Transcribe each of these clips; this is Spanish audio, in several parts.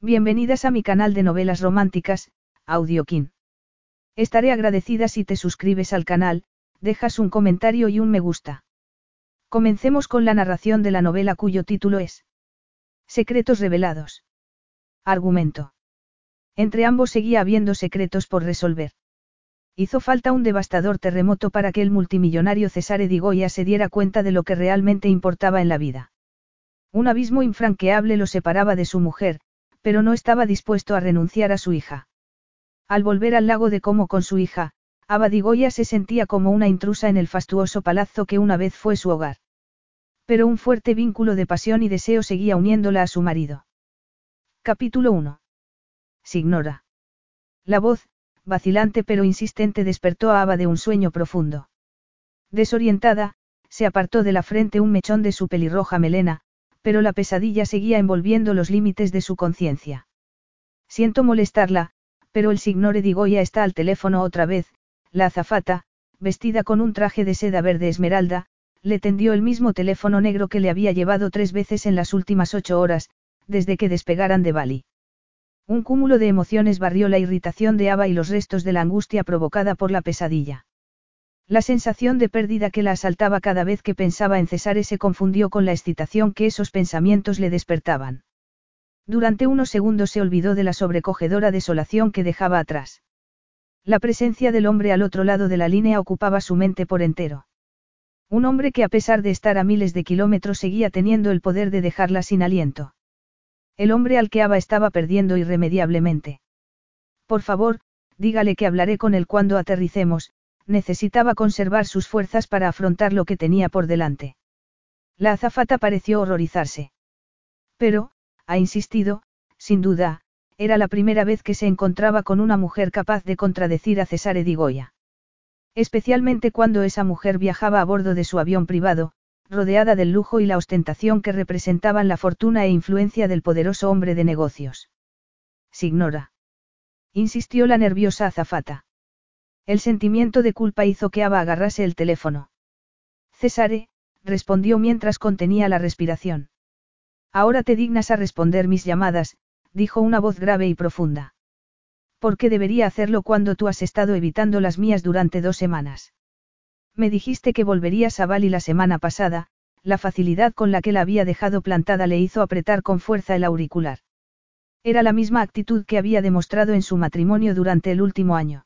Bienvenidas a mi canal de novelas románticas, Audiokin. Estaré agradecida si te suscribes al canal, dejas un comentario y un me gusta. Comencemos con la narración de la novela cuyo título es Secretos revelados. Argumento. Entre ambos seguía habiendo secretos por resolver. Hizo falta un devastador terremoto para que el multimillonario Cesare Di Goya se diera cuenta de lo que realmente importaba en la vida. Un abismo infranqueable lo separaba de su mujer, pero no estaba dispuesto a renunciar a su hija. Al volver al lago de Como con su hija, Abadigoya se sentía como una intrusa en el fastuoso palazzo que una vez fue su hogar. Pero un fuerte vínculo de pasión y deseo seguía uniéndola a su marido. Capítulo 1. Signora. La voz, vacilante pero insistente, despertó a Aba de un sueño profundo. Desorientada, se apartó de la frente un mechón de su pelirroja melena, pero la pesadilla seguía envolviendo los límites de su conciencia. Siento molestarla, pero el signore Digoya está al teléfono otra vez, la azafata, vestida con un traje de seda verde esmeralda, le tendió el mismo teléfono negro que le había llevado tres veces en las últimas ocho horas, desde que despegaran de Bali. Un cúmulo de emociones barrió la irritación de Ava y los restos de la angustia provocada por la pesadilla. La sensación de pérdida que la asaltaba cada vez que pensaba en Cesare se confundió con la excitación que esos pensamientos le despertaban. Durante unos segundos se olvidó de la sobrecogedora desolación que dejaba atrás. La presencia del hombre al otro lado de la línea ocupaba su mente por entero. Un hombre que a pesar de estar a miles de kilómetros seguía teniendo el poder de dejarla sin aliento. El hombre al que Ava estaba perdiendo irremediablemente. Por favor, dígale que hablaré con él cuando aterricemos, necesitaba conservar sus fuerzas para afrontar lo que tenía por delante. La azafata pareció horrorizarse. Pero, ha insistido, sin duda, era la primera vez que se encontraba con una mujer capaz de contradecir a Cesare Digoya. Especialmente cuando esa mujer viajaba a bordo de su avión privado, rodeada del lujo y la ostentación que representaban la fortuna e influencia del poderoso hombre de negocios. Signora. Insistió la nerviosa azafata. El sentimiento de culpa hizo que Ava agarrase el teléfono. Cesare, respondió mientras contenía la respiración. Ahora te dignas a responder mis llamadas, dijo una voz grave y profunda. ¿Por qué debería hacerlo cuando tú has estado evitando las mías durante dos semanas? Me dijiste que volverías a Bali la semana pasada, la facilidad con la que la había dejado plantada le hizo apretar con fuerza el auricular. Era la misma actitud que había demostrado en su matrimonio durante el último año.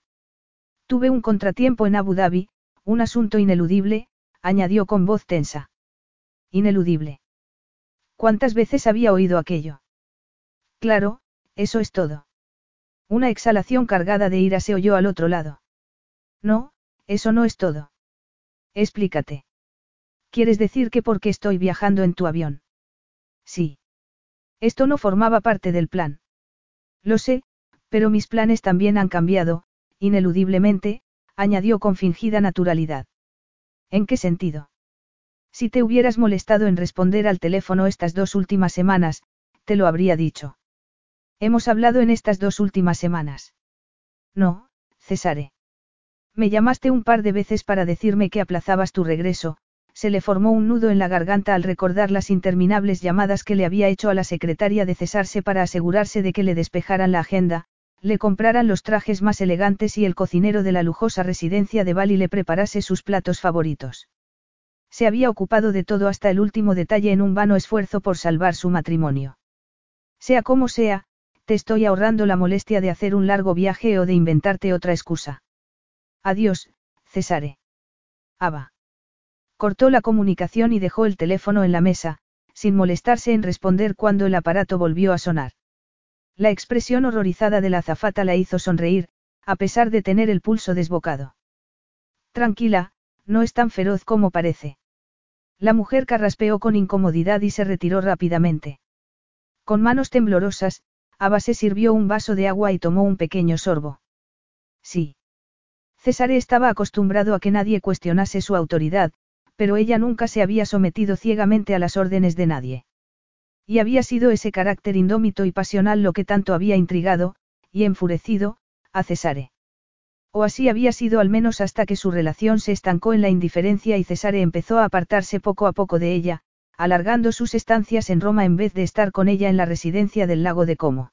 Tuve un contratiempo en Abu Dhabi, un asunto ineludible, añadió con voz tensa. Ineludible. ¿Cuántas veces había oído aquello? Claro, eso es todo. Una exhalación cargada de ira se oyó al otro lado. No, eso no es todo. Explícate. ¿Quieres decir que porque estoy viajando en tu avión? Sí. Esto no formaba parte del plan. Lo sé, pero mis planes también han cambiado, ineludiblemente, añadió con fingida naturalidad. ¿En qué sentido? Si te hubieras molestado en responder al teléfono estas dos últimas semanas, te lo habría dicho. Hemos hablado en estas dos últimas semanas. No, Cesare. Me llamaste un par de veces para decirme que aplazabas tu regreso, se le formó un nudo en la garganta al recordar las interminables llamadas que le había hecho a la secretaria de cesarse para asegurarse de que le despejaran la agenda, le compraran los trajes más elegantes y el cocinero de la lujosa residencia de Bali le preparase sus platos favoritos. Se había ocupado de todo hasta el último detalle en un vano esfuerzo por salvar su matrimonio. Sea como sea, te estoy ahorrando la molestia de hacer un largo viaje o de inventarte otra excusa. Adiós, Cesare. Ava. Cortó la comunicación y dejó el teléfono en la mesa, sin molestarse en responder cuando el aparato volvió a sonar. La expresión horrorizada de la azafata la hizo sonreír, a pesar de tener el pulso desbocado. Tranquila, no es tan feroz como parece. La mujer carraspeó con incomodidad y se retiró rápidamente. Con manos temblorosas, Ava se sirvió un vaso de agua y tomó un pequeño sorbo. Sí. César estaba acostumbrado a que nadie cuestionase su autoridad, pero ella nunca se había sometido ciegamente a las órdenes de nadie. Y había sido ese carácter indómito y pasional lo que tanto había intrigado, y enfurecido, a Cesare. O así había sido al menos hasta que su relación se estancó en la indiferencia y Cesare empezó a apartarse poco a poco de ella, alargando sus estancias en Roma en vez de estar con ella en la residencia del lago de Como.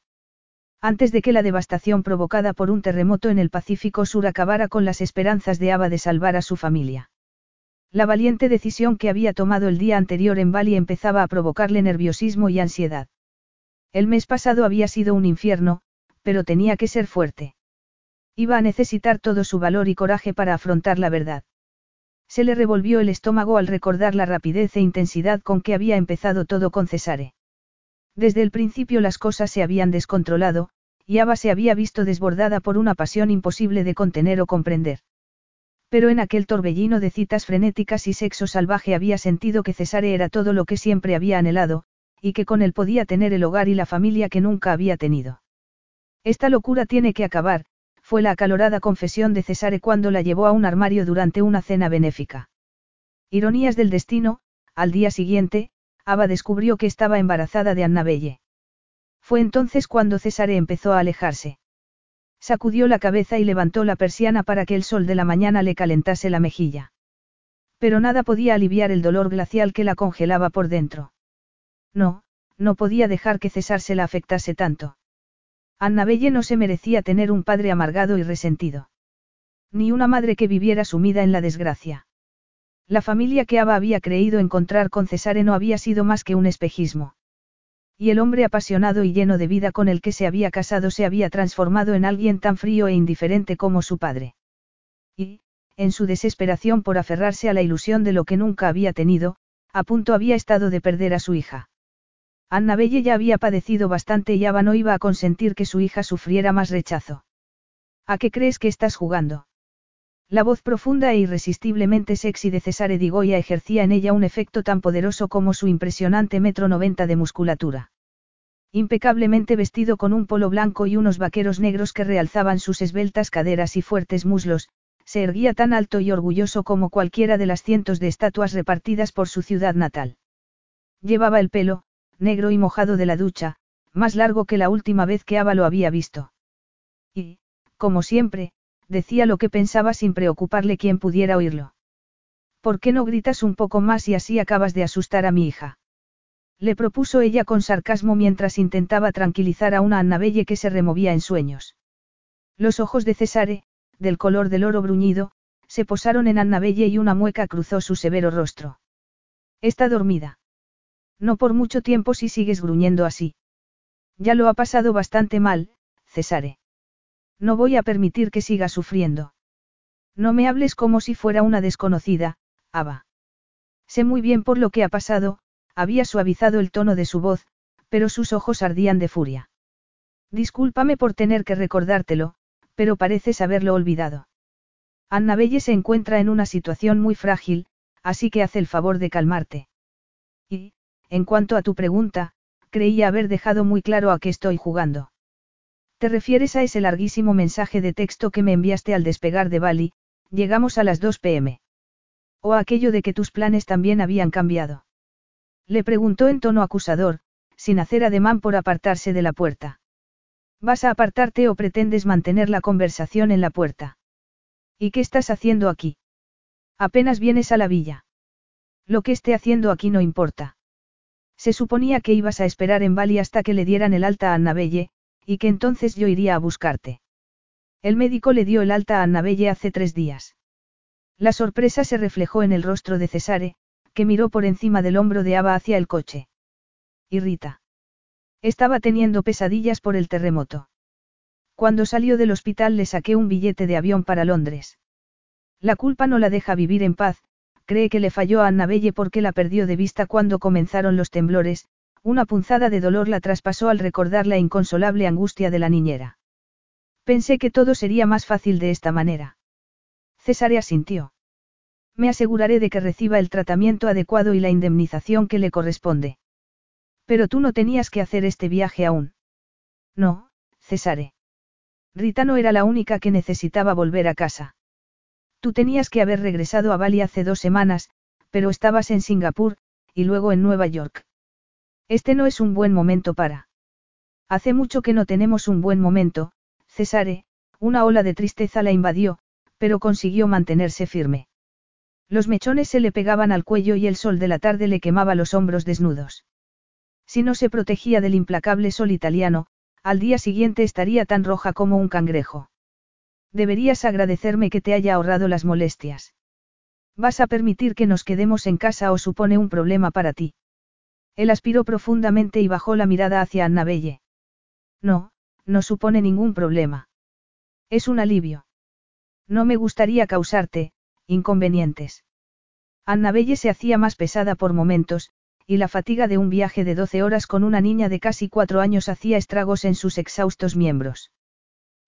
Antes de que la devastación provocada por un terremoto en el Pacífico Sur acabara con las esperanzas de Ava de salvar a su familia. La valiente decisión que había tomado el día anterior en Bali empezaba a provocarle nerviosismo y ansiedad. El mes pasado había sido un infierno, pero tenía que ser fuerte. Iba a necesitar todo su valor y coraje para afrontar la verdad. Se le revolvió el estómago al recordar la rapidez e intensidad con que había empezado todo con Cesare. Desde el principio las cosas se habían descontrolado, y Ava se había visto desbordada por una pasión imposible de contener o comprender. Pero en aquel torbellino de citas frenéticas y sexo salvaje había sentido que Cesare era todo lo que siempre había anhelado, y que con él podía tener el hogar y la familia que nunca había tenido. Esta locura tiene que acabar, fue la acalorada confesión de Cesare cuando la llevó a un armario durante una cena benéfica. Ironías del destino, al día siguiente, Ava descubrió que estaba embarazada de Annabelle. Fue entonces cuando Cesare empezó a alejarse. Sacudió la cabeza y levantó la persiana para que el sol de la mañana le calentase la mejilla. Pero nada podía aliviar el dolor glacial que la congelaba por dentro. No, no podía dejar que César se la afectase tanto. Annabelle no se merecía tener un padre amargado y resentido. Ni una madre que viviera sumida en la desgracia. La familia que Ava había creído encontrar con Cesare no había sido más que un espejismo y el hombre apasionado y lleno de vida con el que se había casado se había transformado en alguien tan frío e indiferente como su padre. Y, en su desesperación por aferrarse a la ilusión de lo que nunca había tenido, a punto había estado de perder a su hija. Annabelle ya había padecido bastante y Ava no iba a consentir que su hija sufriera más rechazo. ¿A qué crees que estás jugando? La voz profunda e irresistiblemente sexy de Cesare Di Goya ejercía en ella un efecto tan poderoso como su impresionante metro noventa de musculatura. Impecablemente vestido con un polo blanco y unos vaqueros negros que realzaban sus esbeltas caderas y fuertes muslos, se erguía tan alto y orgulloso como cualquiera de las cientos de estatuas repartidas por su ciudad natal. Llevaba el pelo, negro y mojado de la ducha, más largo que la última vez que Ava lo había visto. Y, como siempre, decía lo que pensaba sin preocuparle quien pudiera oírlo. ¿Por qué no gritas un poco más y así acabas de asustar a mi hija? Le propuso ella con sarcasmo mientras intentaba tranquilizar a una Annabelle que se removía en sueños. Los ojos de Cesare, del color del oro bruñido, se posaron en Annabelle y una mueca cruzó su severo rostro. Está dormida. No por mucho tiempo si sigues gruñendo así. Ya lo ha pasado bastante mal, Cesare. No voy a permitir que siga sufriendo. No me hables como si fuera una desconocida, Ava. Sé muy bien por lo que ha pasado, había suavizado el tono de su voz, pero sus ojos ardían de furia. Discúlpame por tener que recordártelo, pero pareces haberlo olvidado. Annabelle se encuentra en una situación muy frágil, así que haz el favor de calmarte. Y, en cuanto a tu pregunta, creía haber dejado muy claro a qué estoy jugando. ¿Te refieres a ese larguísimo mensaje de texto que me enviaste al despegar de Bali, llegamos a las 2 pm? ¿O aquello de que tus planes también habían cambiado? Le preguntó en tono acusador, sin hacer ademán por apartarse de la puerta. ¿Vas a apartarte o pretendes mantener la conversación en la puerta? ¿Y qué estás haciendo aquí? Apenas vienes a la villa. Lo que esté haciendo aquí no importa. Se suponía que ibas a esperar en Bali hasta que le dieran el alta a Annabelle, y que entonces yo iría a buscarte. El médico le dio el alta a Annabelle hace tres días. La sorpresa se reflejó en el rostro de Cesare, que miró por encima del hombro de Ava hacia el coche. Y Rita. Estaba teniendo pesadillas por el terremoto. Cuando salió del hospital le saqué un billete de avión para Londres. La culpa no la deja vivir en paz, cree que le falló a Annabelle porque la perdió de vista cuando comenzaron los temblores, una punzada de dolor la traspasó al recordar la inconsolable angustia de la niñera. Pensé que todo sería más fácil de esta manera. César asintió. Me aseguraré de que reciba el tratamiento adecuado y la indemnización que le corresponde. Pero tú no tenías que hacer este viaje aún. No, Cesare. Rita no era la única que necesitaba volver a casa. Tú tenías que haber regresado a Bali hace dos semanas, pero estabas en Singapur, y luego en Nueva York. Este no es un buen momento para. Hace mucho que no tenemos un buen momento, Cesare, una ola de tristeza la invadió, pero consiguió mantenerse firme. Los mechones se le pegaban al cuello y el sol de la tarde le quemaba los hombros desnudos. Si no se protegía del implacable sol italiano, al día siguiente estaría tan roja como un cangrejo. Deberías agradecerme que te haya ahorrado las molestias. ¿Vas a permitir que nos quedemos en casa o supone un problema para ti? Él aspiró profundamente y bajó la mirada hacia Annabelle. No, no supone ningún problema. Es un alivio. No me gustaría causarte, inconvenientes. Annabelle se hacía más pesada por momentos, y la fatiga de un viaje de 12 horas con una niña de casi cuatro años hacía estragos en sus exhaustos miembros.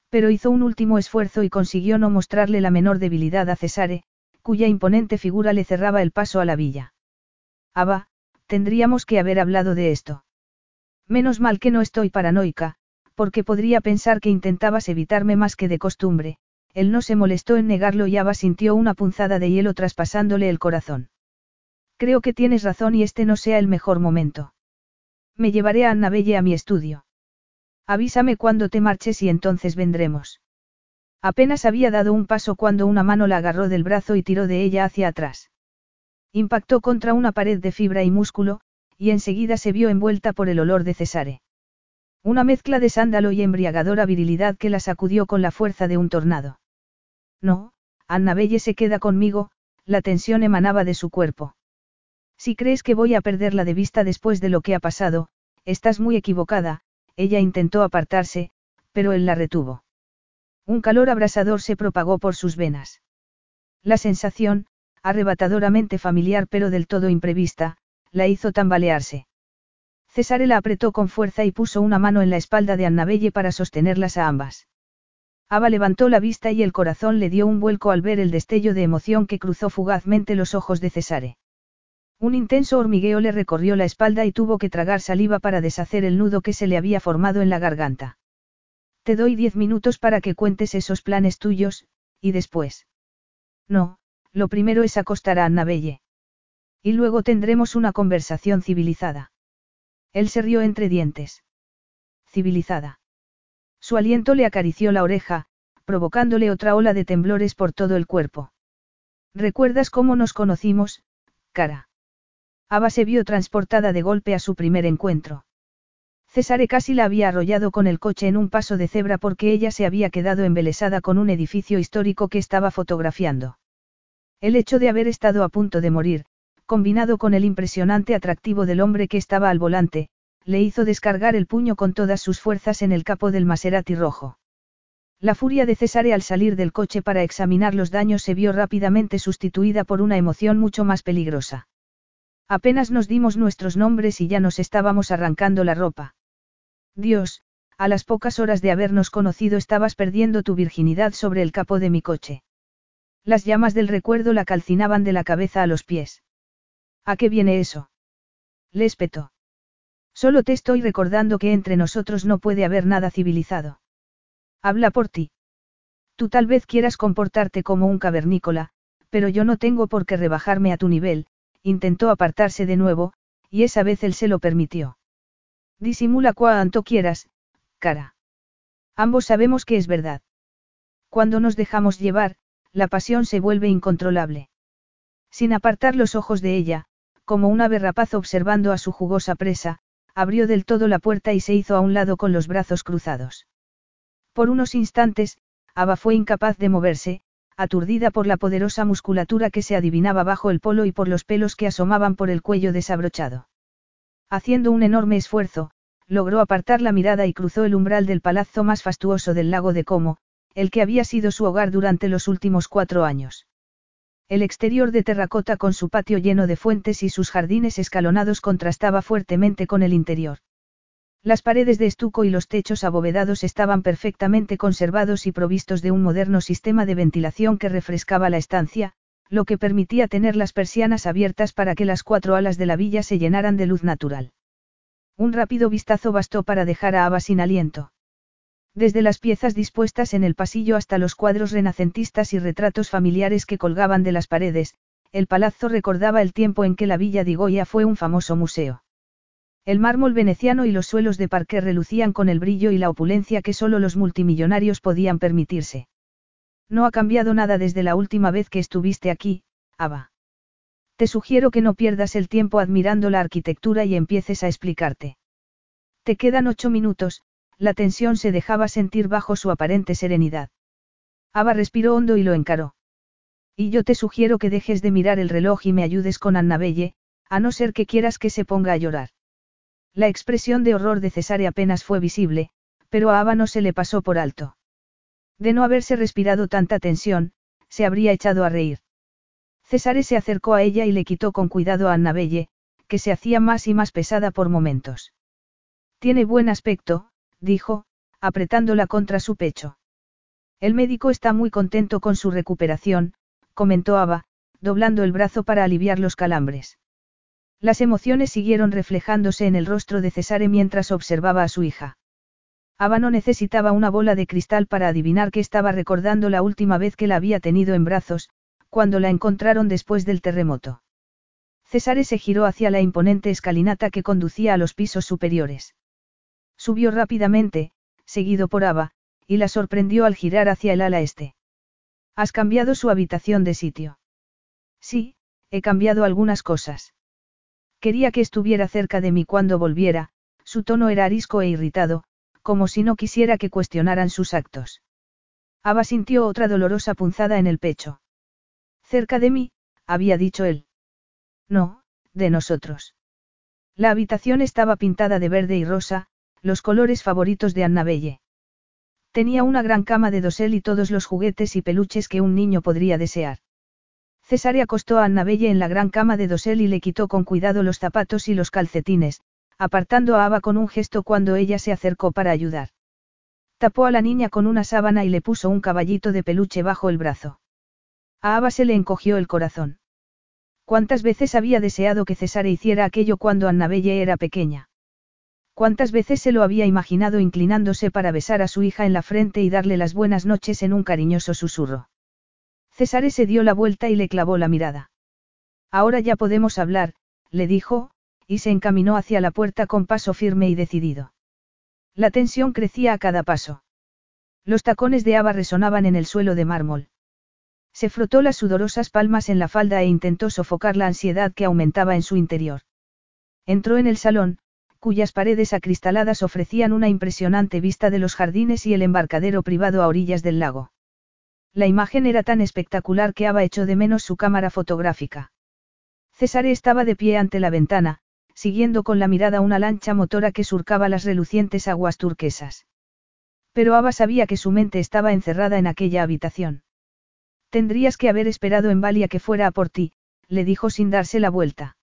Pero hizo un último esfuerzo y consiguió no mostrarle la menor debilidad a Cesare, cuya imponente figura le cerraba el paso a la villa. Aba, tendríamos que haber hablado de esto. Menos mal que no estoy paranoica, porque podría pensar que intentabas evitarme más que de costumbre. Él no se molestó en negarlo y Aba sintió una punzada de hielo traspasándole el corazón. Creo que tienes razón y este no sea el mejor momento. Me llevaré a Annabelle a mi estudio. Avísame cuando te marches y entonces vendremos. Apenas había dado un paso cuando una mano la agarró del brazo y tiró de ella hacia atrás. Impactó contra una pared de fibra y músculo, y enseguida se vio envuelta por el olor de Cesare. Una mezcla de sándalo y embriagadora virilidad que la sacudió con la fuerza de un tornado. No, Annabelle se queda conmigo, la tensión emanaba de su cuerpo. Si crees que voy a perderla de vista después de lo que ha pasado, estás muy equivocada, ella intentó apartarse, pero él la retuvo. Un calor abrasador se propagó por sus venas. La sensación, arrebatadoramente familiar pero del todo imprevista, la hizo tambalearse. Cesare la apretó con fuerza y puso una mano en la espalda de Annabelle para sostenerlas a ambas. Ava levantó la vista y el corazón le dio un vuelco al ver el destello de emoción que cruzó fugazmente los ojos de Cesare. Un intenso hormigueo le recorrió la espalda y tuvo que tragar saliva para deshacer el nudo que se le había formado en la garganta. Te doy diez minutos para que cuentes esos planes tuyos, y después. No, lo primero es acostar a Annabelle. Y luego tendremos una conversación civilizada. Él se rió entre dientes. Civilizada. Su aliento le acarició la oreja, provocándole otra ola de temblores por todo el cuerpo. ¿Recuerdas cómo nos conocimos, cara? Ava se vio transportada de golpe a su primer encuentro. César casi la había arrollado con el coche en un paso de cebra porque ella se había quedado embelesada con un edificio histórico que estaba fotografiando. El hecho de haber estado a punto de morir, combinado con el impresionante atractivo del hombre que estaba al volante, le hizo descargar el puño con todas sus fuerzas en el capo del Maserati rojo. La furia de Cesare al salir del coche para examinar los daños se vio rápidamente sustituida por una emoción mucho más peligrosa. Apenas nos dimos nuestros nombres y ya nos estábamos arrancando la ropa. Dios, a las pocas horas de habernos conocido estabas perdiendo tu virginidad sobre el capó de mi coche. Las llamas del recuerdo la calcinaban de la cabeza a los pies. ¿A qué viene eso? Le espetó. Solo te estoy recordando que entre nosotros no puede haber nada civilizado. Habla por ti. Tú tal vez quieras comportarte como un cavernícola, pero yo no tengo por qué rebajarme a tu nivel, intentó apartarse de nuevo, y esa vez él se lo permitió. Disimula cuanto quieras, cara. Ambos sabemos que es verdad. Cuando nos dejamos llevar, la pasión se vuelve incontrolable. Sin apartar los ojos de ella, como un ave rapaz observando a su jugosa presa, abrió del todo la puerta y se hizo a un lado con los brazos cruzados. Por unos instantes, Ava fue incapaz de moverse, aturdida por la poderosa musculatura que se adivinaba bajo el polo y por los pelos que asomaban por el cuello desabrochado. Haciendo un enorme esfuerzo, logró apartar la mirada y cruzó el umbral del palazzo más fastuoso del lago de Como, el que había sido su hogar durante los últimos cuatro años. El exterior de terracota con su patio lleno de fuentes y sus jardines escalonados contrastaba fuertemente con el interior. Las paredes de estuco y los techos abovedados estaban perfectamente conservados y provistos de un moderno sistema de ventilación que refrescaba la estancia, lo que permitía tener las persianas abiertas para que las cuatro alas de la villa se llenaran de luz natural. Un rápido vistazo bastó para dejar a Ava sin aliento. Desde las piezas dispuestas en el pasillo hasta los cuadros renacentistas y retratos familiares que colgaban de las paredes, el palazzo recordaba el tiempo en que la villa de Goya fue un famoso museo. El mármol veneciano y los suelos de parqué relucían con el brillo y la opulencia que solo los multimillonarios podían permitirse. No ha cambiado nada desde la última vez que estuviste aquí, Ava. Te sugiero que no pierdas el tiempo admirando la arquitectura y empieces a explicarte. Te quedan ocho minutos, la tensión se dejaba sentir bajo su aparente serenidad. Ava respiró hondo y lo encaró. Y yo te sugiero que dejes de mirar el reloj y me ayudes con Annabelle, a no ser que quieras que se ponga a llorar. La expresión de horror de Cesare apenas fue visible, pero a Ava no se le pasó por alto. De no haberse respirado tanta tensión, se habría echado a reír. Cesare se acercó a ella y le quitó con cuidado a Annabelle, que se hacía más y más pesada por momentos. Tiene buen aspecto, dijo, apretándola contra su pecho. El médico está muy contento con su recuperación, comentó Ava, doblando el brazo para aliviar los calambres. Las emociones siguieron reflejándose en el rostro de Cesare mientras observaba a su hija. Ava no necesitaba una bola de cristal para adivinar que estaba recordando la última vez que la había tenido en brazos, cuando la encontraron después del terremoto. Cesare se giró hacia la imponente escalinata que conducía a los pisos superiores. Subió rápidamente, seguido por Ava, y la sorprendió al girar hacia el ala este. ¿Has cambiado su habitación de sitio? Sí, he cambiado algunas cosas. Quería que estuviera cerca de mí cuando volviera, su tono era arisco e irritado, como si no quisiera que cuestionaran sus actos. Ava sintió otra dolorosa punzada en el pecho. Cerca de mí, había dicho él. No, de nosotros. La habitación estaba pintada de verde y rosa, los colores favoritos de Annabelle. Tenía una gran cama de dosel y todos los juguetes y peluches que un niño podría desear. Cesare acostó a Annabelle en la gran cama de dosel y le quitó con cuidado los zapatos y los calcetines, apartando a Ava con un gesto cuando ella se acercó para ayudar. Tapó a la niña con una sábana y le puso un caballito de peluche bajo el brazo. A Ava se le encogió el corazón. ¿Cuántas veces había deseado que Cesare hiciera aquello cuando Annabelle era pequeña? ¿Cuántas veces se lo había imaginado inclinándose para besar a su hija en la frente y darle las buenas noches en un cariñoso susurro? Cesare se dio la vuelta y le clavó la mirada. Ahora ya podemos hablar, le dijo, y se encaminó hacia la puerta con paso firme y decidido. La tensión crecía a cada paso. Los tacones de Ava resonaban en el suelo de mármol. Se frotó las sudorosas palmas en la falda e intentó sofocar la ansiedad que aumentaba en su interior. Entró en el salón, cuyas paredes acristaladas ofrecían una impresionante vista de los jardines y el embarcadero privado a orillas del lago. La imagen era tan espectacular que Ava echó de menos su cámara fotográfica. Cesare estaba de pie ante la ventana, siguiendo con la mirada una lancha motora que surcaba las relucientes aguas turquesas. Pero Ava sabía que su mente estaba encerrada en aquella habitación. Tendrías que haber esperado en Valia que fuera a por ti, le dijo sin darse la vuelta.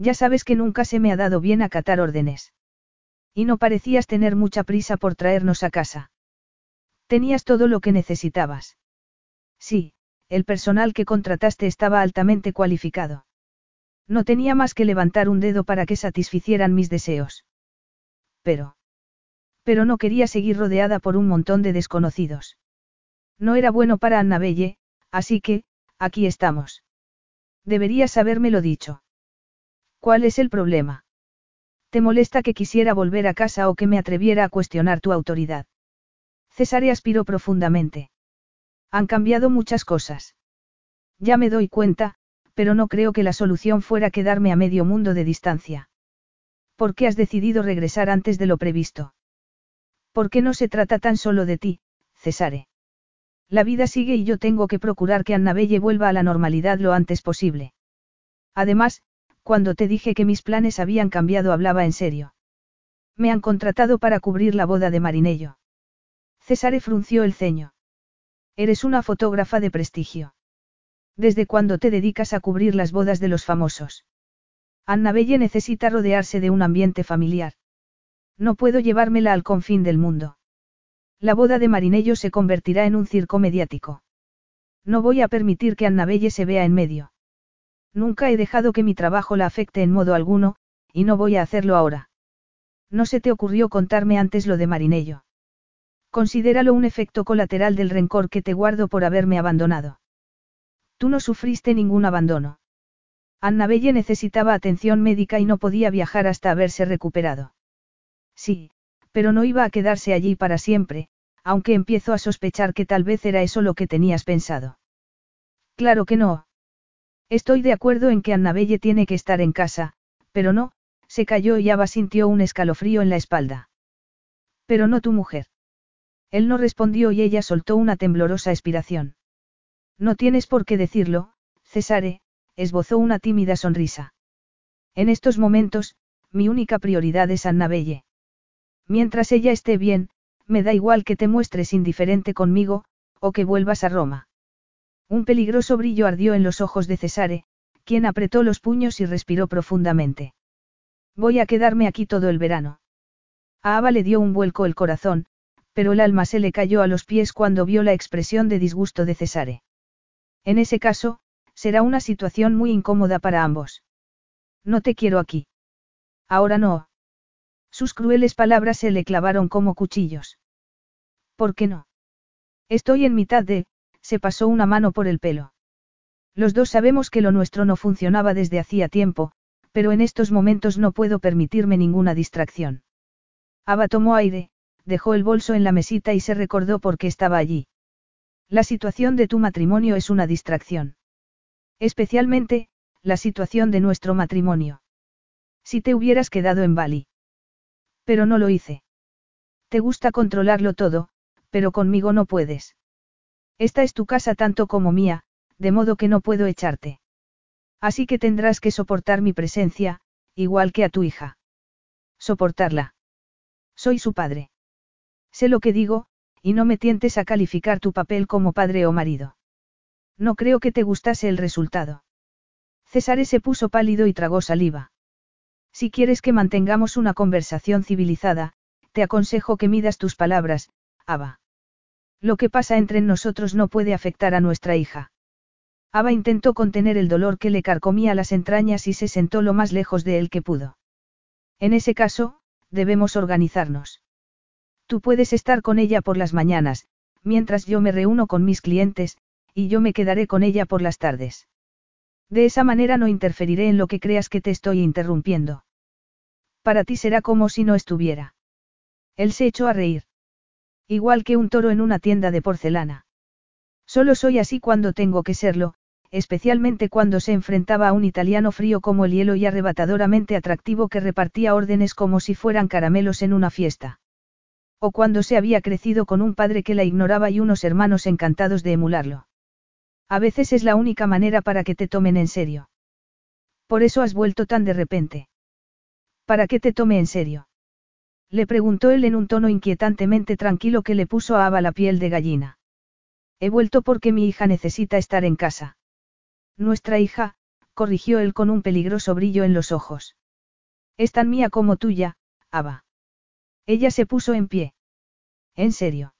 Ya sabes que nunca se me ha dado bien acatar órdenes. Y no parecías tener mucha prisa por traernos a casa. Tenías todo lo que necesitabas. Sí, el personal que contrataste estaba altamente cualificado. No tenía más que levantar un dedo para que satisficieran mis deseos. Pero. Pero no quería seguir rodeada por un montón de desconocidos. No era bueno para Annabelle, así que, aquí estamos. Deberías habérmelo dicho. ¿Cuál es el problema? ¿Te molesta que quisiera volver a casa o que me atreviera a cuestionar tu autoridad? Cesare aspiró profundamente. Han cambiado muchas cosas. Ya me doy cuenta, pero no creo que la solución fuera quedarme a medio mundo de distancia. ¿Por qué has decidido regresar antes de lo previsto? ¿Por qué no se trata tan solo de ti, Cesare? La vida sigue y yo tengo que procurar que Annabelle vuelva a la normalidad lo antes posible. Además, cuando te dije que mis planes habían cambiado hablaba en serio. Me han contratado para cubrir la boda de Marinello. Cesare frunció el ceño. Eres una fotógrafa de prestigio. ¿Desde cuándo te dedicas a cubrir las bodas de los famosos? Annabelle necesita rodearse de un ambiente familiar. No puedo llevármela al confín del mundo. La boda de Marinello se convertirá en un circo mediático. No voy a permitir que Annabelle se vea en medio. Nunca he dejado que mi trabajo la afecte en modo alguno, y no voy a hacerlo ahora. No se te ocurrió contarme antes lo de Marinello. Considéralo un efecto colateral del rencor que te guardo por haberme abandonado. Tú no sufriste ningún abandono. Annabelle necesitaba atención médica y no podía viajar hasta haberse recuperado. Sí, pero no iba a quedarse allí para siempre, aunque empiezo a sospechar que tal vez era eso lo que tenías pensado. Claro que no. Estoy de acuerdo en que Annabelle tiene que estar en casa, pero no, se cayó y Ava sintió un escalofrío en la espalda. Pero no tu mujer. Él no respondió y ella soltó una temblorosa expiración. No tienes por qué decirlo, Cesare, esbozó una tímida sonrisa. En estos momentos, mi única prioridad es Annabelle. Mientras ella esté bien, me da igual que te muestres indiferente conmigo, o que vuelvas a Roma. Un peligroso brillo ardió en los ojos de Cesare, quien apretó los puños y respiró profundamente. Voy a quedarme aquí todo el verano. A Ava le dio un vuelco el corazón, pero el alma se le cayó a los pies cuando vio la expresión de disgusto de Cesare. En ese caso, será una situación muy incómoda para ambos. No te quiero aquí. Ahora no. Sus crueles palabras se le clavaron como cuchillos. ¿Por qué no? Estoy en mitad de, se pasó una mano por el pelo. Los dos sabemos que lo nuestro no funcionaba desde hacía tiempo, pero en estos momentos no puedo permitirme ninguna distracción. Ava tomó aire, dejó el bolso en la mesita y se recordó por qué estaba allí. La situación de tu matrimonio es una distracción. Especialmente, la situación de nuestro matrimonio. Si te hubieras quedado en Bali. Pero no lo hice. Te gusta controlarlo todo, pero conmigo no puedes. Esta es tu casa tanto como mía, de modo que no puedo echarte. Así que tendrás que soportar mi presencia, igual que a tu hija. Soportarla. Soy su padre. Sé lo que digo, y no me tientes a calificar tu papel como padre o marido. No creo que te gustase el resultado. César se puso pálido y tragó saliva. Si quieres que mantengamos una conversación civilizada, te aconsejo que midas tus palabras, Ava. Lo que pasa entre nosotros no puede afectar a nuestra hija. Ava intentó contener el dolor que le carcomía las entrañas y se sentó lo más lejos de él que pudo. En ese caso, debemos organizarnos. Tú puedes estar con ella por las mañanas, mientras yo me reúno con mis clientes, y yo me quedaré con ella por las tardes. De esa manera no interferiré en lo que creas que te estoy interrumpiendo. Para ti será como si no estuviera. Él se echó a reír. Igual que un toro en una tienda de porcelana. Solo soy así cuando tengo que serlo, especialmente cuando se enfrentaba a un italiano frío como el hielo y arrebatadoramente atractivo que repartía órdenes como si fueran caramelos en una fiesta. O cuando se había crecido con un padre que la ignoraba y unos hermanos encantados de emularlo. A veces es la única manera para que te tomen en serio. Por eso has vuelto tan de repente. ¿Para qué te tome en serio? Le preguntó él en un tono inquietantemente tranquilo que le puso a Ava la piel de gallina. He vuelto porque mi hija necesita estar en casa. Nuestra hija, corrigió él con un peligroso brillo en los ojos. Es tan mía como tuya, Ava. Ella se puso en pie. ¿En serio?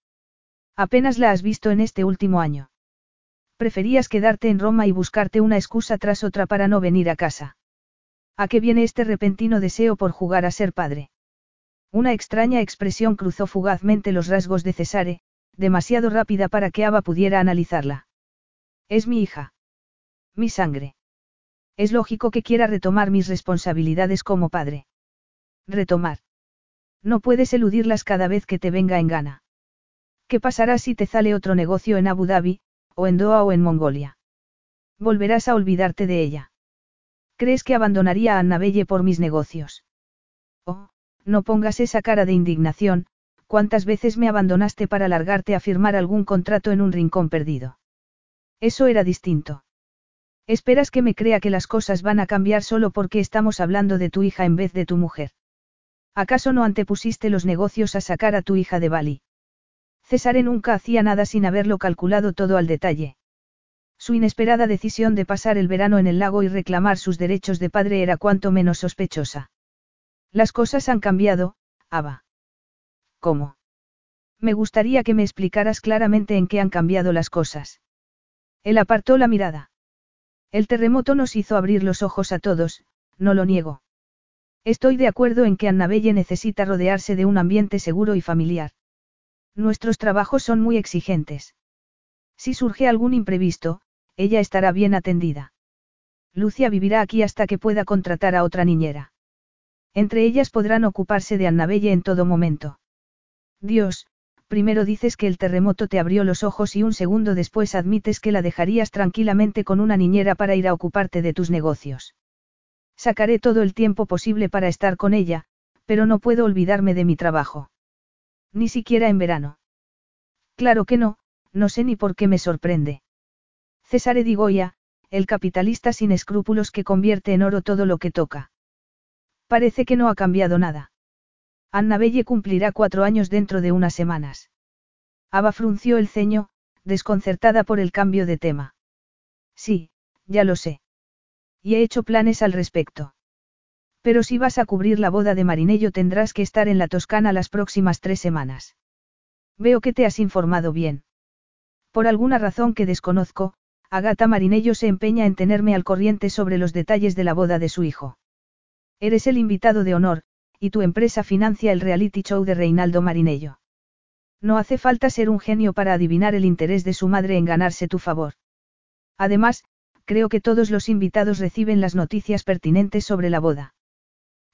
Apenas la has visto en este último año. Preferías quedarte en Roma y buscarte una excusa tras otra para no venir a casa. ¿A qué viene este repentino deseo por jugar a ser padre? Una extraña expresión cruzó fugazmente los rasgos de Cesare, demasiado rápida para que Ava pudiera analizarla. Es mi hija. Mi sangre. Es lógico que quiera retomar mis responsabilidades como padre. Retomar. No puedes eludirlas cada vez que te venga en gana. ¿Qué pasará si te sale otro negocio en Abu Dhabi, o en Doha o en Mongolia. Volverás a olvidarte de ella. ¿Crees que abandonaría a Annabelle por mis negocios? Oh, no pongas esa cara de indignación, ¿cuántas veces me abandonaste para largarte a firmar algún contrato en un rincón perdido? Eso era distinto. ¿Esperas que me crea que las cosas van a cambiar solo porque estamos hablando de tu hija en vez de tu mujer? ¿Acaso no antepusiste los negocios a sacar a tu hija de Bali? César nunca hacía nada sin haberlo calculado todo al detalle. Su inesperada decisión de pasar el verano en el lago y reclamar sus derechos de padre era cuanto menos sospechosa. Las cosas han cambiado, Ava. ¿Cómo? Me gustaría que me explicaras claramente en qué han cambiado las cosas. Él apartó la mirada. El terremoto nos hizo abrir los ojos a todos, no lo niego. Estoy de acuerdo en que Annabelle necesita rodearse de un ambiente seguro y familiar. Nuestros trabajos son muy exigentes. Si surge algún imprevisto, ella estará bien atendida. Lucia vivirá aquí hasta que pueda contratar a otra niñera. Entre ellas podrán ocuparse de Annabelle en todo momento. Dios, primero dices que el terremoto te abrió los ojos y un segundo después admites que la dejarías tranquilamente con una niñera para ir a ocuparte de tus negocios. Sacaré todo el tiempo posible para estar con ella, pero no puedo olvidarme de mi trabajo. Ni siquiera en verano. Claro que no, no sé ni por qué me sorprende. Cesare di Goya, el capitalista sin escrúpulos que convierte en oro todo lo que toca. Parece que no ha cambiado nada. Anna Belle cumplirá cuatro años dentro de unas semanas. Ava frunció el ceño, desconcertada por el cambio de tema. Sí, ya lo sé. Y he hecho planes al respecto. Pero si vas a cubrir la boda de Marinello tendrás que estar en la Toscana las próximas tres semanas. Veo que te has informado bien. Por alguna razón que desconozco, Agata Marinello se empeña en tenerme al corriente sobre los detalles de la boda de su hijo. Eres el invitado de honor, y tu empresa financia el reality show de Reinaldo Marinello. No hace falta ser un genio para adivinar el interés de su madre en ganarse tu favor. Además, creo que todos los invitados reciben las noticias pertinentes sobre la boda.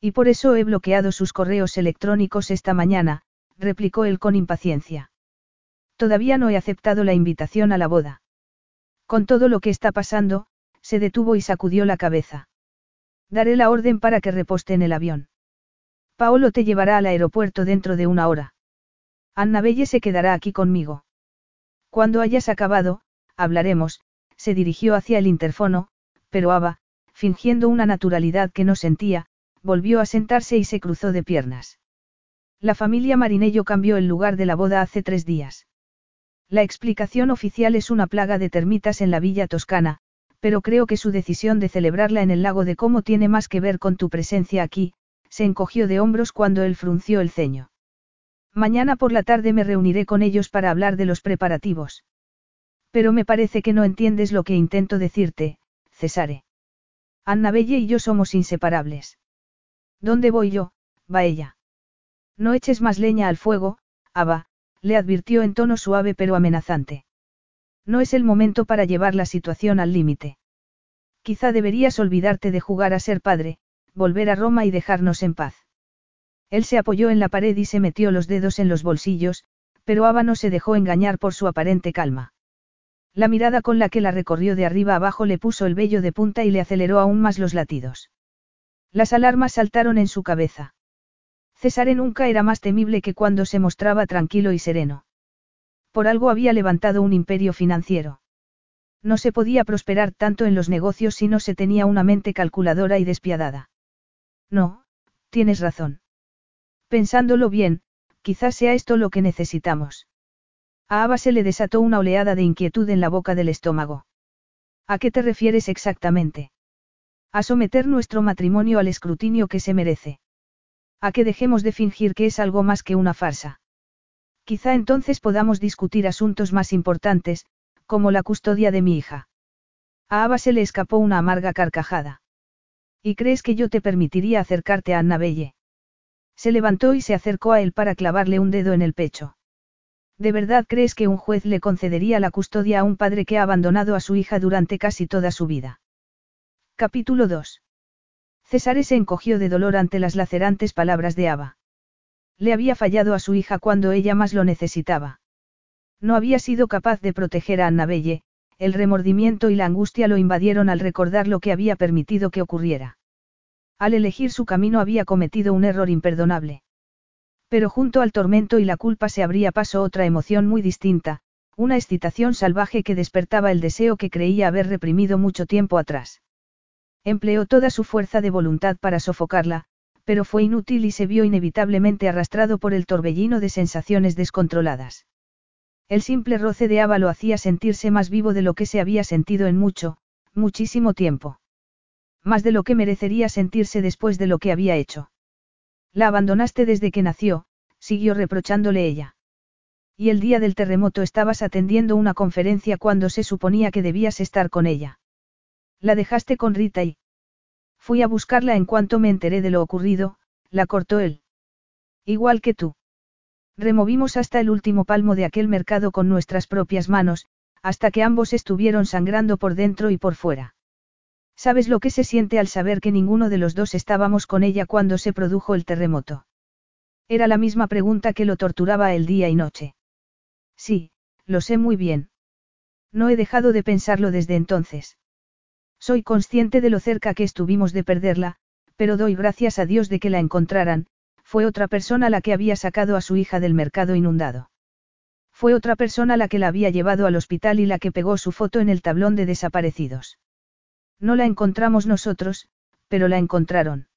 Y por eso he bloqueado sus correos electrónicos esta mañana, replicó él con impaciencia. Todavía no he aceptado la invitación a la boda. Con todo lo que está pasando, se detuvo y sacudió la cabeza. Daré la orden para que reposte en el avión. Paolo te llevará al aeropuerto dentro de una hora. Anna Belle se quedará aquí conmigo. Cuando hayas acabado, hablaremos, se dirigió hacia el interfono, pero Ava, fingiendo una naturalidad que no sentía, volvió a sentarse y se cruzó de piernas. La familia Marinello cambió el lugar de la boda hace tres días. La explicación oficial es una plaga de termitas en la villa toscana, pero creo que su decisión de celebrarla en el lago de Como tiene más que ver con tu presencia aquí, se encogió de hombros cuando él frunció el ceño. Mañana por la tarde me reuniré con ellos para hablar de los preparativos. Pero me parece que no entiendes lo que intento decirte, Cesare. Anna Belle y yo somos inseparables. ¿Dónde voy yo? va ella. No eches más leña al fuego, Ava, le advirtió en tono suave pero amenazante. No es el momento para llevar la situación al límite. Quizá deberías olvidarte de jugar a ser padre, volver a Roma y dejarnos en paz. Él se apoyó en la pared y se metió los dedos en los bolsillos, pero Ava no se dejó engañar por su aparente calma. La mirada con la que la recorrió de arriba abajo le puso el vello de punta y le aceleró aún más los latidos. Las alarmas saltaron en su cabeza. Cesare nunca era más temible que cuando se mostraba tranquilo y sereno. Por algo había levantado un imperio financiero. No se podía prosperar tanto en los negocios si no se tenía una mente calculadora y despiadada. No, tienes razón. Pensándolo bien, quizás sea esto lo que necesitamos. A Ava se le desató una oleada de inquietud en la boca del estómago. ¿A qué te refieres exactamente? A someter nuestro matrimonio al escrutinio que se merece. A que dejemos de fingir que es algo más que una farsa. Quizá entonces podamos discutir asuntos más importantes, como la custodia de mi hija. A Ava se le escapó una amarga carcajada. ¿Y crees que yo te permitiría acercarte a Anna Belle? Se levantó y se acercó a él para clavarle un dedo en el pecho. ¿De verdad crees que un juez le concedería la custodia a un padre que ha abandonado a su hija durante casi toda su vida? Capítulo 2. César se encogió de dolor ante las lacerantes palabras de Ava. Le había fallado a su hija cuando ella más lo necesitaba. No había sido capaz de proteger a Annabelle, el remordimiento y la angustia lo invadieron al recordar lo que había permitido que ocurriera. Al elegir su camino había cometido un error imperdonable. Pero junto al tormento y la culpa se abría paso otra emoción muy distinta, una excitación salvaje que despertaba el deseo que creía haber reprimido mucho tiempo atrás. Empleó toda su fuerza de voluntad para sofocarla, pero fue inútil y se vio inevitablemente arrastrado por el torbellino de sensaciones descontroladas. El simple roce de Ava lo hacía sentirse más vivo de lo que se había sentido en mucho, muchísimo tiempo. Más de lo que merecería sentirse después de lo que había hecho. La abandonaste desde que nació, siguió reprochándole ella. Y el día del terremoto estabas atendiendo una conferencia cuando se suponía que debías estar con ella. La dejaste con Rita y... Fui a buscarla en cuanto me enteré de lo ocurrido, la cortó él. Igual que tú. Removimos hasta el último palmo de aquel mercado con nuestras propias manos, hasta que ambos estuvieron sangrando por dentro y por fuera. ¿Sabes lo que se siente al saber que ninguno de los dos estábamos con ella cuando se produjo el terremoto? Era la misma pregunta que lo torturaba el día y noche. Sí, lo sé muy bien. No he dejado de pensarlo desde entonces. Soy consciente de lo cerca que estuvimos de perderla, pero doy gracias a Dios de que la encontraran, fue otra persona la que había sacado a su hija del mercado inundado. Fue otra persona la que la había llevado al hospital y la que pegó su foto en el tablón de desaparecidos. No la encontramos nosotros, pero la encontraron.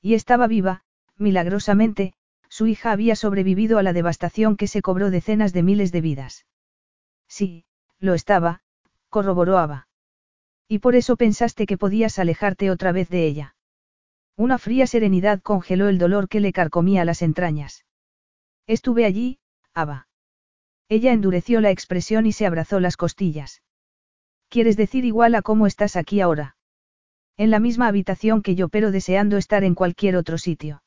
Y estaba viva, milagrosamente, su hija había sobrevivido a la devastación que se cobró decenas de miles de vidas. Sí, lo estaba, corroboró Ava. Y por eso pensaste que podías alejarte otra vez de ella. Una fría serenidad congeló el dolor que le carcomía las entrañas. Estuve allí, Ava. Ella endureció la expresión y se abrazó las costillas. ¿Quieres decir igual a cómo estás aquí ahora? En la misma habitación que yo pero deseando estar en cualquier otro sitio.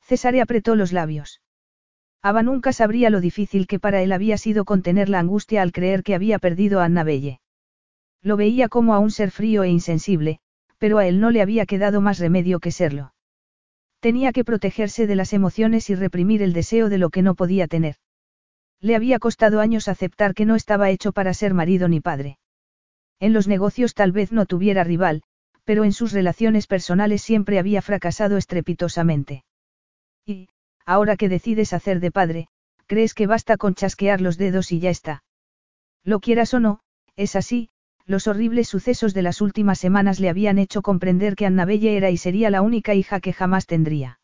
Cesare apretó los labios. Ava nunca sabría lo difícil que para él había sido contener la angustia al creer que había perdido a Annabelle. Lo veía como a un ser frío e insensible, pero a él no le había quedado más remedio que serlo. Tenía que protegerse de las emociones y reprimir el deseo de lo que no podía tener. Le había costado años aceptar que no estaba hecho para ser marido ni padre. En los negocios tal vez no tuviera rival, pero en sus relaciones personales siempre había fracasado estrepitosamente. Y, ahora que decides hacer de padre, crees que basta con chasquear los dedos y ya está. Lo quieras o no, es así, los horribles sucesos de las últimas semanas le habían hecho comprender que Annabelle era y sería la única hija que jamás tendría.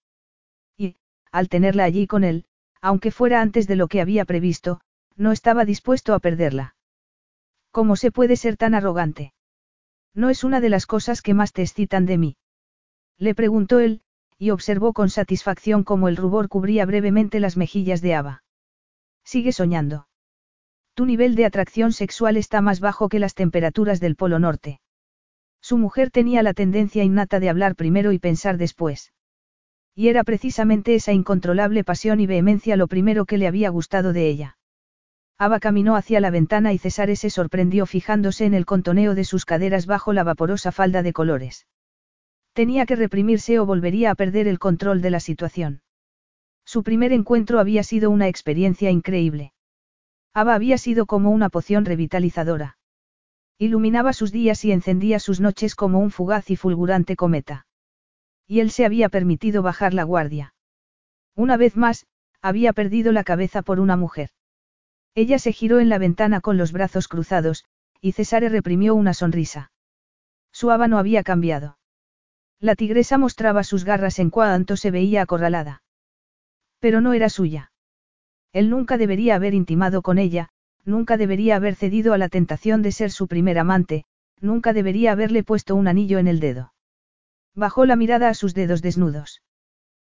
Y, al tenerla allí con él, aunque fuera antes de lo que había previsto, no estaba dispuesto a perderla. ¿Cómo se puede ser tan arrogante? No es una de las cosas que más te excitan de mí. Le preguntó él, y observó con satisfacción cómo el rubor cubría brevemente las mejillas de Ava. Sigue soñando. Tu nivel de atracción sexual está más bajo que las temperaturas del Polo Norte. Su mujer tenía la tendencia innata de hablar primero y pensar después. Y era precisamente esa incontrolable pasión y vehemencia lo primero que le había gustado de ella. Ava caminó hacia la ventana y Cesare se sorprendió fijándose en el contoneo de sus caderas bajo la vaporosa falda de colores. Tenía que reprimirse o volvería a perder el control de la situación. Su primer encuentro había sido una experiencia increíble. Ava había sido como una poción revitalizadora. Iluminaba sus días y encendía sus noches como un fugaz y fulgurante cometa. Y él se había permitido bajar la guardia. Una vez más, había perdido la cabeza por una mujer. Ella se giró en la ventana con los brazos cruzados, y Cesare reprimió una sonrisa. Su no había cambiado. La tigresa mostraba sus garras en cuanto se veía acorralada. Pero no era suya. Él nunca debería haber intimado con ella, nunca debería haber cedido a la tentación de ser su primer amante, nunca debería haberle puesto un anillo en el dedo. Bajó la mirada a sus dedos desnudos.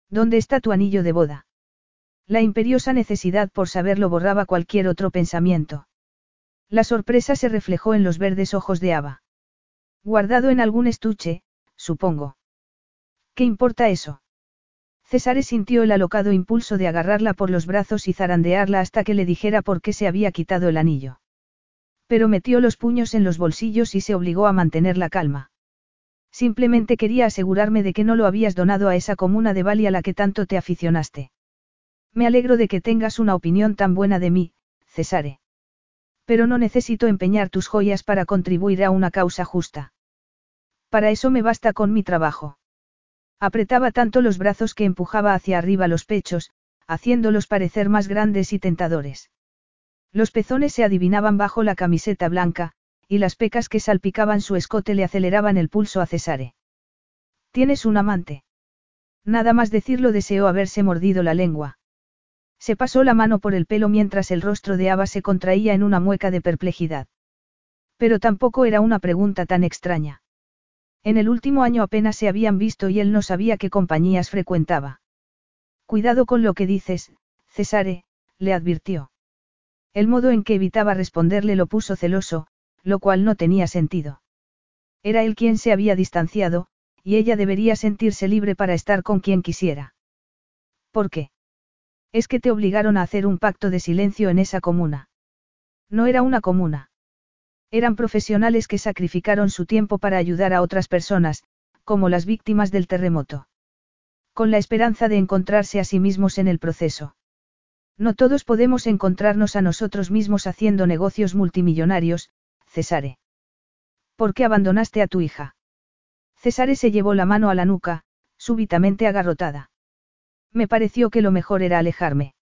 ¿Dónde está tu anillo de boda? La imperiosa necesidad por saberlo borraba cualquier otro pensamiento. La sorpresa se reflejó en los verdes ojos de Ava. Guardado en algún estuche, supongo. ¿Qué importa eso? César sintió el alocado impulso de agarrarla por los brazos y zarandearla hasta que le dijera por qué se había quitado el anillo. Pero metió los puños en los bolsillos y se obligó a mantener la calma. Simplemente quería asegurarme de que no lo habías donado a esa comuna de Bali a la que tanto te aficionaste. Me alegro de que tengas una opinión tan buena de mí, Cesare. Pero no necesito empeñar tus joyas para contribuir a una causa justa. Para eso me basta con mi trabajo. Apretaba tanto los brazos que empujaba hacia arriba los pechos, haciéndolos parecer más grandes y tentadores. Los pezones se adivinaban bajo la camiseta blanca, y las pecas que salpicaban su escote le aceleraban el pulso a Cesare. ¿Tienes un amante? Nada más decirlo deseó haberse mordido la lengua. Se pasó la mano por el pelo mientras el rostro de Ava se contraía en una mueca de perplejidad. Pero tampoco era una pregunta tan extraña. En el último año apenas se habían visto y él no sabía qué compañías frecuentaba. Cuidado con lo que dices, Cesare, le advirtió. El modo en que evitaba responderle lo puso celoso, lo cual no tenía sentido. Era él quien se había distanciado, y ella debería sentirse libre para estar con quien quisiera. ¿Por qué? Es que te obligaron a hacer un pacto de silencio en esa comuna. No era una comuna. Eran profesionales que sacrificaron su tiempo para ayudar a otras personas, como las víctimas del terremoto. Con la esperanza de encontrarse a sí mismos en el proceso. No todos podemos encontrarnos a nosotros mismos haciendo negocios multimillonarios, Cesare. ¿Por qué abandonaste a tu hija? Cesare se llevó la mano a la nuca, súbitamente agarrotada. Me pareció que lo mejor era alejarme.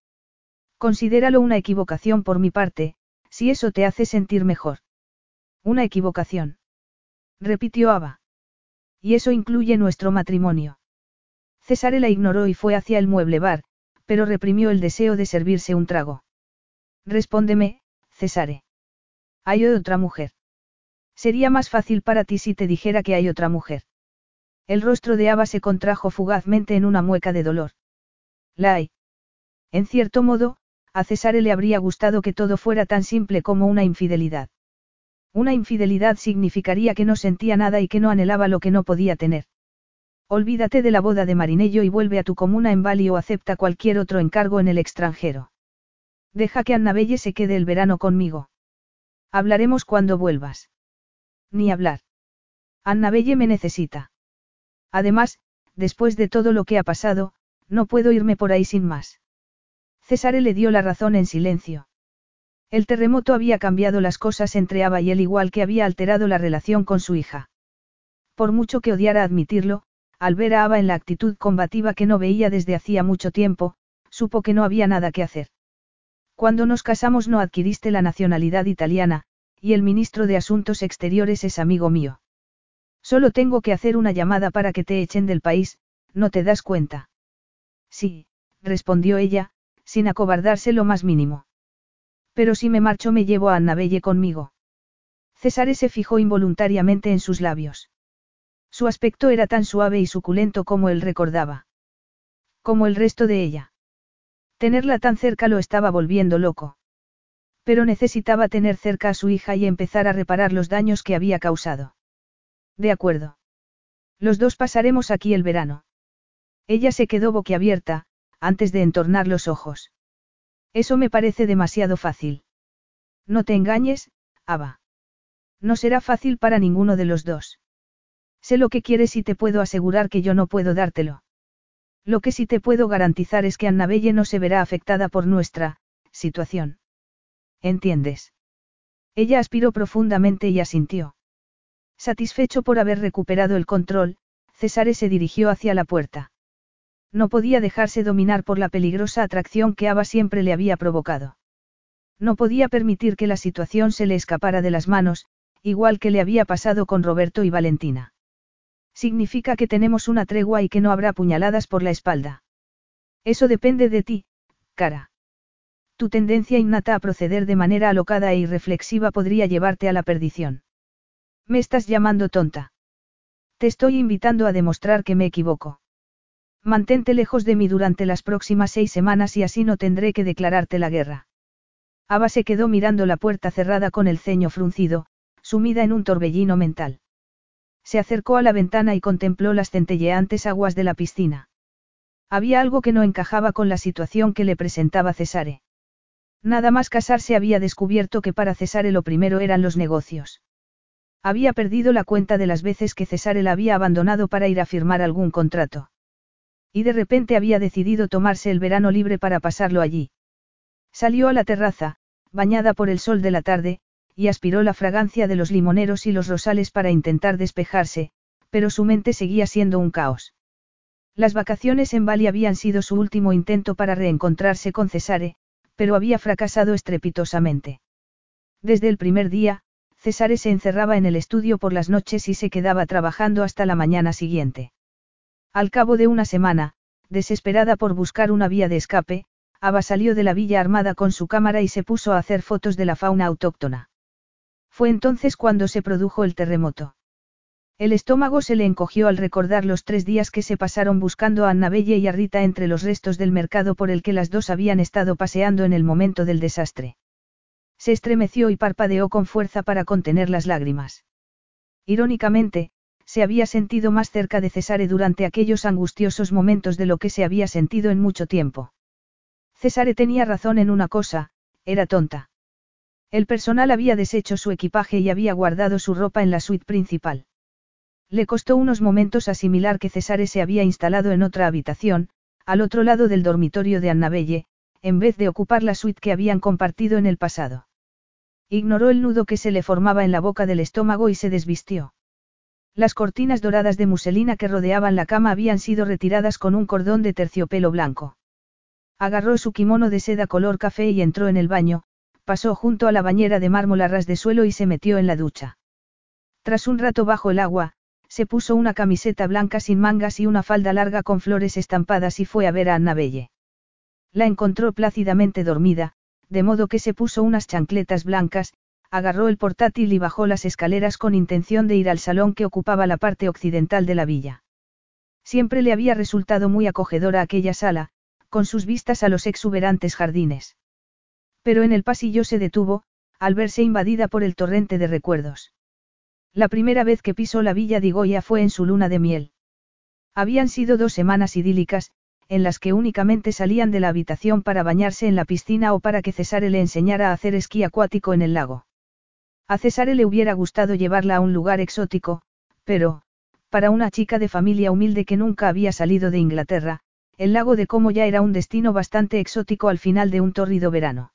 Considéralo una equivocación por mi parte, si eso te hace sentir mejor. Una equivocación. Repitió Ava. Y eso incluye nuestro matrimonio. Cesare la ignoró y fue hacia el mueble bar, pero reprimió el deseo de servirse un trago. Respóndeme, Cesare. Hay otra mujer. Sería más fácil para ti si te dijera que hay otra mujer. El rostro de Ava se contrajo fugazmente en una mueca de dolor. La hay. En cierto modo, a Cesare le habría gustado que todo fuera tan simple como una infidelidad. Una infidelidad significaría que no sentía nada y que no anhelaba lo que no podía tener. Olvídate de la boda de Marinello y vuelve a tu comuna en Bali o acepta cualquier otro encargo en el extranjero. Deja que Annabelle se quede el verano conmigo. Hablaremos cuando vuelvas. Ni hablar. Annabelle me necesita. Además, después de todo lo que ha pasado, no puedo irme por ahí sin más. César le dio la razón en silencio. El terremoto había cambiado las cosas entre Ava y él igual que había alterado la relación con su hija. Por mucho que odiara admitirlo, al ver a Ava en la actitud combativa que no veía desde hacía mucho tiempo, supo que no había nada que hacer. Cuando nos casamos no adquiriste la nacionalidad italiana, y el ministro de Asuntos Exteriores es amigo mío. Solo tengo que hacer una llamada para que te echen del país, ¿no te das cuenta? Sí, respondió ella, sin acobardarse lo más mínimo. Pero si me marcho me llevo a Annabelle conmigo. César se fijó involuntariamente en sus labios. Su aspecto era tan suave y suculento como él recordaba. Como el resto de ella. Tenerla tan cerca lo estaba volviendo loco. Pero necesitaba tener cerca a su hija y empezar a reparar los daños que había causado. De acuerdo. Los dos pasaremos aquí el verano. Ella se quedó boquiabierta, antes de entornar los ojos. Eso me parece demasiado fácil. No te engañes, Ava. No será fácil para ninguno de los dos. Sé lo que quieres y te puedo asegurar que yo no puedo dártelo. Lo que sí te puedo garantizar es que Annabelle no se verá afectada por nuestra situación. ¿Entiendes? Ella aspiró profundamente y asintió. Satisfecho por haber recuperado el control, Cesare se dirigió hacia la puerta. No podía dejarse dominar por la peligrosa atracción que Ava siempre le había provocado. No podía permitir que la situación se le escapara de las manos, igual que le había pasado con Roberto y Valentina. Significa que tenemos una tregua y que no habrá puñaladas por la espalda. Eso depende de ti, cara. Tu tendencia innata a proceder de manera alocada e irreflexiva podría llevarte a la perdición. Me estás llamando tonta. Te estoy invitando a demostrar que me equivoco. Mantente lejos de mí durante las próximas seis semanas y así no tendré que declararte la guerra. Ava se quedó mirando la puerta cerrada con el ceño fruncido, sumida en un torbellino mental. Se acercó a la ventana y contempló las centelleantes aguas de la piscina. Había algo que no encajaba con la situación que le presentaba Cesare. Nada más casarse había descubierto que para Cesare lo primero eran los negocios. Había perdido la cuenta de las veces que Cesare la había abandonado para ir a firmar algún contrato. Y de repente había decidido tomarse el verano libre para pasarlo allí. Salió a la terraza, bañada por el sol de la tarde, y aspiró la fragancia de los limoneros y los rosales para intentar despejarse, pero su mente seguía siendo un caos. Las vacaciones en Bali habían sido su último intento para reencontrarse con Cesare, pero había fracasado estrepitosamente. Desde el primer día, Cesare se encerraba en el estudio por las noches y se quedaba trabajando hasta la mañana siguiente. Al cabo de una semana, desesperada por buscar una vía de escape, Ava salió de la villa armada con su cámara y se puso a hacer fotos de la fauna autóctona. Fue entonces cuando se produjo el terremoto. El estómago se le encogió al recordar los tres días que se pasaron buscando a Annabelle y a Rita entre los restos del mercado por el que las dos habían estado paseando en el momento del desastre. Se estremeció y parpadeó con fuerza para contener las lágrimas. Irónicamente, se había sentido más cerca de Cesare durante aquellos angustiosos momentos de lo que se había sentido en mucho tiempo. Cesare tenía razón en una cosa, era tonta. El personal había deshecho su equipaje y había guardado su ropa en la suite principal. Le costó unos momentos asimilar que Cesare se había instalado en otra habitación, al otro lado del dormitorio de Annabelle, en vez de ocupar la suite que habían compartido en el pasado. Ignoró el nudo que se le formaba en la boca del estómago y se desvistió. Las cortinas doradas de muselina que rodeaban la cama habían sido retiradas con un cordón de terciopelo blanco. Agarró su kimono de seda color café y entró en el baño, pasó junto a la bañera de mármol a ras de suelo y se metió en la ducha. Tras un rato bajo el agua, se puso una camiseta blanca sin mangas y una falda larga con flores estampadas y fue a ver a Annabelle. La encontró plácidamente dormida, de modo que se puso unas chancletas blancas, agarró el portátil y bajó las escaleras con intención de ir al salón que ocupaba la parte occidental de la villa. Siempre le había resultado muy acogedora aquella sala, con sus vistas a los exuberantes jardines. Pero en el pasillo se detuvo, al verse invadida por el torrente de recuerdos. La primera vez que pisó la villa de Goya fue en su luna de miel. Habían sido dos semanas idílicas, en las que únicamente salían de la habitación para bañarse en la piscina o para que Cesare le enseñara a hacer esquí acuático en el lago. A Cesare le hubiera gustado llevarla a un lugar exótico, pero, para una chica de familia humilde que nunca había salido de Inglaterra, el lago de Como ya era un destino bastante exótico al final de un tórrido verano.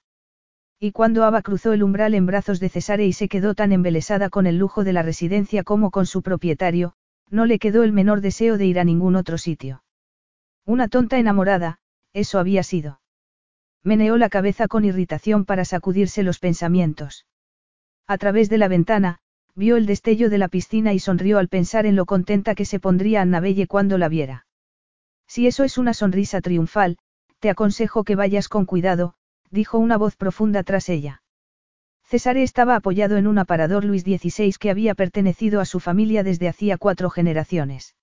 Y cuando Ava cruzó el umbral en brazos de Cesare y se quedó tan embelesada con el lujo de la residencia como con su propietario, no le quedó el menor deseo de ir a ningún otro sitio. Una tonta enamorada, eso había sido. Meneó la cabeza con irritación para sacudirse los pensamientos. A través de la ventana, vio el destello de la piscina y sonrió al pensar en lo contenta que se pondría Annabelle cuando la viera. Si eso es una sonrisa triunfal, te aconsejo que vayas con cuidado, dijo una voz profunda tras ella. Cesare estaba apoyado en un aparador Luis XVI que había pertenecido a su familia desde hacía cuatro generaciones.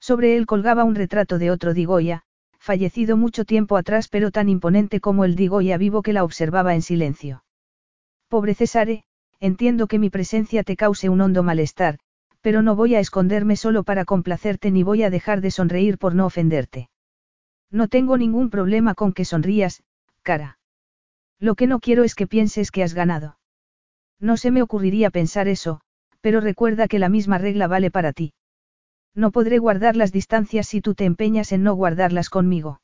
Sobre él colgaba un retrato de otro Digoya, fallecido mucho tiempo atrás pero tan imponente como el Digoya vivo que la observaba en silencio. Pobre Cesare, entiendo que mi presencia te cause un hondo malestar, pero no voy a esconderme solo para complacerte ni voy a dejar de sonreír por no ofenderte. No tengo ningún problema con que sonrías, cara. Lo que no quiero es que pienses que has ganado. No se me ocurriría pensar eso, pero recuerda que la misma regla vale para ti. No podré guardar las distancias si tú te empeñas en no guardarlas conmigo.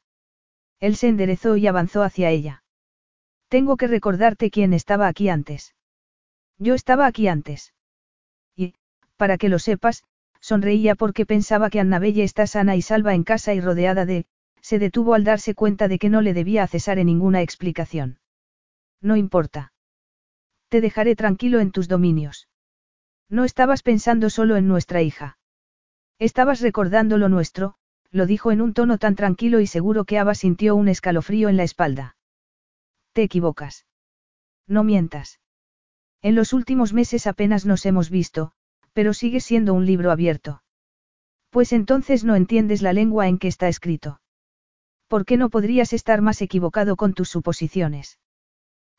Él se enderezó y avanzó hacia ella. Tengo que recordarte quién estaba aquí antes. Yo estaba aquí antes. Y, para que lo sepas, sonreía porque pensaba que Annabelle está sana y salva en casa y rodeada de, se detuvo al darse cuenta de que no le debía cesar en ninguna explicación. No importa. Te dejaré tranquilo en tus dominios. No estabas pensando solo en nuestra hija. Estabas recordando lo nuestro, lo dijo en un tono tan tranquilo y seguro que Ava sintió un escalofrío en la espalda. Te equivocas. No mientas. En los últimos meses apenas nos hemos visto, pero sigue siendo un libro abierto. Pues entonces no entiendes la lengua en que está escrito. ¿Por qué no podrías estar más equivocado con tus suposiciones?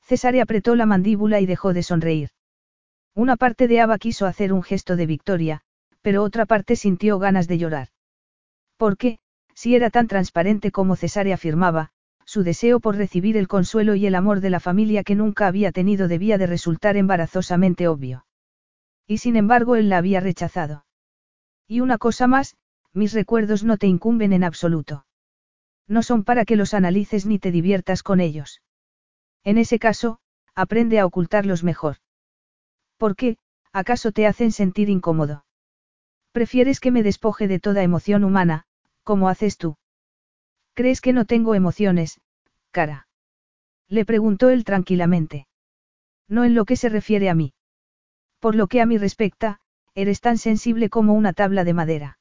Cesare apretó la mandíbula y dejó de sonreír. Una parte de Ava quiso hacer un gesto de victoria, pero otra parte sintió ganas de llorar. ¿Por qué, si era tan transparente como Cesare afirmaba, su deseo por recibir el consuelo y el amor de la familia que nunca había tenido debía de resultar embarazosamente obvio. Y sin embargo él la había rechazado. Y una cosa más, mis recuerdos no te incumben en absoluto. No son para que los analices ni te diviertas con ellos. En ese caso, aprende a ocultarlos mejor. ¿Por qué, acaso te hacen sentir incómodo? Prefieres que me despoje de toda emoción humana, como haces tú. ¿Crees que no tengo emociones, cara? Le preguntó él tranquilamente. No en lo que se refiere a mí. Por lo que a mí respecta, eres tan sensible como una tabla de madera.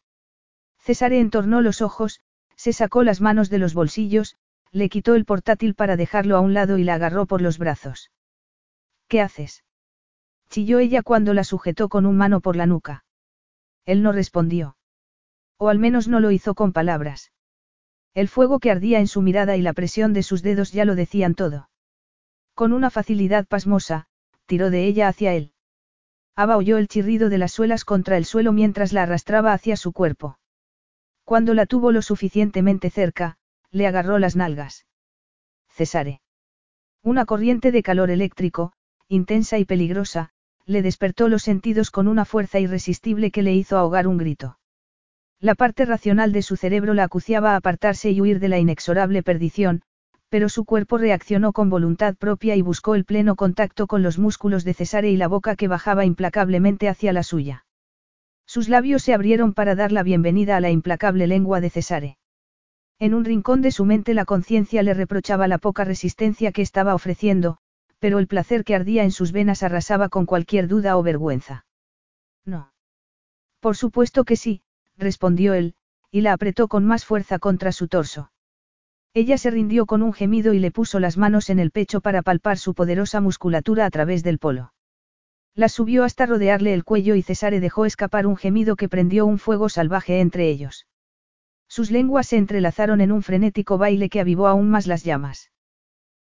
Cesare entornó los ojos, se sacó las manos de los bolsillos, le quitó el portátil para dejarlo a un lado y la agarró por los brazos. ¿Qué haces? chilló ella cuando la sujetó con un mano por la nuca. Él no respondió. O al menos no lo hizo con palabras. El fuego que ardía en su mirada y la presión de sus dedos ya lo decían todo. Con una facilidad pasmosa, tiró de ella hacia él. Aba oyó el chirrido de las suelas contra el suelo mientras la arrastraba hacia su cuerpo. Cuando la tuvo lo suficientemente cerca, le agarró las nalgas. Cesare. Una corriente de calor eléctrico, intensa y peligrosa, le despertó los sentidos con una fuerza irresistible que le hizo ahogar un grito. La parte racional de su cerebro la acuciaba a apartarse y huir de la inexorable perdición, pero su cuerpo reaccionó con voluntad propia y buscó el pleno contacto con los músculos de Cesare y la boca que bajaba implacablemente hacia la suya. Sus labios se abrieron para dar la bienvenida a la implacable lengua de Cesare. En un rincón de su mente la conciencia le reprochaba la poca resistencia que estaba ofreciendo, pero el placer que ardía en sus venas arrasaba con cualquier duda o vergüenza. No. Por supuesto que sí, respondió él, y la apretó con más fuerza contra su torso. Ella se rindió con un gemido y le puso las manos en el pecho para palpar su poderosa musculatura a través del polo. La subió hasta rodearle el cuello y Cesare dejó escapar un gemido que prendió un fuego salvaje entre ellos. Sus lenguas se entrelazaron en un frenético baile que avivó aún más las llamas.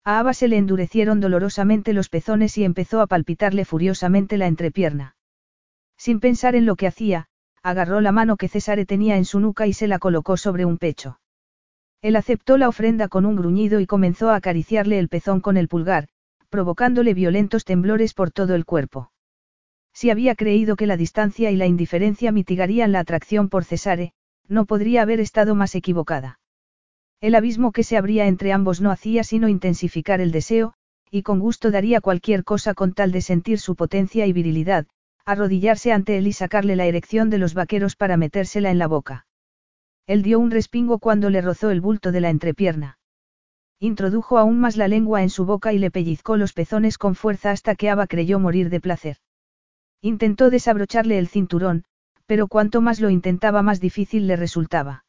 A Ava se le endurecieron dolorosamente los pezones y empezó a palpitarle furiosamente la entrepierna. Sin pensar en lo que hacía, agarró la mano que Cesare tenía en su nuca y se la colocó sobre un pecho. Él aceptó la ofrenda con un gruñido y comenzó a acariciarle el pezón con el pulgar, provocándole violentos temblores por todo el cuerpo. Si había creído que la distancia y la indiferencia mitigarían la atracción por Cesare, no podría haber estado más equivocada. El abismo que se abría entre ambos no hacía sino intensificar el deseo, y con gusto daría cualquier cosa con tal de sentir su potencia y virilidad, arrodillarse ante él y sacarle la erección de los vaqueros para metérsela en la boca. Él dio un respingo cuando le rozó el bulto de la entrepierna. Introdujo aún más la lengua en su boca y le pellizcó los pezones con fuerza hasta que Ava creyó morir de placer. Intentó desabrocharle el cinturón, pero cuanto más lo intentaba más difícil le resultaba.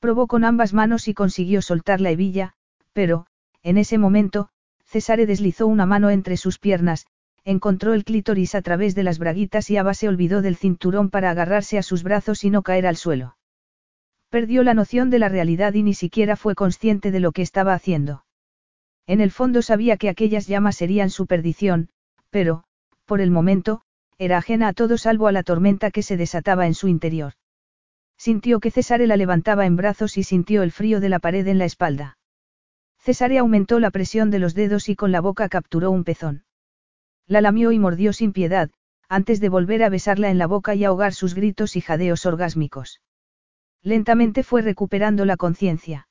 Probó con ambas manos y consiguió soltar la hebilla, pero, en ese momento, Cesare deslizó una mano entre sus piernas, encontró el clítoris a través de las braguitas y Ava se olvidó del cinturón para agarrarse a sus brazos y no caer al suelo. Perdió la noción de la realidad y ni siquiera fue consciente de lo que estaba haciendo. En el fondo sabía que aquellas llamas serían su perdición, pero, por el momento, era ajena a todo salvo a la tormenta que se desataba en su interior. Sintió que Cesare la levantaba en brazos y sintió el frío de la pared en la espalda. Cesare aumentó la presión de los dedos y con la boca capturó un pezón. La lamió y mordió sin piedad, antes de volver a besarla en la boca y ahogar sus gritos y jadeos orgásmicos. Lentamente fue recuperando la conciencia.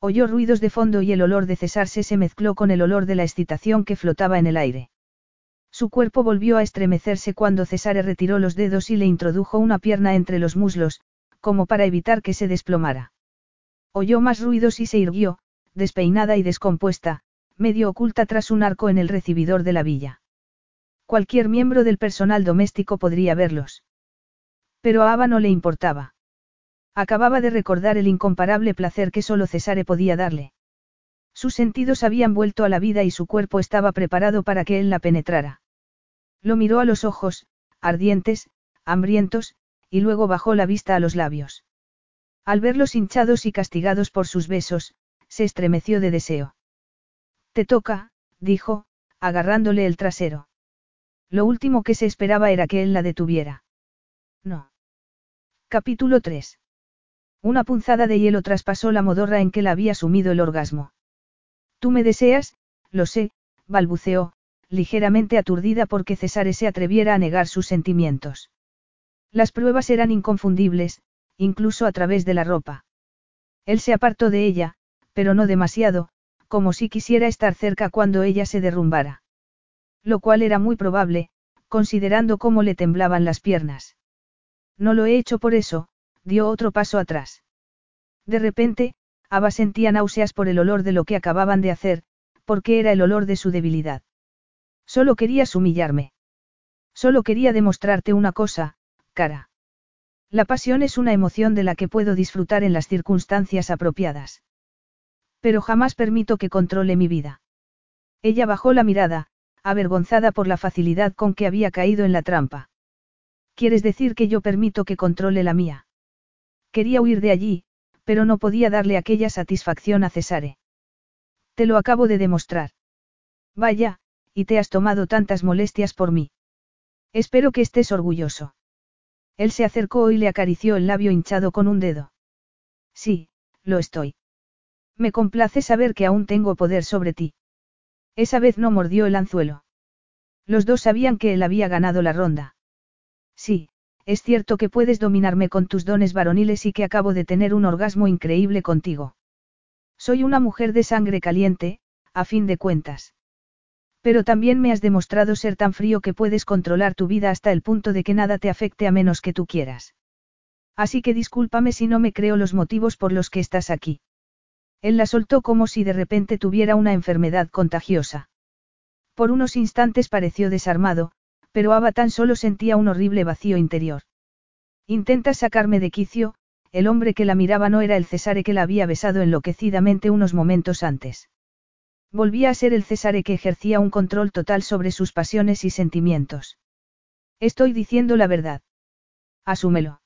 Oyó ruidos de fondo y el olor de cesarse se mezcló con el olor de la excitación que flotaba en el aire. Su cuerpo volvió a estremecerse cuando Cesare retiró los dedos y le introdujo una pierna entre los muslos, como para evitar que se desplomara. Oyó más ruidos y se irguió, despeinada y descompuesta, medio oculta tras un arco en el recibidor de la villa. Cualquier miembro del personal doméstico podría verlos. Pero a Ava no le importaba. Acababa de recordar el incomparable placer que solo Cesare podía darle. Sus sentidos habían vuelto a la vida y su cuerpo estaba preparado para que él la penetrara. Lo miró a los ojos, ardientes, hambrientos, y luego bajó la vista a los labios. Al verlos hinchados y castigados por sus besos, se estremeció de deseo. Te toca, dijo, agarrándole el trasero. Lo último que se esperaba era que él la detuviera. No. Capítulo 3. Una punzada de hielo traspasó la modorra en que la había sumido el orgasmo. Tú me deseas, lo sé, balbuceó, ligeramente aturdida porque Cesare se atreviera a negar sus sentimientos. Las pruebas eran inconfundibles, incluso a través de la ropa. Él se apartó de ella, pero no demasiado, como si quisiera estar cerca cuando ella se derrumbara. Lo cual era muy probable, considerando cómo le temblaban las piernas. No lo he hecho por eso, dio otro paso atrás. De repente, Ava sentía náuseas por el olor de lo que acababan de hacer, porque era el olor de su debilidad. Solo querías humillarme. Solo quería demostrarte una cosa, cara. La pasión es una emoción de la que puedo disfrutar en las circunstancias apropiadas. Pero jamás permito que controle mi vida. Ella bajó la mirada, avergonzada por la facilidad con que había caído en la trampa. ¿Quieres decir que yo permito que controle la mía? Quería huir de allí, pero no podía darle aquella satisfacción a Cesare. Te lo acabo de demostrar. Vaya, y te has tomado tantas molestias por mí. Espero que estés orgulloso. Él se acercó y le acarició el labio hinchado con un dedo. Sí, lo estoy. Me complace saber que aún tengo poder sobre ti. Esa vez no mordió el anzuelo. Los dos sabían que él había ganado la ronda. Sí, es cierto que puedes dominarme con tus dones varoniles y que acabo de tener un orgasmo increíble contigo. Soy una mujer de sangre caliente, a fin de cuentas. Pero también me has demostrado ser tan frío que puedes controlar tu vida hasta el punto de que nada te afecte a menos que tú quieras. Así que discúlpame si no me creo los motivos por los que estás aquí. Él la soltó como si de repente tuviera una enfermedad contagiosa. Por unos instantes pareció desarmado, pero Ava tan solo sentía un horrible vacío interior. Intenta sacarme de quicio, el hombre que la miraba no era el Cesare que la había besado enloquecidamente unos momentos antes. Volvía a ser el Cesare que ejercía un control total sobre sus pasiones y sentimientos. Estoy diciendo la verdad. Asúmelo.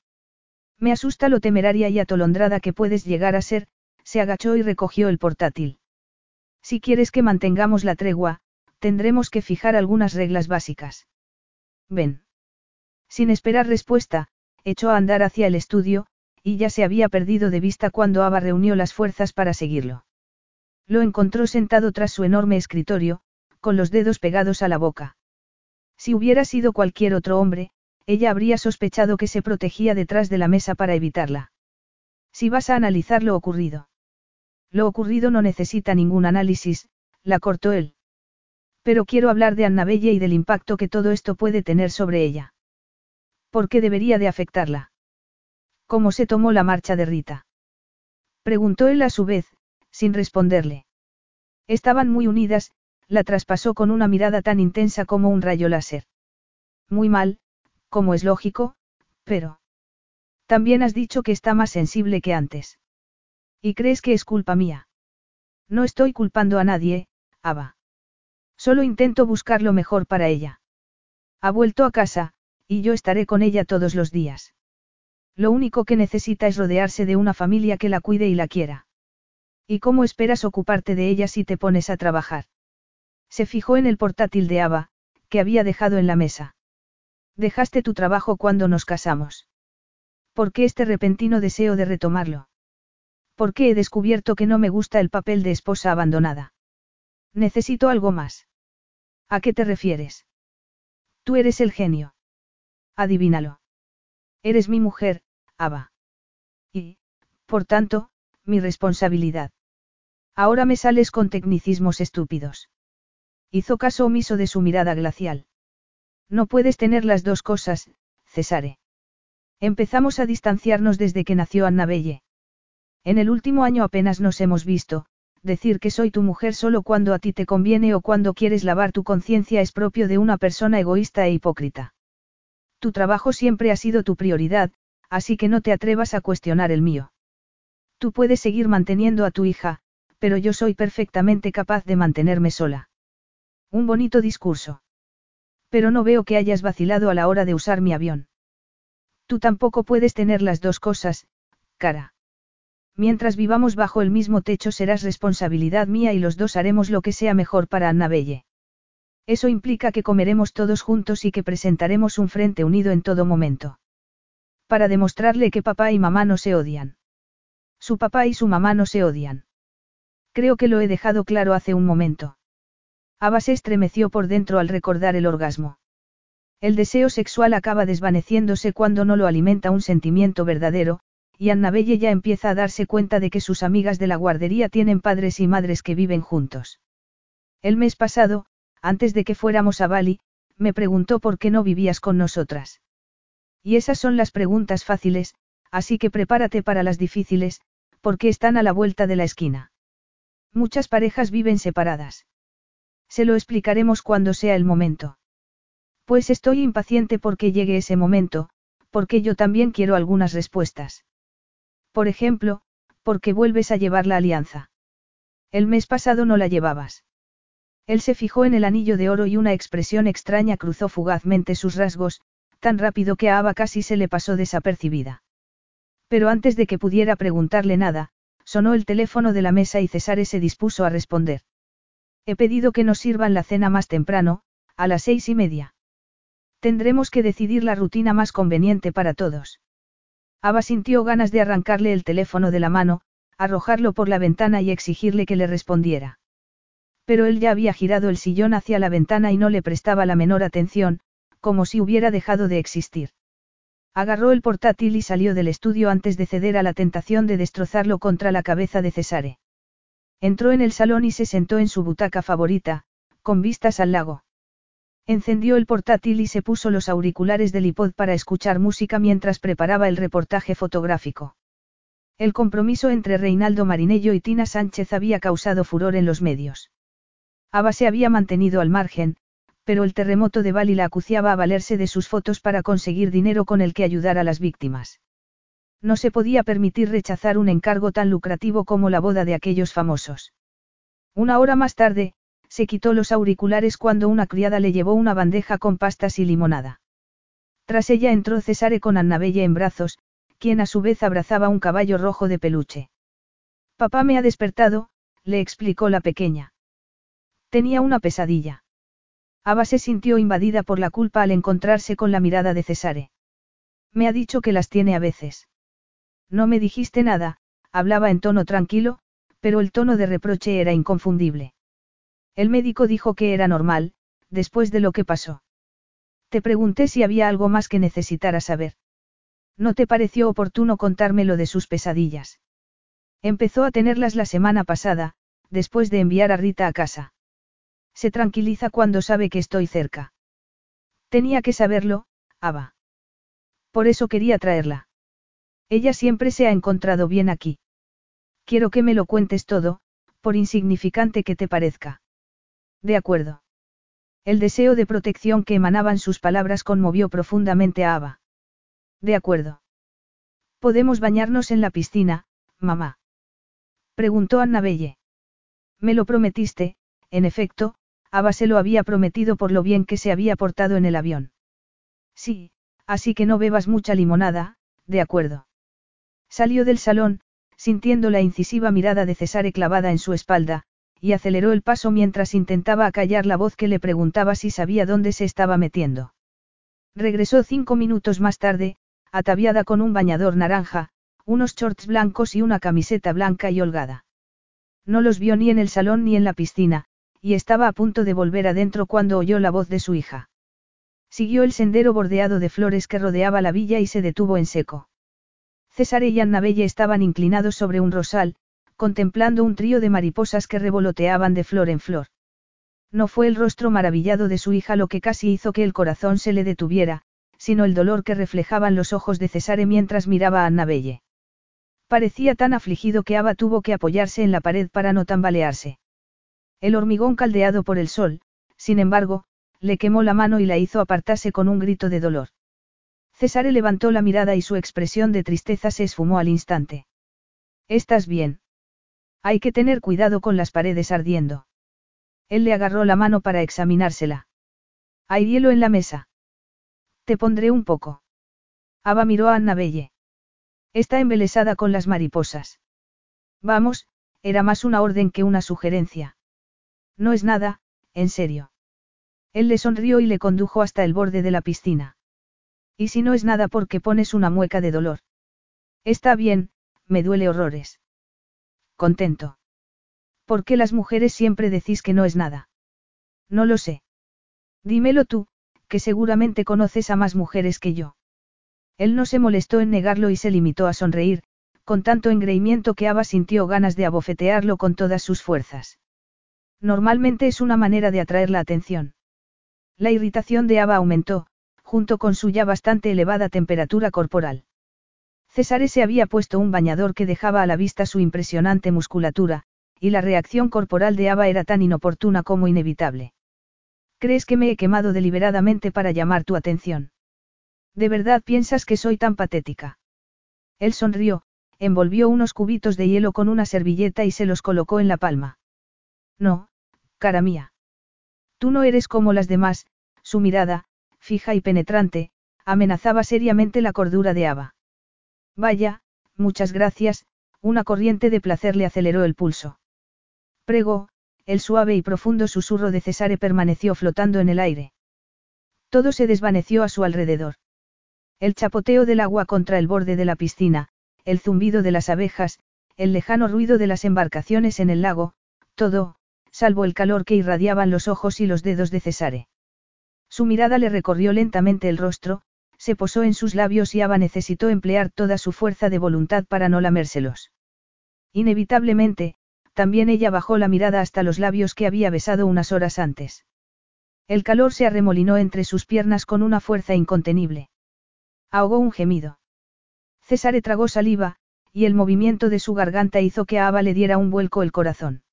Me asusta lo temeraria y atolondrada que puedes llegar a ser, se agachó y recogió el portátil. Si quieres que mantengamos la tregua, tendremos que fijar algunas reglas básicas. Ven. Sin esperar respuesta, echó a andar hacia el estudio, y ya se había perdido de vista cuando Ava reunió las fuerzas para seguirlo. Lo encontró sentado tras su enorme escritorio, con los dedos pegados a la boca. Si hubiera sido cualquier otro hombre, ella habría sospechado que se protegía detrás de la mesa para evitarla. Si vas a analizar lo ocurrido. Lo ocurrido no necesita ningún análisis, la cortó él. Pero quiero hablar de Annabelle y del impacto que todo esto puede tener sobre ella. ¿Por qué debería de afectarla? ¿Cómo se tomó la marcha de Rita? Preguntó él a su vez, sin responderle. Estaban muy unidas, la traspasó con una mirada tan intensa como un rayo láser. Muy mal, como es lógico, pero... También has dicho que está más sensible que antes. ¿Y crees que es culpa mía? No estoy culpando a nadie, Ava. Solo intento buscar lo mejor para ella. Ha vuelto a casa, y yo estaré con ella todos los días. Lo único que necesita es rodearse de una familia que la cuide y la quiera. ¿Y cómo esperas ocuparte de ella si te pones a trabajar? Se fijó en el portátil de Ava, que había dejado en la mesa. Dejaste tu trabajo cuando nos casamos. ¿Por qué este repentino deseo de retomarlo? ¿Por qué he descubierto que no me gusta el papel de esposa abandonada? Necesito algo más. ¿A qué te refieres? Tú eres el genio. Adivínalo. Eres mi mujer, Ava. Y, por tanto, mi responsabilidad. Ahora me sales con tecnicismos estúpidos. Hizo caso omiso de su mirada glacial. No puedes tener las dos cosas, Cesare. Empezamos a distanciarnos desde que nació Annabelle. En el último año apenas nos hemos visto, decir que soy tu mujer solo cuando a ti te conviene o cuando quieres lavar tu conciencia es propio de una persona egoísta e hipócrita. Tu trabajo siempre ha sido tu prioridad, así que no te atrevas a cuestionar el mío. Tú puedes seguir manteniendo a tu hija, pero yo soy perfectamente capaz de mantenerme sola. Un bonito discurso. Pero no veo que hayas vacilado a la hora de usar mi avión. Tú tampoco puedes tener las dos cosas, cara. Mientras vivamos bajo el mismo techo serás responsabilidad mía y los dos haremos lo que sea mejor para Annabelle. Eso implica que comeremos todos juntos y que presentaremos un frente unido en todo momento. Para demostrarle que papá y mamá no se odian. Su papá y su mamá no se odian. Creo que lo he dejado claro hace un momento. Ava se estremeció por dentro al recordar el orgasmo. El deseo sexual acaba desvaneciéndose cuando no lo alimenta un sentimiento verdadero, y Annabelle ya empieza a darse cuenta de que sus amigas de la guardería tienen padres y madres que viven juntos. El mes pasado, antes de que fuéramos a Bali, me preguntó por qué no vivías con nosotras. Y esas son las preguntas fáciles, así que prepárate para las difíciles, porque están a la vuelta de la esquina. Muchas parejas viven separadas. Se lo explicaremos cuando sea el momento. Pues estoy impaciente porque llegue ese momento, porque yo también quiero algunas respuestas. Por ejemplo, ¿por qué vuelves a llevar la alianza? El mes pasado no la llevabas. Él se fijó en el anillo de oro y una expresión extraña cruzó fugazmente sus rasgos, tan rápido que a Ava casi se le pasó desapercibida. Pero antes de que pudiera preguntarle nada, sonó el teléfono de la mesa y Cesare se dispuso a responder. He pedido que nos sirvan la cena más temprano, a las seis y media. Tendremos que decidir la rutina más conveniente para todos. Ava sintió ganas de arrancarle el teléfono de la mano, arrojarlo por la ventana y exigirle que le respondiera. Pero él ya había girado el sillón hacia la ventana y no le prestaba la menor atención, como si hubiera dejado de existir. Agarró el portátil y salió del estudio antes de ceder a la tentación de destrozarlo contra la cabeza de Cesare. Entró en el salón y se sentó en su butaca favorita, con vistas al lago. Encendió el portátil y se puso los auriculares del iPod para escuchar música mientras preparaba el reportaje fotográfico. El compromiso entre Reinaldo Marinello y Tina Sánchez había causado furor en los medios. Ava se había mantenido al margen, pero el terremoto de Bali la acuciaba a valerse de sus fotos para conseguir dinero con el que ayudar a las víctimas. No se podía permitir rechazar un encargo tan lucrativo como la boda de aquellos famosos. Una hora más tarde, se quitó los auriculares cuando una criada le llevó una bandeja con pastas y limonada. Tras ella entró Cesare con Annabelle en brazos, quien a su vez abrazaba un caballo rojo de peluche. Papá me ha despertado, le explicó la pequeña. Tenía una pesadilla. Ava se sintió invadida por la culpa al encontrarse con la mirada de Cesare. Me ha dicho que las tiene a veces. No me dijiste nada, hablaba en tono tranquilo, pero el tono de reproche era inconfundible. El médico dijo que era normal, después de lo que pasó. Te pregunté si había algo más que necesitara saber. ¿No te pareció oportuno contarme lo de sus pesadillas? Empezó a tenerlas la semana pasada, después de enviar a Rita a casa. Se tranquiliza cuando sabe que estoy cerca. Tenía que saberlo, Ava. Por eso quería traerla. Ella siempre se ha encontrado bien aquí. Quiero que me lo cuentes todo, por insignificante que te parezca. De acuerdo. El deseo de protección que emanaban sus palabras conmovió profundamente a Ava. De acuerdo. ¿Podemos bañarnos en la piscina, mamá? Preguntó Annabelle. Me lo prometiste, en efecto, Ava se lo había prometido por lo bien que se había portado en el avión. Sí, así que no bebas mucha limonada, de acuerdo. Salió del salón, sintiendo la incisiva mirada de Cesare clavada en su espalda, y aceleró el paso mientras intentaba acallar la voz que le preguntaba si sabía dónde se estaba metiendo. Regresó cinco minutos más tarde, ataviada con un bañador naranja, unos shorts blancos y una camiseta blanca y holgada. No los vio ni en el salón ni en la piscina, y estaba a punto de volver adentro cuando oyó la voz de su hija. Siguió el sendero bordeado de flores que rodeaba la villa y se detuvo en seco. César y Annabelle estaban inclinados sobre un rosal, contemplando un trío de mariposas que revoloteaban de flor en flor. No fue el rostro maravillado de su hija lo que casi hizo que el corazón se le detuviera, sino el dolor que reflejaban los ojos de Cesare mientras miraba a Annabelle. Parecía tan afligido que Ava tuvo que apoyarse en la pared para no tambalearse. El hormigón caldeado por el sol, sin embargo, le quemó la mano y la hizo apartarse con un grito de dolor. Cesare levantó la mirada y su expresión de tristeza se esfumó al instante. ¿Estás bien? Hay que tener cuidado con las paredes ardiendo. Él le agarró la mano para examinársela. Hay hielo en la mesa. Te pondré un poco. Ava miró a Annabelle. Está embelesada con las mariposas. Vamos, era más una orden que una sugerencia. No es nada, en serio. Él le sonrió y le condujo hasta el borde de la piscina. Y si no es nada porque pones una mueca de dolor. Está bien, me duele horrores contento. ¿Por qué las mujeres siempre decís que no es nada? No lo sé. Dímelo tú, que seguramente conoces a más mujeres que yo. Él no se molestó en negarlo y se limitó a sonreír, con tanto engreimiento que Ava sintió ganas de abofetearlo con todas sus fuerzas. Normalmente es una manera de atraer la atención. La irritación de Ava aumentó, junto con su ya bastante elevada temperatura corporal. César se había puesto un bañador que dejaba a la vista su impresionante musculatura, y la reacción corporal de Ava era tan inoportuna como inevitable. ¿Crees que me he quemado deliberadamente para llamar tu atención? ¿De verdad piensas que soy tan patética? Él sonrió, envolvió unos cubitos de hielo con una servilleta y se los colocó en la palma. No, cara mía. Tú no eres como las demás, su mirada, fija y penetrante, amenazaba seriamente la cordura de Ava. Vaya, muchas gracias, una corriente de placer le aceleró el pulso. Pregó, el suave y profundo susurro de Cesare permaneció flotando en el aire. Todo se desvaneció a su alrededor. El chapoteo del agua contra el borde de la piscina, el zumbido de las abejas, el lejano ruido de las embarcaciones en el lago, todo, salvo el calor que irradiaban los ojos y los dedos de Cesare. Su mirada le recorrió lentamente el rostro, se posó en sus labios y Ava necesitó emplear toda su fuerza de voluntad para no lamérselos. Inevitablemente, también ella bajó la mirada hasta los labios que había besado unas horas antes. El calor se arremolinó entre sus piernas con una fuerza incontenible. Ahogó un gemido. César tragó saliva, y el movimiento de su garganta hizo que a Ava le diera un vuelco el corazón.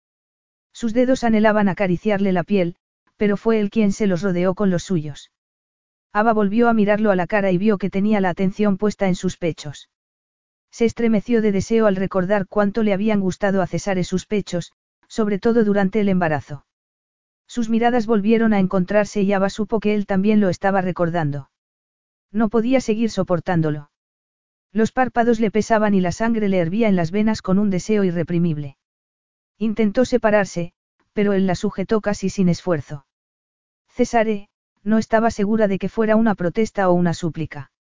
Sus dedos anhelaban acariciarle la piel, pero fue él quien se los rodeó con los suyos. Ava volvió a mirarlo a la cara y vio que tenía la atención puesta en sus pechos. Se estremeció de deseo al recordar cuánto le habían gustado a César sus pechos, sobre todo durante el embarazo. Sus miradas volvieron a encontrarse y Ava supo que él también lo estaba recordando. No podía seguir soportándolo. Los párpados le pesaban y la sangre le hervía en las venas con un deseo irreprimible. Intentó separarse, pero él la sujetó casi sin esfuerzo. Césare, no estaba segura de que fuera una protesta o una súplica.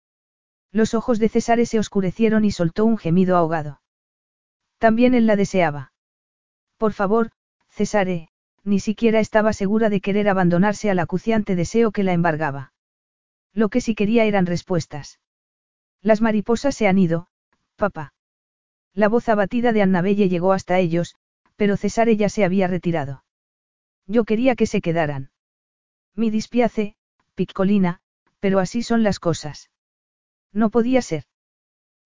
Los ojos de César se oscurecieron y soltó un gemido ahogado. También él la deseaba. Por favor, Césare, ni siquiera estaba segura de querer abandonarse al acuciante deseo que la embargaba. Lo que sí quería eran respuestas. Las mariposas se han ido, papá. La voz abatida de Annabelle llegó hasta ellos, pero César ya se había retirado. Yo quería que se quedaran. Mi dispiace, Piccolina, pero así son las cosas. No podía ser.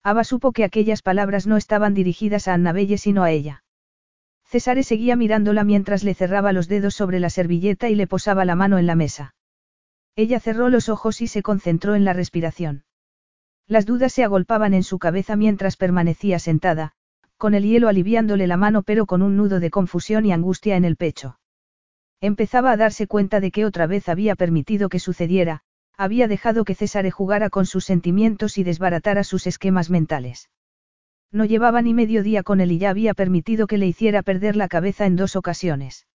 Ava supo que aquellas palabras no estaban dirigidas a Annabelle sino a ella. César seguía mirándola mientras le cerraba los dedos sobre la servilleta y le posaba la mano en la mesa. Ella cerró los ojos y se concentró en la respiración. Las dudas se agolpaban en su cabeza mientras permanecía sentada, con el hielo aliviándole la mano pero con un nudo de confusión y angustia en el pecho. Empezaba a darse cuenta de que otra vez había permitido que sucediera, había dejado que César jugara con sus sentimientos y desbaratara sus esquemas mentales. No llevaba ni medio día con él y ya había permitido que le hiciera perder la cabeza en dos ocasiones.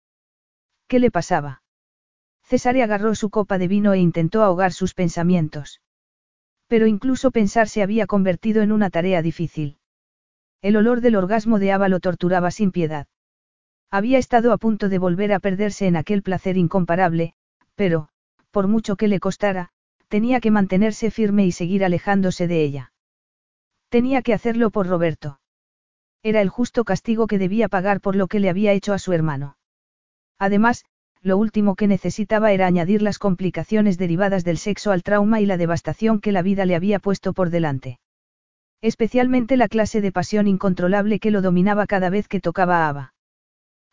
¿Qué le pasaba? César agarró su copa de vino e intentó ahogar sus pensamientos. Pero incluso pensar se había convertido en una tarea difícil. El olor del orgasmo de Ava lo torturaba sin piedad. Había estado a punto de volver a perderse en aquel placer incomparable, pero, por mucho que le costara, tenía que mantenerse firme y seguir alejándose de ella. Tenía que hacerlo por Roberto. Era el justo castigo que debía pagar por lo que le había hecho a su hermano. Además, lo último que necesitaba era añadir las complicaciones derivadas del sexo al trauma y la devastación que la vida le había puesto por delante. Especialmente la clase de pasión incontrolable que lo dominaba cada vez que tocaba a Ava.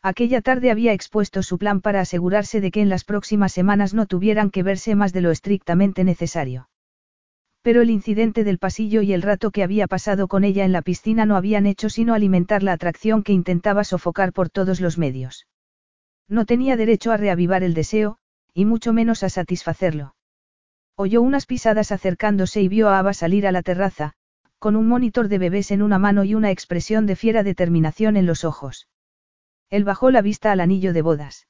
Aquella tarde había expuesto su plan para asegurarse de que en las próximas semanas no tuvieran que verse más de lo estrictamente necesario. Pero el incidente del pasillo y el rato que había pasado con ella en la piscina no habían hecho sino alimentar la atracción que intentaba sofocar por todos los medios. No tenía derecho a reavivar el deseo, y mucho menos a satisfacerlo. Oyó unas pisadas acercándose y vio a Ava salir a la terraza, con un monitor de bebés en una mano y una expresión de fiera determinación en los ojos. Él bajó la vista al anillo de bodas.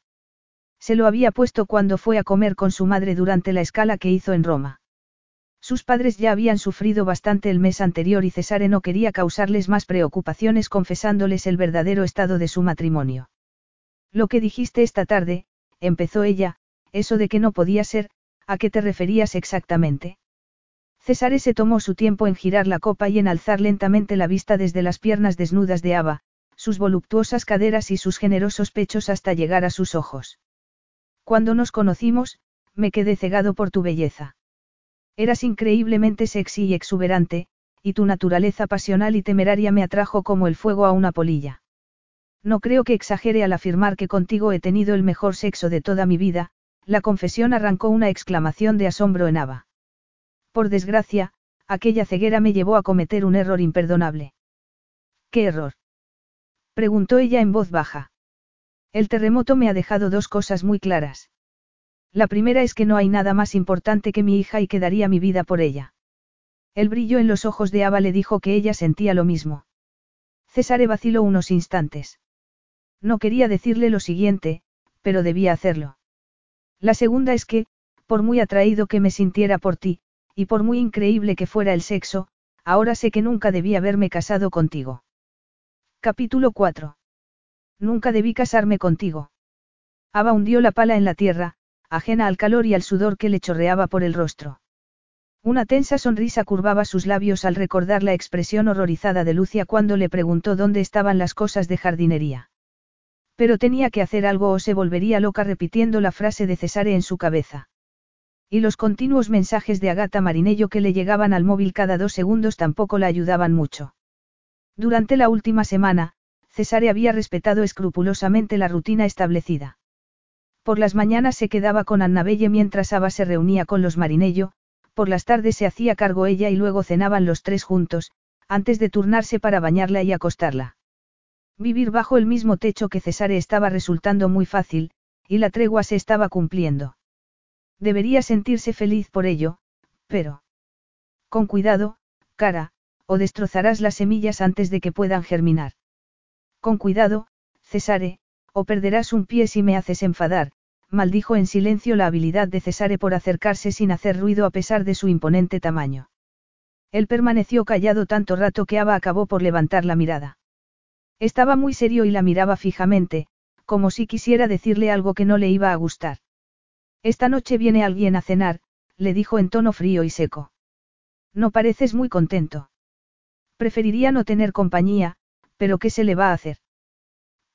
Se lo había puesto cuando fue a comer con su madre durante la escala que hizo en Roma. Sus padres ya habían sufrido bastante el mes anterior y Cesare no quería causarles más preocupaciones confesándoles el verdadero estado de su matrimonio. Lo que dijiste esta tarde, empezó ella, eso de que no podía ser, ¿a qué te referías exactamente? Cesare se tomó su tiempo en girar la copa y en alzar lentamente la vista desde las piernas desnudas de Ava, sus voluptuosas caderas y sus generosos pechos hasta llegar a sus ojos. Cuando nos conocimos, me quedé cegado por tu belleza. Eras increíblemente sexy y exuberante, y tu naturaleza pasional y temeraria me atrajo como el fuego a una polilla. No creo que exagere al afirmar que contigo he tenido el mejor sexo de toda mi vida, la confesión arrancó una exclamación de asombro en Ava. Por desgracia, aquella ceguera me llevó a cometer un error imperdonable. ¿Qué error? Preguntó ella en voz baja. El terremoto me ha dejado dos cosas muy claras. La primera es que no hay nada más importante que mi hija y que daría mi vida por ella. El brillo en los ojos de Ava le dijo que ella sentía lo mismo. César vaciló unos instantes. No quería decirle lo siguiente, pero debía hacerlo. La segunda es que, por muy atraído que me sintiera por ti, y por muy increíble que fuera el sexo, ahora sé que nunca debía haberme casado contigo. Capítulo 4. Nunca debí casarme contigo. Ava hundió la pala en la tierra, ajena al calor y al sudor que le chorreaba por el rostro. Una tensa sonrisa curvaba sus labios al recordar la expresión horrorizada de Lucia cuando le preguntó dónde estaban las cosas de jardinería. Pero tenía que hacer algo o se volvería loca repitiendo la frase de Cesare en su cabeza. Y los continuos mensajes de Agata Marinello que le llegaban al móvil cada dos segundos tampoco la ayudaban mucho. Durante la última semana, Cesare había respetado escrupulosamente la rutina establecida. Por las mañanas se quedaba con Annabelle mientras Ava se reunía con los Marinello, por las tardes se hacía cargo ella y luego cenaban los tres juntos, antes de turnarse para bañarla y acostarla. Vivir bajo el mismo techo que Cesare estaba resultando muy fácil, y la tregua se estaba cumpliendo. Debería sentirse feliz por ello, pero... Con cuidado, cara, o destrozarás las semillas antes de que puedan germinar. Con cuidado, Cesare, o perderás un pie si me haces enfadar, maldijo en silencio la habilidad de Cesare por acercarse sin hacer ruido a pesar de su imponente tamaño. Él permaneció callado tanto rato que Ava acabó por levantar la mirada. Estaba muy serio y la miraba fijamente, como si quisiera decirle algo que no le iba a gustar. Esta noche viene alguien a cenar, le dijo en tono frío y seco. No pareces muy contento. Preferiría no tener compañía, pero ¿qué se le va a hacer?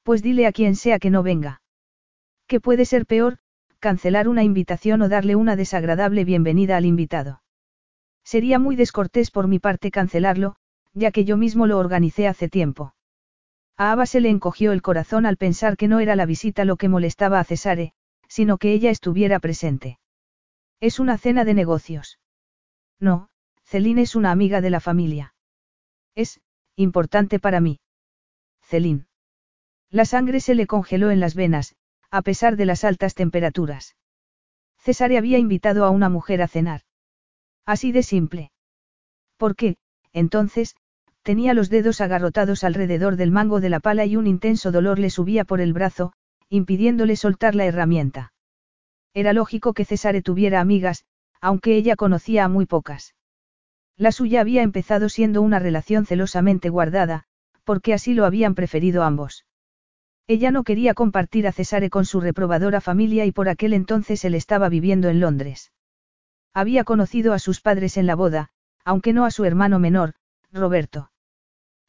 Pues dile a quien sea que no venga. ¿Qué puede ser peor, cancelar una invitación o darle una desagradable bienvenida al invitado? Sería muy descortés por mi parte cancelarlo, ya que yo mismo lo organicé hace tiempo. A Ava se le encogió el corazón al pensar que no era la visita lo que molestaba a Cesare, sino que ella estuviera presente. Es una cena de negocios. No, Celine es una amiga de la familia. Es, importante para mí. Celine. La sangre se le congeló en las venas, a pesar de las altas temperaturas. Cesare había invitado a una mujer a cenar. Así de simple. ¿Por qué, entonces, Tenía los dedos agarrotados alrededor del mango de la pala y un intenso dolor le subía por el brazo, impidiéndole soltar la herramienta. Era lógico que Cesare tuviera amigas, aunque ella conocía a muy pocas. La suya había empezado siendo una relación celosamente guardada, porque así lo habían preferido ambos. Ella no quería compartir a Cesare con su reprobadora familia y por aquel entonces él estaba viviendo en Londres. Había conocido a sus padres en la boda, aunque no a su hermano menor, Roberto.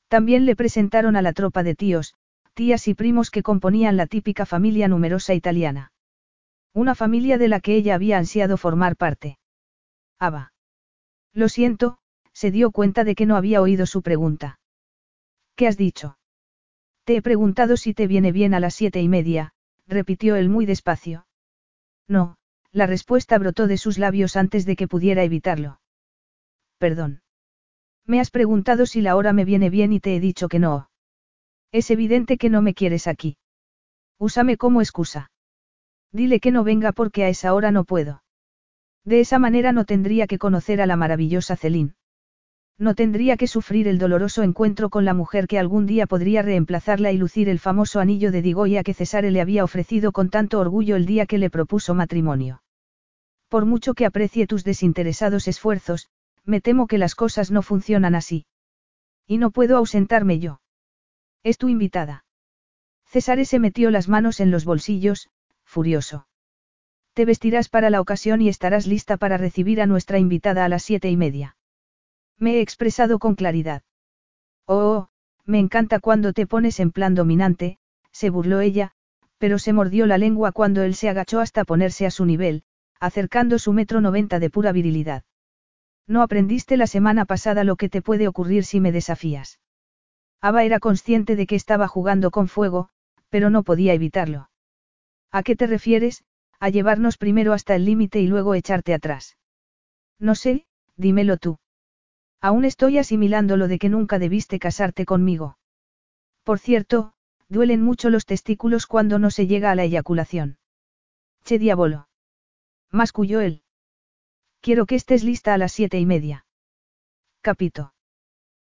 También le presentaron a la tropa de tíos, tías y primos que componían la típica familia numerosa italiana. Una familia de la que ella había ansiado formar parte. Ava. Lo siento, se dio cuenta de que no había oído su pregunta. ¿Qué has dicho? Te he preguntado si te viene bien a las siete y media, repitió él muy despacio. No, la respuesta brotó de sus labios antes de que pudiera evitarlo. Perdón. Me has preguntado si la hora me viene bien y te he dicho que no. Es evidente que no me quieres aquí. Úsame como excusa. Dile que no venga porque a esa hora no puedo. De esa manera no tendría que conocer a la maravillosa Celín. No tendría que sufrir el doloroso encuentro con la mujer que algún día podría reemplazarla y lucir el famoso anillo de Digoya que Cesare le había ofrecido con tanto orgullo el día que le propuso matrimonio. Por mucho que aprecie tus desinteresados esfuerzos, me temo que las cosas no funcionan así. Y no puedo ausentarme yo. Es tu invitada. César se metió las manos en los bolsillos, furioso. Te vestirás para la ocasión y estarás lista para recibir a nuestra invitada a las siete y media. Me he expresado con claridad. Oh, oh, me encanta cuando te pones en plan dominante, se burló ella, pero se mordió la lengua cuando él se agachó hasta ponerse a su nivel, acercando su metro noventa de pura virilidad. No aprendiste la semana pasada lo que te puede ocurrir si me desafías. Ava era consciente de que estaba jugando con fuego, pero no podía evitarlo. ¿A qué te refieres? A llevarnos primero hasta el límite y luego echarte atrás. No sé, dímelo tú. Aún estoy asimilando lo de que nunca debiste casarte conmigo. Por cierto, duelen mucho los testículos cuando no se llega a la eyaculación. Che diabolo. Masculló él. Quiero que estés lista a las siete y media. Capito.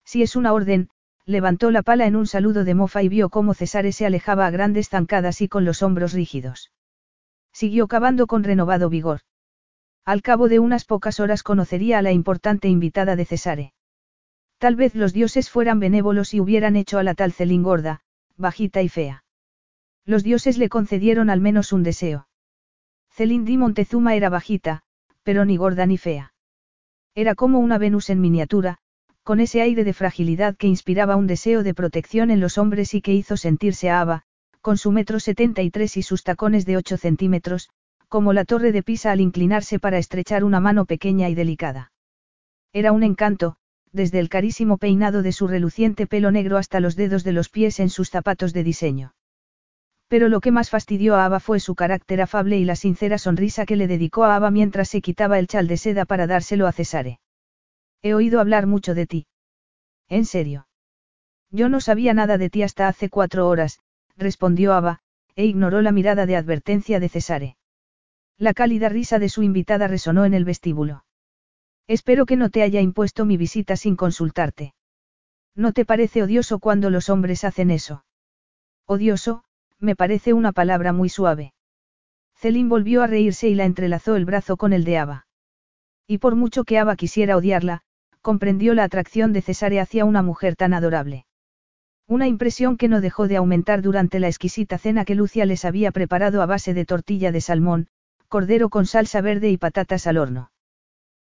Si es una orden, levantó la pala en un saludo de mofa y vio cómo Cesare se alejaba a grandes zancadas y con los hombros rígidos. Siguió cavando con renovado vigor. Al cabo de unas pocas horas conocería a la importante invitada de Cesare. Tal vez los dioses fueran benévolos y hubieran hecho a la tal Celín gorda, bajita y fea. Los dioses le concedieron al menos un deseo. Celín di Montezuma era bajita, pero ni gorda ni fea. Era como una Venus en miniatura, con ese aire de fragilidad que inspiraba un deseo de protección en los hombres y que hizo sentirse a Ava, con su metro setenta y tres y sus tacones de ocho centímetros, como la torre de Pisa al inclinarse para estrechar una mano pequeña y delicada. Era un encanto, desde el carísimo peinado de su reluciente pelo negro hasta los dedos de los pies en sus zapatos de diseño. Pero lo que más fastidió a Ava fue su carácter afable y la sincera sonrisa que le dedicó a Ava mientras se quitaba el chal de seda para dárselo a Cesare. He oído hablar mucho de ti. ¿En serio? Yo no sabía nada de ti hasta hace cuatro horas, respondió Ava, e ignoró la mirada de advertencia de Cesare. La cálida risa de su invitada resonó en el vestíbulo. Espero que no te haya impuesto mi visita sin consultarte. ¿No te parece odioso cuando los hombres hacen eso? Odioso, me parece una palabra muy suave. Celine volvió a reírse y la entrelazó el brazo con el de Ava. Y por mucho que Ava quisiera odiarla, comprendió la atracción de Cesare hacia una mujer tan adorable. Una impresión que no dejó de aumentar durante la exquisita cena que Lucia les había preparado a base de tortilla de salmón, cordero con salsa verde y patatas al horno.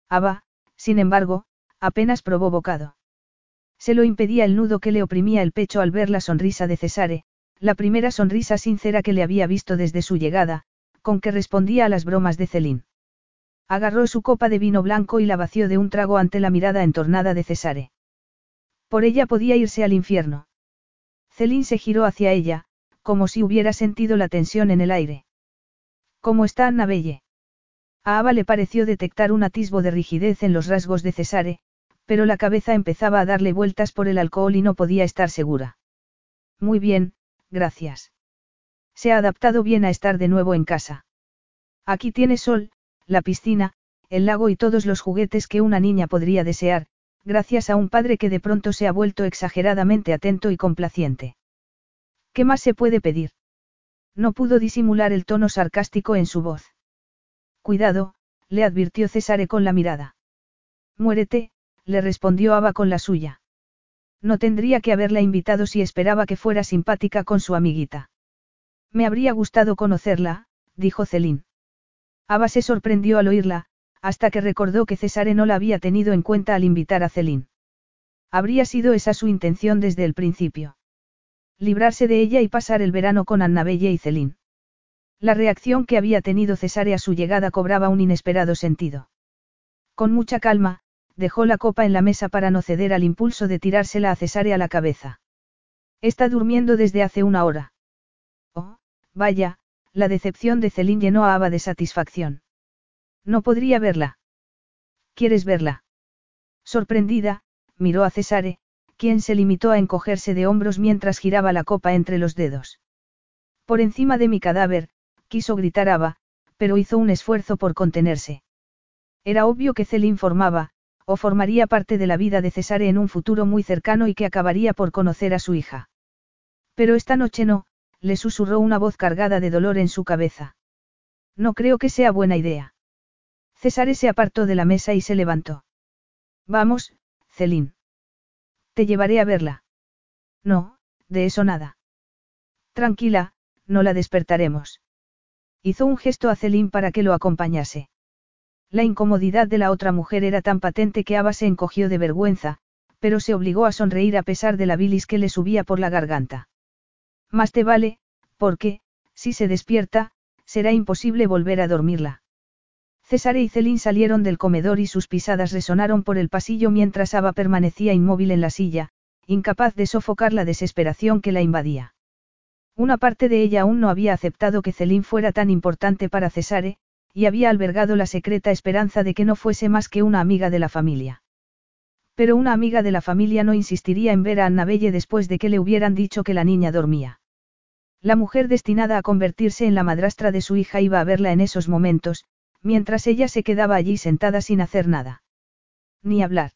Ava, sin embargo, apenas probó bocado. Se lo impedía el nudo que le oprimía el pecho al ver la sonrisa de Cesare, la primera sonrisa sincera que le había visto desde su llegada, con que respondía a las bromas de Celín. Agarró su copa de vino blanco y la vació de un trago ante la mirada entornada de Cesare. Por ella podía irse al infierno. Celín se giró hacia ella, como si hubiera sentido la tensión en el aire. ¿Cómo está Anna Belle? A Ava le pareció detectar un atisbo de rigidez en los rasgos de Cesare, pero la cabeza empezaba a darle vueltas por el alcohol y no podía estar segura. Muy bien, gracias. Se ha adaptado bien a estar de nuevo en casa. Aquí tiene sol, la piscina, el lago y todos los juguetes que una niña podría desear, gracias a un padre que de pronto se ha vuelto exageradamente atento y complaciente. ¿Qué más se puede pedir? No pudo disimular el tono sarcástico en su voz. Cuidado, le advirtió Cesare con la mirada. Muérete, le respondió Ava con la suya. No tendría que haberla invitado si esperaba que fuera simpática con su amiguita. Me habría gustado conocerla, dijo Celín. Ava se sorprendió al oírla, hasta que recordó que Cesare no la había tenido en cuenta al invitar a Celín. Habría sido esa su intención desde el principio. Librarse de ella y pasar el verano con Annabelle y Celín. La reacción que había tenido Cesare a su llegada cobraba un inesperado sentido. Con mucha calma, dejó la copa en la mesa para no ceder al impulso de tirársela a Cesare a la cabeza. Está durmiendo desde hace una hora. Oh, vaya, la decepción de Celín llenó a Ava de satisfacción. No podría verla. ¿Quieres verla? Sorprendida, miró a Cesare, quien se limitó a encogerse de hombros mientras giraba la copa entre los dedos. Por encima de mi cadáver, quiso gritar Ava, pero hizo un esfuerzo por contenerse. Era obvio que Celín formaba, o formaría parte de la vida de Cesare en un futuro muy cercano y que acabaría por conocer a su hija. Pero esta noche no, le susurró una voz cargada de dolor en su cabeza. No creo que sea buena idea. Cesare se apartó de la mesa y se levantó. Vamos, Celín. Te llevaré a verla. No, de eso nada. Tranquila, no la despertaremos. Hizo un gesto a Celín para que lo acompañase. La incomodidad de la otra mujer era tan patente que Ava se encogió de vergüenza, pero se obligó a sonreír a pesar de la bilis que le subía por la garganta. Más te vale, porque, si se despierta, será imposible volver a dormirla. Cesare y Celín salieron del comedor y sus pisadas resonaron por el pasillo mientras Ava permanecía inmóvil en la silla, incapaz de sofocar la desesperación que la invadía. Una parte de ella aún no había aceptado que Celín fuera tan importante para Cesare, y había albergado la secreta esperanza de que no fuese más que una amiga de la familia. Pero una amiga de la familia no insistiría en ver a Annabelle después de que le hubieran dicho que la niña dormía. La mujer destinada a convertirse en la madrastra de su hija iba a verla en esos momentos, mientras ella se quedaba allí sentada sin hacer nada. Ni hablar.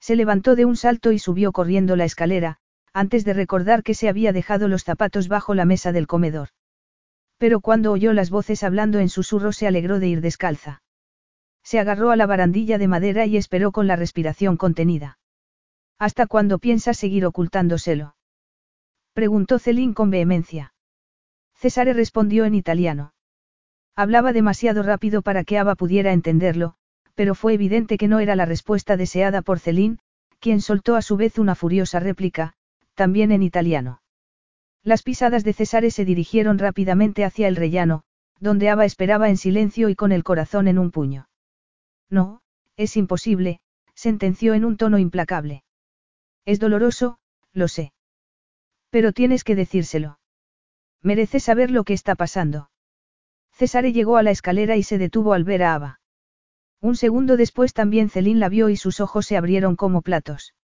Se levantó de un salto y subió corriendo la escalera, antes de recordar que se había dejado los zapatos bajo la mesa del comedor. Pero cuando oyó las voces hablando en susurro se alegró de ir descalza. Se agarró a la barandilla de madera y esperó con la respiración contenida. ¿Hasta cuándo piensa seguir ocultándoselo? Preguntó Celín con vehemencia. Cesare respondió en italiano. Hablaba demasiado rápido para que Ava pudiera entenderlo, pero fue evidente que no era la respuesta deseada por Celín, quien soltó a su vez una furiosa réplica, también en italiano. Las pisadas de Cesare se dirigieron rápidamente hacia el rellano, donde Ava esperaba en silencio y con el corazón en un puño. No, es imposible, sentenció en un tono implacable. Es doloroso, lo sé. Pero tienes que decírselo. Merece saber lo que está pasando. Cesare llegó a la escalera y se detuvo al ver a Ava. Un segundo después también Celín la vio y sus ojos se abrieron como platos.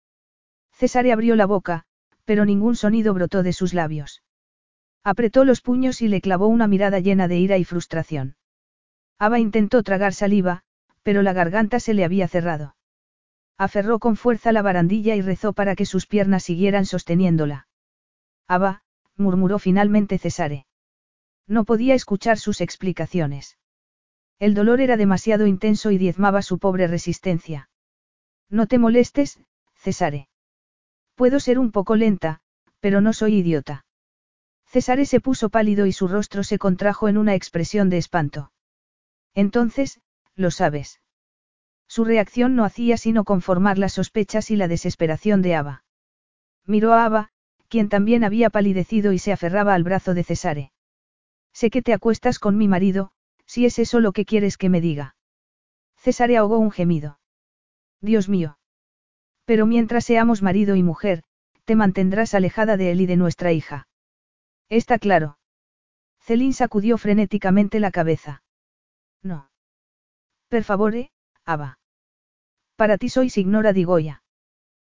Cesare abrió la boca, pero ningún sonido brotó de sus labios. Apretó los puños y le clavó una mirada llena de ira y frustración. Ava intentó tragar saliva, pero la garganta se le había cerrado. Aferró con fuerza la barandilla y rezó para que sus piernas siguieran sosteniéndola. Ava, murmuró finalmente Cesare. No podía escuchar sus explicaciones. El dolor era demasiado intenso y diezmaba su pobre resistencia. No te molestes, Cesare. Puedo ser un poco lenta, pero no soy idiota. Cesare se puso pálido y su rostro se contrajo en una expresión de espanto. Entonces, lo sabes. Su reacción no hacía sino conformar las sospechas y la desesperación de Ava. Miró a Ava, quien también había palidecido y se aferraba al brazo de Cesare. Sé que te acuestas con mi marido, si es eso lo que quieres que me diga. Cesare ahogó un gemido. Dios mío. Pero mientras seamos marido y mujer, te mantendrás alejada de él y de nuestra hija. Está claro. Celín sacudió frenéticamente la cabeza. No. Per favore, Ava. Para ti soy Signora Digoya.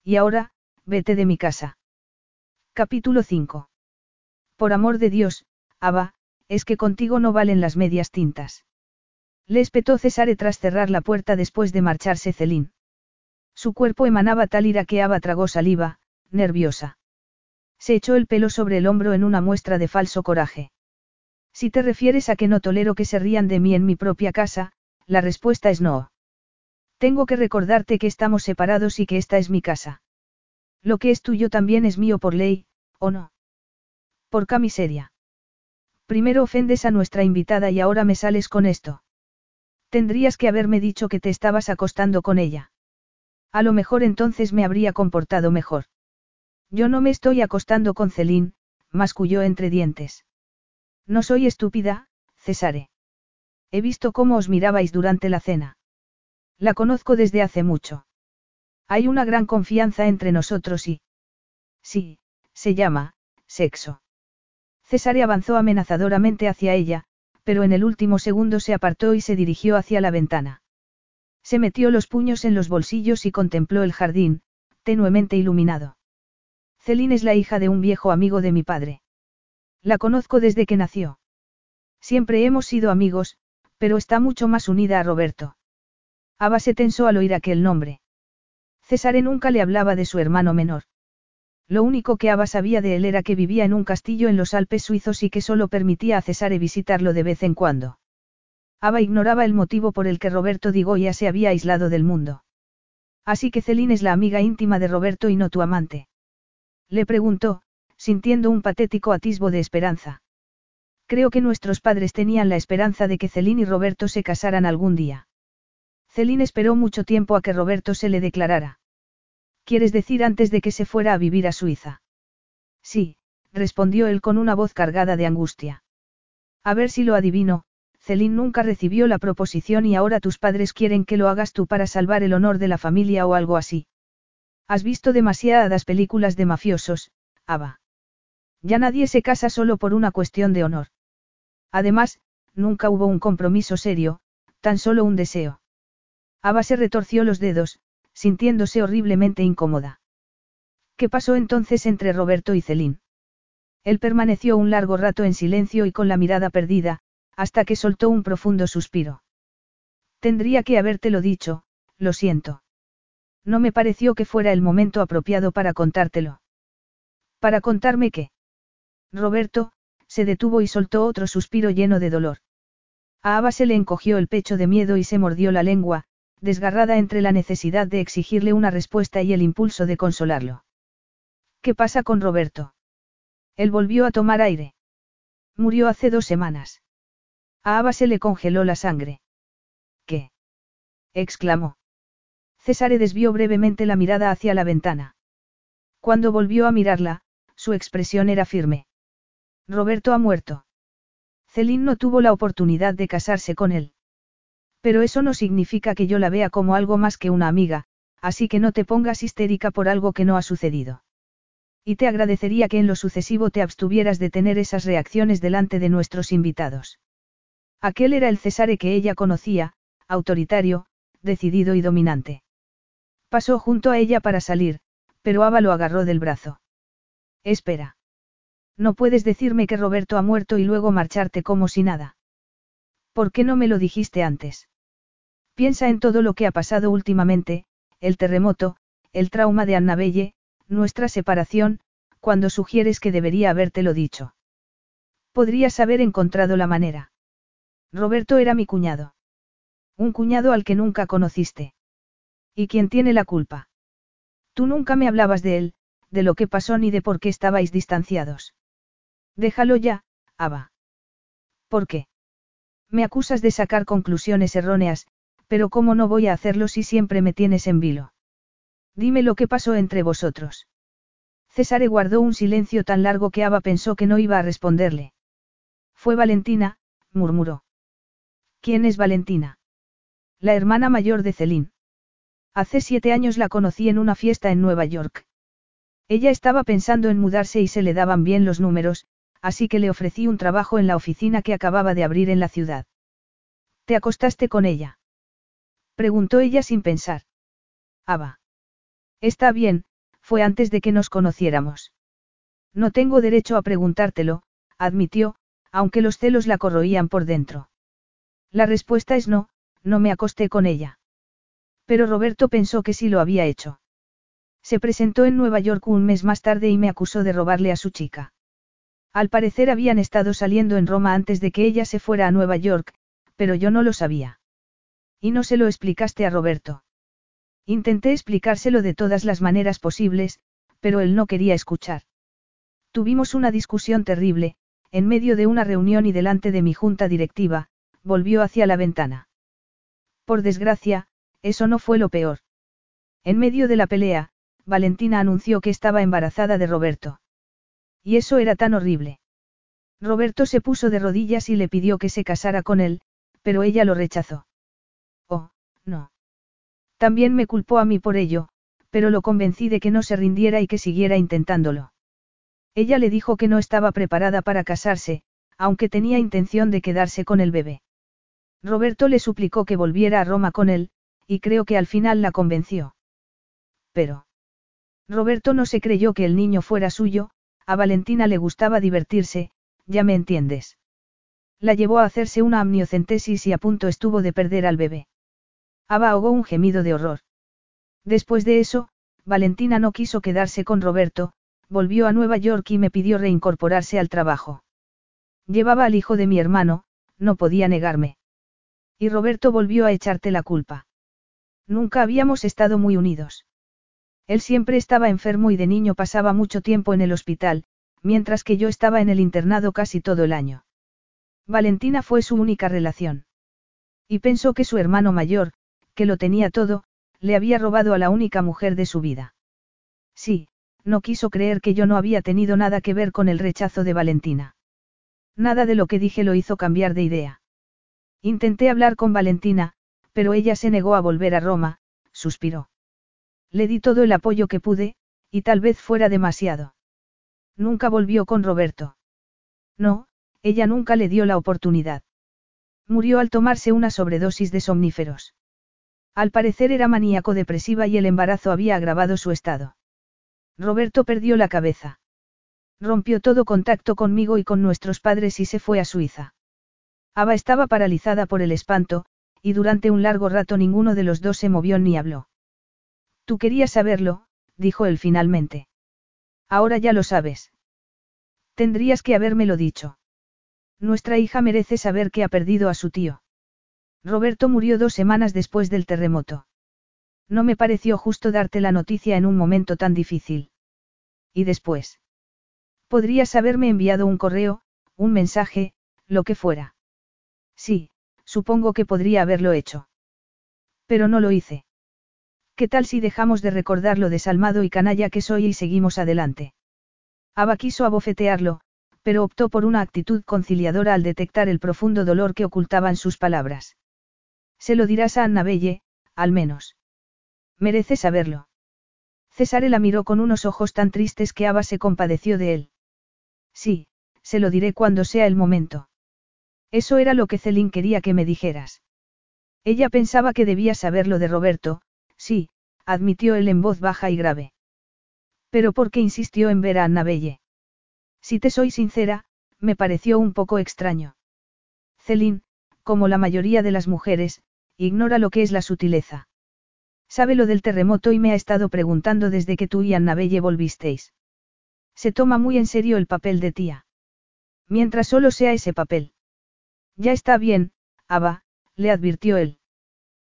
Y ahora, vete de mi casa. Capítulo 5. Por amor de Dios, Ava, es que contigo no valen las medias tintas. Le espetó Cesare tras cerrar la puerta después de marcharse Celín. Su cuerpo emanaba tal ira que Ava tragó saliva, nerviosa. Se echó el pelo sobre el hombro en una muestra de falso coraje. Si te refieres a que no tolero que se rían de mí en mi propia casa, la respuesta es no. Tengo que recordarte que estamos separados y que esta es mi casa. Lo que es tuyo también es mío por ley, ¿o no? Por camiseria. Primero ofendes a nuestra invitada y ahora me sales con esto. Tendrías que haberme dicho que te estabas acostando con ella. A lo mejor entonces me habría comportado mejor. Yo no me estoy acostando con Celín, masculló entre dientes. No soy estúpida, Cesare. He visto cómo os mirabais durante la cena. La conozco desde hace mucho. Hay una gran confianza entre nosotros y... Sí, se llama, sexo. Cesare avanzó amenazadoramente hacia ella, pero en el último segundo se apartó y se dirigió hacia la ventana. Se metió los puños en los bolsillos y contempló el jardín, tenuemente iluminado. Celine es la hija de un viejo amigo de mi padre. La conozco desde que nació. Siempre hemos sido amigos, pero está mucho más unida a Roberto. Ava se tensó al oír aquel nombre. Cesare nunca le hablaba de su hermano menor. Lo único que Ava sabía de él era que vivía en un castillo en los Alpes suizos y que solo permitía a Cesare visitarlo de vez en cuando. Ava ignoraba el motivo por el que Roberto Digoya se había aislado del mundo. Así que Celine es la amiga íntima de Roberto y no tu amante. Le preguntó, sintiendo un patético atisbo de esperanza. Creo que nuestros padres tenían la esperanza de que Celine y Roberto se casaran algún día. Celine esperó mucho tiempo a que Roberto se le declarara. ¿Quieres decir antes de que se fuera a vivir a Suiza? Sí, respondió él con una voz cargada de angustia. A ver si lo adivino, Celine nunca recibió la proposición y ahora tus padres quieren que lo hagas tú para salvar el honor de la familia o algo así. Has visto demasiadas películas de mafiosos, Ava. Ya nadie se casa solo por una cuestión de honor. Además, nunca hubo un compromiso serio, tan solo un deseo. Ava se retorció los dedos, sintiéndose horriblemente incómoda. ¿Qué pasó entonces entre Roberto y Celín? Él permaneció un largo rato en silencio y con la mirada perdida, hasta que soltó un profundo suspiro. Tendría que habértelo dicho, lo siento. No me pareció que fuera el momento apropiado para contártelo. ¿Para contarme qué? Roberto, se detuvo y soltó otro suspiro lleno de dolor. A Ava se le encogió el pecho de miedo y se mordió la lengua, desgarrada entre la necesidad de exigirle una respuesta y el impulso de consolarlo. ¿Qué pasa con Roberto? Él volvió a tomar aire. Murió hace dos semanas. A Ava se le congeló la sangre. ¿Qué? exclamó. César desvió brevemente la mirada hacia la ventana. Cuando volvió a mirarla, su expresión era firme. Roberto ha muerto. Celine no tuvo la oportunidad de casarse con él. Pero eso no significa que yo la vea como algo más que una amiga, así que no te pongas histérica por algo que no ha sucedido. Y te agradecería que en lo sucesivo te abstuvieras de tener esas reacciones delante de nuestros invitados. Aquel era el Cesare que ella conocía, autoritario, decidido y dominante. Pasó junto a ella para salir, pero Ava lo agarró del brazo. Espera. No puedes decirme que Roberto ha muerto y luego marcharte como si nada. ¿Por qué no me lo dijiste antes? Piensa en todo lo que ha pasado últimamente, el terremoto, el trauma de Annabelle, nuestra separación, cuando sugieres que debería habértelo dicho. Podrías haber encontrado la manera. Roberto era mi cuñado. Un cuñado al que nunca conociste. ¿Y quién tiene la culpa? Tú nunca me hablabas de él, de lo que pasó ni de por qué estabais distanciados. Déjalo ya, Ava. ¿Por qué? Me acusas de sacar conclusiones erróneas, pero ¿cómo no voy a hacerlo si siempre me tienes en vilo? Dime lo que pasó entre vosotros. César guardó un silencio tan largo que Ava pensó que no iba a responderle. Fue Valentina, murmuró. ¿Quién es Valentina? La hermana mayor de Celine. Hace siete años la conocí en una fiesta en Nueva York. Ella estaba pensando en mudarse y se le daban bien los números, así que le ofrecí un trabajo en la oficina que acababa de abrir en la ciudad. ¿Te acostaste con ella? Preguntó ella sin pensar. Ava. Está bien, fue antes de que nos conociéramos. No tengo derecho a preguntártelo, admitió, aunque los celos la corroían por dentro. La respuesta es no, no me acosté con ella. Pero Roberto pensó que sí lo había hecho. Se presentó en Nueva York un mes más tarde y me acusó de robarle a su chica. Al parecer habían estado saliendo en Roma antes de que ella se fuera a Nueva York, pero yo no lo sabía. Y no se lo explicaste a Roberto. Intenté explicárselo de todas las maneras posibles, pero él no quería escuchar. Tuvimos una discusión terrible, en medio de una reunión y delante de mi junta directiva, volvió hacia la ventana. Por desgracia, eso no fue lo peor. En medio de la pelea, Valentina anunció que estaba embarazada de Roberto. Y eso era tan horrible. Roberto se puso de rodillas y le pidió que se casara con él, pero ella lo rechazó. No. También me culpó a mí por ello, pero lo convencí de que no se rindiera y que siguiera intentándolo. Ella le dijo que no estaba preparada para casarse, aunque tenía intención de quedarse con el bebé. Roberto le suplicó que volviera a Roma con él, y creo que al final la convenció. Pero. Roberto no se creyó que el niño fuera suyo, a Valentina le gustaba divertirse, ya me entiendes. La llevó a hacerse una amniocentesis y a punto estuvo de perder al bebé. Ava ahogó un gemido de horror. Después de eso, Valentina no quiso quedarse con Roberto, volvió a Nueva York y me pidió reincorporarse al trabajo. Llevaba al hijo de mi hermano, no podía negarme. Y Roberto volvió a echarte la culpa. Nunca habíamos estado muy unidos. Él siempre estaba enfermo y de niño pasaba mucho tiempo en el hospital, mientras que yo estaba en el internado casi todo el año. Valentina fue su única relación. Y pensó que su hermano mayor, que lo tenía todo, le había robado a la única mujer de su vida. Sí, no quiso creer que yo no había tenido nada que ver con el rechazo de Valentina. Nada de lo que dije lo hizo cambiar de idea. Intenté hablar con Valentina, pero ella se negó a volver a Roma, suspiró. Le di todo el apoyo que pude, y tal vez fuera demasiado. Nunca volvió con Roberto. No, ella nunca le dio la oportunidad. Murió al tomarse una sobredosis de somníferos. Al parecer era maníaco depresiva y el embarazo había agravado su estado. Roberto perdió la cabeza. Rompió todo contacto conmigo y con nuestros padres y se fue a Suiza. Ava estaba paralizada por el espanto, y durante un largo rato ninguno de los dos se movió ni habló. Tú querías saberlo, dijo él finalmente. Ahora ya lo sabes. Tendrías que habérmelo dicho. Nuestra hija merece saber que ha perdido a su tío. Roberto murió dos semanas después del terremoto. No me pareció justo darte la noticia en un momento tan difícil. ¿Y después? Podrías haberme enviado un correo, un mensaje, lo que fuera. Sí, supongo que podría haberlo hecho. Pero no lo hice. ¿Qué tal si dejamos de recordar lo desalmado y canalla que soy y seguimos adelante? Aba quiso abofetearlo, pero optó por una actitud conciliadora al detectar el profundo dolor que ocultaban sus palabras. Se lo dirás a Annabelle, al menos. Merece saberlo. César la miró con unos ojos tan tristes que Ava se compadeció de él. Sí, se lo diré cuando sea el momento. Eso era lo que Celín quería que me dijeras. Ella pensaba que debía saberlo de Roberto, sí, admitió él en voz baja y grave. Pero ¿por qué insistió en ver a Annabelle? Si te soy sincera, me pareció un poco extraño. Celine, como la mayoría de las mujeres, ignora lo que es la sutileza. Sabe lo del terremoto y me ha estado preguntando desde que tú y Annabelle volvisteis. Se toma muy en serio el papel de tía. Mientras solo sea ese papel. Ya está bien, Ava, le advirtió él.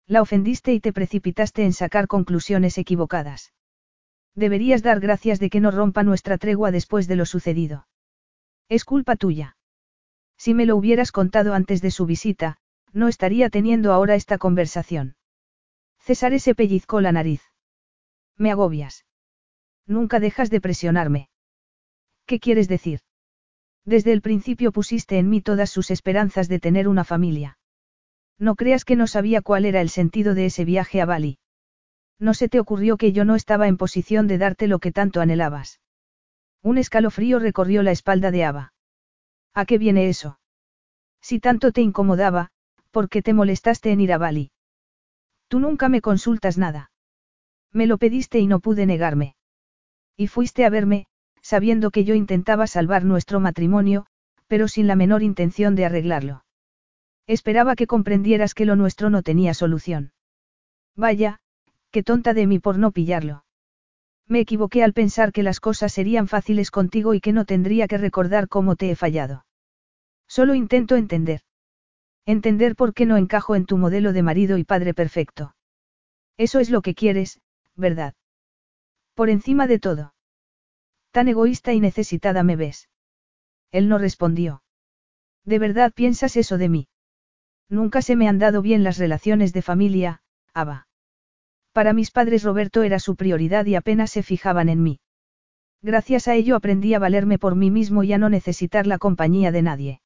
La ofendiste y te precipitaste en sacar conclusiones equivocadas. Deberías dar gracias de que no rompa nuestra tregua después de lo sucedido. Es culpa tuya. Si me lo hubieras contado antes de su visita, no estaría teniendo ahora esta conversación. César se pellizcó la nariz. Me agobias. Nunca dejas de presionarme. ¿Qué quieres decir? Desde el principio pusiste en mí todas sus esperanzas de tener una familia. No creas que no sabía cuál era el sentido de ese viaje a Bali. No se te ocurrió que yo no estaba en posición de darte lo que tanto anhelabas. Un escalofrío recorrió la espalda de Ava. ¿A qué viene eso? Si tanto te incomodaba, ¿por qué te molestaste en ir a Bali? Tú nunca me consultas nada. Me lo pediste y no pude negarme. Y fuiste a verme, sabiendo que yo intentaba salvar nuestro matrimonio, pero sin la menor intención de arreglarlo. Esperaba que comprendieras que lo nuestro no tenía solución. Vaya, Qué tonta de mí por no pillarlo. Me equivoqué al pensar que las cosas serían fáciles contigo y que no tendría que recordar cómo te he fallado. Solo intento entender. Entender por qué no encajo en tu modelo de marido y padre perfecto. Eso es lo que quieres, ¿verdad? Por encima de todo. Tan egoísta y necesitada me ves. Él no respondió. ¿De verdad piensas eso de mí? Nunca se me han dado bien las relaciones de familia, Ava. Para mis padres Roberto era su prioridad y apenas se fijaban en mí. Gracias a ello aprendí a valerme por mí mismo y a no necesitar la compañía de nadie.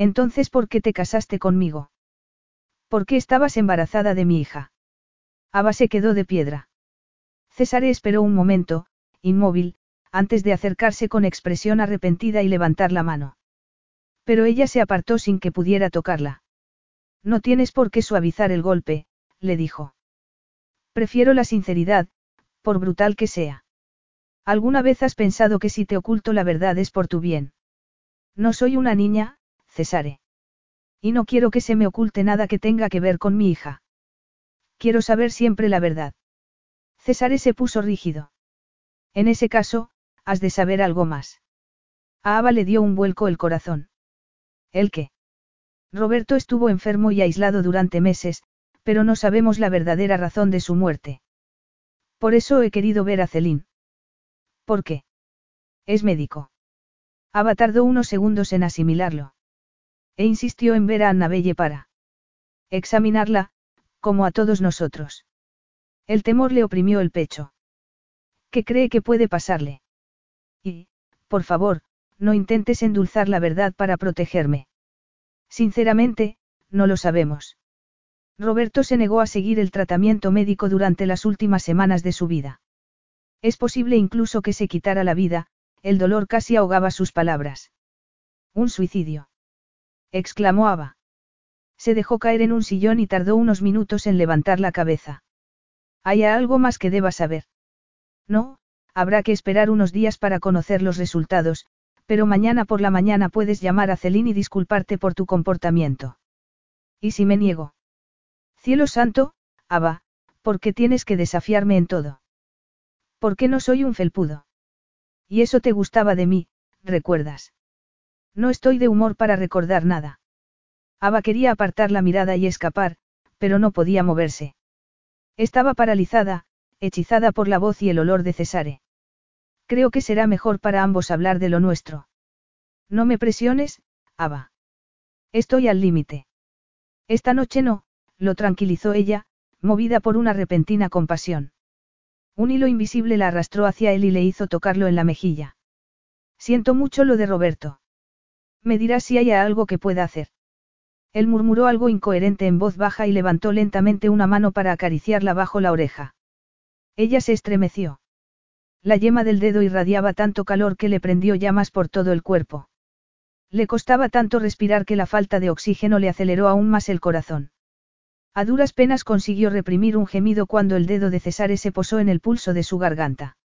Entonces, ¿por qué te casaste conmigo? ¿Por qué estabas embarazada de mi hija? Ava se quedó de piedra. César esperó un momento, inmóvil, antes de acercarse con expresión arrepentida y levantar la mano. Pero ella se apartó sin que pudiera tocarla. No tienes por qué suavizar el golpe, le dijo. Prefiero la sinceridad, por brutal que sea. ¿Alguna vez has pensado que si te oculto la verdad es por tu bien? No soy una niña, Cesare. Y no quiero que se me oculte nada que tenga que ver con mi hija. Quiero saber siempre la verdad. Cesare se puso rígido. En ese caso, has de saber algo más. A Ava le dio un vuelco el corazón. ¿El qué? Roberto estuvo enfermo y aislado durante meses, pero no sabemos la verdadera razón de su muerte. Por eso he querido ver a Celín. ¿Por qué? Es médico. Ava tardó unos segundos en asimilarlo. E insistió en ver a Annabelle para examinarla, como a todos nosotros. El temor le oprimió el pecho. ¿Qué cree que puede pasarle? Y, por favor, no intentes endulzar la verdad para protegerme. Sinceramente, no lo sabemos. Roberto se negó a seguir el tratamiento médico durante las últimas semanas de su vida. Es posible incluso que se quitara la vida, el dolor casi ahogaba sus palabras. Un suicidio. Exclamó Ava. Se dejó caer en un sillón y tardó unos minutos en levantar la cabeza. ¿Hay algo más que deba saber? No, habrá que esperar unos días para conocer los resultados, pero mañana por la mañana puedes llamar a Celine y disculparte por tu comportamiento. ¿Y si me niego? Cielo santo, Abba, ¿por qué tienes que desafiarme en todo? ¿Por qué no soy un felpudo? Y eso te gustaba de mí, recuerdas. No estoy de humor para recordar nada. Ava quería apartar la mirada y escapar, pero no podía moverse. Estaba paralizada, hechizada por la voz y el olor de Cesare. Creo que será mejor para ambos hablar de lo nuestro. No me presiones, Ava. Estoy al límite. Esta noche no, lo tranquilizó ella, movida por una repentina compasión. Un hilo invisible la arrastró hacia él y le hizo tocarlo en la mejilla. Siento mucho lo de Roberto. Me dirás si hay algo que pueda hacer. Él murmuró algo incoherente en voz baja y levantó lentamente una mano para acariciarla bajo la oreja. Ella se estremeció. La yema del dedo irradiaba tanto calor que le prendió llamas por todo el cuerpo. Le costaba tanto respirar que la falta de oxígeno le aceleró aún más el corazón. A duras penas consiguió reprimir un gemido cuando el dedo de Cesare se posó en el pulso de su garganta.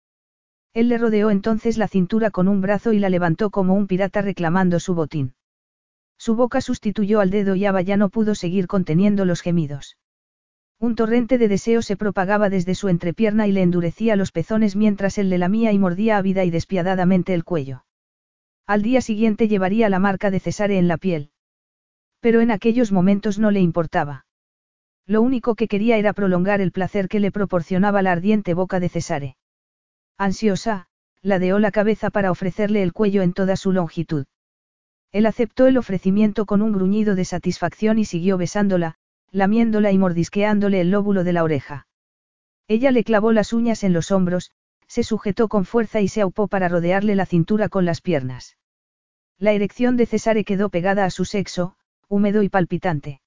Él le rodeó entonces la cintura con un brazo y la levantó como un pirata reclamando su botín. Su boca sustituyó al dedo y Ava ya no pudo seguir conteniendo los gemidos. Un torrente de deseo se propagaba desde su entrepierna y le endurecía los pezones mientras él le lamía y mordía ávida y despiadadamente el cuello. Al día siguiente llevaría la marca de Cesare en la piel. Pero en aquellos momentos no le importaba. Lo único que quería era prolongar el placer que le proporcionaba la ardiente boca de Cesare. Ansiosa, ladeó la cabeza para ofrecerle el cuello en toda su longitud. Él aceptó el ofrecimiento con un gruñido de satisfacción y siguió besándola, lamiéndola y mordisqueándole el lóbulo de la oreja. Ella le clavó las uñas en los hombros, se sujetó con fuerza y se aupó para rodearle la cintura con las piernas. La erección de Cesare quedó pegada a su sexo, húmedo y palpitante.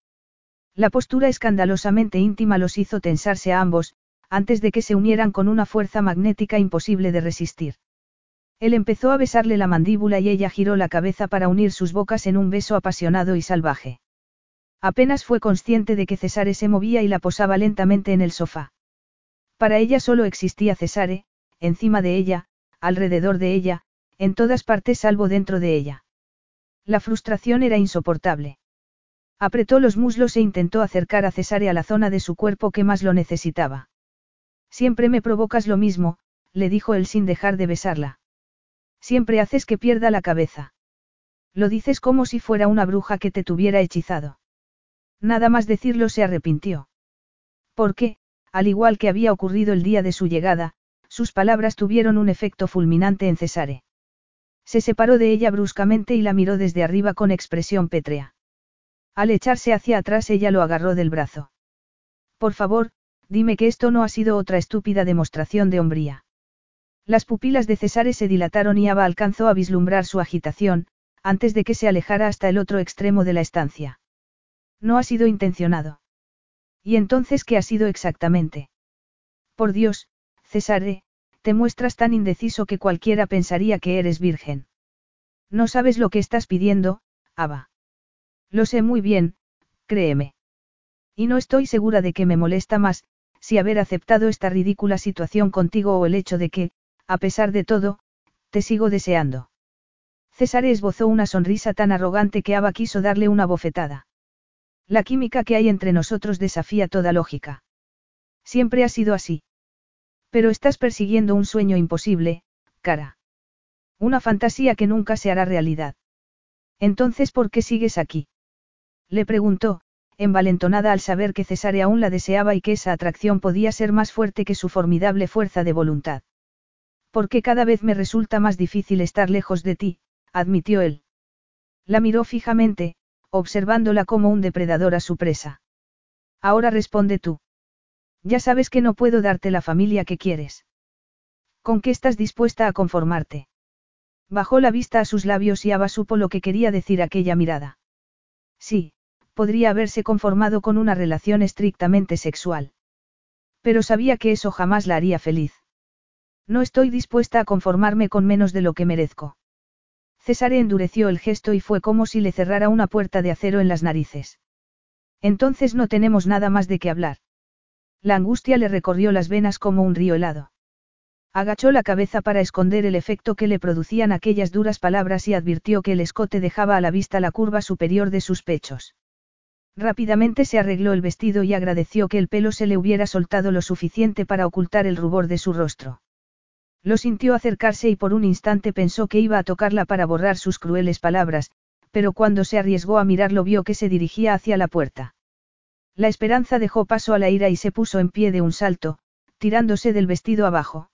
La postura escandalosamente íntima los hizo tensarse a ambos, antes de que se unieran con una fuerza magnética imposible de resistir. Él empezó a besarle la mandíbula y ella giró la cabeza para unir sus bocas en un beso apasionado y salvaje. Apenas fue consciente de que Cesare se movía y la posaba lentamente en el sofá. Para ella solo existía Cesare, encima de ella, alrededor de ella, en todas partes salvo dentro de ella. La frustración era insoportable. Apretó los muslos e intentó acercar a Cesare a la zona de su cuerpo que más lo necesitaba. Siempre me provocas lo mismo, le dijo él sin dejar de besarla. Siempre haces que pierda la cabeza. Lo dices como si fuera una bruja que te tuviera hechizado. Nada más decirlo se arrepintió. Porque, al igual que había ocurrido el día de su llegada, sus palabras tuvieron un efecto fulminante en Cesare. Se separó de ella bruscamente y la miró desde arriba con expresión pétrea. Al echarse hacia atrás ella lo agarró del brazo. Por favor, dime que esto no ha sido otra estúpida demostración de hombría. Las pupilas de Cesare se dilataron y Ava alcanzó a vislumbrar su agitación, antes de que se alejara hasta el otro extremo de la estancia. No ha sido intencionado. ¿Y entonces qué ha sido exactamente? Por Dios, Cesare, te muestras tan indeciso que cualquiera pensaría que eres virgen. No sabes lo que estás pidiendo, Ava. Lo sé muy bien, créeme. Y no estoy segura de que me molesta más, si haber aceptado esta ridícula situación contigo o el hecho de que, a pesar de todo, te sigo deseando. César esbozó una sonrisa tan arrogante que Ava quiso darle una bofetada. La química que hay entre nosotros desafía toda lógica. Siempre ha sido así. Pero estás persiguiendo un sueño imposible, cara. Una fantasía que nunca se hará realidad. Entonces, ¿por qué sigues aquí? Le preguntó, envalentonada al saber que Cesare aún la deseaba y que esa atracción podía ser más fuerte que su formidable fuerza de voluntad. Porque cada vez me resulta más difícil estar lejos de ti, admitió él. La miró fijamente, observándola como un depredador a su presa. Ahora responde tú. Ya sabes que no puedo darte la familia que quieres. ¿Con qué estás dispuesta a conformarte? Bajó la vista a sus labios y Ava supo lo que quería decir aquella mirada. Sí, podría haberse conformado con una relación estrictamente sexual. Pero sabía que eso jamás la haría feliz. No estoy dispuesta a conformarme con menos de lo que merezco. Cesare endureció el gesto y fue como si le cerrara una puerta de acero en las narices. Entonces no tenemos nada más de qué hablar. La angustia le recorrió las venas como un río helado. Agachó la cabeza para esconder el efecto que le producían aquellas duras palabras y advirtió que el escote dejaba a la vista la curva superior de sus pechos. Rápidamente se arregló el vestido y agradeció que el pelo se le hubiera soltado lo suficiente para ocultar el rubor de su rostro. Lo sintió acercarse y por un instante pensó que iba a tocarla para borrar sus crueles palabras, pero cuando se arriesgó a mirarlo vio que se dirigía hacia la puerta. La esperanza dejó paso a la ira y se puso en pie de un salto, tirándose del vestido abajo.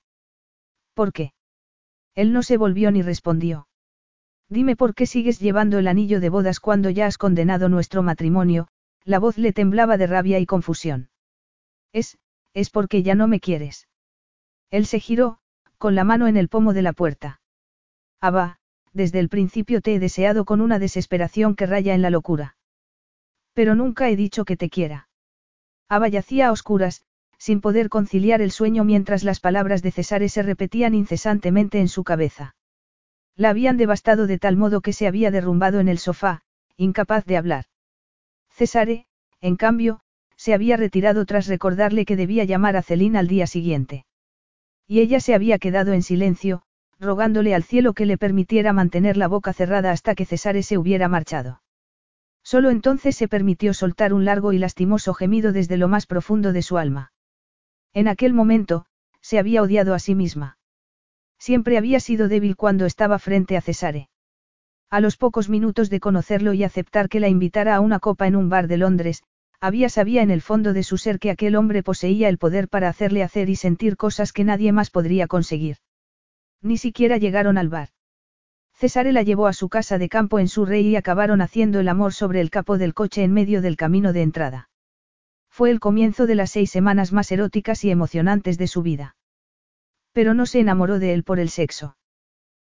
¿Por qué? Él no se volvió ni respondió. Dime por qué sigues llevando el anillo de bodas cuando ya has condenado nuestro matrimonio, la voz le temblaba de rabia y confusión. Es, es porque ya no me quieres. Él se giró, con la mano en el pomo de la puerta. Abba, desde el principio te he deseado con una desesperación que raya en la locura. Pero nunca he dicho que te quiera. Aba yacía a oscuras, sin poder conciliar el sueño mientras las palabras de Cesare se repetían incesantemente en su cabeza. La habían devastado de tal modo que se había derrumbado en el sofá, incapaz de hablar. Cesare, en cambio, se había retirado tras recordarle que debía llamar a Celín al día siguiente. Y ella se había quedado en silencio, rogándole al cielo que le permitiera mantener la boca cerrada hasta que Cesare se hubiera marchado. Solo entonces se permitió soltar un largo y lastimoso gemido desde lo más profundo de su alma. En aquel momento, se había odiado a sí misma. Siempre había sido débil cuando estaba frente a Cesare. A los pocos minutos de conocerlo y aceptar que la invitara a una copa en un bar de Londres, había sabía en el fondo de su ser que aquel hombre poseía el poder para hacerle hacer y sentir cosas que nadie más podría conseguir. Ni siquiera llegaron al bar. Cesare la llevó a su casa de campo en su rey y acabaron haciendo el amor sobre el capó del coche en medio del camino de entrada. Fue el comienzo de las seis semanas más eróticas y emocionantes de su vida. Pero no se enamoró de él por el sexo.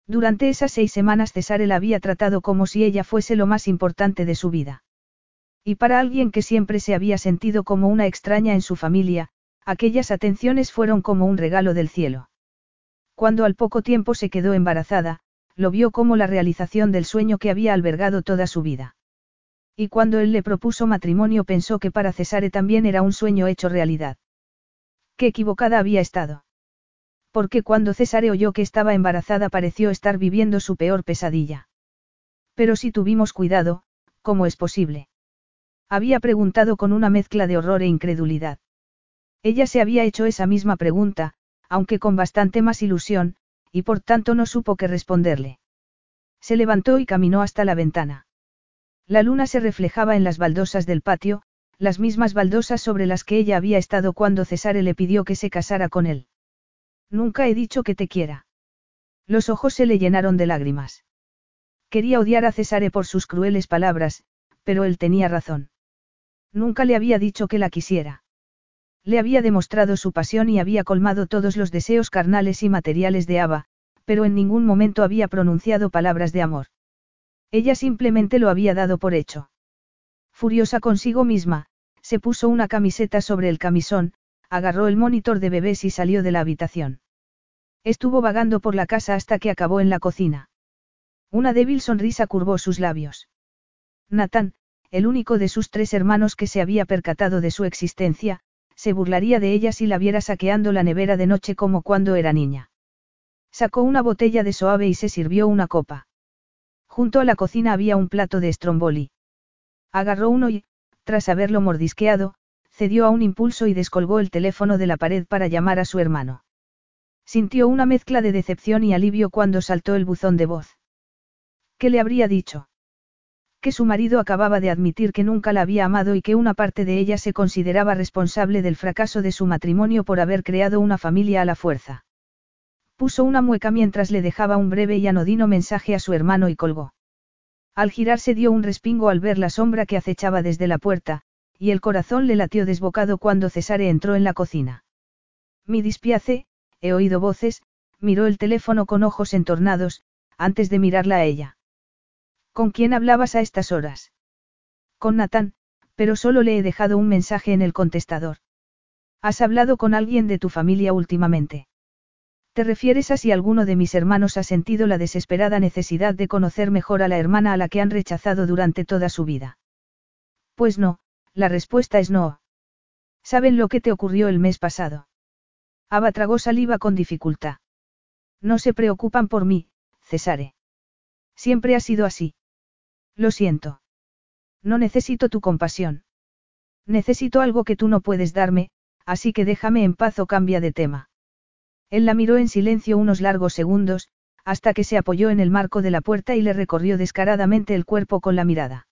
Durante esas seis semanas Cesare la había tratado como si ella fuese lo más importante de su vida. Y para alguien que siempre se había sentido como una extraña en su familia, aquellas atenciones fueron como un regalo del cielo. Cuando al poco tiempo se quedó embarazada, lo vio como la realización del sueño que había albergado toda su vida. Y cuando él le propuso matrimonio pensó que para Cesare también era un sueño hecho realidad. Qué equivocada había estado. Porque cuando Cesare oyó que estaba embarazada pareció estar viviendo su peor pesadilla. Pero si tuvimos cuidado, ¿cómo es posible? Había preguntado con una mezcla de horror e incredulidad. Ella se había hecho esa misma pregunta, aunque con bastante más ilusión, y por tanto no supo qué responderle. Se levantó y caminó hasta la ventana. La luna se reflejaba en las baldosas del patio, las mismas baldosas sobre las que ella había estado cuando Cesare le pidió que se casara con él. Nunca he dicho que te quiera. Los ojos se le llenaron de lágrimas. Quería odiar a Cesare por sus crueles palabras, pero él tenía razón. Nunca le había dicho que la quisiera. Le había demostrado su pasión y había colmado todos los deseos carnales y materiales de Ava, pero en ningún momento había pronunciado palabras de amor. Ella simplemente lo había dado por hecho. Furiosa consigo misma, se puso una camiseta sobre el camisón, agarró el monitor de bebés y salió de la habitación. Estuvo vagando por la casa hasta que acabó en la cocina. Una débil sonrisa curvó sus labios. Nathan, el único de sus tres hermanos que se había percatado de su existencia, se burlaría de ella si la viera saqueando la nevera de noche como cuando era niña. Sacó una botella de suave y se sirvió una copa. Junto a la cocina había un plato de stromboli. Agarró uno y, tras haberlo mordisqueado, cedió a un impulso y descolgó el teléfono de la pared para llamar a su hermano. Sintió una mezcla de decepción y alivio cuando saltó el buzón de voz. ¿Qué le habría dicho? Que su marido acababa de admitir que nunca la había amado y que una parte de ella se consideraba responsable del fracaso de su matrimonio por haber creado una familia a la fuerza. Puso una mueca mientras le dejaba un breve y anodino mensaje a su hermano y colgó. Al girarse dio un respingo al ver la sombra que acechaba desde la puerta, y el corazón le latió desbocado cuando Cesare entró en la cocina. Mi dispiace, he oído voces, miró el teléfono con ojos entornados, antes de mirarla a ella. ¿Con quién hablabas a estas horas? Con Natán, pero solo le he dejado un mensaje en el contestador. ¿Has hablado con alguien de tu familia últimamente? ¿Te refieres a si alguno de mis hermanos ha sentido la desesperada necesidad de conocer mejor a la hermana a la que han rechazado durante toda su vida? Pues no, la respuesta es no. ¿Saben lo que te ocurrió el mes pasado? Aba tragó saliva con dificultad. No se preocupan por mí, Cesare. Siempre ha sido así. Lo siento. No necesito tu compasión. Necesito algo que tú no puedes darme, así que déjame en paz o cambia de tema. Él la miró en silencio unos largos segundos, hasta que se apoyó en el marco de la puerta y le recorrió descaradamente el cuerpo con la mirada.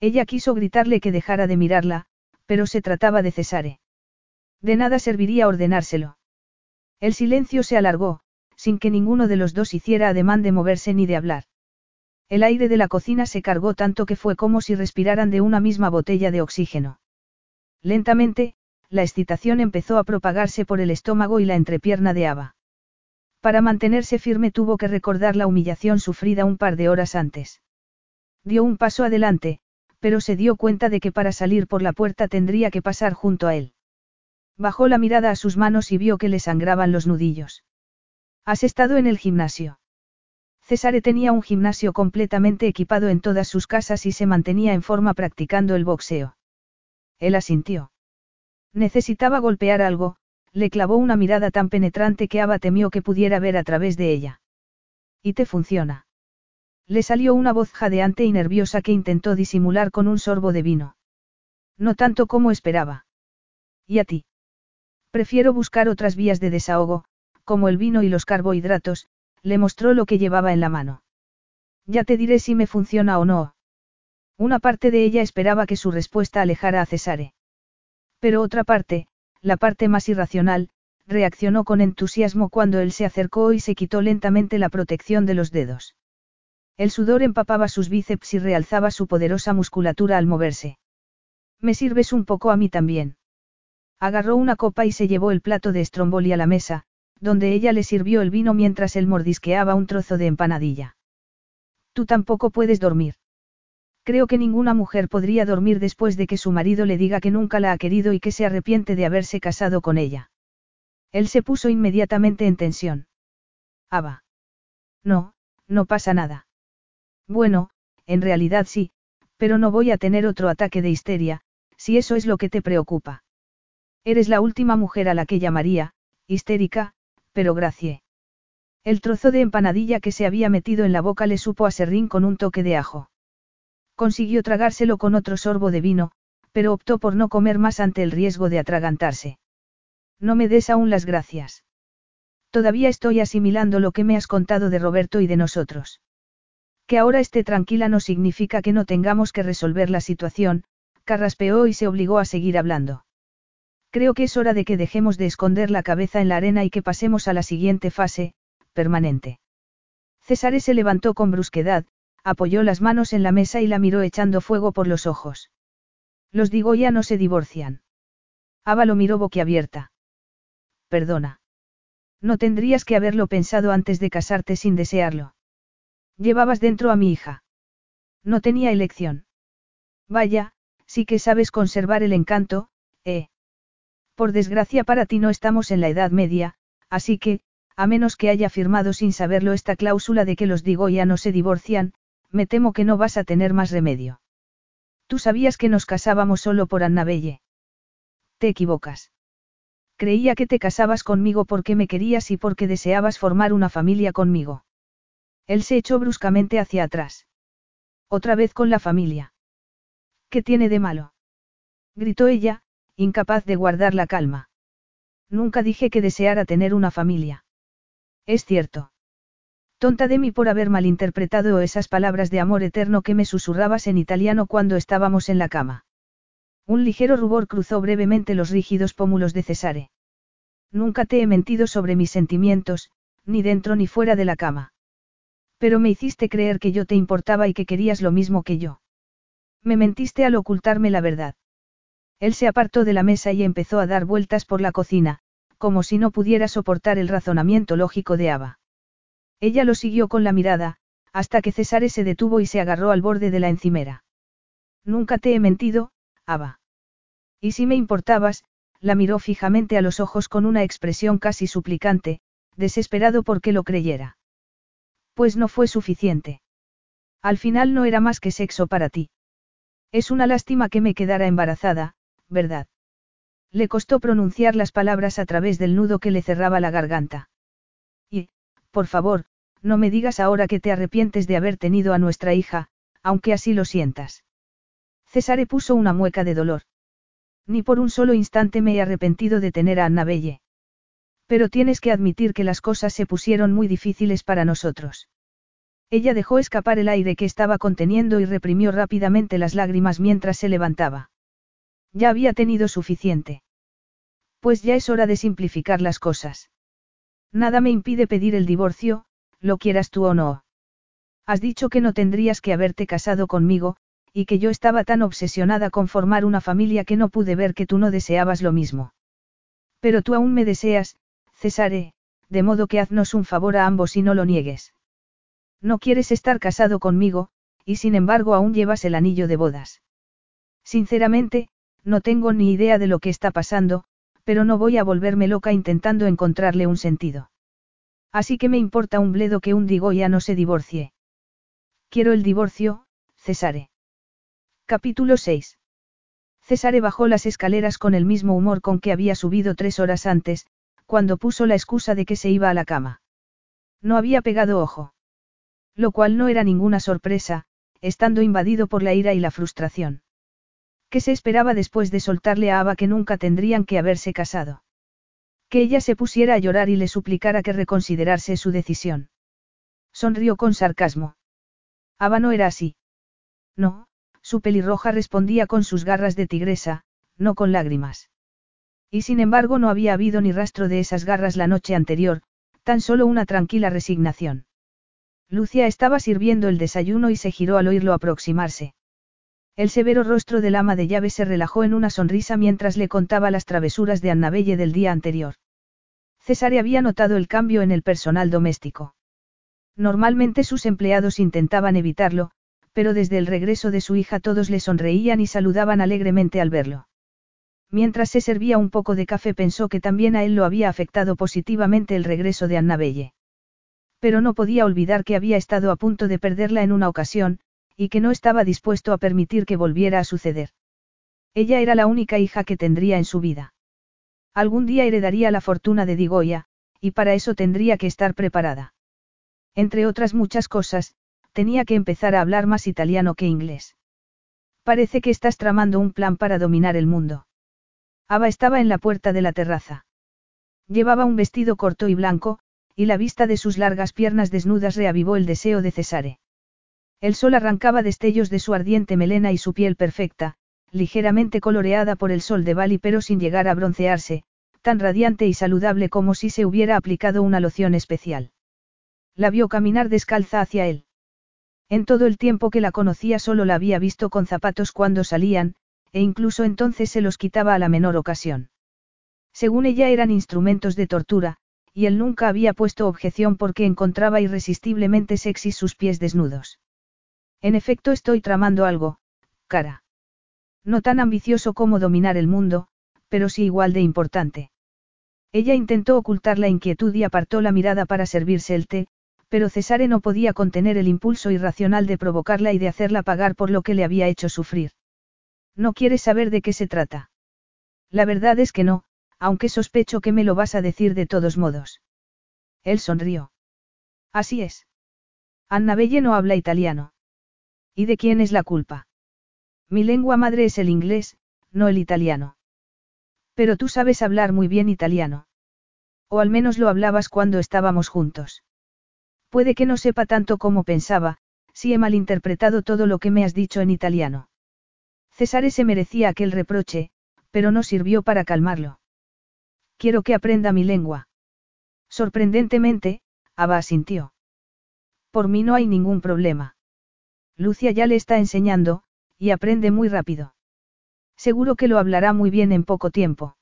Ella quiso gritarle que dejara de mirarla, pero se trataba de Cesare. De nada serviría ordenárselo. El silencio se alargó, sin que ninguno de los dos hiciera ademán de moverse ni de hablar. El aire de la cocina se cargó tanto que fue como si respiraran de una misma botella de oxígeno. Lentamente, la excitación empezó a propagarse por el estómago y la entrepierna de Ava. Para mantenerse firme tuvo que recordar la humillación sufrida un par de horas antes. Dio un paso adelante, pero se dio cuenta de que para salir por la puerta tendría que pasar junto a él. Bajó la mirada a sus manos y vio que le sangraban los nudillos. ¿Has estado en el gimnasio? Cesare tenía un gimnasio completamente equipado en todas sus casas y se mantenía en forma practicando el boxeo. Él asintió. Necesitaba golpear algo, le clavó una mirada tan penetrante que Ava temió que pudiera ver a través de ella. ¿Y te funciona? Le salió una voz jadeante y nerviosa que intentó disimular con un sorbo de vino. No tanto como esperaba. ¿Y a ti? Prefiero buscar otras vías de desahogo, como el vino y los carbohidratos, le mostró lo que llevaba en la mano. Ya te diré si me funciona o no. Una parte de ella esperaba que su respuesta alejara a Cesare. Pero otra parte, la parte más irracional, reaccionó con entusiasmo cuando él se acercó y se quitó lentamente la protección de los dedos. El sudor empapaba sus bíceps y realzaba su poderosa musculatura al moverse. Me sirves un poco a mí también. Agarró una copa y se llevó el plato de Stromboli a la mesa, donde ella le sirvió el vino mientras él mordisqueaba un trozo de empanadilla. Tú tampoco puedes dormir. Creo que ninguna mujer podría dormir después de que su marido le diga que nunca la ha querido y que se arrepiente de haberse casado con ella. Él se puso inmediatamente en tensión. Ava. No, no pasa nada. Bueno, en realidad sí, pero no voy a tener otro ataque de histeria, si eso es lo que te preocupa. Eres la última mujer a la que llamaría, histérica, pero gracie. El trozo de empanadilla que se había metido en la boca le supo a serrín con un toque de ajo. Consiguió tragárselo con otro sorbo de vino, pero optó por no comer más ante el riesgo de atragantarse. No me des aún las gracias. Todavía estoy asimilando lo que me has contado de Roberto y de nosotros. Que ahora esté tranquila no significa que no tengamos que resolver la situación, carraspeó y se obligó a seguir hablando. Creo que es hora de que dejemos de esconder la cabeza en la arena y que pasemos a la siguiente fase, permanente. César se levantó con brusquedad, apoyó las manos en la mesa y la miró echando fuego por los ojos. Los digo ya no se divorcian. Ava lo miró boquiabierta. Perdona. No tendrías que haberlo pensado antes de casarte sin desearlo. Llevabas dentro a mi hija. No tenía elección. Vaya, sí que sabes conservar el encanto, eh. Por desgracia para ti no estamos en la Edad Media, así que, a menos que haya firmado sin saberlo esta cláusula de que los digo ya no se divorcian, me temo que no vas a tener más remedio. Tú sabías que nos casábamos solo por Annabelle. Te equivocas. Creía que te casabas conmigo porque me querías y porque deseabas formar una familia conmigo. Él se echó bruscamente hacia atrás. Otra vez con la familia. ¿Qué tiene de malo? gritó ella, incapaz de guardar la calma. Nunca dije que deseara tener una familia. Es cierto. Tonta de mí por haber malinterpretado esas palabras de amor eterno que me susurrabas en italiano cuando estábamos en la cama. Un ligero rubor cruzó brevemente los rígidos pómulos de Cesare. Nunca te he mentido sobre mis sentimientos, ni dentro ni fuera de la cama. Pero me hiciste creer que yo te importaba y que querías lo mismo que yo. Me mentiste al ocultarme la verdad. Él se apartó de la mesa y empezó a dar vueltas por la cocina, como si no pudiera soportar el razonamiento lógico de Ava. Ella lo siguió con la mirada, hasta que César se detuvo y se agarró al borde de la encimera. Nunca te he mentido, Ava. Y si me importabas, la miró fijamente a los ojos con una expresión casi suplicante, desesperado porque lo creyera. Pues no fue suficiente. Al final no era más que sexo para ti. Es una lástima que me quedara embarazada, ¿verdad? Le costó pronunciar las palabras a través del nudo que le cerraba la garganta. Y, por favor, no me digas ahora que te arrepientes de haber tenido a nuestra hija, aunque así lo sientas. Césare puso una mueca de dolor. Ni por un solo instante me he arrepentido de tener a Annabelle. Pero tienes que admitir que las cosas se pusieron muy difíciles para nosotros. Ella dejó escapar el aire que estaba conteniendo y reprimió rápidamente las lágrimas mientras se levantaba. Ya había tenido suficiente. Pues ya es hora de simplificar las cosas. Nada me impide pedir el divorcio, lo quieras tú o no. Has dicho que no tendrías que haberte casado conmigo, y que yo estaba tan obsesionada con formar una familia que no pude ver que tú no deseabas lo mismo. Pero tú aún me deseas, Cesare, de modo que haznos un favor a ambos y no lo niegues. No quieres estar casado conmigo, y sin embargo aún llevas el anillo de bodas. Sinceramente, no tengo ni idea de lo que está pasando, pero no voy a volverme loca intentando encontrarle un sentido. Así que me importa un bledo que un ya no se divorcie. Quiero el divorcio, Cesare. Capítulo 6. Cesare bajó las escaleras con el mismo humor con que había subido tres horas antes, cuando puso la excusa de que se iba a la cama. No había pegado ojo. Lo cual no era ninguna sorpresa, estando invadido por la ira y la frustración. ¿Qué se esperaba después de soltarle a Ava que nunca tendrían que haberse casado? Que ella se pusiera a llorar y le suplicara que reconsiderase su decisión. Sonrió con sarcasmo. Ava no era así. No, su pelirroja respondía con sus garras de tigresa, no con lágrimas. Y sin embargo no había habido ni rastro de esas garras la noche anterior, tan solo una tranquila resignación. Lucia estaba sirviendo el desayuno y se giró al oírlo aproximarse. El severo rostro del ama de llave se relajó en una sonrisa mientras le contaba las travesuras de Annabelle del día anterior. Cesare había notado el cambio en el personal doméstico. Normalmente sus empleados intentaban evitarlo, pero desde el regreso de su hija todos le sonreían y saludaban alegremente al verlo. Mientras se servía un poco de café pensó que también a él lo había afectado positivamente el regreso de Annabelle. Pero no podía olvidar que había estado a punto de perderla en una ocasión, y que no estaba dispuesto a permitir que volviera a suceder. Ella era la única hija que tendría en su vida. Algún día heredaría la fortuna de Digoya, y para eso tendría que estar preparada. Entre otras muchas cosas, tenía que empezar a hablar más italiano que inglés. Parece que estás tramando un plan para dominar el mundo. Ava estaba en la puerta de la terraza. Llevaba un vestido corto y blanco, y la vista de sus largas piernas desnudas reavivó el deseo de Cesare. El sol arrancaba destellos de su ardiente melena y su piel perfecta, ligeramente coloreada por el sol de Bali pero sin llegar a broncearse, tan radiante y saludable como si se hubiera aplicado una loción especial. La vio caminar descalza hacia él. En todo el tiempo que la conocía solo la había visto con zapatos cuando salían, e incluso entonces se los quitaba a la menor ocasión. Según ella eran instrumentos de tortura, y él nunca había puesto objeción porque encontraba irresistiblemente sexy sus pies desnudos. En efecto estoy tramando algo, cara. No tan ambicioso como dominar el mundo, pero sí igual de importante. Ella intentó ocultar la inquietud y apartó la mirada para servirse el té, pero Cesare no podía contener el impulso irracional de provocarla y de hacerla pagar por lo que le había hecho sufrir. ¿No quieres saber de qué se trata? La verdad es que no, aunque sospecho que me lo vas a decir de todos modos. Él sonrió. Así es. Annabelle no habla italiano. ¿Y de quién es la culpa? Mi lengua madre es el inglés, no el italiano. Pero tú sabes hablar muy bien italiano. O al menos lo hablabas cuando estábamos juntos. Puede que no sepa tanto como pensaba, si he malinterpretado todo lo que me has dicho en italiano. César se merecía aquel reproche, pero no sirvió para calmarlo. Quiero que aprenda mi lengua. Sorprendentemente, Abba asintió. Por mí no hay ningún problema. Lucia ya le está enseñando, y aprende muy rápido. Seguro que lo hablará muy bien en poco tiempo.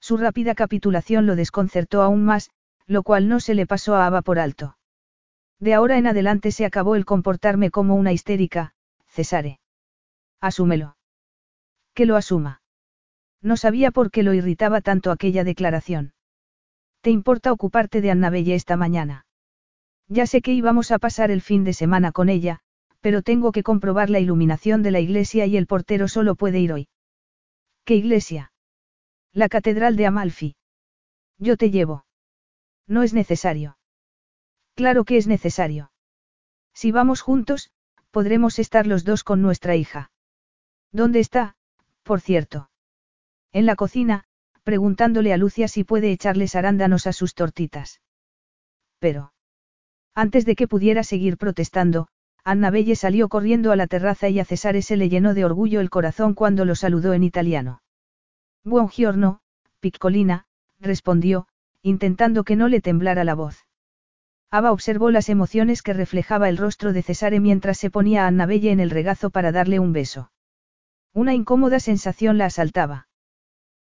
Su rápida capitulación lo desconcertó aún más, lo cual no se le pasó a Ava por alto. De ahora en adelante se acabó el comportarme como una histérica, Cesare. Asúmelo. Que lo asuma. No sabía por qué lo irritaba tanto aquella declaración. ¿Te importa ocuparte de Annabelle esta mañana? Ya sé que íbamos a pasar el fin de semana con ella, pero tengo que comprobar la iluminación de la iglesia y el portero solo puede ir hoy. ¿Qué iglesia? La Catedral de Amalfi. Yo te llevo. No es necesario. Claro que es necesario. Si vamos juntos, podremos estar los dos con nuestra hija. ¿Dónde está, por cierto? En la cocina, preguntándole a Lucia si puede echarles arándanos a sus tortitas. Pero. Antes de que pudiera seguir protestando, Annabelle salió corriendo a la terraza y a Cesare se le llenó de orgullo el corazón cuando lo saludó en italiano. Buongiorno, piccolina, respondió, intentando que no le temblara la voz. Ava observó las emociones que reflejaba el rostro de Cesare mientras se ponía a Annabelle en el regazo para darle un beso. Una incómoda sensación la asaltaba.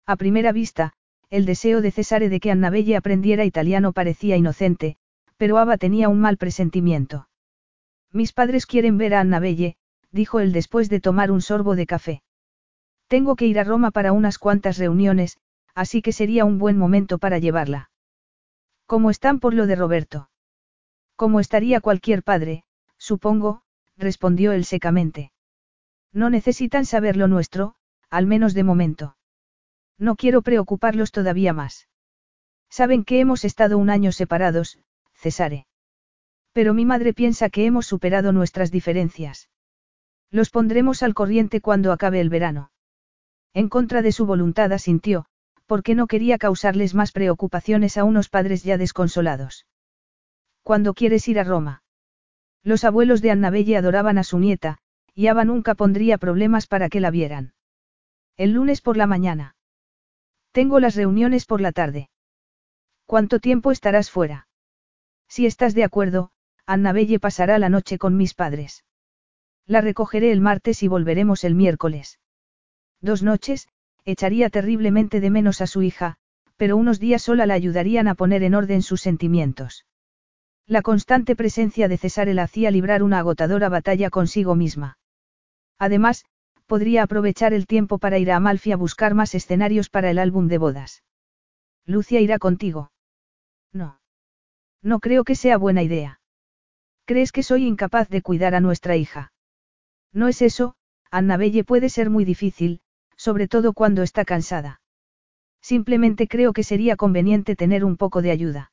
A primera vista, el deseo de Cesare de que Annabelle aprendiera italiano parecía inocente, pero Ava tenía un mal presentimiento. Mis padres quieren ver a Annabelle, dijo él después de tomar un sorbo de café. Tengo que ir a Roma para unas cuantas reuniones, así que sería un buen momento para llevarla. ¿Cómo están por lo de Roberto? ¿Cómo estaría cualquier padre, supongo? respondió él secamente. No necesitan saber lo nuestro, al menos de momento. No quiero preocuparlos todavía más. Saben que hemos estado un año separados, Cesare. Pero mi madre piensa que hemos superado nuestras diferencias. Los pondremos al corriente cuando acabe el verano. En contra de su voluntad asintió, porque no quería causarles más preocupaciones a unos padres ya desconsolados. ¿Cuándo quieres ir a Roma? Los abuelos de Annabelle adoraban a su nieta, y Ava nunca pondría problemas para que la vieran. El lunes por la mañana. Tengo las reuniones por la tarde. ¿Cuánto tiempo estarás fuera? Si estás de acuerdo, Annabelle pasará la noche con mis padres. La recogeré el martes y volveremos el miércoles. Dos noches, echaría terriblemente de menos a su hija, pero unos días sola la ayudarían a poner en orden sus sentimientos. La constante presencia de César la hacía librar una agotadora batalla consigo misma. Además, podría aprovechar el tiempo para ir a Amalfi a buscar más escenarios para el álbum de bodas. Lucia irá contigo. No. No creo que sea buena idea. ¿Crees que soy incapaz de cuidar a nuestra hija? No es eso, Annabelle puede ser muy difícil, sobre todo cuando está cansada. Simplemente creo que sería conveniente tener un poco de ayuda.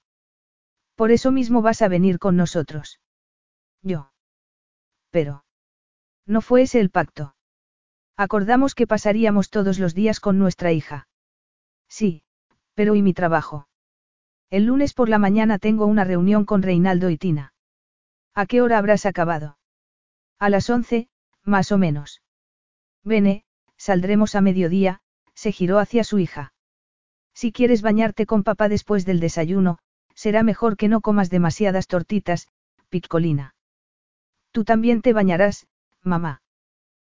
Por eso mismo vas a venir con nosotros. Yo. Pero. No fue ese el pacto. Acordamos que pasaríamos todos los días con nuestra hija. Sí, pero ¿y mi trabajo? El lunes por la mañana tengo una reunión con Reinaldo y Tina. ¿A qué hora habrás acabado? A las once, más o menos. Vene, saldremos a mediodía, se giró hacia su hija. Si quieres bañarte con papá después del desayuno, será mejor que no comas demasiadas tortitas, piccolina. Tú también te bañarás, mamá.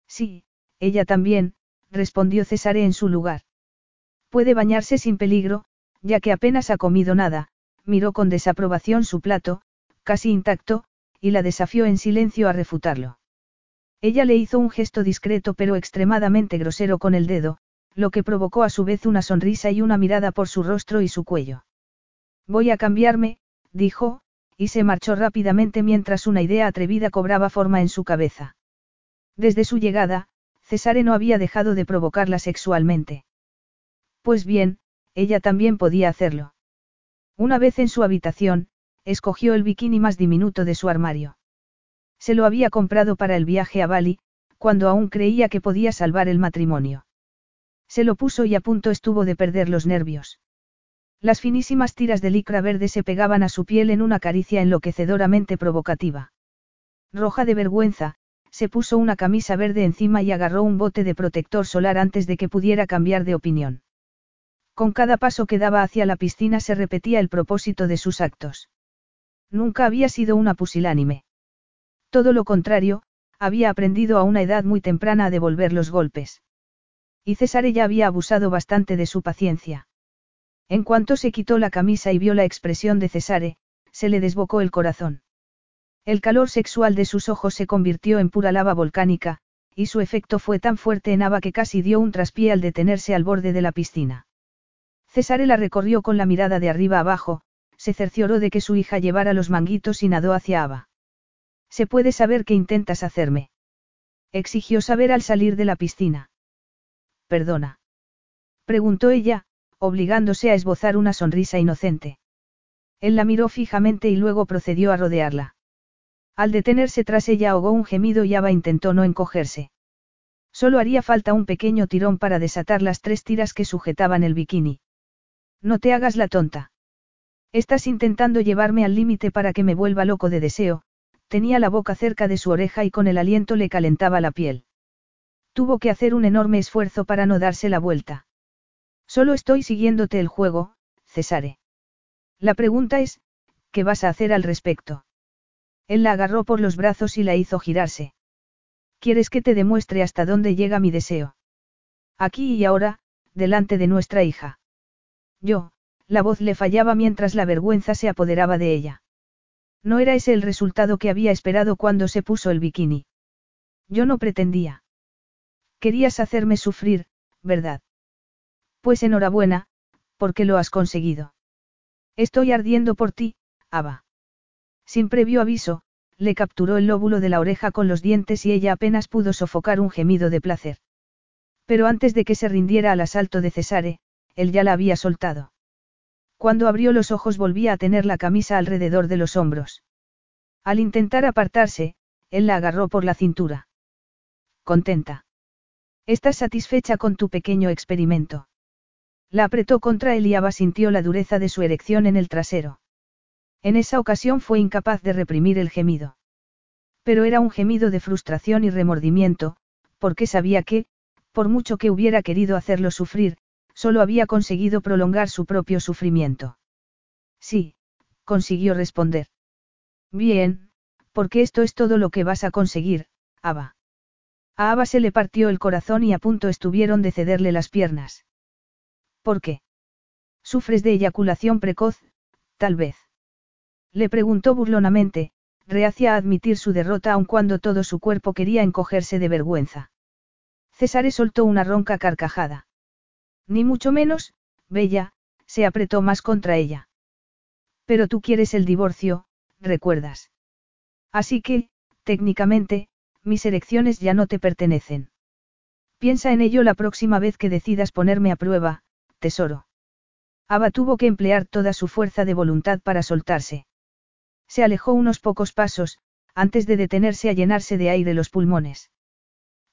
Sí, ella también, respondió César en su lugar. Puede bañarse sin peligro, ya que apenas ha comido nada, miró con desaprobación su plato, casi intacto, y la desafió en silencio a refutarlo. Ella le hizo un gesto discreto pero extremadamente grosero con el dedo, lo que provocó a su vez una sonrisa y una mirada por su rostro y su cuello. Voy a cambiarme, dijo, y se marchó rápidamente mientras una idea atrevida cobraba forma en su cabeza. Desde su llegada, Cesare no había dejado de provocarla sexualmente. Pues bien, ella también podía hacerlo. Una vez en su habitación, escogió el bikini más diminuto de su armario. Se lo había comprado para el viaje a Bali, cuando aún creía que podía salvar el matrimonio. Se lo puso y a punto estuvo de perder los nervios. Las finísimas tiras de licra verde se pegaban a su piel en una caricia enloquecedoramente provocativa. Roja de vergüenza, se puso una camisa verde encima y agarró un bote de protector solar antes de que pudiera cambiar de opinión. Con cada paso que daba hacia la piscina se repetía el propósito de sus actos. Nunca había sido una pusilánime. Todo lo contrario, había aprendido a una edad muy temprana a devolver los golpes. Y César ya había abusado bastante de su paciencia. En cuanto se quitó la camisa y vio la expresión de Cesare, se le desbocó el corazón. El calor sexual de sus ojos se convirtió en pura lava volcánica, y su efecto fue tan fuerte en Ava que casi dio un traspié al detenerse al borde de la piscina. Cesare la recorrió con la mirada de arriba abajo, se cercioró de que su hija llevara los manguitos y nadó hacia Ava. ¿Se puede saber qué intentas hacerme? Exigió saber al salir de la piscina. Perdona. Preguntó ella, obligándose a esbozar una sonrisa inocente. Él la miró fijamente y luego procedió a rodearla. Al detenerse tras ella ahogó un gemido y Ava intentó no encogerse. Solo haría falta un pequeño tirón para desatar las tres tiras que sujetaban el bikini. No te hagas la tonta. Estás intentando llevarme al límite para que me vuelva loco de deseo, tenía la boca cerca de su oreja y con el aliento le calentaba la piel. Tuvo que hacer un enorme esfuerzo para no darse la vuelta. Solo estoy siguiéndote el juego, Cesare. La pregunta es, ¿qué vas a hacer al respecto? Él la agarró por los brazos y la hizo girarse. ¿Quieres que te demuestre hasta dónde llega mi deseo? Aquí y ahora, delante de nuestra hija. Yo, la voz le fallaba mientras la vergüenza se apoderaba de ella. No era ese el resultado que había esperado cuando se puso el bikini. Yo no pretendía. Querías hacerme sufrir, ¿verdad? Pues enhorabuena, porque lo has conseguido. Estoy ardiendo por ti, Ava. Sin previo aviso, le capturó el lóbulo de la oreja con los dientes y ella apenas pudo sofocar un gemido de placer. Pero antes de que se rindiera al asalto de Cesare, él ya la había soltado. Cuando abrió los ojos volvía a tener la camisa alrededor de los hombros. Al intentar apartarse, él la agarró por la cintura. Contenta. ¿Estás satisfecha con tu pequeño experimento? La apretó contra él y Ava sintió la dureza de su erección en el trasero. En esa ocasión fue incapaz de reprimir el gemido. Pero era un gemido de frustración y remordimiento, porque sabía que, por mucho que hubiera querido hacerlo sufrir, solo había conseguido prolongar su propio sufrimiento. Sí, consiguió responder. Bien, porque esto es todo lo que vas a conseguir, Ava. A Ava se le partió el corazón y a punto estuvieron de cederle las piernas. ¿Por qué? ¿Sufres de eyaculación precoz, tal vez? Le preguntó burlonamente, reacia a admitir su derrota aun cuando todo su cuerpo quería encogerse de vergüenza. César soltó una ronca carcajada. Ni mucho menos, Bella, se apretó más contra ella. Pero tú quieres el divorcio, recuerdas. Así que, técnicamente, mis erecciones ya no te pertenecen. Piensa en ello la próxima vez que decidas ponerme a prueba, tesoro. Ava tuvo que emplear toda su fuerza de voluntad para soltarse. Se alejó unos pocos pasos, antes de detenerse a llenarse de aire los pulmones.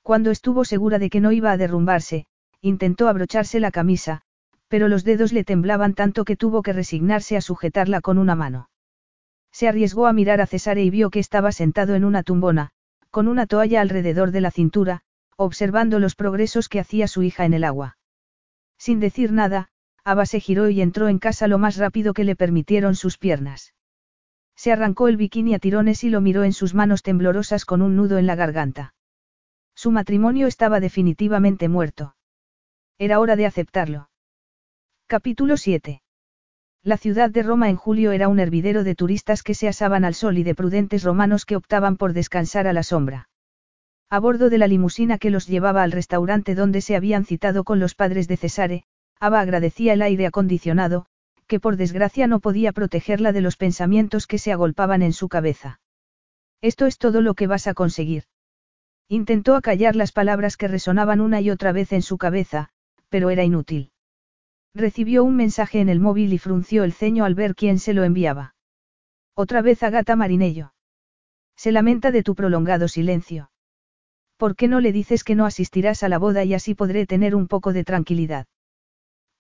Cuando estuvo segura de que no iba a derrumbarse, intentó abrocharse la camisa, pero los dedos le temblaban tanto que tuvo que resignarse a sujetarla con una mano. Se arriesgó a mirar a Cesare y vio que estaba sentado en una tumbona, con una toalla alrededor de la cintura, observando los progresos que hacía su hija en el agua. Sin decir nada, Ava se giró y entró en casa lo más rápido que le permitieron sus piernas. Se arrancó el bikini a tirones y lo miró en sus manos temblorosas con un nudo en la garganta. Su matrimonio estaba definitivamente muerto. Era hora de aceptarlo. Capítulo 7. La ciudad de Roma en julio era un hervidero de turistas que se asaban al sol y de prudentes romanos que optaban por descansar a la sombra. A bordo de la limusina que los llevaba al restaurante donde se habían citado con los padres de Cesare, Ava agradecía el aire acondicionado, que por desgracia no podía protegerla de los pensamientos que se agolpaban en su cabeza. Esto es todo lo que vas a conseguir. Intentó acallar las palabras que resonaban una y otra vez en su cabeza, pero era inútil. Recibió un mensaje en el móvil y frunció el ceño al ver quién se lo enviaba. Otra vez Agata Marinello. Se lamenta de tu prolongado silencio. ¿Por qué no le dices que no asistirás a la boda y así podré tener un poco de tranquilidad?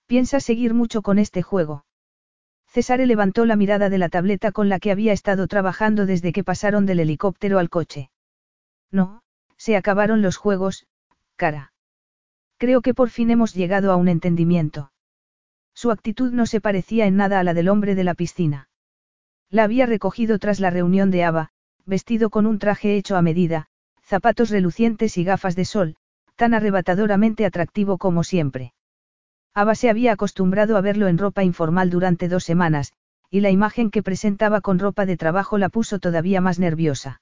Piensa seguir mucho con este juego. Cesare levantó la mirada de la tableta con la que había estado trabajando desde que pasaron del helicóptero al coche. No, se acabaron los juegos, cara. Creo que por fin hemos llegado a un entendimiento. Su actitud no se parecía en nada a la del hombre de la piscina. La había recogido tras la reunión de Ava, vestido con un traje hecho a medida, zapatos relucientes y gafas de sol, tan arrebatadoramente atractivo como siempre. Ava se había acostumbrado a verlo en ropa informal durante dos semanas, y la imagen que presentaba con ropa de trabajo la puso todavía más nerviosa.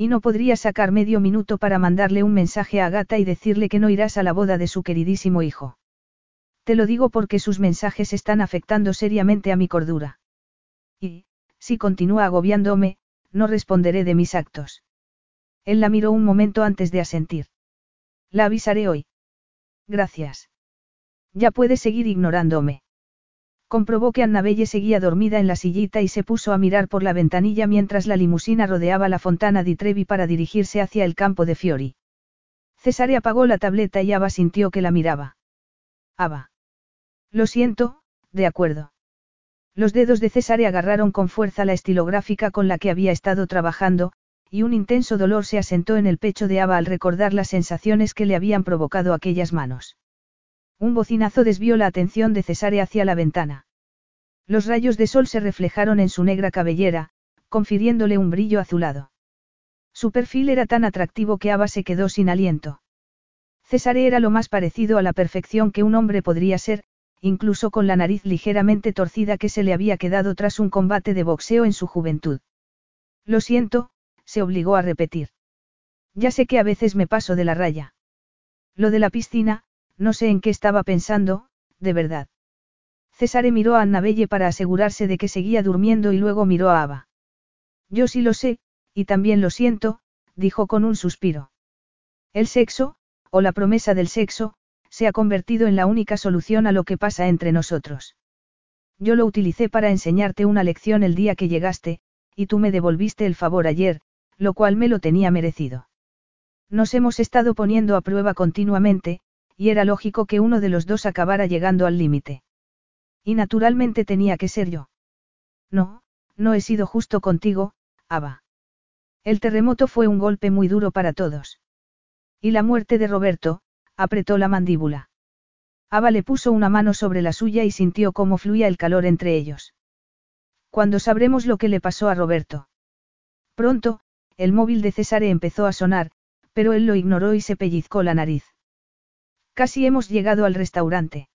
Y no podría sacar medio minuto para mandarle un mensaje a Agata y decirle que no irás a la boda de su queridísimo hijo. Te lo digo porque sus mensajes están afectando seriamente a mi cordura. Y, si continúa agobiándome, no responderé de mis actos. Él la miró un momento antes de asentir. La avisaré hoy. Gracias. Ya puedes seguir ignorándome. Comprobó que Annabelle seguía dormida en la sillita y se puso a mirar por la ventanilla mientras la limusina rodeaba la fontana di Trevi para dirigirse hacia el campo de Fiori. Cesare apagó la tableta y Ava sintió que la miraba. Ava. Lo siento, de acuerdo. Los dedos de Cesare agarraron con fuerza la estilográfica con la que había estado trabajando, y un intenso dolor se asentó en el pecho de Ava al recordar las sensaciones que le habían provocado aquellas manos. Un bocinazo desvió la atención de Cesare hacia la ventana. Los rayos de sol se reflejaron en su negra cabellera, confiriéndole un brillo azulado. Su perfil era tan atractivo que Ava se quedó sin aliento. Cesare era lo más parecido a la perfección que un hombre podría ser, incluso con la nariz ligeramente torcida que se le había quedado tras un combate de boxeo en su juventud. Lo siento, se obligó a repetir. Ya sé que a veces me paso de la raya. Lo de la piscina, no sé en qué estaba pensando, de verdad. César miró a Annabelle para asegurarse de que seguía durmiendo y luego miró a Ava. Yo sí lo sé, y también lo siento, dijo con un suspiro. El sexo, o la promesa del sexo, se ha convertido en la única solución a lo que pasa entre nosotros. Yo lo utilicé para enseñarte una lección el día que llegaste, y tú me devolviste el favor ayer, lo cual me lo tenía merecido. Nos hemos estado poniendo a prueba continuamente, y era lógico que uno de los dos acabara llegando al límite. Y naturalmente tenía que ser yo. No, no he sido justo contigo, Ava. El terremoto fue un golpe muy duro para todos. Y la muerte de Roberto, apretó la mandíbula. Ava le puso una mano sobre la suya y sintió cómo fluía el calor entre ellos. Cuando sabremos lo que le pasó a Roberto. Pronto, el móvil de Cesare empezó a sonar, pero él lo ignoró y se pellizcó la nariz. Casi hemos llegado al restaurante.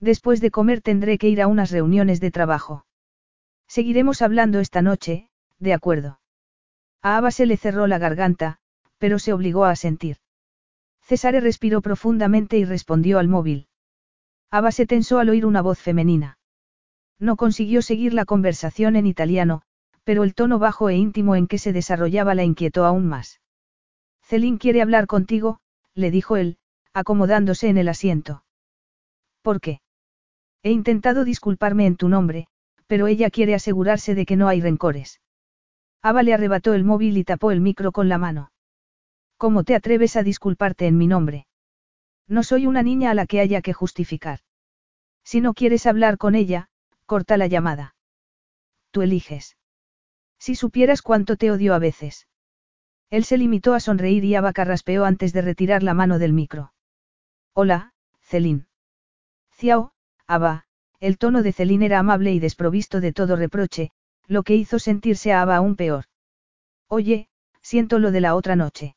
Después de comer tendré que ir a unas reuniones de trabajo. Seguiremos hablando esta noche, de acuerdo. A Ava se le cerró la garganta, pero se obligó a sentir. Cesare respiró profundamente y respondió al móvil. Ava se tensó al oír una voz femenina. No consiguió seguir la conversación en italiano, pero el tono bajo e íntimo en que se desarrollaba la inquietó aún más. Celín quiere hablar contigo, le dijo él, acomodándose en el asiento. ¿Por qué? He intentado disculparme en tu nombre, pero ella quiere asegurarse de que no hay rencores. Ava le arrebató el móvil y tapó el micro con la mano. ¿Cómo te atreves a disculparte en mi nombre? No soy una niña a la que haya que justificar. Si no quieres hablar con ella, corta la llamada. Tú eliges. Si supieras cuánto te odio a veces. Él se limitó a sonreír y Ava carraspeó antes de retirar la mano del micro. Hola, Celine. Ciao, Ava, el tono de Celine era amable y desprovisto de todo reproche, lo que hizo sentirse a Ava aún peor. Oye, siento lo de la otra noche.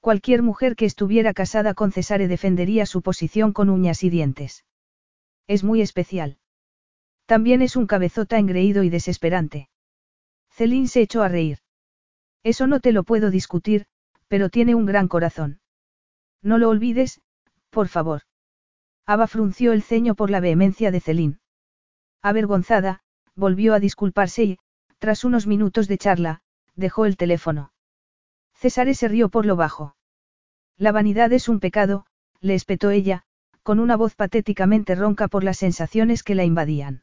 Cualquier mujer que estuviera casada con Cesare defendería su posición con uñas y dientes. Es muy especial. También es un cabezota engreído y desesperante. Celine se echó a reír. Eso no te lo puedo discutir, pero tiene un gran corazón. No lo olvides, por favor. Ava frunció el ceño por la vehemencia de Celine. Avergonzada, volvió a disculparse y, tras unos minutos de charla, dejó el teléfono. César se rió por lo bajo. La vanidad es un pecado, le espetó ella, con una voz patéticamente ronca por las sensaciones que la invadían.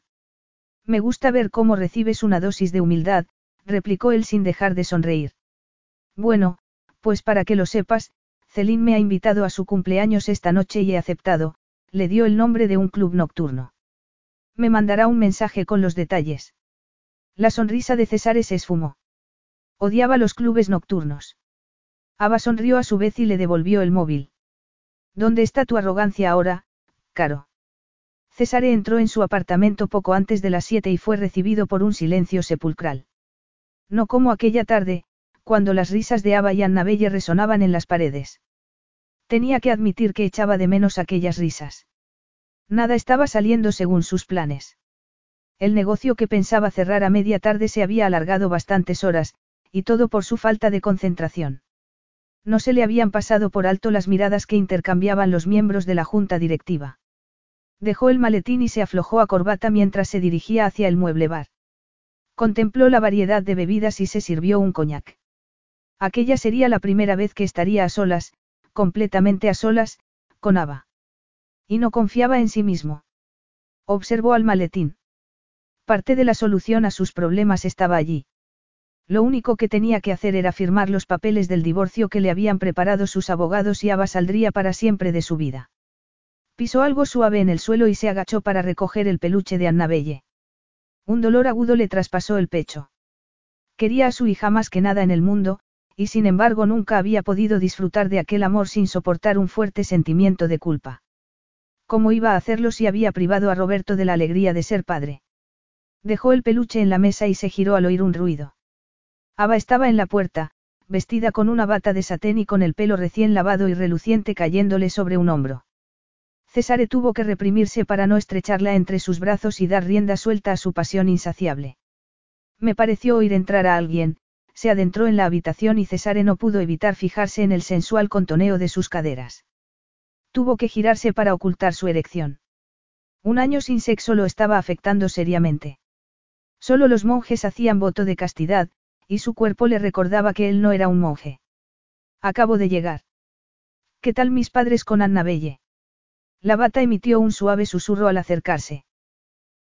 Me gusta ver cómo recibes una dosis de humildad, replicó él sin dejar de sonreír. Bueno, pues para que lo sepas, Celine me ha invitado a su cumpleaños esta noche y he aceptado, le dio el nombre de un club nocturno. Me mandará un mensaje con los detalles. La sonrisa de César se esfumó. Odiaba los clubes nocturnos. Ava sonrió a su vez y le devolvió el móvil. ¿Dónde está tu arrogancia ahora, Caro? Césare entró en su apartamento poco antes de las siete y fue recibido por un silencio sepulcral. No como aquella tarde, cuando las risas de Ava y Annabelle resonaban en las paredes. Tenía que admitir que echaba de menos aquellas risas. Nada estaba saliendo según sus planes. El negocio que pensaba cerrar a media tarde se había alargado bastantes horas, y todo por su falta de concentración. No se le habían pasado por alto las miradas que intercambiaban los miembros de la junta directiva. Dejó el maletín y se aflojó a corbata mientras se dirigía hacia el mueble bar. Contempló la variedad de bebidas y se sirvió un coñac. Aquella sería la primera vez que estaría a solas, completamente a solas, con Ava. Y no confiaba en sí mismo. Observó al maletín. Parte de la solución a sus problemas estaba allí. Lo único que tenía que hacer era firmar los papeles del divorcio que le habían preparado sus abogados y Ava saldría para siempre de su vida. Pisó algo suave en el suelo y se agachó para recoger el peluche de Annabelle. Un dolor agudo le traspasó el pecho. Quería a su hija más que nada en el mundo, y sin embargo nunca había podido disfrutar de aquel amor sin soportar un fuerte sentimiento de culpa. ¿Cómo iba a hacerlo si había privado a Roberto de la alegría de ser padre? Dejó el peluche en la mesa y se giró al oír un ruido. Ava estaba en la puerta, vestida con una bata de satén y con el pelo recién lavado y reluciente cayéndole sobre un hombro. Cesare tuvo que reprimirse para no estrecharla entre sus brazos y dar rienda suelta a su pasión insaciable. Me pareció oír entrar a alguien, se adentró en la habitación y Cesare no pudo evitar fijarse en el sensual contoneo de sus caderas. Tuvo que girarse para ocultar su erección. Un año sin sexo lo estaba afectando seriamente. Solo los monjes hacían voto de castidad, y su cuerpo le recordaba que él no era un monje. Acabo de llegar. ¿Qué tal mis padres con Anna Belle? La bata emitió un suave susurro al acercarse.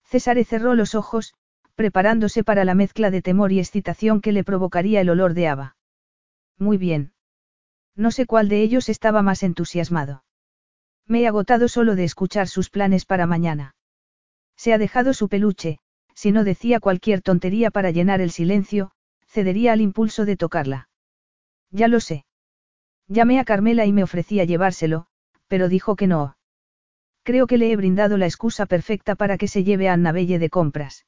César cerró los ojos, preparándose para la mezcla de temor y excitación que le provocaría el olor de haba. Muy bien. No sé cuál de ellos estaba más entusiasmado. Me he agotado solo de escuchar sus planes para mañana. Se ha dejado su peluche, si no decía cualquier tontería para llenar el silencio, cedería al impulso de tocarla. Ya lo sé. Llamé a Carmela y me ofrecía llevárselo, pero dijo que no. Creo que le he brindado la excusa perfecta para que se lleve a Annabelle de compras.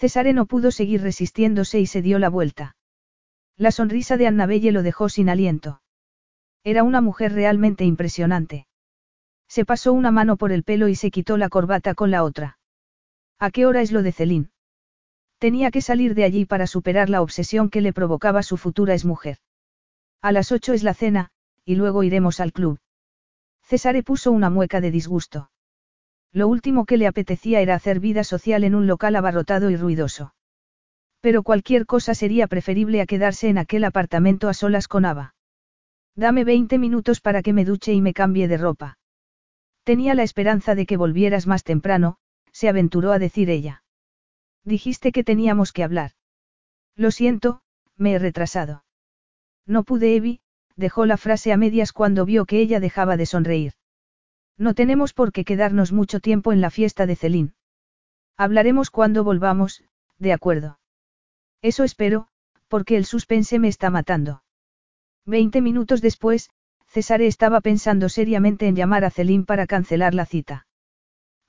Cesare no pudo seguir resistiéndose y se dio la vuelta. La sonrisa de Annabelle lo dejó sin aliento. Era una mujer realmente impresionante. Se pasó una mano por el pelo y se quitó la corbata con la otra. ¿A qué hora es lo de Celín? Tenía que salir de allí para superar la obsesión que le provocaba su futura exmujer. A las ocho es la cena, y luego iremos al club. Cesare puso una mueca de disgusto. Lo último que le apetecía era hacer vida social en un local abarrotado y ruidoso. Pero cualquier cosa sería preferible a quedarse en aquel apartamento a solas con Ava. Dame 20 minutos para que me duche y me cambie de ropa. Tenía la esperanza de que volvieras más temprano, se aventuró a decir ella. Dijiste que teníamos que hablar. Lo siento, me he retrasado. No pude, Evi, dejó la frase a medias cuando vio que ella dejaba de sonreír. No tenemos por qué quedarnos mucho tiempo en la fiesta de Celín. Hablaremos cuando volvamos, de acuerdo. Eso espero, porque el suspense me está matando. Veinte minutos después, César estaba pensando seriamente en llamar a Celín para cancelar la cita.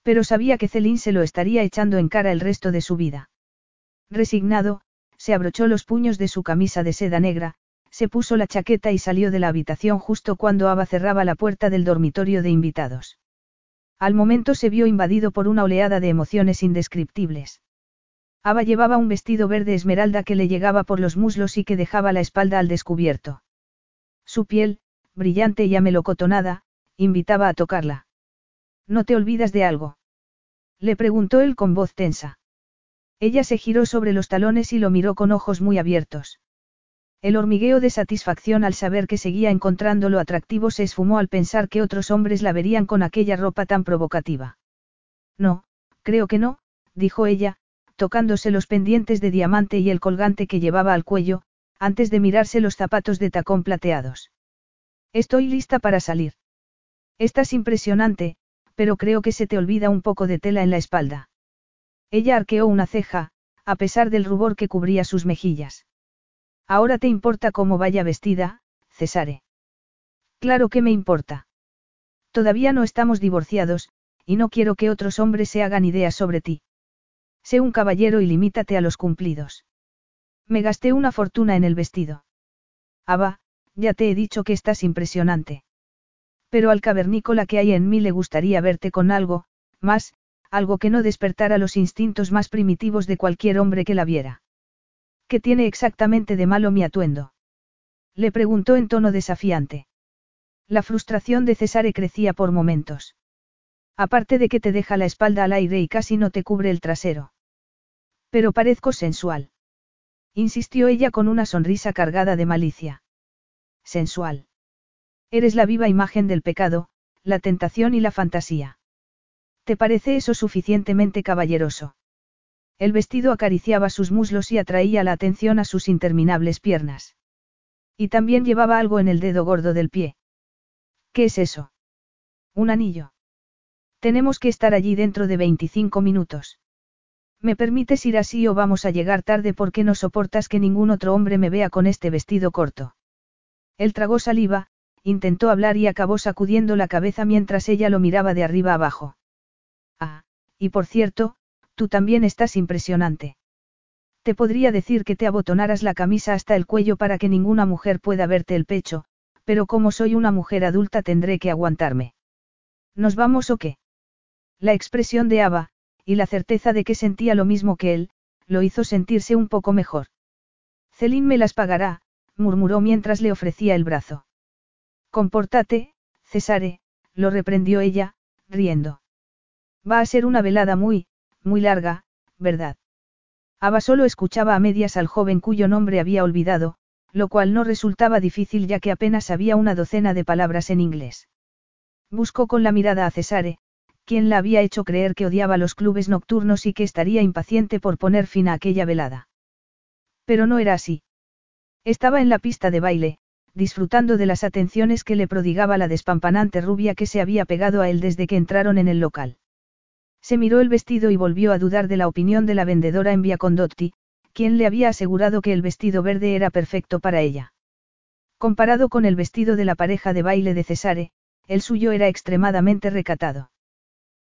Pero sabía que Celín se lo estaría echando en cara el resto de su vida. Resignado, se abrochó los puños de su camisa de seda negra, se puso la chaqueta y salió de la habitación justo cuando Ava cerraba la puerta del dormitorio de invitados. Al momento se vio invadido por una oleada de emociones indescriptibles. Ava llevaba un vestido verde esmeralda que le llegaba por los muslos y que dejaba la espalda al descubierto. Su piel, brillante y amelocotonada, invitaba a tocarla. ¿No te olvidas de algo? Le preguntó él con voz tensa. Ella se giró sobre los talones y lo miró con ojos muy abiertos. El hormigueo de satisfacción al saber que seguía encontrándolo atractivo se esfumó al pensar que otros hombres la verían con aquella ropa tan provocativa. No, creo que no, dijo ella, tocándose los pendientes de diamante y el colgante que llevaba al cuello, antes de mirarse los zapatos de tacón plateados. Estoy lista para salir. Estás impresionante, pero creo que se te olvida un poco de tela en la espalda. Ella arqueó una ceja, a pesar del rubor que cubría sus mejillas. Ahora te importa cómo vaya vestida, Cesare. Claro que me importa. Todavía no estamos divorciados, y no quiero que otros hombres se hagan ideas sobre ti. Sé un caballero y limítate a los cumplidos. Me gasté una fortuna en el vestido. Aba, ya te he dicho que estás impresionante. Pero al cavernícola que hay en mí le gustaría verte con algo, más, algo que no despertara los instintos más primitivos de cualquier hombre que la viera. ¿Qué tiene exactamente de malo mi atuendo? Le preguntó en tono desafiante. La frustración de Cesare crecía por momentos. Aparte de que te deja la espalda al aire y casi no te cubre el trasero. Pero parezco sensual. Insistió ella con una sonrisa cargada de malicia. Sensual. Eres la viva imagen del pecado, la tentación y la fantasía. ¿Te parece eso suficientemente caballeroso? El vestido acariciaba sus muslos y atraía la atención a sus interminables piernas. Y también llevaba algo en el dedo gordo del pie. ¿Qué es eso? Un anillo. Tenemos que estar allí dentro de 25 minutos. ¿Me permites ir así o vamos a llegar tarde porque no soportas que ningún otro hombre me vea con este vestido corto? Él tragó saliva, intentó hablar y acabó sacudiendo la cabeza mientras ella lo miraba de arriba abajo. Ah, y por cierto, Tú también estás impresionante. Te podría decir que te abotonaras la camisa hasta el cuello para que ninguna mujer pueda verte el pecho, pero como soy una mujer adulta tendré que aguantarme. ¿Nos vamos o qué? La expresión de Ava, y la certeza de que sentía lo mismo que él, lo hizo sentirse un poco mejor. Celine me las pagará, murmuró mientras le ofrecía el brazo. Compórtate, Cesare, lo reprendió ella, riendo. Va a ser una velada muy, muy larga, ¿verdad? Ava solo escuchaba a medias al joven cuyo nombre había olvidado, lo cual no resultaba difícil ya que apenas había una docena de palabras en inglés. Buscó con la mirada a Cesare, quien la había hecho creer que odiaba los clubes nocturnos y que estaría impaciente por poner fin a aquella velada. Pero no era así. Estaba en la pista de baile, disfrutando de las atenciones que le prodigaba la despampanante rubia que se había pegado a él desde que entraron en el local. Se miró el vestido y volvió a dudar de la opinión de la vendedora en Via Condotti, quien le había asegurado que el vestido verde era perfecto para ella. Comparado con el vestido de la pareja de baile de Cesare, el suyo era extremadamente recatado.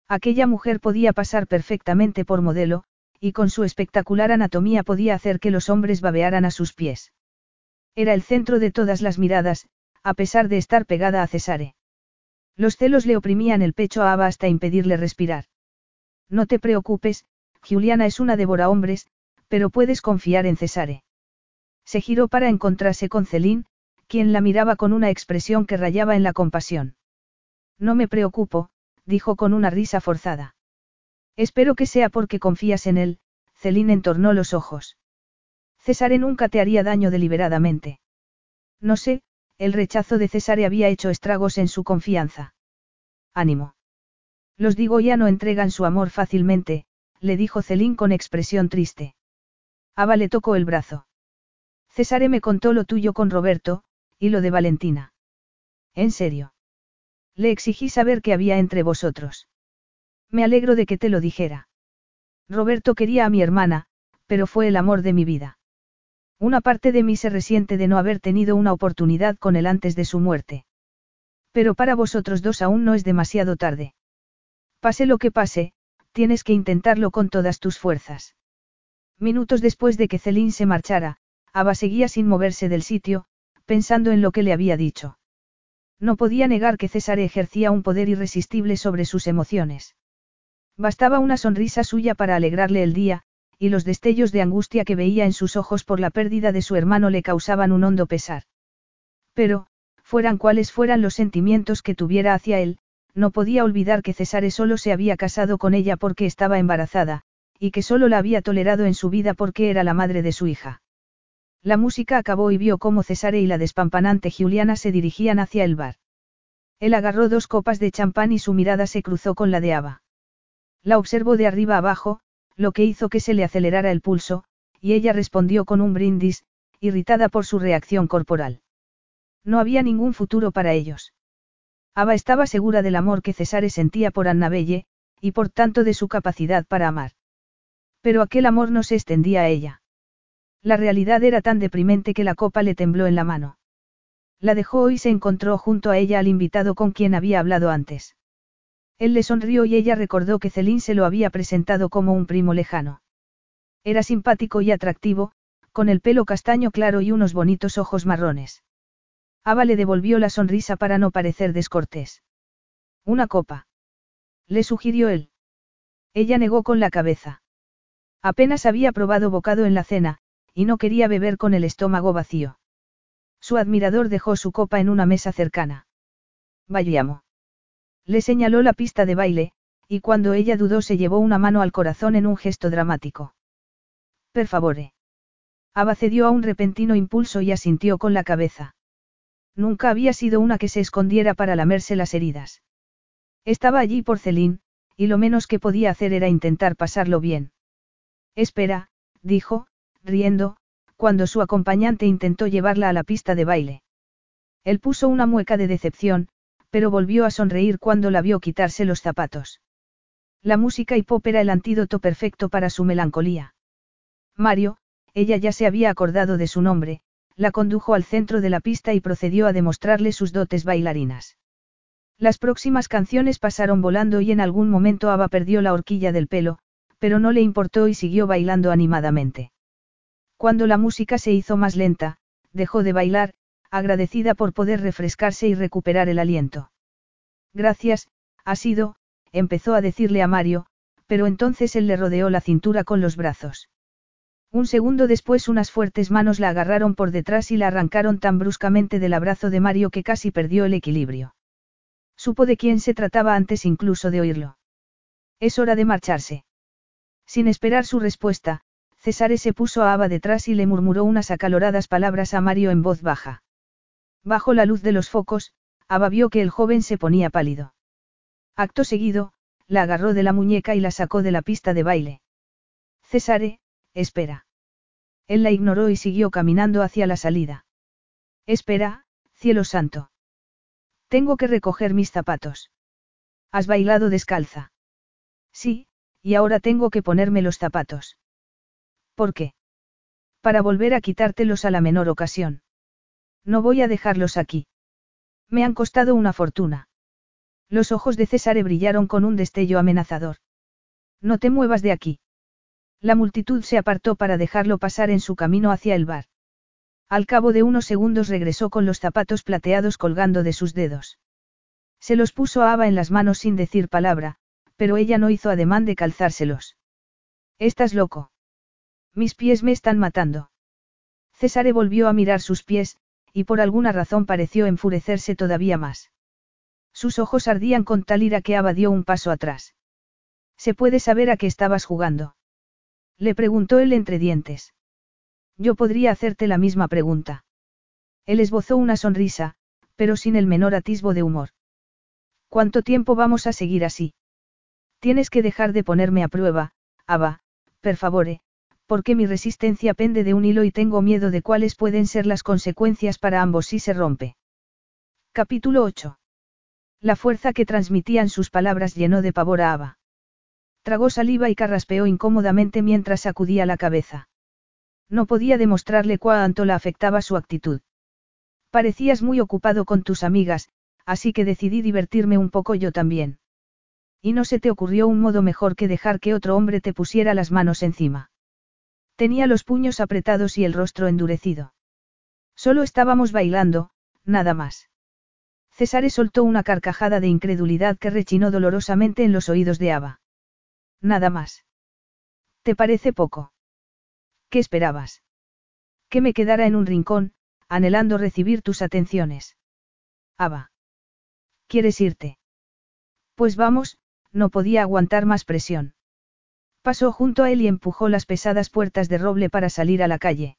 Aquella mujer podía pasar perfectamente por modelo, y con su espectacular anatomía podía hacer que los hombres babearan a sus pies. Era el centro de todas las miradas, a pesar de estar pegada a Cesare. Los celos le oprimían el pecho a Ava hasta impedirle respirar. No te preocupes, Juliana es una devora hombres, pero puedes confiar en Cesare. Se giró para encontrarse con Celín, quien la miraba con una expresión que rayaba en la compasión. No me preocupo, dijo con una risa forzada. Espero que sea porque confías en él, Celine entornó los ojos. Cesare nunca te haría daño deliberadamente. No sé, el rechazo de Cesare había hecho estragos en su confianza. Ánimo. Los digo ya no entregan su amor fácilmente, le dijo Celine con expresión triste. Ava le tocó el brazo. Cesare me contó lo tuyo con Roberto, y lo de Valentina. ¿En serio? Le exigí saber qué había entre vosotros. Me alegro de que te lo dijera. Roberto quería a mi hermana, pero fue el amor de mi vida. Una parte de mí se resiente de no haber tenido una oportunidad con él antes de su muerte. Pero para vosotros dos aún no es demasiado tarde. Pase lo que pase, tienes que intentarlo con todas tus fuerzas. Minutos después de que Celine se marchara, Ava seguía sin moverse del sitio, pensando en lo que le había dicho. No podía negar que César ejercía un poder irresistible sobre sus emociones. Bastaba una sonrisa suya para alegrarle el día, y los destellos de angustia que veía en sus ojos por la pérdida de su hermano le causaban un hondo pesar. Pero, fueran cuales fueran los sentimientos que tuviera hacia él, no podía olvidar que Cesare solo se había casado con ella porque estaba embarazada, y que solo la había tolerado en su vida porque era la madre de su hija. La música acabó y vio cómo Cesare y la despampanante Juliana se dirigían hacia el bar. Él agarró dos copas de champán y su mirada se cruzó con la de Ava. La observó de arriba abajo, lo que hizo que se le acelerara el pulso, y ella respondió con un brindis, irritada por su reacción corporal. No había ningún futuro para ellos. Ava estaba segura del amor que Cesare sentía por Annabelle, y por tanto de su capacidad para amar. Pero aquel amor no se extendía a ella. La realidad era tan deprimente que la copa le tembló en la mano. La dejó y se encontró junto a ella al invitado con quien había hablado antes. Él le sonrió y ella recordó que Celine se lo había presentado como un primo lejano. Era simpático y atractivo, con el pelo castaño claro y unos bonitos ojos marrones. Ava le devolvió la sonrisa para no parecer descortés. Una copa. Le sugirió él. Ella negó con la cabeza. Apenas había probado bocado en la cena, y no quería beber con el estómago vacío. Su admirador dejó su copa en una mesa cercana. Vayamos. Le señaló la pista de baile, y cuando ella dudó se llevó una mano al corazón en un gesto dramático. Per favore. Ava cedió a un repentino impulso y asintió con la cabeza. Nunca había sido una que se escondiera para lamerse las heridas. Estaba allí por Celín, y lo menos que podía hacer era intentar pasarlo bien. Espera, dijo, riendo, cuando su acompañante intentó llevarla a la pista de baile. Él puso una mueca de decepción, pero volvió a sonreír cuando la vio quitarse los zapatos. La música y pop era el antídoto perfecto para su melancolía. Mario, ella ya se había acordado de su nombre, la condujo al centro de la pista y procedió a demostrarle sus dotes bailarinas. Las próximas canciones pasaron volando y en algún momento Ava perdió la horquilla del pelo, pero no le importó y siguió bailando animadamente. Cuando la música se hizo más lenta, dejó de bailar, agradecida por poder refrescarse y recuperar el aliento. Gracias, Ha sido, empezó a decirle a Mario, pero entonces él le rodeó la cintura con los brazos. Un segundo después unas fuertes manos la agarraron por detrás y la arrancaron tan bruscamente del abrazo de Mario que casi perdió el equilibrio. Supo de quién se trataba antes incluso de oírlo. Es hora de marcharse. Sin esperar su respuesta, Cesare se puso a Ava detrás y le murmuró unas acaloradas palabras a Mario en voz baja. Bajo la luz de los focos, Ava vio que el joven se ponía pálido. Acto seguido, la agarró de la muñeca y la sacó de la pista de baile. Cesare, espera. Él la ignoró y siguió caminando hacia la salida. Espera, cielo santo. Tengo que recoger mis zapatos. ¿Has bailado descalza? Sí, y ahora tengo que ponerme los zapatos. ¿Por qué? Para volver a quitártelos a la menor ocasión. No voy a dejarlos aquí. Me han costado una fortuna. Los ojos de César brillaron con un destello amenazador. No te muevas de aquí. La multitud se apartó para dejarlo pasar en su camino hacia el bar. Al cabo de unos segundos regresó con los zapatos plateados colgando de sus dedos. Se los puso a Ava en las manos sin decir palabra, pero ella no hizo ademán de calzárselos. Estás loco. Mis pies me están matando. César volvió a mirar sus pies, y por alguna razón pareció enfurecerse todavía más. Sus ojos ardían con tal ira que Ava dio un paso atrás. ¿Se puede saber a qué estabas jugando? Le preguntó él entre dientes. Yo podría hacerte la misma pregunta. Él esbozó una sonrisa, pero sin el menor atisbo de humor. ¿Cuánto tiempo vamos a seguir así? Tienes que dejar de ponerme a prueba, Ava, per favore, porque mi resistencia pende de un hilo y tengo miedo de cuáles pueden ser las consecuencias para ambos si se rompe. Capítulo 8. La fuerza que transmitían sus palabras llenó de pavor a Ava. Tragó saliva y carraspeó incómodamente mientras sacudía la cabeza. No podía demostrarle cuánto la afectaba su actitud. Parecías muy ocupado con tus amigas, así que decidí divertirme un poco yo también. Y no se te ocurrió un modo mejor que dejar que otro hombre te pusiera las manos encima. Tenía los puños apretados y el rostro endurecido. Solo estábamos bailando, nada más. César soltó una carcajada de incredulidad que rechinó dolorosamente en los oídos de Ava. Nada más. ¿Te parece poco? ¿Qué esperabas? Que me quedara en un rincón, anhelando recibir tus atenciones. Ava. ¿Quieres irte? Pues vamos, no podía aguantar más presión. Pasó junto a él y empujó las pesadas puertas de roble para salir a la calle.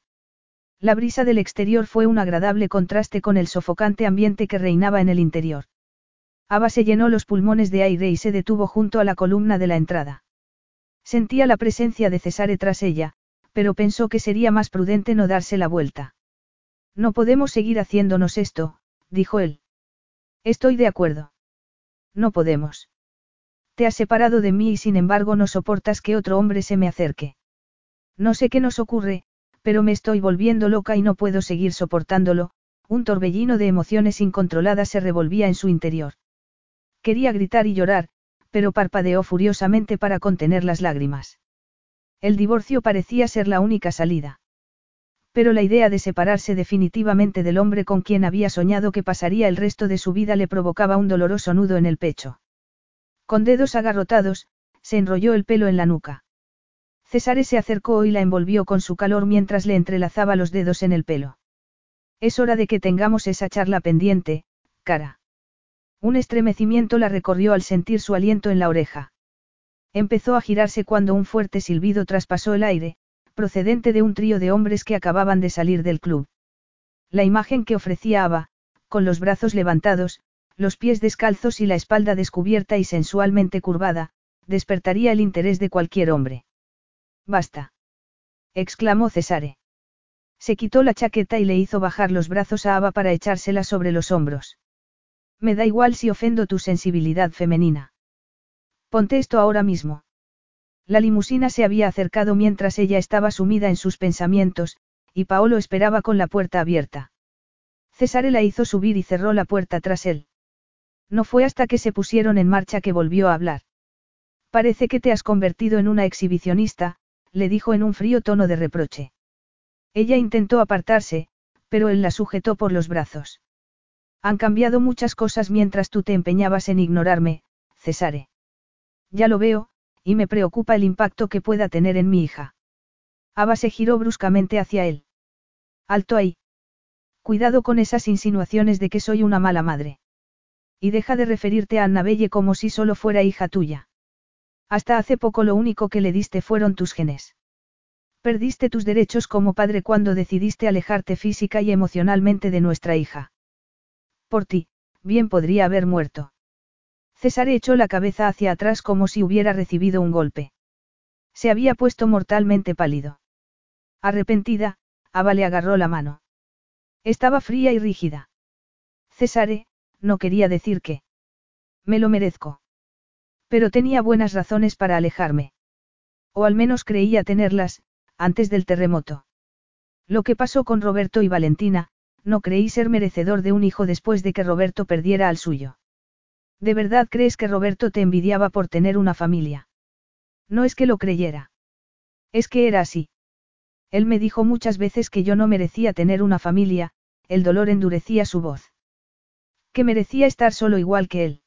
La brisa del exterior fue un agradable contraste con el sofocante ambiente que reinaba en el interior. Ava se llenó los pulmones de aire y se detuvo junto a la columna de la entrada. Sentía la presencia de Cesare tras ella, pero pensó que sería más prudente no darse la vuelta. No podemos seguir haciéndonos esto, dijo él. Estoy de acuerdo. No podemos. Te has separado de mí y sin embargo no soportas que otro hombre se me acerque. No sé qué nos ocurre, pero me estoy volviendo loca y no puedo seguir soportándolo, un torbellino de emociones incontroladas se revolvía en su interior. Quería gritar y llorar, pero parpadeó furiosamente para contener las lágrimas. El divorcio parecía ser la única salida. Pero la idea de separarse definitivamente del hombre con quien había soñado que pasaría el resto de su vida le provocaba un doloroso nudo en el pecho. Con dedos agarrotados, se enrolló el pelo en la nuca. César se acercó y la envolvió con su calor mientras le entrelazaba los dedos en el pelo. Es hora de que tengamos esa charla pendiente, cara. Un estremecimiento la recorrió al sentir su aliento en la oreja. Empezó a girarse cuando un fuerte silbido traspasó el aire, procedente de un trío de hombres que acababan de salir del club. La imagen que ofrecía Ava, con los brazos levantados, los pies descalzos y la espalda descubierta y sensualmente curvada, despertaría el interés de cualquier hombre. Basta. exclamó Cesare. Se quitó la chaqueta y le hizo bajar los brazos a Ava para echársela sobre los hombros. Me da igual si ofendo tu sensibilidad femenina. Ponte esto ahora mismo. La limusina se había acercado mientras ella estaba sumida en sus pensamientos, y Paolo esperaba con la puerta abierta. Cesare la hizo subir y cerró la puerta tras él. No fue hasta que se pusieron en marcha que volvió a hablar. Parece que te has convertido en una exhibicionista, le dijo en un frío tono de reproche. Ella intentó apartarse, pero él la sujetó por los brazos. Han cambiado muchas cosas mientras tú te empeñabas en ignorarme, Cesare. Ya lo veo, y me preocupa el impacto que pueda tener en mi hija. Ava se giró bruscamente hacia él. Alto ahí. Cuidado con esas insinuaciones de que soy una mala madre. Y deja de referirte a Annabelle como si solo fuera hija tuya. Hasta hace poco lo único que le diste fueron tus genes. Perdiste tus derechos como padre cuando decidiste alejarte física y emocionalmente de nuestra hija. Por ti, bien podría haber muerto. César echó la cabeza hacia atrás como si hubiera recibido un golpe. Se había puesto mortalmente pálido. Arrepentida, Ava le agarró la mano. Estaba fría y rígida. Cesare, no quería decir que. Me lo merezco. Pero tenía buenas razones para alejarme. O al menos creía tenerlas, antes del terremoto. Lo que pasó con Roberto y Valentina, no creí ser merecedor de un hijo después de que Roberto perdiera al suyo. ¿De verdad crees que Roberto te envidiaba por tener una familia? No es que lo creyera. Es que era así. Él me dijo muchas veces que yo no merecía tener una familia, el dolor endurecía su voz. Que merecía estar solo igual que él.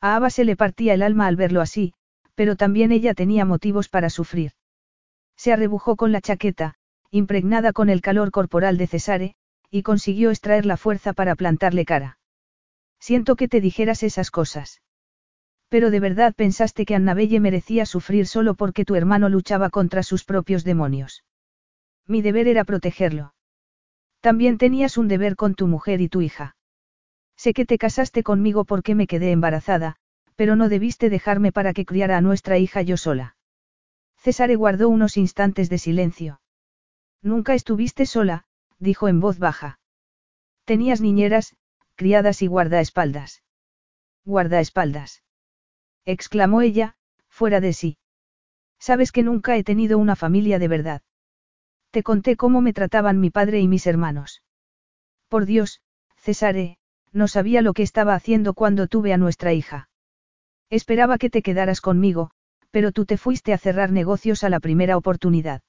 A Ava se le partía el alma al verlo así, pero también ella tenía motivos para sufrir. Se arrebujó con la chaqueta, impregnada con el calor corporal de Cesare, y consiguió extraer la fuerza para plantarle cara. Siento que te dijeras esas cosas. Pero de verdad pensaste que Annabelle merecía sufrir solo porque tu hermano luchaba contra sus propios demonios. Mi deber era protegerlo. También tenías un deber con tu mujer y tu hija. Sé que te casaste conmigo porque me quedé embarazada, pero no debiste dejarme para que criara a nuestra hija yo sola. César guardó unos instantes de silencio. Nunca estuviste sola, dijo en voz baja. Tenías niñeras, criadas y guardaespaldas. Guardaespaldas. exclamó ella, fuera de sí. Sabes que nunca he tenido una familia de verdad. Te conté cómo me trataban mi padre y mis hermanos. Por Dios, Cesare, no sabía lo que estaba haciendo cuando tuve a nuestra hija. Esperaba que te quedaras conmigo, pero tú te fuiste a cerrar negocios a la primera oportunidad.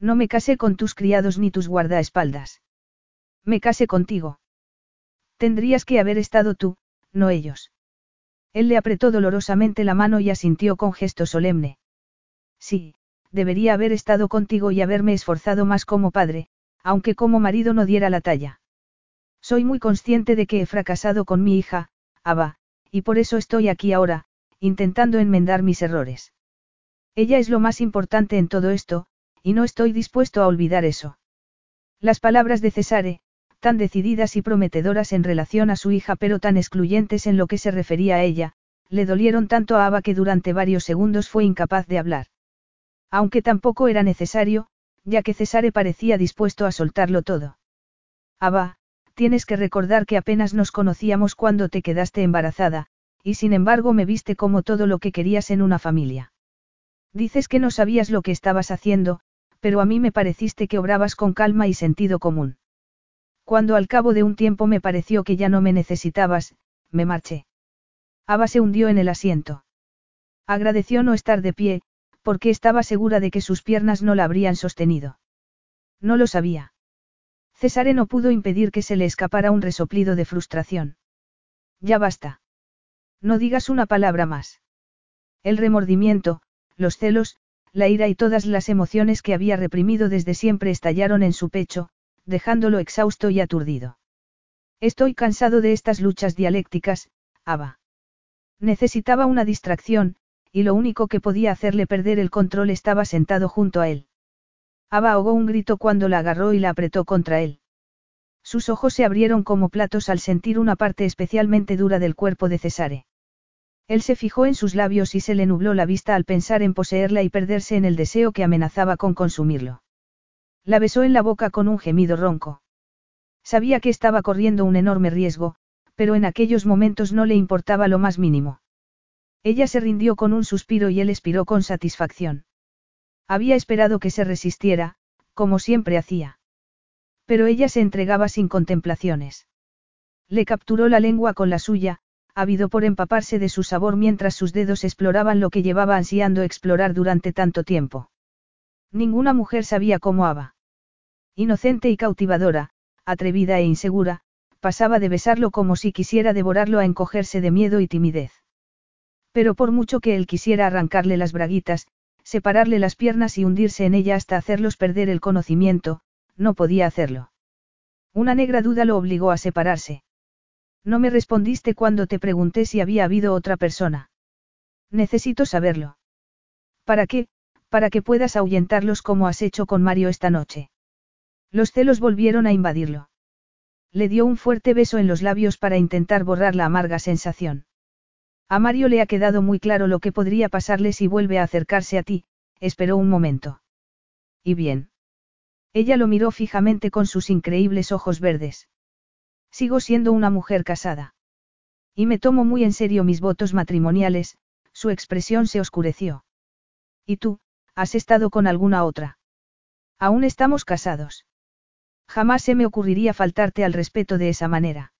No me casé con tus criados ni tus guardaespaldas. Me casé contigo. Tendrías que haber estado tú, no ellos. Él le apretó dolorosamente la mano y asintió con gesto solemne. Sí, debería haber estado contigo y haberme esforzado más como padre, aunque como marido no diera la talla. Soy muy consciente de que he fracasado con mi hija, Ava, y por eso estoy aquí ahora, intentando enmendar mis errores. Ella es lo más importante en todo esto, y no estoy dispuesto a olvidar eso. Las palabras de Cesare, tan decididas y prometedoras en relación a su hija pero tan excluyentes en lo que se refería a ella, le dolieron tanto a Ava que durante varios segundos fue incapaz de hablar. Aunque tampoco era necesario, ya que Cesare parecía dispuesto a soltarlo todo. Ava, tienes que recordar que apenas nos conocíamos cuando te quedaste embarazada, y sin embargo me viste como todo lo que querías en una familia. Dices que no sabías lo que estabas haciendo, pero a mí me pareciste que obrabas con calma y sentido común. Cuando al cabo de un tiempo me pareció que ya no me necesitabas, me marché. Ava se hundió en el asiento. Agradeció no estar de pie, porque estaba segura de que sus piernas no la habrían sostenido. No lo sabía. Cesare no pudo impedir que se le escapara un resoplido de frustración. Ya basta. No digas una palabra más. El remordimiento, los celos, la ira y todas las emociones que había reprimido desde siempre estallaron en su pecho, dejándolo exhausto y aturdido. Estoy cansado de estas luchas dialécticas, Ava. Necesitaba una distracción, y lo único que podía hacerle perder el control estaba sentado junto a él. Ava ahogó un grito cuando la agarró y la apretó contra él. Sus ojos se abrieron como platos al sentir una parte especialmente dura del cuerpo de Cesare. Él se fijó en sus labios y se le nubló la vista al pensar en poseerla y perderse en el deseo que amenazaba con consumirlo. La besó en la boca con un gemido ronco. Sabía que estaba corriendo un enorme riesgo, pero en aquellos momentos no le importaba lo más mínimo. Ella se rindió con un suspiro y él expiró con satisfacción. Había esperado que se resistiera, como siempre hacía. Pero ella se entregaba sin contemplaciones. Le capturó la lengua con la suya, ávido por empaparse de su sabor mientras sus dedos exploraban lo que llevaba ansiando explorar durante tanto tiempo. Ninguna mujer sabía cómo Ava. Inocente y cautivadora, atrevida e insegura, pasaba de besarlo como si quisiera devorarlo a encogerse de miedo y timidez. Pero por mucho que él quisiera arrancarle las braguitas, separarle las piernas y hundirse en ella hasta hacerlos perder el conocimiento, no podía hacerlo. Una negra duda lo obligó a separarse. No me respondiste cuando te pregunté si había habido otra persona. Necesito saberlo. ¿Para qué? Para que puedas ahuyentarlos como has hecho con Mario esta noche. Los celos volvieron a invadirlo. Le dio un fuerte beso en los labios para intentar borrar la amarga sensación. A Mario le ha quedado muy claro lo que podría pasarle si vuelve a acercarse a ti, esperó un momento. ¿Y bien? Ella lo miró fijamente con sus increíbles ojos verdes. Sigo siendo una mujer casada. Y me tomo muy en serio mis votos matrimoniales, su expresión se oscureció. ¿Y tú, has estado con alguna otra? Aún estamos casados. Jamás se me ocurriría faltarte al respeto de esa manera.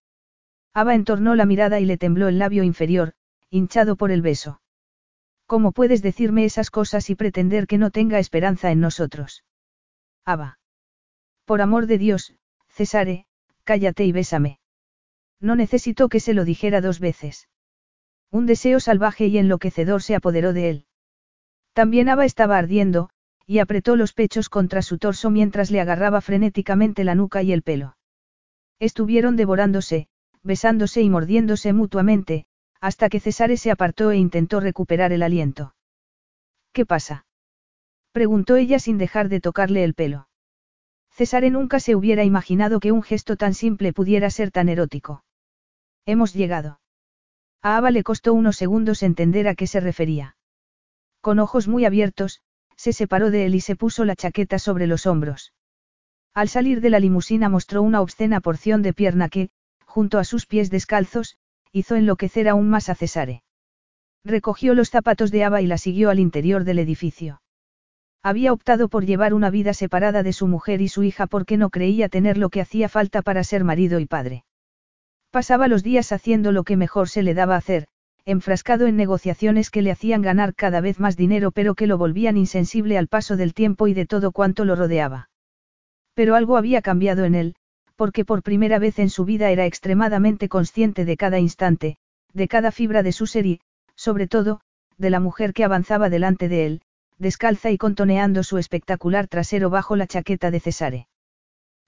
Ava entornó la mirada y le tembló el labio inferior, hinchado por el beso. ¿Cómo puedes decirme esas cosas y pretender que no tenga esperanza en nosotros? Ava. Por amor de Dios, Cesare, cállate y bésame. No necesito que se lo dijera dos veces. Un deseo salvaje y enloquecedor se apoderó de él. También Ava estaba ardiendo, y apretó los pechos contra su torso mientras le agarraba frenéticamente la nuca y el pelo. Estuvieron devorándose, besándose y mordiéndose mutuamente, hasta que Cesare se apartó e intentó recuperar el aliento. ¿Qué pasa? preguntó ella sin dejar de tocarle el pelo. Cesare nunca se hubiera imaginado que un gesto tan simple pudiera ser tan erótico. Hemos llegado. A Ava le costó unos segundos entender a qué se refería. Con ojos muy abiertos, se separó de él y se puso la chaqueta sobre los hombros. Al salir de la limusina mostró una obscena porción de pierna que, junto a sus pies descalzos, hizo enloquecer aún más a Cesare. Recogió los zapatos de Ava y la siguió al interior del edificio. Había optado por llevar una vida separada de su mujer y su hija porque no creía tener lo que hacía falta para ser marido y padre. Pasaba los días haciendo lo que mejor se le daba hacer, enfrascado en negociaciones que le hacían ganar cada vez más dinero pero que lo volvían insensible al paso del tiempo y de todo cuanto lo rodeaba. Pero algo había cambiado en él, porque por primera vez en su vida era extremadamente consciente de cada instante, de cada fibra de su ser y, sobre todo, de la mujer que avanzaba delante de él, descalza y contoneando su espectacular trasero bajo la chaqueta de Cesare.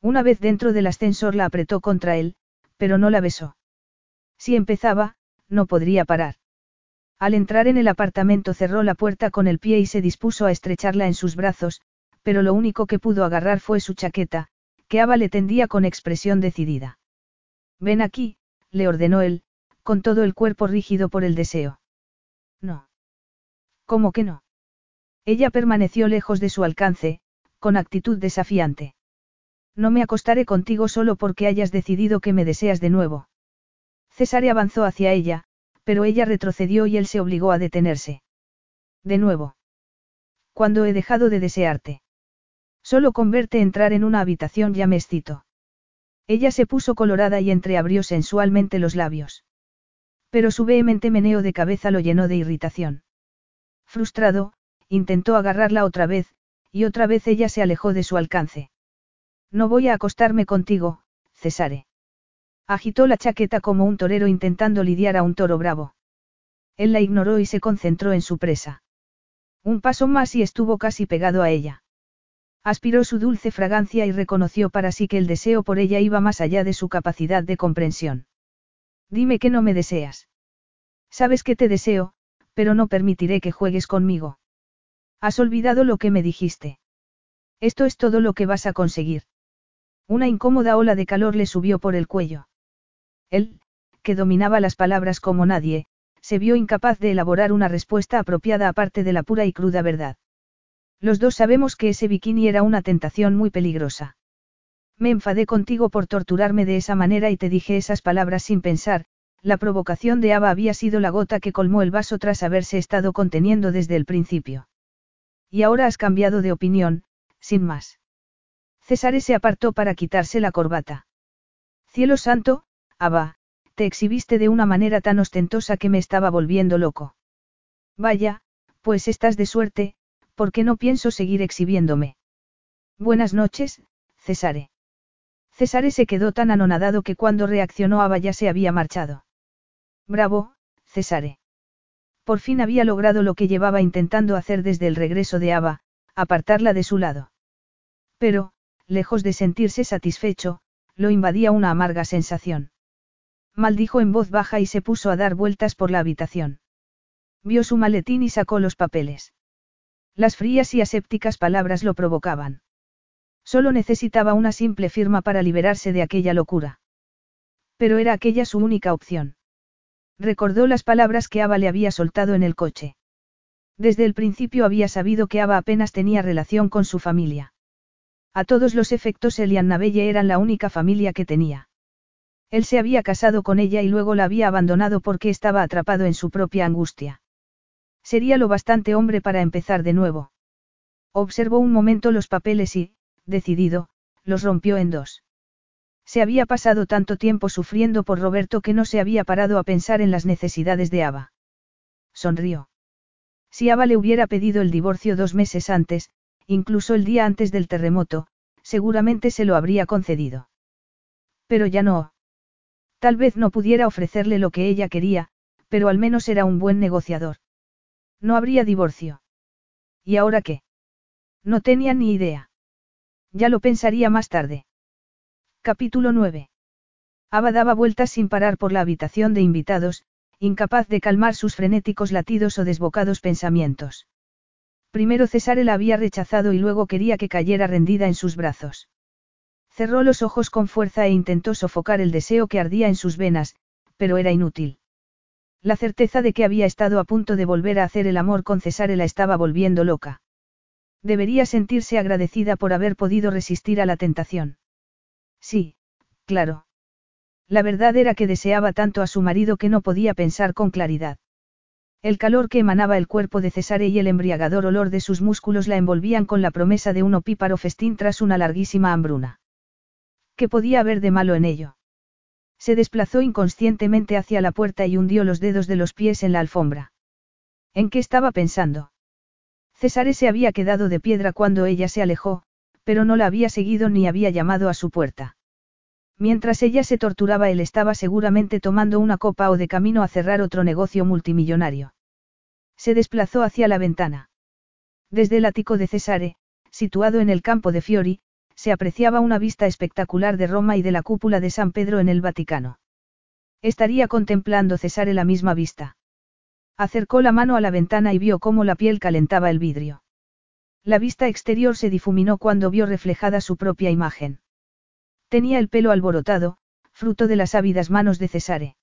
Una vez dentro del ascensor la apretó contra él, pero no la besó. Si empezaba, no podría parar. Al entrar en el apartamento cerró la puerta con el pie y se dispuso a estrecharla en sus brazos, pero lo único que pudo agarrar fue su chaqueta, que Ava le tendía con expresión decidida. Ven aquí, le ordenó él, con todo el cuerpo rígido por el deseo. No. ¿Cómo que no? Ella permaneció lejos de su alcance, con actitud desafiante. No me acostaré contigo solo porque hayas decidido que me deseas de nuevo. Cesare avanzó hacia ella, pero ella retrocedió y él se obligó a detenerse. De nuevo. Cuando he dejado de desearte? Solo con verte entrar en una habitación ya me excito. Ella se puso colorada y entreabrió sensualmente los labios. Pero su vehemente meneo de cabeza lo llenó de irritación. Frustrado, intentó agarrarla otra vez, y otra vez ella se alejó de su alcance. No voy a acostarme contigo, Cesare. Agitó la chaqueta como un torero intentando lidiar a un toro bravo. Él la ignoró y se concentró en su presa. Un paso más y estuvo casi pegado a ella. Aspiró su dulce fragancia y reconoció para sí que el deseo por ella iba más allá de su capacidad de comprensión. Dime que no me deseas. Sabes que te deseo, pero no permitiré que juegues conmigo. Has olvidado lo que me dijiste. Esto es todo lo que vas a conseguir. Una incómoda ola de calor le subió por el cuello. Él, que dominaba las palabras como nadie, se vio incapaz de elaborar una respuesta apropiada aparte de la pura y cruda verdad. Los dos sabemos que ese bikini era una tentación muy peligrosa. Me enfadé contigo por torturarme de esa manera y te dije esas palabras sin pensar, la provocación de Ava había sido la gota que colmó el vaso tras haberse estado conteniendo desde el principio. Y ahora has cambiado de opinión, sin más. César se apartó para quitarse la corbata. Cielo santo, Ava, te exhibiste de una manera tan ostentosa que me estaba volviendo loco. Vaya, pues estás de suerte, porque no pienso seguir exhibiéndome. Buenas noches, Cesare. Cesare se quedó tan anonadado que cuando reaccionó Ava ya se había marchado. Bravo, Cesare. Por fin había logrado lo que llevaba intentando hacer desde el regreso de Ava, apartarla de su lado. Pero, lejos de sentirse satisfecho, lo invadía una amarga sensación. Maldijo en voz baja y se puso a dar vueltas por la habitación. Vio su maletín y sacó los papeles. Las frías y asépticas palabras lo provocaban. Solo necesitaba una simple firma para liberarse de aquella locura. Pero era aquella su única opción. Recordó las palabras que Ava le había soltado en el coche. Desde el principio había sabido que Ava apenas tenía relación con su familia. A todos los efectos Elian Navelle eran la única familia que tenía. Él se había casado con ella y luego la había abandonado porque estaba atrapado en su propia angustia. Sería lo bastante hombre para empezar de nuevo. Observó un momento los papeles y, decidido, los rompió en dos. Se había pasado tanto tiempo sufriendo por Roberto que no se había parado a pensar en las necesidades de Ava. Sonrió. Si Ava le hubiera pedido el divorcio dos meses antes, incluso el día antes del terremoto, seguramente se lo habría concedido. Pero ya no. Tal vez no pudiera ofrecerle lo que ella quería, pero al menos era un buen negociador. No habría divorcio. ¿Y ahora qué? No tenía ni idea. Ya lo pensaría más tarde. Capítulo 9. Ava daba vueltas sin parar por la habitación de invitados, incapaz de calmar sus frenéticos latidos o desbocados pensamientos. Primero César la había rechazado y luego quería que cayera rendida en sus brazos. Cerró los ojos con fuerza e intentó sofocar el deseo que ardía en sus venas, pero era inútil. La certeza de que había estado a punto de volver a hacer el amor con Cesare la estaba volviendo loca. Debería sentirse agradecida por haber podido resistir a la tentación. Sí, claro. La verdad era que deseaba tanto a su marido que no podía pensar con claridad. El calor que emanaba el cuerpo de Cesare y el embriagador olor de sus músculos la envolvían con la promesa de un opíparo festín tras una larguísima hambruna. ¿Qué podía haber de malo en ello? Se desplazó inconscientemente hacia la puerta y hundió los dedos de los pies en la alfombra. ¿En qué estaba pensando? César se había quedado de piedra cuando ella se alejó, pero no la había seguido ni había llamado a su puerta. Mientras ella se torturaba él estaba seguramente tomando una copa o de camino a cerrar otro negocio multimillonario. Se desplazó hacia la ventana. Desde el ático de Cesare, situado en el campo de Fiori, se apreciaba una vista espectacular de Roma y de la cúpula de San Pedro en el Vaticano. Estaría contemplando Cesare la misma vista. Acercó la mano a la ventana y vio cómo la piel calentaba el vidrio. La vista exterior se difuminó cuando vio reflejada su propia imagen. Tenía el pelo alborotado, fruto de las ávidas manos de Cesare.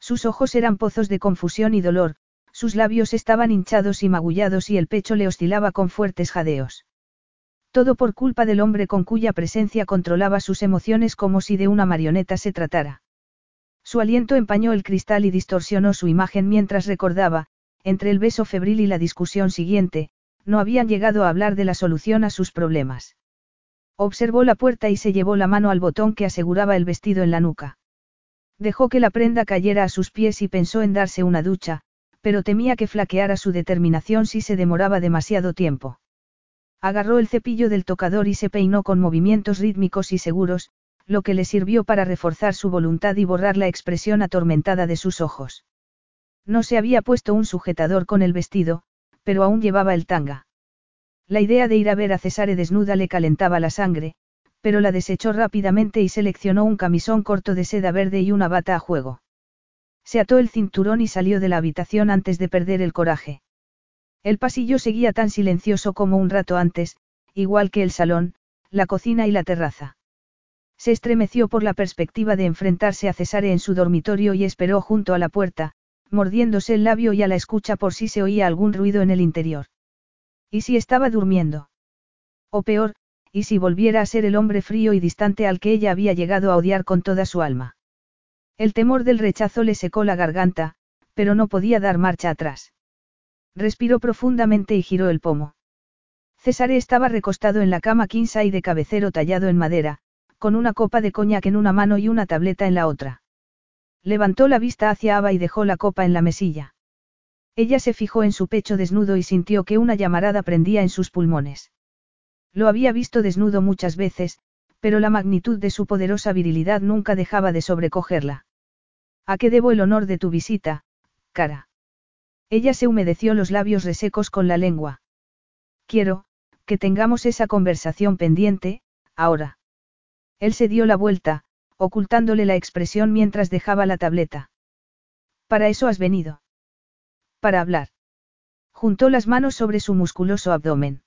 Sus ojos eran pozos de confusión y dolor, sus labios estaban hinchados y magullados y el pecho le oscilaba con fuertes jadeos. Todo por culpa del hombre con cuya presencia controlaba sus emociones como si de una marioneta se tratara. Su aliento empañó el cristal y distorsionó su imagen mientras recordaba, entre el beso febril y la discusión siguiente, no habían llegado a hablar de la solución a sus problemas. Observó la puerta y se llevó la mano al botón que aseguraba el vestido en la nuca. Dejó que la prenda cayera a sus pies y pensó en darse una ducha, pero temía que flaqueara su determinación si se demoraba demasiado tiempo. Agarró el cepillo del tocador y se peinó con movimientos rítmicos y seguros, lo que le sirvió para reforzar su voluntad y borrar la expresión atormentada de sus ojos. No se había puesto un sujetador con el vestido, pero aún llevaba el tanga. La idea de ir a ver a Cesare desnuda le calentaba la sangre, pero la desechó rápidamente y seleccionó un camisón corto de seda verde y una bata a juego. Se ató el cinturón y salió de la habitación antes de perder el coraje. El pasillo seguía tan silencioso como un rato antes, igual que el salón, la cocina y la terraza. Se estremeció por la perspectiva de enfrentarse a Cesare en su dormitorio y esperó junto a la puerta, mordiéndose el labio y a la escucha por si se oía algún ruido en el interior. ¿Y si estaba durmiendo? O peor, ¿y si volviera a ser el hombre frío y distante al que ella había llegado a odiar con toda su alma? El temor del rechazo le secó la garganta, pero no podía dar marcha atrás. Respiró profundamente y giró el pomo. César estaba recostado en la cama y de cabecero tallado en madera, con una copa de coñac en una mano y una tableta en la otra. Levantó la vista hacia Ava y dejó la copa en la mesilla. Ella se fijó en su pecho desnudo y sintió que una llamarada prendía en sus pulmones. Lo había visto desnudo muchas veces, pero la magnitud de su poderosa virilidad nunca dejaba de sobrecogerla. ¿A qué debo el honor de tu visita, cara? Ella se humedeció los labios resecos con la lengua. Quiero, que tengamos esa conversación pendiente, ahora. Él se dio la vuelta, ocultándole la expresión mientras dejaba la tableta. Para eso has venido. Para hablar. Juntó las manos sobre su musculoso abdomen.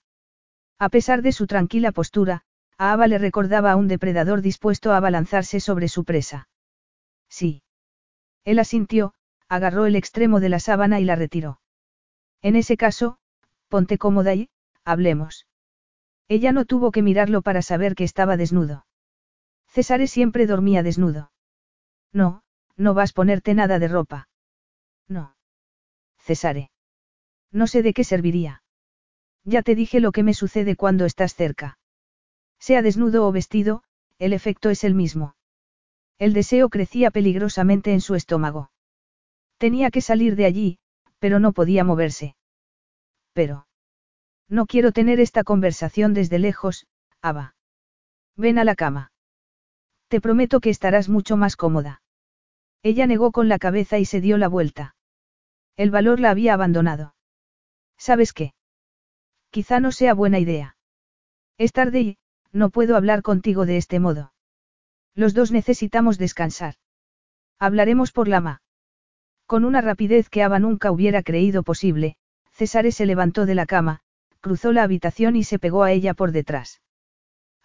A pesar de su tranquila postura, a Ava le recordaba a un depredador dispuesto a abalanzarse sobre su presa. Sí. Él asintió, agarró el extremo de la sábana y la retiró. En ese caso, ponte cómoda y, hablemos. Ella no tuvo que mirarlo para saber que estaba desnudo. César siempre dormía desnudo. No, no vas a ponerte nada de ropa. No. Cesare. No sé de qué serviría. Ya te dije lo que me sucede cuando estás cerca. Sea desnudo o vestido, el efecto es el mismo. El deseo crecía peligrosamente en su estómago. Tenía que salir de allí, pero no podía moverse. Pero. No quiero tener esta conversación desde lejos, Ava. Ven a la cama. Te prometo que estarás mucho más cómoda. Ella negó con la cabeza y se dio la vuelta. El valor la había abandonado. ¿Sabes qué? Quizá no sea buena idea. Es tarde y, no puedo hablar contigo de este modo. Los dos necesitamos descansar. Hablaremos por la ma. Con una rapidez que Ava nunca hubiera creído posible, César se levantó de la cama, cruzó la habitación y se pegó a ella por detrás.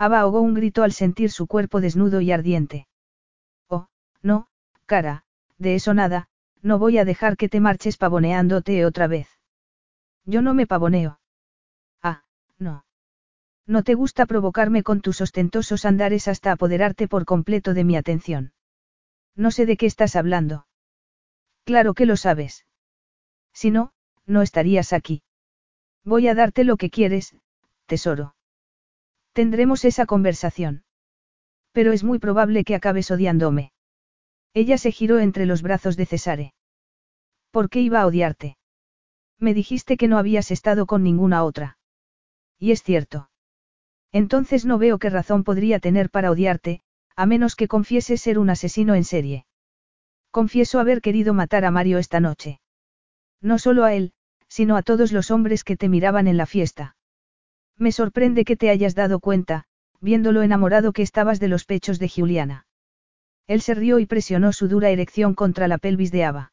Ava ahogó un grito al sentir su cuerpo desnudo y ardiente. Oh, no, cara, de eso nada, no voy a dejar que te marches pavoneándote otra vez. Yo no me pavoneo. Ah, no. No te gusta provocarme con tus ostentosos andares hasta apoderarte por completo de mi atención. No sé de qué estás hablando. Claro que lo sabes. Si no, no estarías aquí. Voy a darte lo que quieres, tesoro. Tendremos esa conversación. Pero es muy probable que acabes odiándome. Ella se giró entre los brazos de Cesare. ¿Por qué iba a odiarte? Me dijiste que no habías estado con ninguna otra. Y es cierto. Entonces no veo qué razón podría tener para odiarte, a menos que confiese ser un asesino en serie. Confieso haber querido matar a Mario esta noche. No solo a él, sino a todos los hombres que te miraban en la fiesta. Me sorprende que te hayas dado cuenta, viendo lo enamorado que estabas de los pechos de Juliana. Él se rió y presionó su dura erección contra la pelvis de Ava.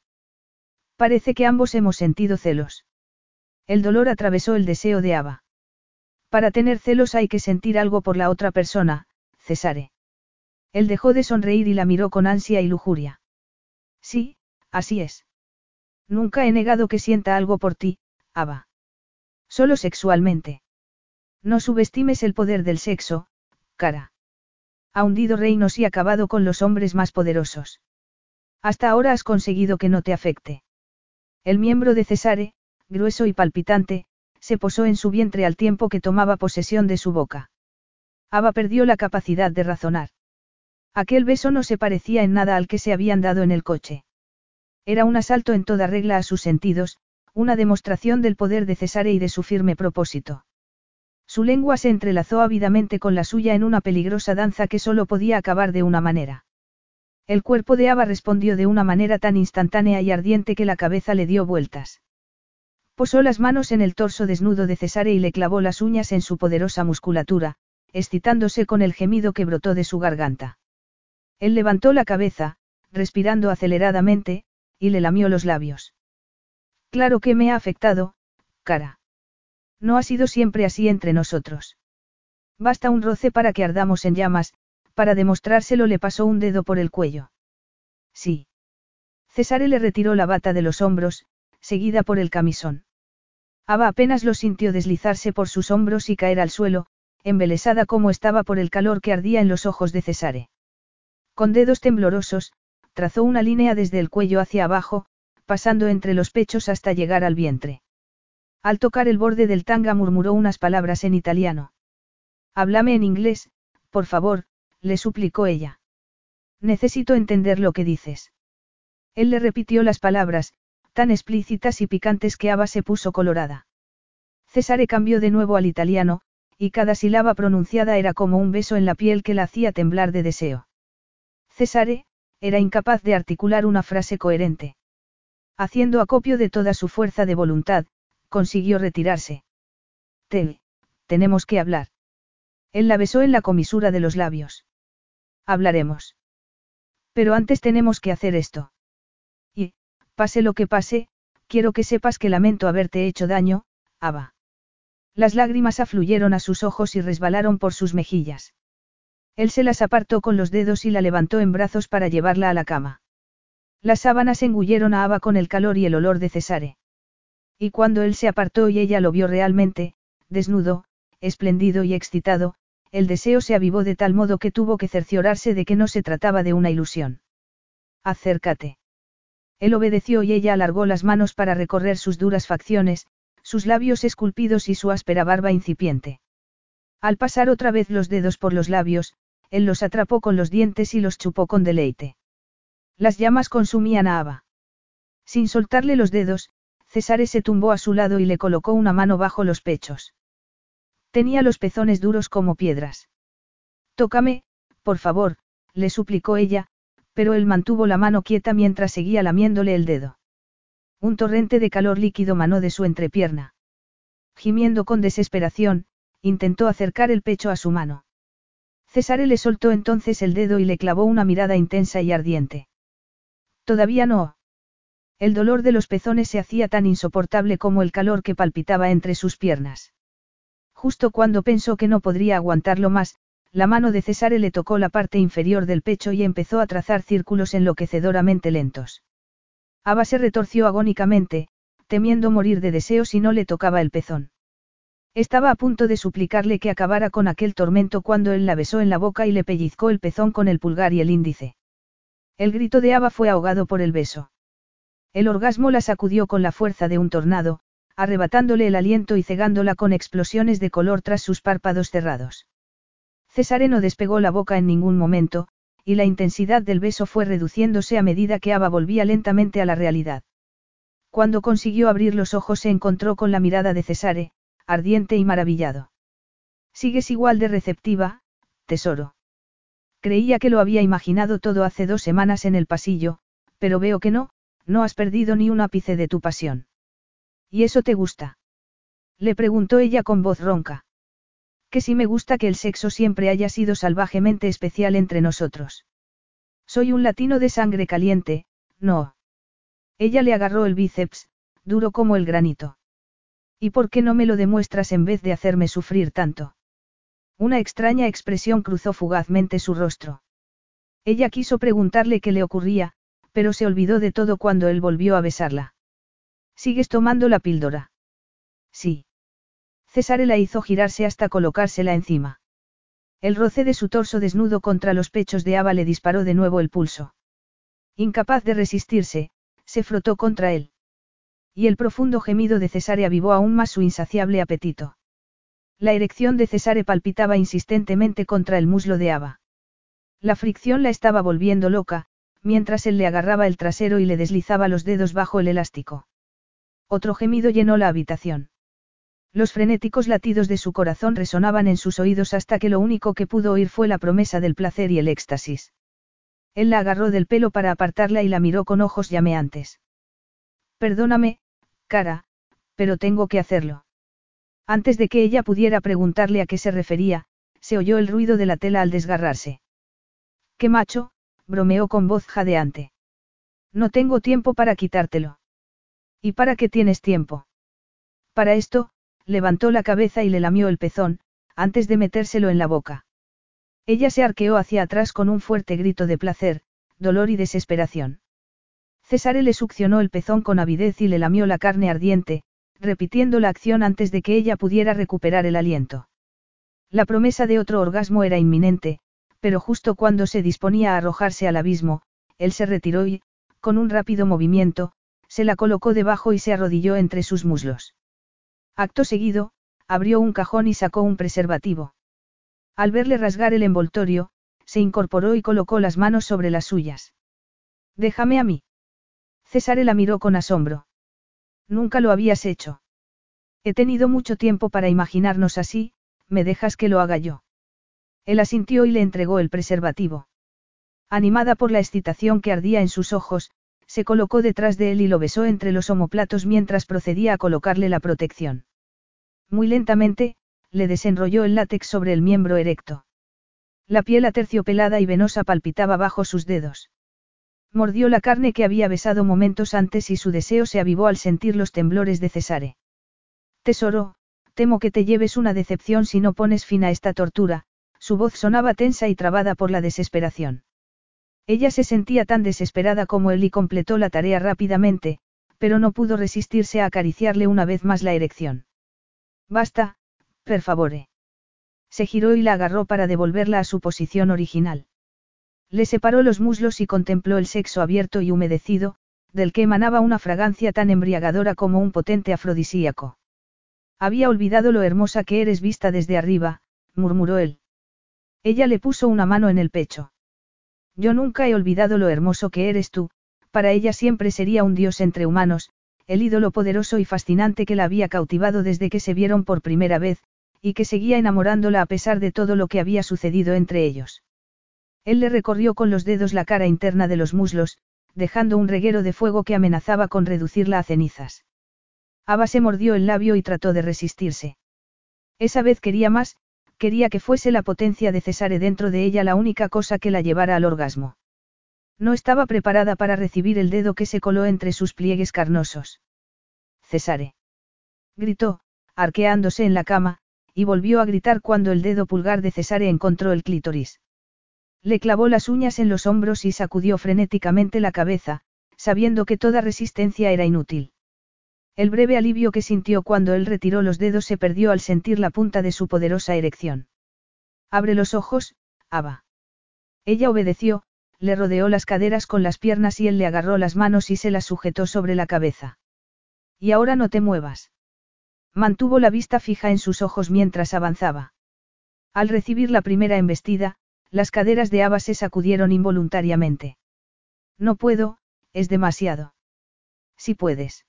Parece que ambos hemos sentido celos. El dolor atravesó el deseo de Ava. Para tener celos hay que sentir algo por la otra persona, Cesare. Él dejó de sonreír y la miró con ansia y lujuria. Sí, así es. Nunca he negado que sienta algo por ti, Ava. Solo sexualmente. No subestimes el poder del sexo, cara. Ha hundido reinos y acabado con los hombres más poderosos. Hasta ahora has conseguido que no te afecte. El miembro de Cesare, grueso y palpitante, se posó en su vientre al tiempo que tomaba posesión de su boca. Ava perdió la capacidad de razonar. Aquel beso no se parecía en nada al que se habían dado en el coche. Era un asalto en toda regla a sus sentidos, una demostración del poder de Cesare y de su firme propósito. Su lengua se entrelazó ávidamente con la suya en una peligrosa danza que solo podía acabar de una manera. El cuerpo de Ava respondió de una manera tan instantánea y ardiente que la cabeza le dio vueltas. Posó las manos en el torso desnudo de Cesare y le clavó las uñas en su poderosa musculatura, excitándose con el gemido que brotó de su garganta. Él levantó la cabeza, respirando aceleradamente, y le lamió los labios. Claro que me ha afectado, cara. No ha sido siempre así entre nosotros. Basta un roce para que ardamos en llamas, para demostrárselo le pasó un dedo por el cuello. Sí. Cesare le retiró la bata de los hombros, seguida por el camisón. Ava apenas lo sintió deslizarse por sus hombros y caer al suelo, embelesada como estaba por el calor que ardía en los ojos de Cesare. Con dedos temblorosos, trazó una línea desde el cuello hacia abajo, pasando entre los pechos hasta llegar al vientre. Al tocar el borde del tanga murmuró unas palabras en italiano. Háblame en inglés, por favor, le suplicó ella. Necesito entender lo que dices. Él le repitió las palabras, tan explícitas y picantes que Ava se puso colorada. Cesare cambió de nuevo al italiano, y cada sílaba pronunciada era como un beso en la piel que la hacía temblar de deseo. Cesare, era incapaz de articular una frase coherente. Haciendo acopio de toda su fuerza de voluntad, consiguió retirarse. Te, tenemos que hablar. Él la besó en la comisura de los labios. Hablaremos. Pero antes tenemos que hacer esto. Y, pase lo que pase, quiero que sepas que lamento haberte hecho daño, Ava. Las lágrimas afluyeron a sus ojos y resbalaron por sus mejillas. Él se las apartó con los dedos y la levantó en brazos para llevarla a la cama. Las sábanas engulleron a Ava con el calor y el olor de Cesare. Y cuando él se apartó y ella lo vio realmente, desnudo, esplendido y excitado, el deseo se avivó de tal modo que tuvo que cerciorarse de que no se trataba de una ilusión. Acércate. Él obedeció y ella alargó las manos para recorrer sus duras facciones, sus labios esculpidos y su áspera barba incipiente. Al pasar otra vez los dedos por los labios, él los atrapó con los dientes y los chupó con deleite. Las llamas consumían a Ava. Sin soltarle los dedos, Cesare se tumbó a su lado y le colocó una mano bajo los pechos. Tenía los pezones duros como piedras. Tócame, por favor, le suplicó ella, pero él mantuvo la mano quieta mientras seguía lamiéndole el dedo. Un torrente de calor líquido manó de su entrepierna. Gimiendo con desesperación, intentó acercar el pecho a su mano. Cesare le soltó entonces el dedo y le clavó una mirada intensa y ardiente. Todavía no. El dolor de los pezones se hacía tan insoportable como el calor que palpitaba entre sus piernas. Justo cuando pensó que no podría aguantarlo más, la mano de Cesare le tocó la parte inferior del pecho y empezó a trazar círculos enloquecedoramente lentos. Ava se retorció agónicamente, temiendo morir de deseo si no le tocaba el pezón. Estaba a punto de suplicarle que acabara con aquel tormento cuando él la besó en la boca y le pellizcó el pezón con el pulgar y el índice. El grito de Ava fue ahogado por el beso. El orgasmo la sacudió con la fuerza de un tornado, arrebatándole el aliento y cegándola con explosiones de color tras sus párpados cerrados. Cesare no despegó la boca en ningún momento, y la intensidad del beso fue reduciéndose a medida que Ava volvía lentamente a la realidad. Cuando consiguió abrir los ojos se encontró con la mirada de Cesare, ardiente y maravillado. Sigues igual de receptiva, tesoro. Creía que lo había imaginado todo hace dos semanas en el pasillo, pero veo que no, no has perdido ni un ápice de tu pasión. ¿Y eso te gusta? Le preguntó ella con voz ronca. Que si me gusta que el sexo siempre haya sido salvajemente especial entre nosotros. Soy un latino de sangre caliente, no. Ella le agarró el bíceps, duro como el granito. ¿Y por qué no me lo demuestras en vez de hacerme sufrir tanto? Una extraña expresión cruzó fugazmente su rostro. Ella quiso preguntarle qué le ocurría, pero se olvidó de todo cuando él volvió a besarla. ¿Sigues tomando la píldora? Sí. César la hizo girarse hasta colocársela encima. El roce de su torso desnudo contra los pechos de Ava le disparó de nuevo el pulso. Incapaz de resistirse, se frotó contra él. Y el profundo gemido de Cesare avivó aún más su insaciable apetito. La erección de Cesare palpitaba insistentemente contra el muslo de Ava. La fricción la estaba volviendo loca, mientras él le agarraba el trasero y le deslizaba los dedos bajo el elástico. Otro gemido llenó la habitación. Los frenéticos latidos de su corazón resonaban en sus oídos hasta que lo único que pudo oír fue la promesa del placer y el éxtasis. Él la agarró del pelo para apartarla y la miró con ojos llameantes. Perdóname, cara, pero tengo que hacerlo. Antes de que ella pudiera preguntarle a qué se refería, se oyó el ruido de la tela al desgarrarse. ¡Qué macho! Bromeó con voz jadeante. No tengo tiempo para quitártelo. ¿Y para qué tienes tiempo? Para esto, levantó la cabeza y le lamió el pezón, antes de metérselo en la boca. Ella se arqueó hacia atrás con un fuerte grito de placer, dolor y desesperación. César le succionó el pezón con avidez y le lamió la carne ardiente, repitiendo la acción antes de que ella pudiera recuperar el aliento. La promesa de otro orgasmo era inminente, pero justo cuando se disponía a arrojarse al abismo, él se retiró y, con un rápido movimiento, se la colocó debajo y se arrodilló entre sus muslos. Acto seguido, abrió un cajón y sacó un preservativo. Al verle rasgar el envoltorio, se incorporó y colocó las manos sobre las suyas. Déjame a mí. César la miró con asombro. Nunca lo habías hecho. He tenido mucho tiempo para imaginarnos así, me dejas que lo haga yo. Él asintió y le entregó el preservativo. Animada por la excitación que ardía en sus ojos, se colocó detrás de él y lo besó entre los omoplatos mientras procedía a colocarle la protección. Muy lentamente, le desenrolló el látex sobre el miembro erecto. La piel aterciopelada y venosa palpitaba bajo sus dedos. Mordió la carne que había besado momentos antes y su deseo se avivó al sentir los temblores de Cesare. Tesoro, temo que te lleves una decepción si no pones fin a esta tortura, su voz sonaba tensa y trabada por la desesperación. Ella se sentía tan desesperada como él y completó la tarea rápidamente, pero no pudo resistirse a acariciarle una vez más la erección. Basta, per favore. Se giró y la agarró para devolverla a su posición original. Le separó los muslos y contempló el sexo abierto y humedecido, del que emanaba una fragancia tan embriagadora como un potente afrodisíaco. Había olvidado lo hermosa que eres vista desde arriba, murmuró él. Ella le puso una mano en el pecho. Yo nunca he olvidado lo hermoso que eres tú, para ella siempre sería un dios entre humanos, el ídolo poderoso y fascinante que la había cautivado desde que se vieron por primera vez, y que seguía enamorándola a pesar de todo lo que había sucedido entre ellos. Él le recorrió con los dedos la cara interna de los muslos, dejando un reguero de fuego que amenazaba con reducirla a cenizas. Ava se mordió el labio y trató de resistirse. Esa vez quería más, quería que fuese la potencia de Cesare dentro de ella la única cosa que la llevara al orgasmo. No estaba preparada para recibir el dedo que se coló entre sus pliegues carnosos. Cesare. Gritó, arqueándose en la cama, y volvió a gritar cuando el dedo pulgar de Cesare encontró el clítoris. Le clavó las uñas en los hombros y sacudió frenéticamente la cabeza, sabiendo que toda resistencia era inútil. El breve alivio que sintió cuando él retiró los dedos se perdió al sentir la punta de su poderosa erección. Abre los ojos, Ava. Ella obedeció, le rodeó las caderas con las piernas y él le agarró las manos y se las sujetó sobre la cabeza. Y ahora no te muevas. Mantuvo la vista fija en sus ojos mientras avanzaba. Al recibir la primera embestida, las caderas de Ava se sacudieron involuntariamente. No puedo, es demasiado. Si puedes.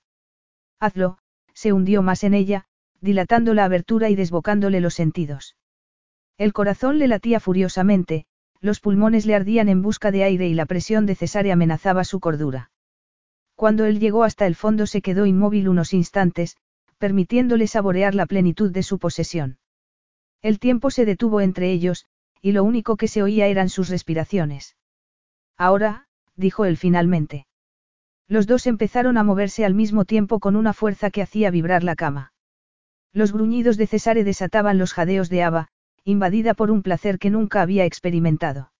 Hazlo, se hundió más en ella, dilatando la abertura y desbocándole los sentidos. El corazón le latía furiosamente, los pulmones le ardían en busca de aire y la presión de Cesare amenazaba su cordura. Cuando él llegó hasta el fondo se quedó inmóvil unos instantes, permitiéndole saborear la plenitud de su posesión. El tiempo se detuvo entre ellos, y lo único que se oía eran sus respiraciones. Ahora, dijo él finalmente. Los dos empezaron a moverse al mismo tiempo con una fuerza que hacía vibrar la cama. Los gruñidos de Cesare desataban los jadeos de Ava, invadida por un placer que nunca había experimentado.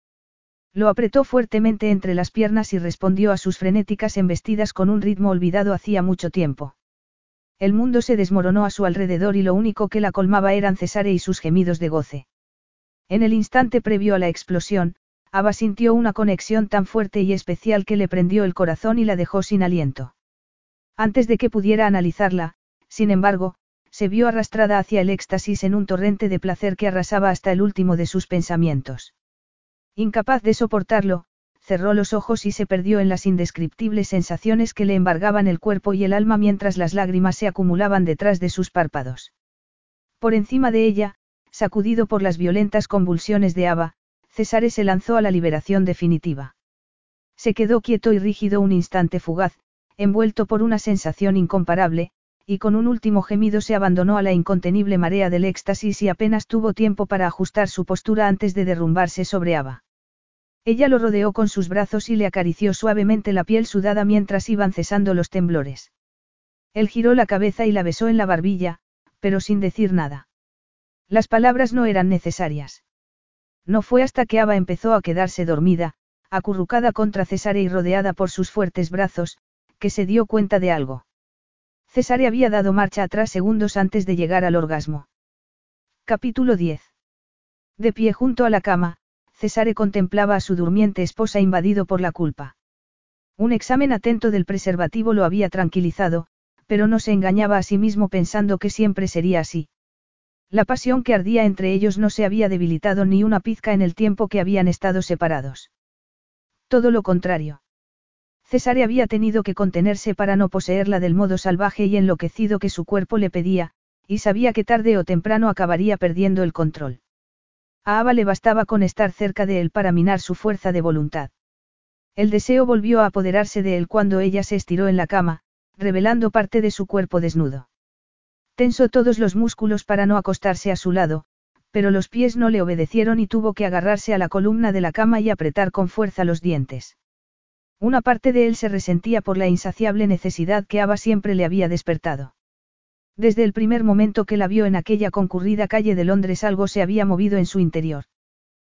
Lo apretó fuertemente entre las piernas y respondió a sus frenéticas embestidas con un ritmo olvidado hacía mucho tiempo. El mundo se desmoronó a su alrededor y lo único que la colmaba eran Cesare y sus gemidos de goce. En el instante previo a la explosión, Ava sintió una conexión tan fuerte y especial que le prendió el corazón y la dejó sin aliento. Antes de que pudiera analizarla, sin embargo, se vio arrastrada hacia el éxtasis en un torrente de placer que arrasaba hasta el último de sus pensamientos. Incapaz de soportarlo, cerró los ojos y se perdió en las indescriptibles sensaciones que le embargaban el cuerpo y el alma mientras las lágrimas se acumulaban detrás de sus párpados. Por encima de ella, sacudido por las violentas convulsiones de Ava, César se lanzó a la liberación definitiva. Se quedó quieto y rígido un instante fugaz, envuelto por una sensación incomparable, y con un último gemido se abandonó a la incontenible marea del éxtasis y apenas tuvo tiempo para ajustar su postura antes de derrumbarse sobre Ava. Ella lo rodeó con sus brazos y le acarició suavemente la piel sudada mientras iban cesando los temblores. Él giró la cabeza y la besó en la barbilla, pero sin decir nada. Las palabras no eran necesarias. No fue hasta que Ava empezó a quedarse dormida, acurrucada contra Cesare y rodeada por sus fuertes brazos, que se dio cuenta de algo. Cesare había dado marcha atrás segundos antes de llegar al orgasmo. Capítulo 10. De pie junto a la cama, Cesare contemplaba a su durmiente esposa invadido por la culpa. Un examen atento del preservativo lo había tranquilizado, pero no se engañaba a sí mismo pensando que siempre sería así. La pasión que ardía entre ellos no se había debilitado ni una pizca en el tiempo que habían estado separados. Todo lo contrario. Cesare había tenido que contenerse para no poseerla del modo salvaje y enloquecido que su cuerpo le pedía, y sabía que tarde o temprano acabaría perdiendo el control. A Ava le bastaba con estar cerca de él para minar su fuerza de voluntad. El deseo volvió a apoderarse de él cuando ella se estiró en la cama, revelando parte de su cuerpo desnudo. Tensó todos los músculos para no acostarse a su lado, pero los pies no le obedecieron y tuvo que agarrarse a la columna de la cama y apretar con fuerza los dientes. Una parte de él se resentía por la insaciable necesidad que Ava siempre le había despertado. Desde el primer momento que la vio en aquella concurrida calle de Londres algo se había movido en su interior.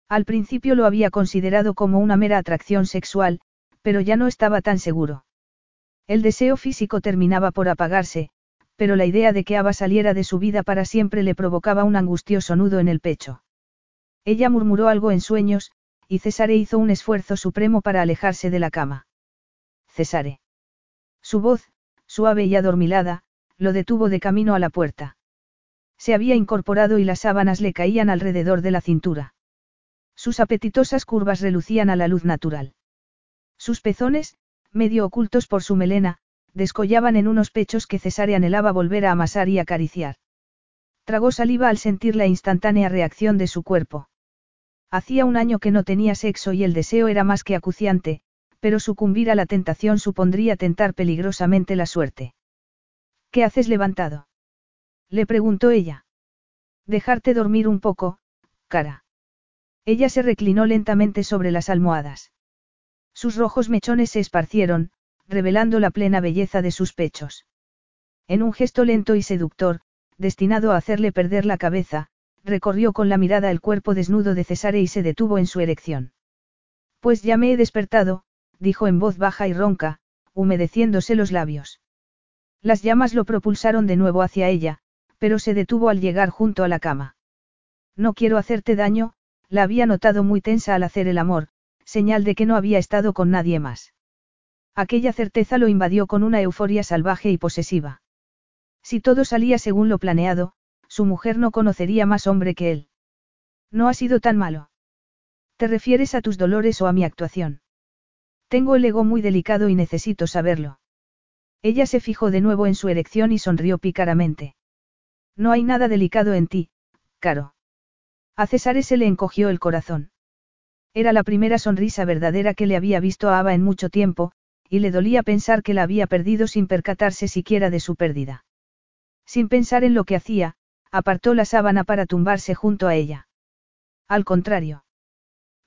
Al principio lo había considerado como una mera atracción sexual, pero ya no estaba tan seguro. El deseo físico terminaba por apagarse, pero la idea de que Ava saliera de su vida para siempre le provocaba un angustioso nudo en el pecho. Ella murmuró algo en sueños, y Cesare hizo un esfuerzo supremo para alejarse de la cama. Cesare. Su voz, suave y adormilada, lo detuvo de camino a la puerta. Se había incorporado y las sábanas le caían alrededor de la cintura. Sus apetitosas curvas relucían a la luz natural. Sus pezones, medio ocultos por su melena, descollaban en unos pechos que Cesare anhelaba volver a amasar y acariciar. Tragó saliva al sentir la instantánea reacción de su cuerpo. Hacía un año que no tenía sexo y el deseo era más que acuciante, pero sucumbir a la tentación supondría tentar peligrosamente la suerte. ¿Qué haces levantado? Le preguntó ella. Dejarte dormir un poco, cara. Ella se reclinó lentamente sobre las almohadas. Sus rojos mechones se esparcieron, revelando la plena belleza de sus pechos. En un gesto lento y seductor, destinado a hacerle perder la cabeza, recorrió con la mirada el cuerpo desnudo de Cesare y se detuvo en su erección. Pues ya me he despertado, dijo en voz baja y ronca, humedeciéndose los labios. Las llamas lo propulsaron de nuevo hacia ella, pero se detuvo al llegar junto a la cama. No quiero hacerte daño, la había notado muy tensa al hacer el amor, señal de que no había estado con nadie más. Aquella certeza lo invadió con una euforia salvaje y posesiva. Si todo salía según lo planeado, su mujer no conocería más hombre que él. No ha sido tan malo. ¿Te refieres a tus dolores o a mi actuación? Tengo el ego muy delicado y necesito saberlo. Ella se fijó de nuevo en su erección y sonrió pícaramente. No hay nada delicado en ti, Caro. A César se le encogió el corazón. Era la primera sonrisa verdadera que le había visto a Ava en mucho tiempo, y le dolía pensar que la había perdido sin percatarse siquiera de su pérdida. Sin pensar en lo que hacía, apartó la sábana para tumbarse junto a ella. Al contrario.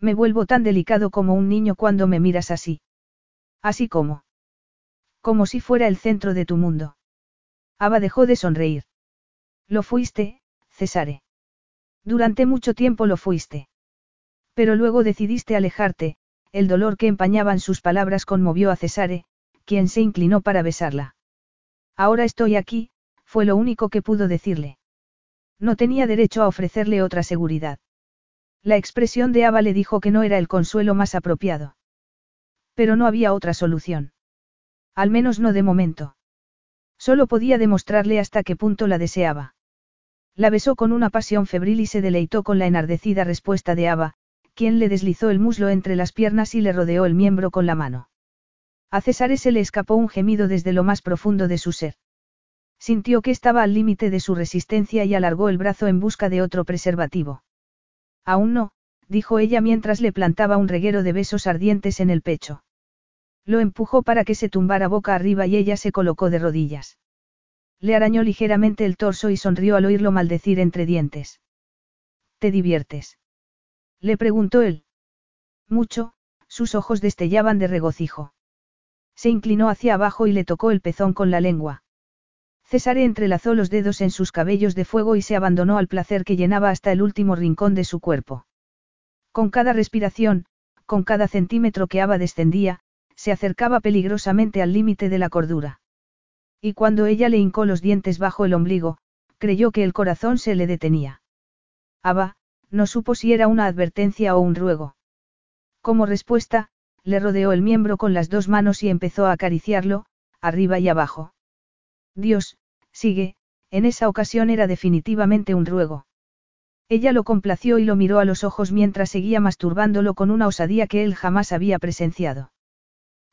Me vuelvo tan delicado como un niño cuando me miras así. Así como. Como si fuera el centro de tu mundo. Ava dejó de sonreír. Lo fuiste, Cesare. Durante mucho tiempo lo fuiste. Pero luego decidiste alejarte, el dolor que empañaban sus palabras conmovió a Cesare, quien se inclinó para besarla. Ahora estoy aquí, fue lo único que pudo decirle. No tenía derecho a ofrecerle otra seguridad. La expresión de Ava le dijo que no era el consuelo más apropiado. Pero no había otra solución. Al menos no de momento. Solo podía demostrarle hasta qué punto la deseaba. La besó con una pasión febril y se deleitó con la enardecida respuesta de Ava, quien le deslizó el muslo entre las piernas y le rodeó el miembro con la mano. A César se le escapó un gemido desde lo más profundo de su ser. Sintió que estaba al límite de su resistencia y alargó el brazo en busca de otro preservativo. Aún no, dijo ella mientras le plantaba un reguero de besos ardientes en el pecho. Lo empujó para que se tumbara boca arriba y ella se colocó de rodillas. Le arañó ligeramente el torso y sonrió al oírlo maldecir entre dientes. ¿Te diviertes? Le preguntó él. Mucho, sus ojos destellaban de regocijo. Se inclinó hacia abajo y le tocó el pezón con la lengua. Cesare entrelazó los dedos en sus cabellos de fuego y se abandonó al placer que llenaba hasta el último rincón de su cuerpo. Con cada respiración, con cada centímetro que Ava descendía, se acercaba peligrosamente al límite de la cordura. Y cuando ella le hincó los dientes bajo el ombligo, creyó que el corazón se le detenía. Ava, no supo si era una advertencia o un ruego. Como respuesta, le rodeó el miembro con las dos manos y empezó a acariciarlo, arriba y abajo. Dios, sigue, en esa ocasión era definitivamente un ruego. Ella lo complació y lo miró a los ojos mientras seguía masturbándolo con una osadía que él jamás había presenciado.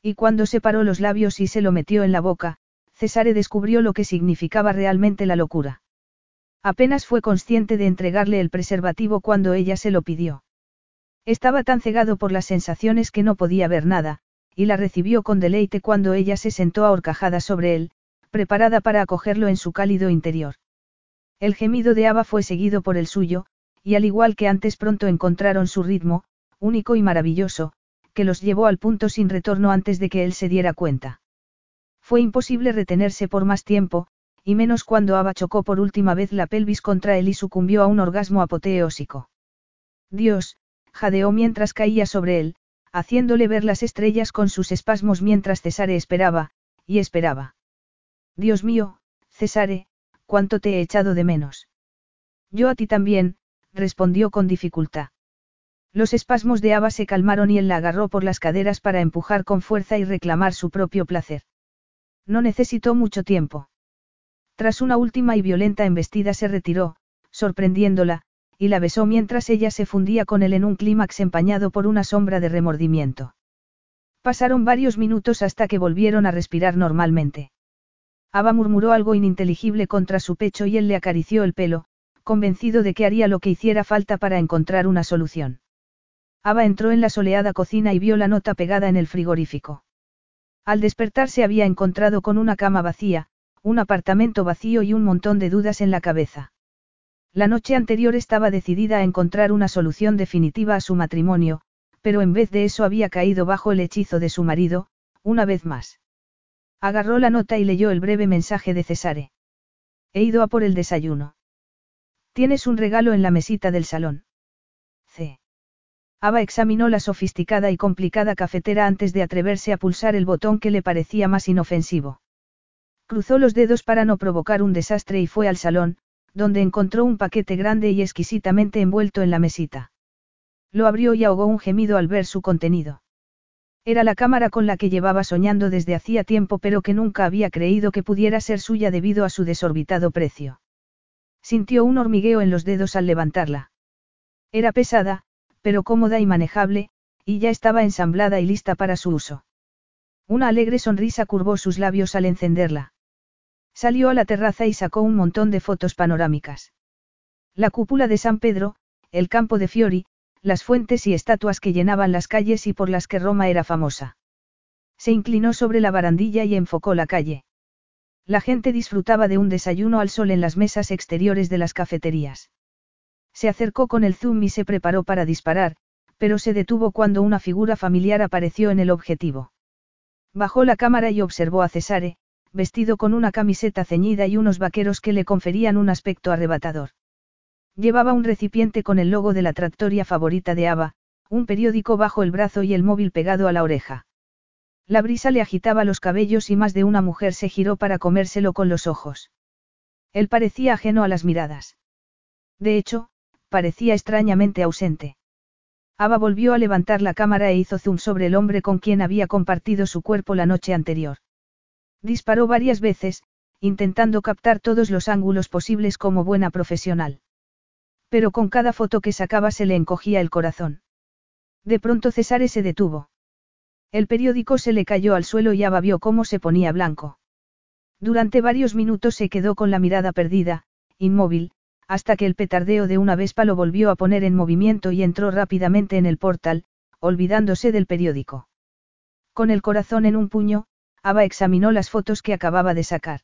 Y cuando separó los labios y se lo metió en la boca, Cesare descubrió lo que significaba realmente la locura. Apenas fue consciente de entregarle el preservativo cuando ella se lo pidió. Estaba tan cegado por las sensaciones que no podía ver nada, y la recibió con deleite cuando ella se sentó ahorcajada sobre él, preparada para acogerlo en su cálido interior. El gemido de Ava fue seguido por el suyo, y al igual que antes pronto encontraron su ritmo, único y maravilloso, que los llevó al punto sin retorno antes de que él se diera cuenta. Fue imposible retenerse por más tiempo, y menos cuando Ava chocó por última vez la pelvis contra él y sucumbió a un orgasmo apoteósico. Dios, jadeó mientras caía sobre él, haciéndole ver las estrellas con sus espasmos mientras Cesare esperaba, y esperaba. Dios mío, Cesare, cuánto te he echado de menos. Yo a ti también, respondió con dificultad. Los espasmos de Ava se calmaron y él la agarró por las caderas para empujar con fuerza y reclamar su propio placer. No necesitó mucho tiempo. Tras una última y violenta embestida se retiró, sorprendiéndola, y la besó mientras ella se fundía con él en un clímax empañado por una sombra de remordimiento. Pasaron varios minutos hasta que volvieron a respirar normalmente. Ava murmuró algo ininteligible contra su pecho y él le acarició el pelo, convencido de que haría lo que hiciera falta para encontrar una solución. Ava entró en la soleada cocina y vio la nota pegada en el frigorífico. Al despertar se había encontrado con una cama vacía, un apartamento vacío y un montón de dudas en la cabeza. La noche anterior estaba decidida a encontrar una solución definitiva a su matrimonio, pero en vez de eso había caído bajo el hechizo de su marido, una vez más. Agarró la nota y leyó el breve mensaje de Cesare. He ido a por el desayuno. Tienes un regalo en la mesita del salón. C. Ava examinó la sofisticada y complicada cafetera antes de atreverse a pulsar el botón que le parecía más inofensivo. Cruzó los dedos para no provocar un desastre y fue al salón, donde encontró un paquete grande y exquisitamente envuelto en la mesita. Lo abrió y ahogó un gemido al ver su contenido. Era la cámara con la que llevaba soñando desde hacía tiempo pero que nunca había creído que pudiera ser suya debido a su desorbitado precio. Sintió un hormigueo en los dedos al levantarla. Era pesada, pero cómoda y manejable, y ya estaba ensamblada y lista para su uso. Una alegre sonrisa curvó sus labios al encenderla. Salió a la terraza y sacó un montón de fotos panorámicas. La cúpula de San Pedro, el campo de Fiori, las fuentes y estatuas que llenaban las calles y por las que Roma era famosa. Se inclinó sobre la barandilla y enfocó la calle. La gente disfrutaba de un desayuno al sol en las mesas exteriores de las cafeterías. Se acercó con el zoom y se preparó para disparar, pero se detuvo cuando una figura familiar apareció en el objetivo. Bajó la cámara y observó a Cesare, vestido con una camiseta ceñida y unos vaqueros que le conferían un aspecto arrebatador. Llevaba un recipiente con el logo de la tractoria favorita de Ava, un periódico bajo el brazo y el móvil pegado a la oreja. La brisa le agitaba los cabellos y más de una mujer se giró para comérselo con los ojos. Él parecía ajeno a las miradas. De hecho, parecía extrañamente ausente. Ava volvió a levantar la cámara e hizo zoom sobre el hombre con quien había compartido su cuerpo la noche anterior. Disparó varias veces, intentando captar todos los ángulos posibles como buena profesional. Pero con cada foto que sacaba se le encogía el corazón. De pronto Cesare se detuvo. El periódico se le cayó al suelo y Ava vio cómo se ponía blanco. Durante varios minutos se quedó con la mirada perdida, inmóvil, hasta que el petardeo de una vespa lo volvió a poner en movimiento y entró rápidamente en el portal, olvidándose del periódico. Con el corazón en un puño, Ava examinó las fotos que acababa de sacar.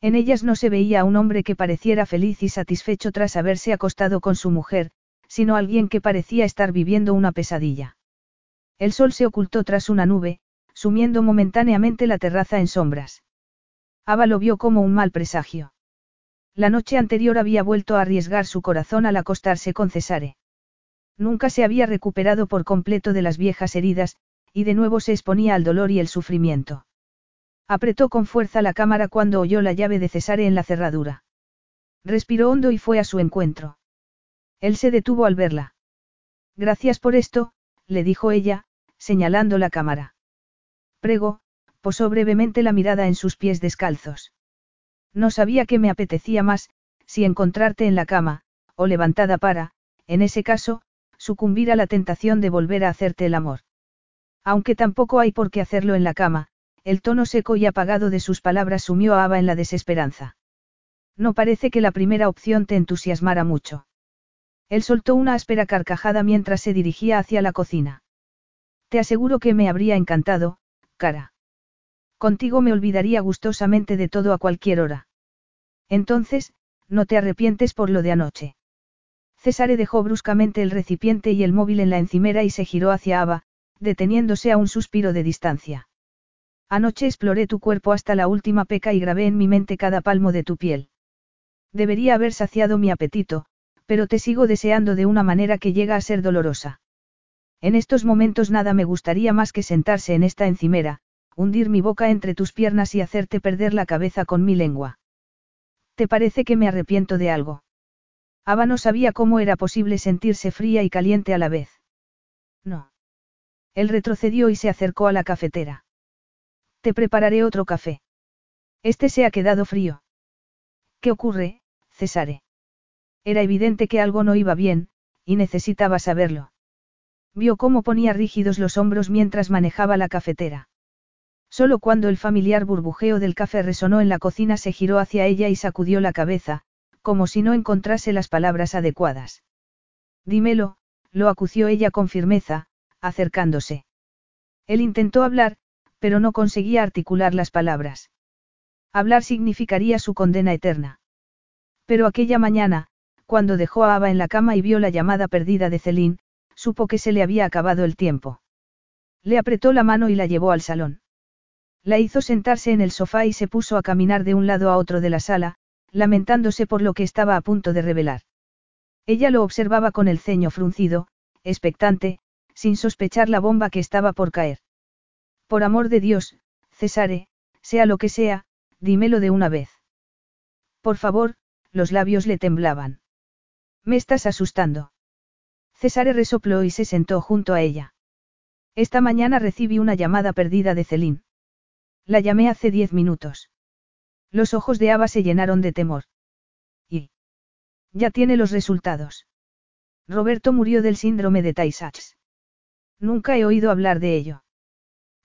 En ellas no se veía a un hombre que pareciera feliz y satisfecho tras haberse acostado con su mujer, sino alguien que parecía estar viviendo una pesadilla. El sol se ocultó tras una nube, sumiendo momentáneamente la terraza en sombras. Ava lo vio como un mal presagio. La noche anterior había vuelto a arriesgar su corazón al acostarse con Cesare. Nunca se había recuperado por completo de las viejas heridas, y de nuevo se exponía al dolor y el sufrimiento. Apretó con fuerza la cámara cuando oyó la llave de Cesare en la cerradura. Respiró hondo y fue a su encuentro. Él se detuvo al verla. Gracias por esto, le dijo ella, señalando la cámara. Prego, posó brevemente la mirada en sus pies descalzos. No sabía que me apetecía más, si encontrarte en la cama, o levantada para, en ese caso, sucumbir a la tentación de volver a hacerte el amor. Aunque tampoco hay por qué hacerlo en la cama, el tono seco y apagado de sus palabras sumió a Ava en la desesperanza. No parece que la primera opción te entusiasmara mucho. Él soltó una áspera carcajada mientras se dirigía hacia la cocina. Te aseguro que me habría encantado, cara. Contigo me olvidaría gustosamente de todo a cualquier hora. Entonces, no te arrepientes por lo de anoche. Cesare dejó bruscamente el recipiente y el móvil en la encimera y se giró hacia Ava, deteniéndose a un suspiro de distancia. Anoche exploré tu cuerpo hasta la última peca y grabé en mi mente cada palmo de tu piel. Debería haber saciado mi apetito, pero te sigo deseando de una manera que llega a ser dolorosa. En estos momentos nada me gustaría más que sentarse en esta encimera, hundir mi boca entre tus piernas y hacerte perder la cabeza con mi lengua. ¿Te parece que me arrepiento de algo? Ava no sabía cómo era posible sentirse fría y caliente a la vez. No. Él retrocedió y se acercó a la cafetera. Te prepararé otro café. Este se ha quedado frío. ¿Qué ocurre, Cesare? Era evidente que algo no iba bien, y necesitaba saberlo. Vio cómo ponía rígidos los hombros mientras manejaba la cafetera. Solo cuando el familiar burbujeo del café resonó en la cocina se giró hacia ella y sacudió la cabeza, como si no encontrase las palabras adecuadas. Dímelo, lo acució ella con firmeza, acercándose. Él intentó hablar, pero no conseguía articular las palabras. Hablar significaría su condena eterna. Pero aquella mañana, cuando dejó a Ava en la cama y vio la llamada perdida de Celine, supo que se le había acabado el tiempo. Le apretó la mano y la llevó al salón. La hizo sentarse en el sofá y se puso a caminar de un lado a otro de la sala, lamentándose por lo que estaba a punto de revelar. Ella lo observaba con el ceño fruncido, expectante, sin sospechar la bomba que estaba por caer. Por amor de Dios, Cesare, sea lo que sea, dímelo de una vez. Por favor, los labios le temblaban. Me estás asustando. Cesare resopló y se sentó junto a ella. Esta mañana recibí una llamada perdida de Celín. La llamé hace diez minutos. Los ojos de Ava se llenaron de temor. Y. Ya tiene los resultados. Roberto murió del síndrome de tay Nunca he oído hablar de ello.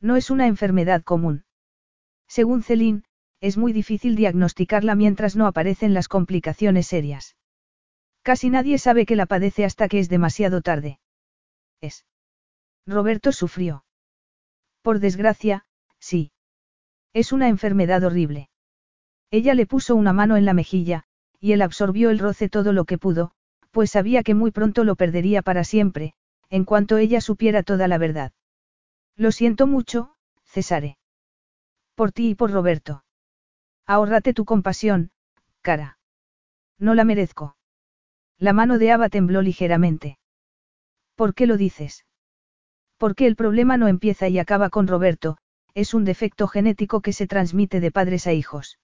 No es una enfermedad común. Según Celine, es muy difícil diagnosticarla mientras no aparecen las complicaciones serias. Casi nadie sabe que la padece hasta que es demasiado tarde. Es. Roberto sufrió. Por desgracia, sí. Es una enfermedad horrible. Ella le puso una mano en la mejilla, y él absorbió el roce todo lo que pudo, pues sabía que muy pronto lo perdería para siempre, en cuanto ella supiera toda la verdad. Lo siento mucho, Cesare. Por ti y por Roberto. Ahórrate tu compasión, cara. No la merezco. La mano de Ava tembló ligeramente. ¿Por qué lo dices? Porque el problema no empieza y acaba con Roberto, es un defecto genético que se transmite de padres a hijos.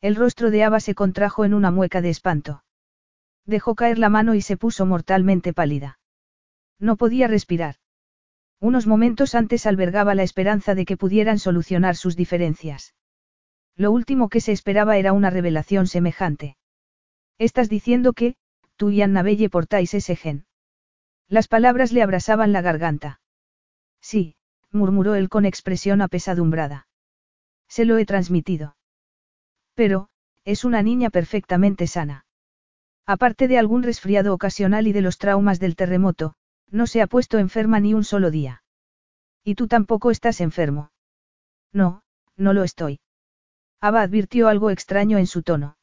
El rostro de Ava se contrajo en una mueca de espanto. Dejó caer la mano y se puso mortalmente pálida. No podía respirar. Unos momentos antes albergaba la esperanza de que pudieran solucionar sus diferencias. Lo último que se esperaba era una revelación semejante. Estás diciendo que, tú y Anna Belle portáis ese gen. Las palabras le abrasaban la garganta. Sí, murmuró él con expresión apesadumbrada. Se lo he transmitido. Pero, es una niña perfectamente sana. Aparte de algún resfriado ocasional y de los traumas del terremoto, no se ha puesto enferma ni un solo día. Y tú tampoco estás enfermo. No, no lo estoy. Ava advirtió algo extraño en su tono.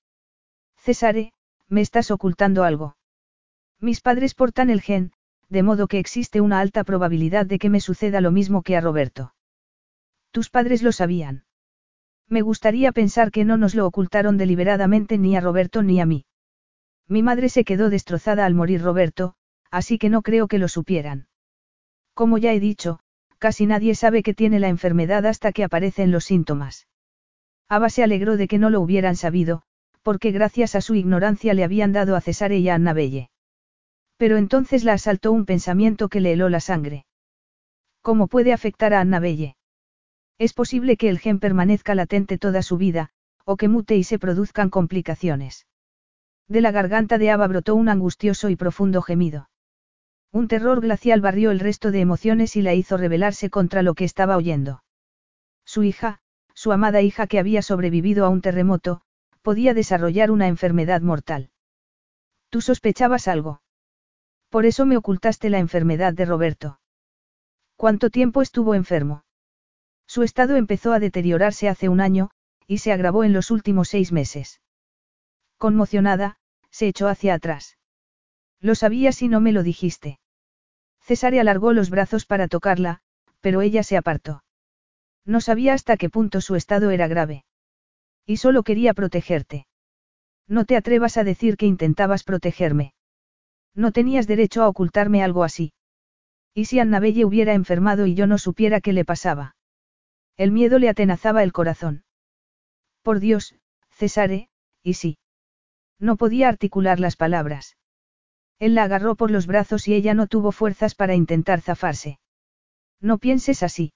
Cesare, me estás ocultando algo. Mis padres portan el gen, de modo que existe una alta probabilidad de que me suceda lo mismo que a Roberto. Tus padres lo sabían. Me gustaría pensar que no nos lo ocultaron deliberadamente ni a Roberto ni a mí. Mi madre se quedó destrozada al morir Roberto, así que no creo que lo supieran. Como ya he dicho, casi nadie sabe que tiene la enfermedad hasta que aparecen los síntomas. Ava se alegró de que no lo hubieran sabido, porque gracias a su ignorancia le habían dado a Cesare y a Annabelle. Pero entonces la asaltó un pensamiento que le heló la sangre. ¿Cómo puede afectar a Annabelle? Es posible que el gen permanezca latente toda su vida, o que mute y se produzcan complicaciones. De la garganta de Ava brotó un angustioso y profundo gemido. Un terror glacial barrió el resto de emociones y la hizo rebelarse contra lo que estaba oyendo. Su hija, su amada hija que había sobrevivido a un terremoto, podía desarrollar una enfermedad mortal. ¿Tú sospechabas algo? Por eso me ocultaste la enfermedad de Roberto. ¿Cuánto tiempo estuvo enfermo? Su estado empezó a deteriorarse hace un año, y se agravó en los últimos seis meses. Conmocionada, se echó hacia atrás. Lo sabías y no me lo dijiste. Cesare alargó los brazos para tocarla, pero ella se apartó. No sabía hasta qué punto su estado era grave. Y solo quería protegerte. No te atrevas a decir que intentabas protegerme. No tenías derecho a ocultarme algo así. ¿Y si Annabelle hubiera enfermado y yo no supiera qué le pasaba? El miedo le atenazaba el corazón. Por Dios, Cesare, ¿y sí? No podía articular las palabras. Él la agarró por los brazos y ella no tuvo fuerzas para intentar zafarse. No pienses así.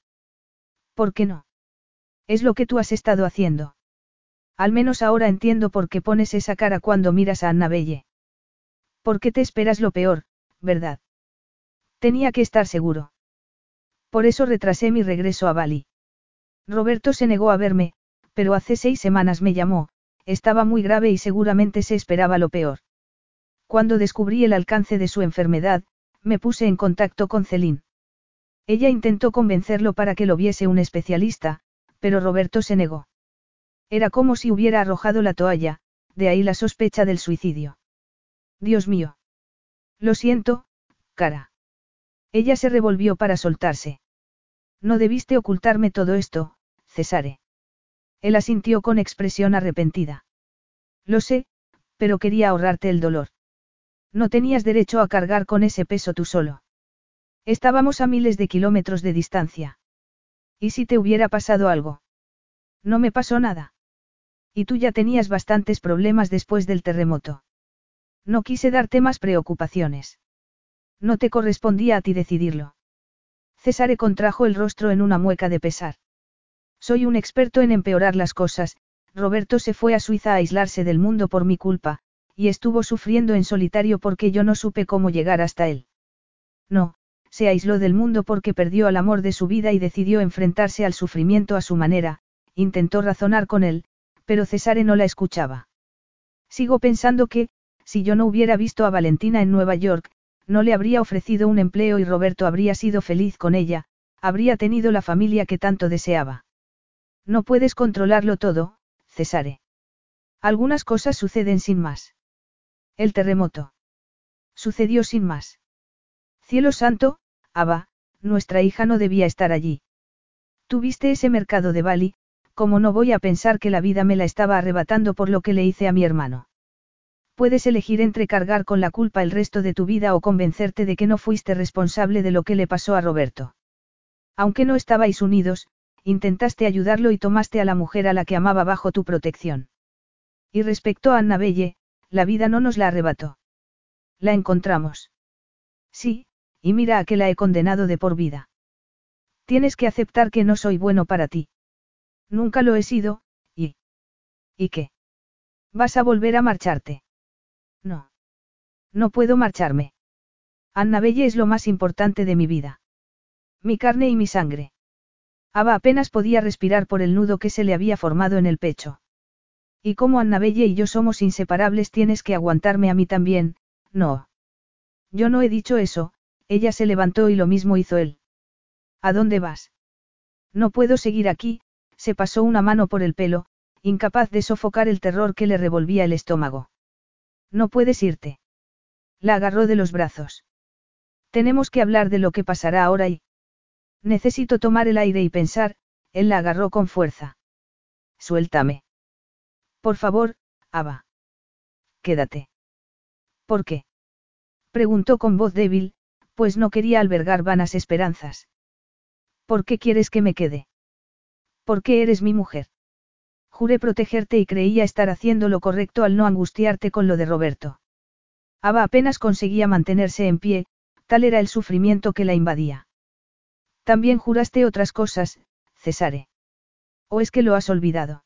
¿Por qué no? Es lo que tú has estado haciendo. Al menos ahora entiendo por qué pones esa cara cuando miras a Annabelle. ¿Por qué te esperas lo peor, verdad? Tenía que estar seguro. Por eso retrasé mi regreso a Bali. Roberto se negó a verme, pero hace seis semanas me llamó, estaba muy grave y seguramente se esperaba lo peor. Cuando descubrí el alcance de su enfermedad, me puse en contacto con Celine. Ella intentó convencerlo para que lo viese un especialista, pero Roberto se negó. Era como si hubiera arrojado la toalla, de ahí la sospecha del suicidio. Dios mío. Lo siento, cara. Ella se revolvió para soltarse. No debiste ocultarme todo esto, Cesare. Él asintió con expresión arrepentida. Lo sé, pero quería ahorrarte el dolor. No tenías derecho a cargar con ese peso tú solo. Estábamos a miles de kilómetros de distancia. ¿Y si te hubiera pasado algo? No me pasó nada. Y tú ya tenías bastantes problemas después del terremoto. No quise darte más preocupaciones. No te correspondía a ti decidirlo. César contrajo el rostro en una mueca de pesar. Soy un experto en empeorar las cosas, Roberto se fue a Suiza a aislarse del mundo por mi culpa, y estuvo sufriendo en solitario porque yo no supe cómo llegar hasta él. No, se aisló del mundo porque perdió al amor de su vida y decidió enfrentarse al sufrimiento a su manera, intentó razonar con él, pero Cesare no la escuchaba. Sigo pensando que, si yo no hubiera visto a Valentina en Nueva York, no le habría ofrecido un empleo y Roberto habría sido feliz con ella, habría tenido la familia que tanto deseaba. No puedes controlarlo todo, Cesare. Algunas cosas suceden sin más. El terremoto. Sucedió sin más. Cielo santo, Abba, nuestra hija no debía estar allí. Tuviste ese mercado de Bali, como no voy a pensar que la vida me la estaba arrebatando por lo que le hice a mi hermano. Puedes elegir entre cargar con la culpa el resto de tu vida o convencerte de que no fuiste responsable de lo que le pasó a Roberto. Aunque no estabais unidos, intentaste ayudarlo y tomaste a la mujer a la que amaba bajo tu protección. Y respecto a Annabelle, la vida no nos la arrebató. La encontramos. Sí, y mira a que la he condenado de por vida. Tienes que aceptar que no soy bueno para ti. Nunca lo he sido, y... ¿Y qué? ¿Vas a volver a marcharte? No. No puedo marcharme. Annabelle es lo más importante de mi vida. Mi carne y mi sangre. Ava apenas podía respirar por el nudo que se le había formado en el pecho. Y como Annabelle y yo somos inseparables tienes que aguantarme a mí también, no. Yo no he dicho eso, ella se levantó y lo mismo hizo él. ¿A dónde vas? No puedo seguir aquí, se pasó una mano por el pelo, incapaz de sofocar el terror que le revolvía el estómago. No puedes irte. La agarró de los brazos. Tenemos que hablar de lo que pasará ahora y... Necesito tomar el aire y pensar, él la agarró con fuerza. Suéltame. Por favor, Ava. Quédate. ¿Por qué? Preguntó con voz débil, pues no quería albergar vanas esperanzas. ¿Por qué quieres que me quede? Porque eres mi mujer. Juré protegerte y creía estar haciendo lo correcto al no angustiarte con lo de Roberto. Ava apenas conseguía mantenerse en pie, tal era el sufrimiento que la invadía. También juraste otras cosas, Cesare. ¿O es que lo has olvidado?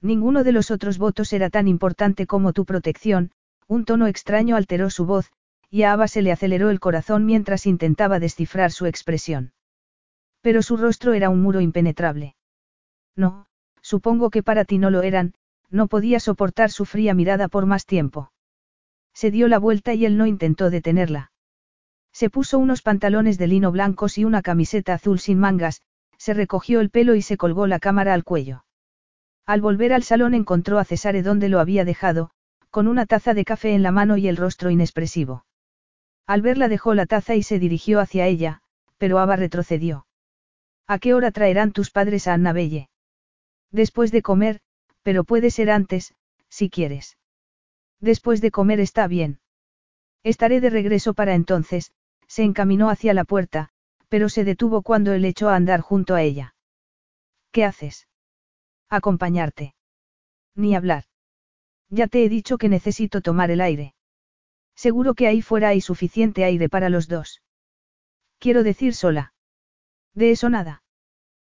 Ninguno de los otros votos era tan importante como tu protección, un tono extraño alteró su voz, y a Ava se le aceleró el corazón mientras intentaba descifrar su expresión. Pero su rostro era un muro impenetrable. No, supongo que para ti no lo eran, no podía soportar su fría mirada por más tiempo. Se dio la vuelta y él no intentó detenerla. Se puso unos pantalones de lino blancos y una camiseta azul sin mangas, se recogió el pelo y se colgó la cámara al cuello. Al volver al salón encontró a Cesare donde lo había dejado, con una taza de café en la mano y el rostro inexpresivo. Al verla dejó la taza y se dirigió hacia ella, pero Ava retrocedió. ¿A qué hora traerán tus padres a Annabelle? Después de comer, pero puede ser antes, si quieres. Después de comer está bien. Estaré de regreso para entonces, se encaminó hacia la puerta, pero se detuvo cuando él echó a andar junto a ella. ¿Qué haces? Acompañarte. Ni hablar. Ya te he dicho que necesito tomar el aire. Seguro que ahí fuera hay suficiente aire para los dos. Quiero decir sola. De eso nada.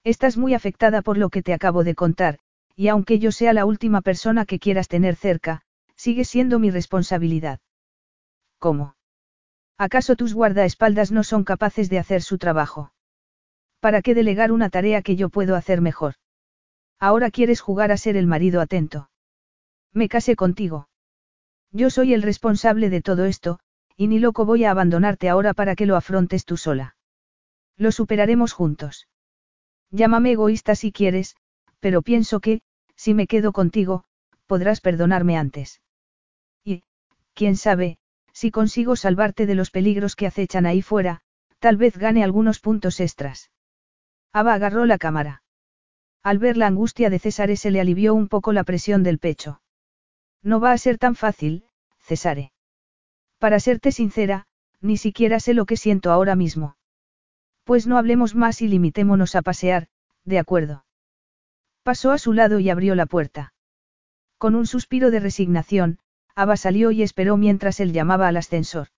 Estás muy afectada por lo que te acabo de contar, y aunque yo sea la última persona que quieras tener cerca, sigue siendo mi responsabilidad. ¿Cómo? ¿Acaso tus guardaespaldas no son capaces de hacer su trabajo? ¿Para qué delegar una tarea que yo puedo hacer mejor? Ahora quieres jugar a ser el marido atento. Me casé contigo. Yo soy el responsable de todo esto, y ni loco voy a abandonarte ahora para que lo afrontes tú sola. Lo superaremos juntos. Llámame egoísta si quieres, pero pienso que, si me quedo contigo, podrás perdonarme antes. Y, quién sabe, si consigo salvarte de los peligros que acechan ahí fuera, tal vez gane algunos puntos extras. Ava agarró la cámara. Al ver la angustia de César se le alivió un poco la presión del pecho. No va a ser tan fácil, Césare. Para serte sincera, ni siquiera sé lo que siento ahora mismo. Pues no hablemos más y limitémonos a pasear, de acuerdo. Pasó a su lado y abrió la puerta. Con un suspiro de resignación, Ava salió y esperó mientras él llamaba al ascensor.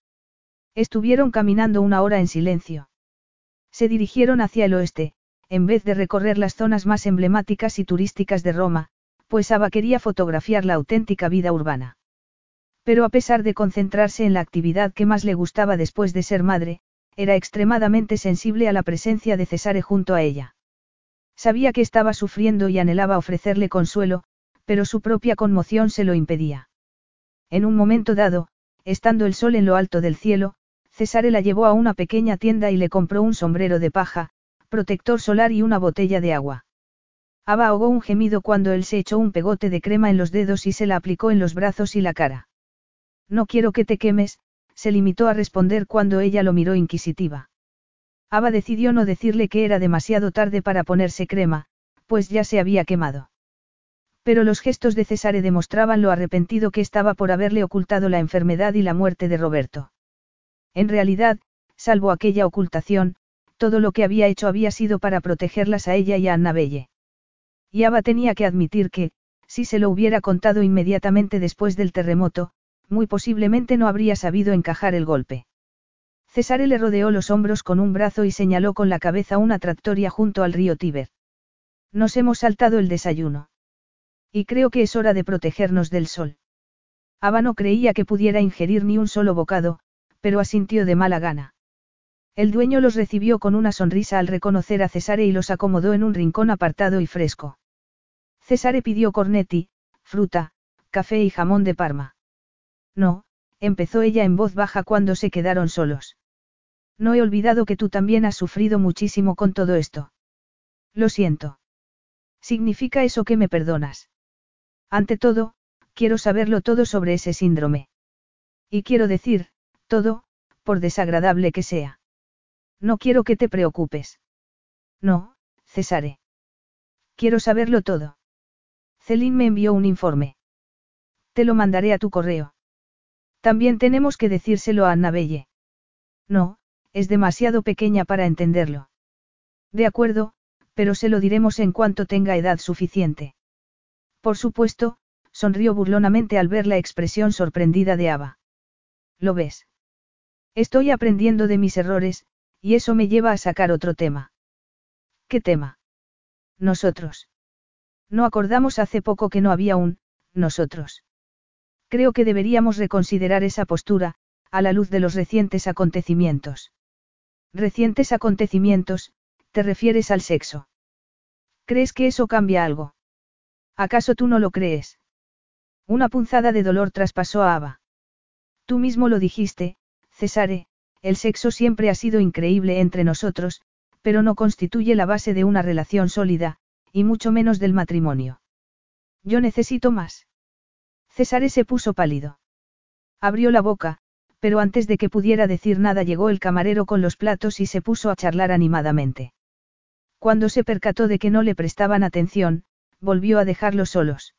Estuvieron caminando una hora en silencio. Se dirigieron hacia el oeste, en vez de recorrer las zonas más emblemáticas y turísticas de Roma, pues Ava quería fotografiar la auténtica vida urbana. Pero a pesar de concentrarse en la actividad que más le gustaba después de ser madre, era extremadamente sensible a la presencia de Cesare junto a ella. Sabía que estaba sufriendo y anhelaba ofrecerle consuelo, pero su propia conmoción se lo impedía. En un momento dado, estando el sol en lo alto del cielo, Cesare la llevó a una pequeña tienda y le compró un sombrero de paja, protector solar y una botella de agua. Ava ahogó un gemido cuando él se echó un pegote de crema en los dedos y se la aplicó en los brazos y la cara. No quiero que te quemes, se limitó a responder cuando ella lo miró inquisitiva. Ava decidió no decirle que era demasiado tarde para ponerse crema, pues ya se había quemado. Pero los gestos de Cesare demostraban lo arrepentido que estaba por haberle ocultado la enfermedad y la muerte de Roberto. En realidad, salvo aquella ocultación, todo lo que había hecho había sido para protegerlas a ella y a Annabelle. Y Ava tenía que admitir que, si se lo hubiera contado inmediatamente después del terremoto, muy posiblemente no habría sabido encajar el golpe. Cesare le rodeó los hombros con un brazo y señaló con la cabeza una tractoria junto al río Tíber. Nos hemos saltado el desayuno. Y creo que es hora de protegernos del sol. Ava no creía que pudiera ingerir ni un solo bocado, pero asintió de mala gana. El dueño los recibió con una sonrisa al reconocer a Cesare y los acomodó en un rincón apartado y fresco. Cesare pidió cornetti, fruta, café y jamón de Parma. No, empezó ella en voz baja cuando se quedaron solos. No he olvidado que tú también has sufrido muchísimo con todo esto. Lo siento. ¿Significa eso que me perdonas? Ante todo, quiero saberlo todo sobre ese síndrome. Y quiero decir, todo, por desagradable que sea. No quiero que te preocupes. No, Cesare. Quiero saberlo todo. Celine me envió un informe. Te lo mandaré a tu correo. También tenemos que decírselo a Annabelle. No, es demasiado pequeña para entenderlo. De acuerdo, pero se lo diremos en cuanto tenga edad suficiente. Por supuesto, sonrió burlonamente al ver la expresión sorprendida de Ava. ¿Lo ves? Estoy aprendiendo de mis errores, y eso me lleva a sacar otro tema. ¿Qué tema? Nosotros. No acordamos hace poco que no había un, nosotros. Creo que deberíamos reconsiderar esa postura, a la luz de los recientes acontecimientos. Recientes acontecimientos, te refieres al sexo. ¿Crees que eso cambia algo? ¿Acaso tú no lo crees? Una punzada de dolor traspasó a Ava. Tú mismo lo dijiste, Cesare, el sexo siempre ha sido increíble entre nosotros, pero no constituye la base de una relación sólida, y mucho menos del matrimonio. Yo necesito más. César se puso pálido. Abrió la boca, pero antes de que pudiera decir nada llegó el camarero con los platos y se puso a charlar animadamente. Cuando se percató de que no le prestaban atención, volvió a dejarlos solos.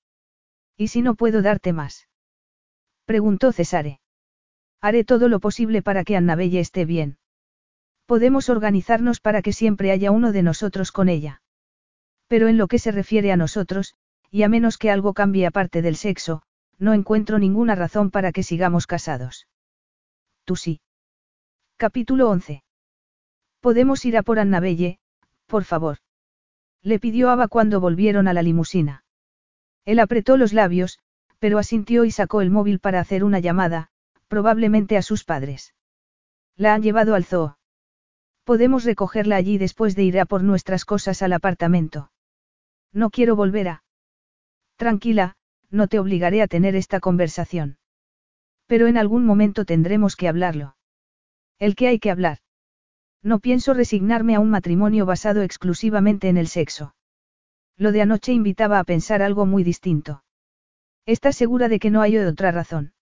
¿Y si no puedo darte más? Preguntó Cesare. Haré todo lo posible para que Annabelle esté bien. Podemos organizarnos para que siempre haya uno de nosotros con ella. Pero en lo que se refiere a nosotros, y a menos que algo cambie aparte del sexo, no encuentro ninguna razón para que sigamos casados. Tú sí. Capítulo 11. Podemos ir a por Annabelle, por favor. Le pidió Ava cuando volvieron a la limusina. Él apretó los labios, pero asintió y sacó el móvil para hacer una llamada, probablemente a sus padres. La han llevado al zoo. Podemos recogerla allí después de ir a por nuestras cosas al apartamento. No quiero volver a. Tranquila, no te obligaré a tener esta conversación. Pero en algún momento tendremos que hablarlo. El que hay que hablar. No pienso resignarme a un matrimonio basado exclusivamente en el sexo. Lo de anoche invitaba a pensar algo muy distinto. ¿Estás segura de que no hay otra razón?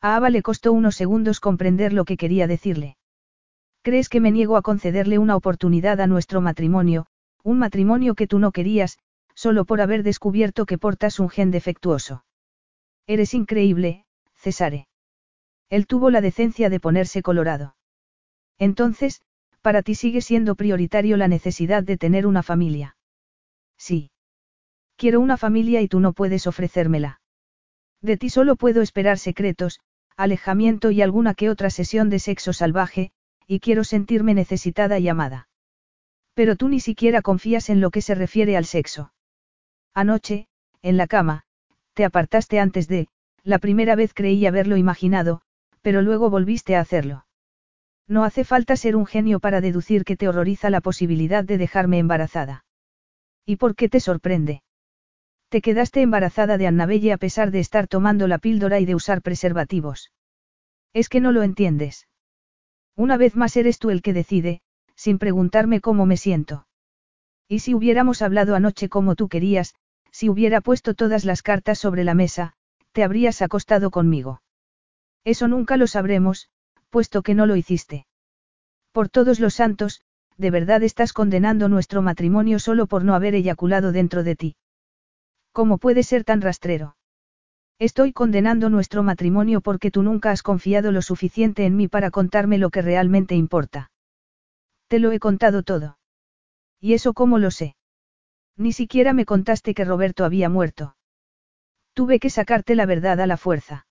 A Ava le costó unos segundos comprender lo que quería decirle. ¿Crees que me niego a concederle una oportunidad a nuestro matrimonio, un matrimonio que tú no querías, solo por haber descubierto que portas un gen defectuoso? Eres increíble, Cesare. Él tuvo la decencia de ponerse colorado. Entonces, para ti sigue siendo prioritario la necesidad de tener una familia. Sí. Quiero una familia y tú no puedes ofrecérmela. De ti solo puedo esperar secretos, alejamiento y alguna que otra sesión de sexo salvaje, y quiero sentirme necesitada y amada. Pero tú ni siquiera confías en lo que se refiere al sexo. Anoche, en la cama, te apartaste antes de, la primera vez creí haberlo imaginado, pero luego volviste a hacerlo. No hace falta ser un genio para deducir que te horroriza la posibilidad de dejarme embarazada. ¿Y por qué te sorprende? Te quedaste embarazada de Annabelle a pesar de estar tomando la píldora y de usar preservativos. Es que no lo entiendes. Una vez más eres tú el que decide, sin preguntarme cómo me siento. Y si hubiéramos hablado anoche como tú querías, si hubiera puesto todas las cartas sobre la mesa, te habrías acostado conmigo. Eso nunca lo sabremos, puesto que no lo hiciste. Por todos los santos, de verdad estás condenando nuestro matrimonio solo por no haber eyaculado dentro de ti. ¿Cómo puede ser tan rastrero? Estoy condenando nuestro matrimonio porque tú nunca has confiado lo suficiente en mí para contarme lo que realmente importa. Te lo he contado todo. ¿Y eso cómo lo sé? Ni siquiera me contaste que Roberto había muerto. Tuve que sacarte la verdad a la fuerza.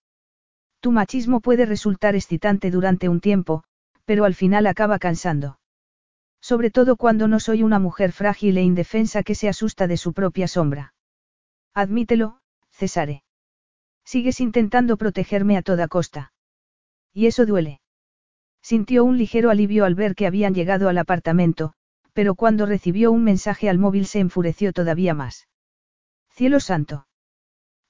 Tu machismo puede resultar excitante durante un tiempo, pero al final acaba cansando. Sobre todo cuando no soy una mujer frágil e indefensa que se asusta de su propia sombra. Admítelo, Cesare. Sigues intentando protegerme a toda costa. Y eso duele. Sintió un ligero alivio al ver que habían llegado al apartamento, pero cuando recibió un mensaje al móvil se enfureció todavía más. Cielo santo.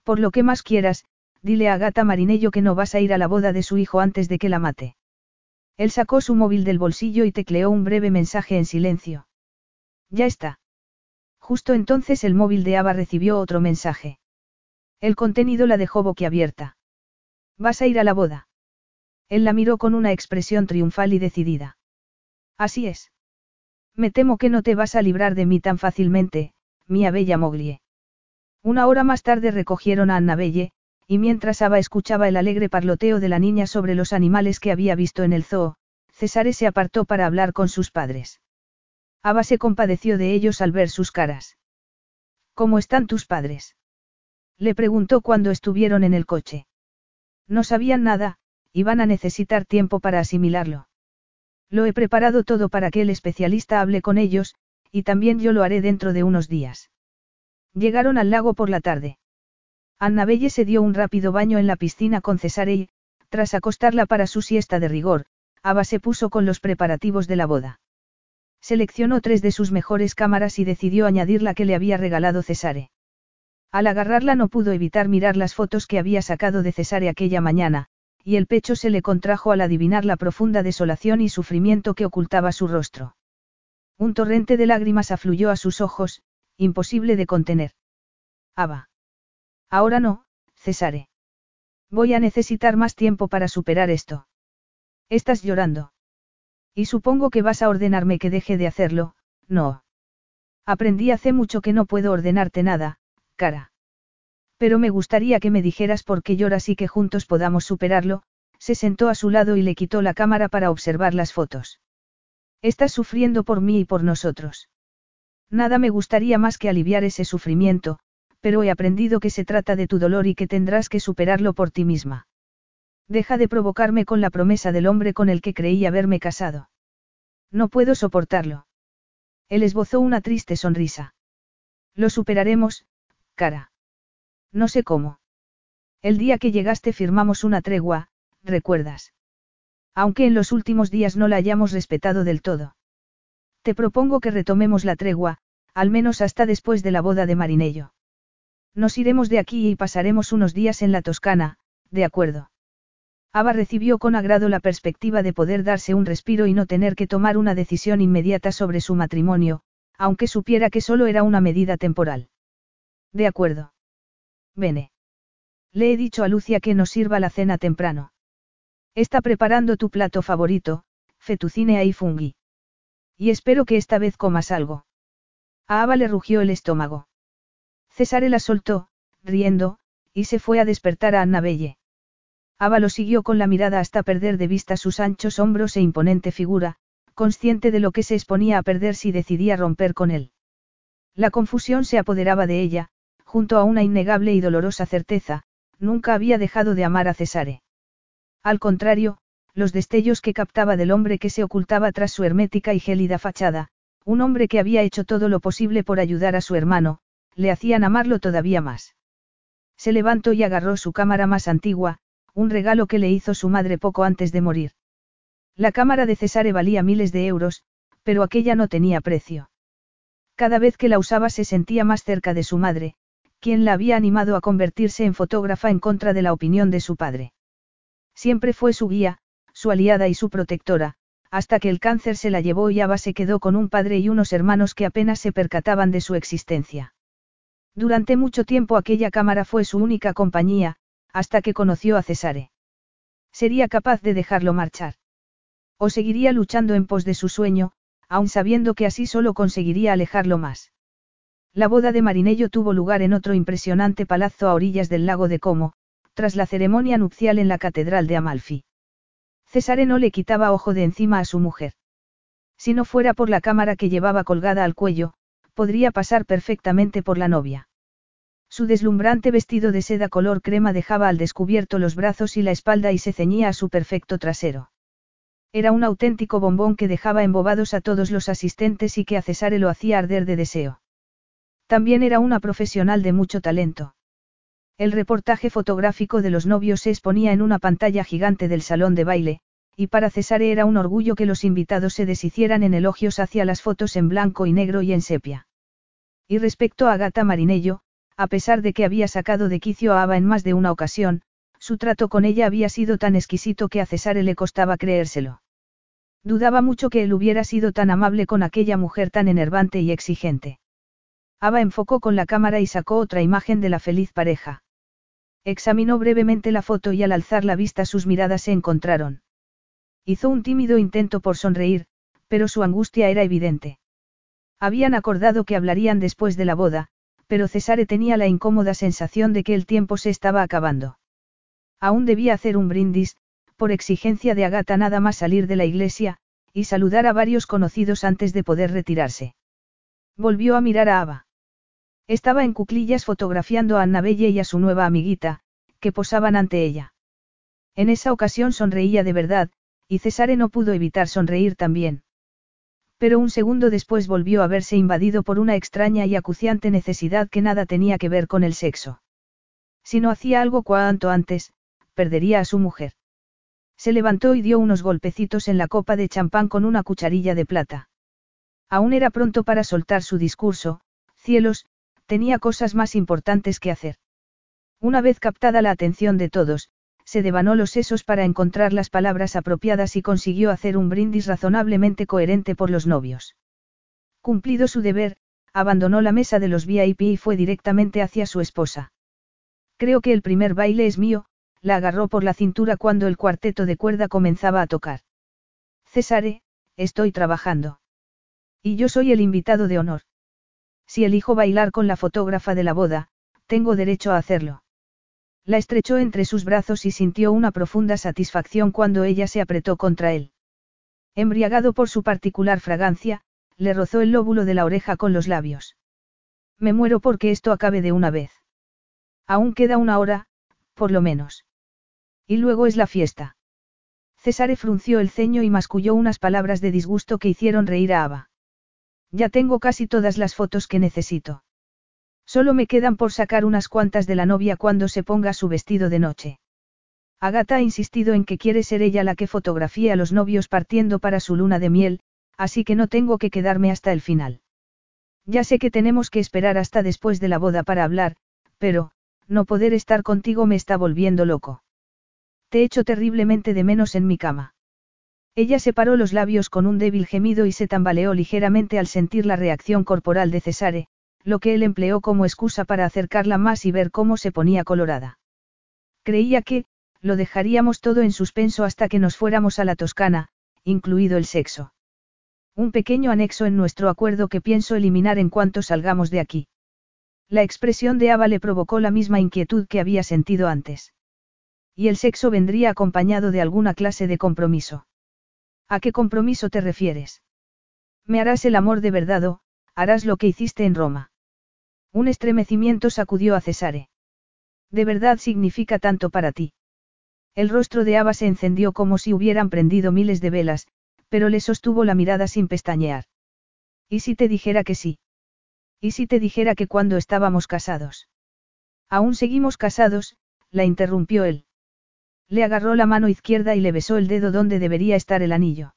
Por lo que más quieras, dile a Gata Marinello que no vas a ir a la boda de su hijo antes de que la mate. Él sacó su móvil del bolsillo y tecleó un breve mensaje en silencio. Ya está. Justo entonces el móvil de Ava recibió otro mensaje. El contenido la dejó boquiabierta. ¿Vas a ir a la boda? Él la miró con una expresión triunfal y decidida. Así es. Me temo que no te vas a librar de mí tan fácilmente, mía bella Moglie. Una hora más tarde recogieron a Annabelle, y mientras Ava escuchaba el alegre parloteo de la niña sobre los animales que había visto en el zoo, Cesare se apartó para hablar con sus padres. Ava se compadeció de ellos al ver sus caras. ¿Cómo están tus padres? Le preguntó cuando estuvieron en el coche. No sabían nada, iban a necesitar tiempo para asimilarlo. Lo he preparado todo para que el especialista hable con ellos, y también yo lo haré dentro de unos días. Llegaron al lago por la tarde. Annabelle se dio un rápido baño en la piscina con Cesare y, tras acostarla para su siesta de rigor, Ava se puso con los preparativos de la boda. Seleccionó tres de sus mejores cámaras y decidió añadir la que le había regalado Cesare. Al agarrarla no pudo evitar mirar las fotos que había sacado de Cesare aquella mañana, y el pecho se le contrajo al adivinar la profunda desolación y sufrimiento que ocultaba su rostro. Un torrente de lágrimas afluyó a sus ojos, imposible de contener. Aba. Ahora no, Cesare. Voy a necesitar más tiempo para superar esto. Estás llorando. Y supongo que vas a ordenarme que deje de hacerlo, no. Aprendí hace mucho que no puedo ordenarte nada, cara. Pero me gustaría que me dijeras por qué lloras y que juntos podamos superarlo, se sentó a su lado y le quitó la cámara para observar las fotos. Estás sufriendo por mí y por nosotros. Nada me gustaría más que aliviar ese sufrimiento, pero he aprendido que se trata de tu dolor y que tendrás que superarlo por ti misma. Deja de provocarme con la promesa del hombre con el que creí haberme casado. No puedo soportarlo. Él esbozó una triste sonrisa. Lo superaremos, cara. No sé cómo. El día que llegaste firmamos una tregua, ¿recuerdas? Aunque en los últimos días no la hayamos respetado del todo. Te propongo que retomemos la tregua, al menos hasta después de la boda de Marinello. Nos iremos de aquí y pasaremos unos días en la Toscana, de acuerdo. Ava recibió con agrado la perspectiva de poder darse un respiro y no tener que tomar una decisión inmediata sobre su matrimonio, aunque supiera que solo era una medida temporal. De acuerdo. Vene. Le he dicho a Lucia que nos sirva la cena temprano. Está preparando tu plato favorito, fettuccine y fungi. Y espero que esta vez comas algo. A Ava le rugió el estómago. Cesare la soltó, riendo, y se fue a despertar a Annabelle. Ava lo siguió con la mirada hasta perder de vista sus anchos hombros e imponente figura, consciente de lo que se exponía a perder si decidía romper con él. La confusión se apoderaba de ella, junto a una innegable y dolorosa certeza, nunca había dejado de amar a Cesare. Al contrario, los destellos que captaba del hombre que se ocultaba tras su hermética y gélida fachada, un hombre que había hecho todo lo posible por ayudar a su hermano, le hacían amarlo todavía más. Se levantó y agarró su cámara más antigua, un regalo que le hizo su madre poco antes de morir. La cámara de Cesare valía miles de euros, pero aquella no tenía precio. Cada vez que la usaba se sentía más cerca de su madre, quien la había animado a convertirse en fotógrafa en contra de la opinión de su padre. Siempre fue su guía, su aliada y su protectora, hasta que el cáncer se la llevó y Ava se quedó con un padre y unos hermanos que apenas se percataban de su existencia. Durante mucho tiempo aquella cámara fue su única compañía, hasta que conoció a Cesare. Sería capaz de dejarlo marchar. O seguiría luchando en pos de su sueño, aun sabiendo que así solo conseguiría alejarlo más. La boda de Marinello tuvo lugar en otro impresionante palazzo a orillas del lago de Como, tras la ceremonia nupcial en la Catedral de Amalfi. Cesare no le quitaba ojo de encima a su mujer. Si no fuera por la cámara que llevaba colgada al cuello, podría pasar perfectamente por la novia. Su deslumbrante vestido de seda color crema dejaba al descubierto los brazos y la espalda y se ceñía a su perfecto trasero. Era un auténtico bombón que dejaba embobados a todos los asistentes y que a Cesare lo hacía arder de deseo. También era una profesional de mucho talento. El reportaje fotográfico de los novios se exponía en una pantalla gigante del salón de baile, y para Cesare era un orgullo que los invitados se deshicieran en elogios hacia las fotos en blanco y negro y en sepia. Y respecto a Gata Marinello, a pesar de que había sacado de quicio a Ava en más de una ocasión, su trato con ella había sido tan exquisito que a Cesare le costaba creérselo. Dudaba mucho que él hubiera sido tan amable con aquella mujer tan enervante y exigente. Ava enfocó con la cámara y sacó otra imagen de la feliz pareja. Examinó brevemente la foto y al alzar la vista sus miradas se encontraron. Hizo un tímido intento por sonreír, pero su angustia era evidente. Habían acordado que hablarían después de la boda, pero Cesare tenía la incómoda sensación de que el tiempo se estaba acabando. Aún debía hacer un brindis, por exigencia de Agata nada más salir de la iglesia, y saludar a varios conocidos antes de poder retirarse. Volvió a mirar a Ava. Estaba en cuclillas fotografiando a Annabelle y a su nueva amiguita, que posaban ante ella. En esa ocasión sonreía de verdad, y Cesare no pudo evitar sonreír también. Pero un segundo después volvió a verse invadido por una extraña y acuciante necesidad que nada tenía que ver con el sexo. Si no hacía algo cuanto antes, perdería a su mujer. Se levantó y dio unos golpecitos en la copa de champán con una cucharilla de plata. Aún era pronto para soltar su discurso, cielos, tenía cosas más importantes que hacer. Una vez captada la atención de todos, se devanó los sesos para encontrar las palabras apropiadas y consiguió hacer un brindis razonablemente coherente por los novios. Cumplido su deber, abandonó la mesa de los VIP y fue directamente hacia su esposa. Creo que el primer baile es mío, la agarró por la cintura cuando el cuarteto de cuerda comenzaba a tocar. Cesare, estoy trabajando. Y yo soy el invitado de honor. Si elijo bailar con la fotógrafa de la boda, tengo derecho a hacerlo. La estrechó entre sus brazos y sintió una profunda satisfacción cuando ella se apretó contra él. Embriagado por su particular fragancia, le rozó el lóbulo de la oreja con los labios. Me muero porque esto acabe de una vez. Aún queda una hora, por lo menos. Y luego es la fiesta. Cesare frunció el ceño y masculló unas palabras de disgusto que hicieron reír a Ava. Ya tengo casi todas las fotos que necesito. Solo me quedan por sacar unas cuantas de la novia cuando se ponga su vestido de noche. Agata ha insistido en que quiere ser ella la que fotografíe a los novios partiendo para su luna de miel, así que no tengo que quedarme hasta el final. Ya sé que tenemos que esperar hasta después de la boda para hablar, pero, no poder estar contigo me está volviendo loco. Te echo terriblemente de menos en mi cama. Ella separó los labios con un débil gemido y se tambaleó ligeramente al sentir la reacción corporal de Cesare, lo que él empleó como excusa para acercarla más y ver cómo se ponía colorada. Creía que, lo dejaríamos todo en suspenso hasta que nos fuéramos a la Toscana, incluido el sexo. Un pequeño anexo en nuestro acuerdo que pienso eliminar en cuanto salgamos de aquí. La expresión de Ava le provocó la misma inquietud que había sentido antes. Y el sexo vendría acompañado de alguna clase de compromiso. ¿A qué compromiso te refieres? Me harás el amor de verdad o, harás lo que hiciste en Roma. Un estremecimiento sacudió a Cesare. ¿De verdad significa tanto para ti? El rostro de Ava se encendió como si hubieran prendido miles de velas, pero le sostuvo la mirada sin pestañear. ¿Y si te dijera que sí? ¿Y si te dijera que cuando estábamos casados? Aún seguimos casados, la interrumpió él. Le agarró la mano izquierda y le besó el dedo donde debería estar el anillo.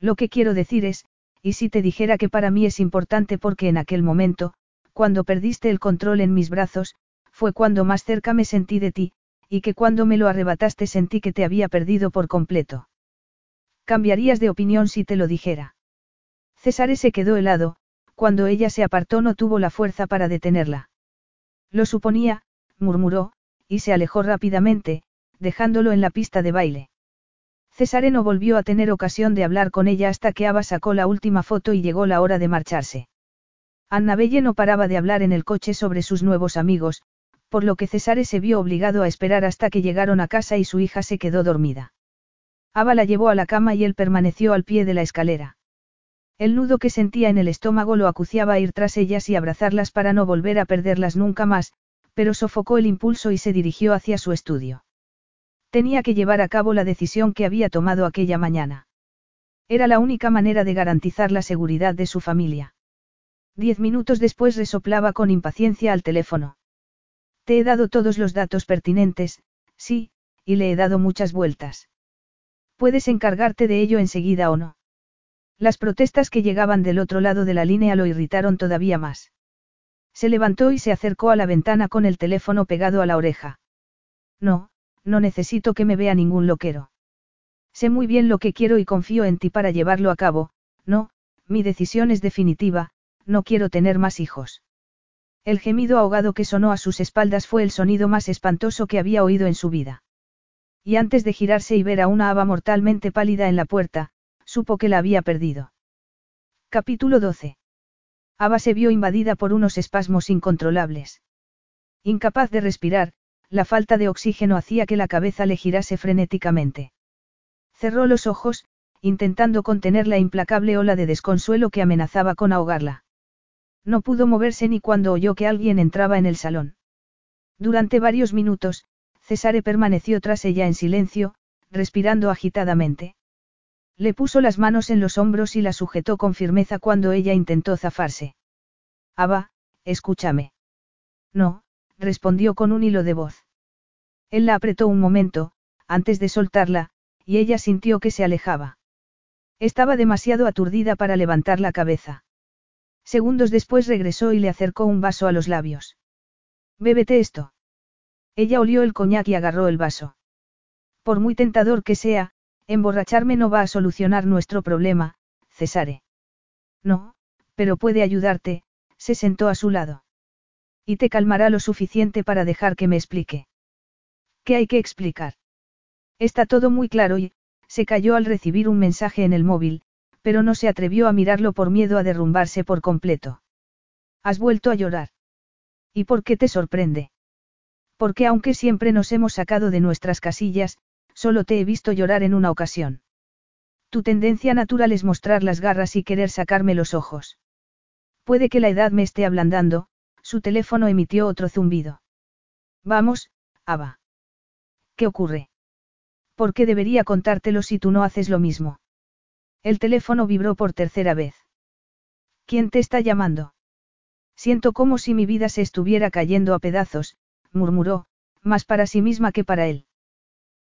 Lo que quiero decir es, ¿y si te dijera que para mí es importante porque en aquel momento, cuando perdiste el control en mis brazos, fue cuando más cerca me sentí de ti, y que cuando me lo arrebataste sentí que te había perdido por completo. Cambiarías de opinión si te lo dijera. César se quedó helado, cuando ella se apartó no tuvo la fuerza para detenerla. Lo suponía, murmuró, y se alejó rápidamente, dejándolo en la pista de baile. Cesare no volvió a tener ocasión de hablar con ella hasta que Ava sacó la última foto y llegó la hora de marcharse. Anna Belle no paraba de hablar en el coche sobre sus nuevos amigos, por lo que Cesare se vio obligado a esperar hasta que llegaron a casa y su hija se quedó dormida. Ava la llevó a la cama y él permaneció al pie de la escalera. El nudo que sentía en el estómago lo acuciaba a ir tras ellas y abrazarlas para no volver a perderlas nunca más, pero sofocó el impulso y se dirigió hacia su estudio. Tenía que llevar a cabo la decisión que había tomado aquella mañana. Era la única manera de garantizar la seguridad de su familia. Diez minutos después resoplaba con impaciencia al teléfono. Te he dado todos los datos pertinentes, sí, y le he dado muchas vueltas. Puedes encargarte de ello enseguida o no. Las protestas que llegaban del otro lado de la línea lo irritaron todavía más. Se levantó y se acercó a la ventana con el teléfono pegado a la oreja. No, no necesito que me vea ningún loquero. Sé muy bien lo que quiero y confío en ti para llevarlo a cabo, no, mi decisión es definitiva, no quiero tener más hijos. El gemido ahogado que sonó a sus espaldas fue el sonido más espantoso que había oído en su vida. Y antes de girarse y ver a una haba mortalmente pálida en la puerta, supo que la había perdido. Capítulo 12. Ava se vio invadida por unos espasmos incontrolables. Incapaz de respirar, la falta de oxígeno hacía que la cabeza le girase frenéticamente. Cerró los ojos, intentando contener la implacable ola de desconsuelo que amenazaba con ahogarla. No pudo moverse ni cuando oyó que alguien entraba en el salón. Durante varios minutos, Cesare permaneció tras ella en silencio, respirando agitadamente. Le puso las manos en los hombros y la sujetó con firmeza cuando ella intentó zafarse. Ava, escúchame. No, respondió con un hilo de voz. Él la apretó un momento, antes de soltarla, y ella sintió que se alejaba. Estaba demasiado aturdida para levantar la cabeza. Segundos después regresó y le acercó un vaso a los labios. Bébete esto. Ella olió el coñac y agarró el vaso. Por muy tentador que sea, emborracharme no va a solucionar nuestro problema, Cesare. No, pero puede ayudarte, se sentó a su lado. Y te calmará lo suficiente para dejar que me explique. ¿Qué hay que explicar? Está todo muy claro y, se cayó al recibir un mensaje en el móvil, pero no se atrevió a mirarlo por miedo a derrumbarse por completo. Has vuelto a llorar. ¿Y por qué te sorprende? Porque aunque siempre nos hemos sacado de nuestras casillas, solo te he visto llorar en una ocasión. Tu tendencia natural es mostrar las garras y querer sacarme los ojos. Puede que la edad me esté ablandando, su teléfono emitió otro zumbido. Vamos, Ava. ¿Qué ocurre? ¿Por qué debería contártelo si tú no haces lo mismo? El teléfono vibró por tercera vez. ¿Quién te está llamando? Siento como si mi vida se estuviera cayendo a pedazos, murmuró, más para sí misma que para él.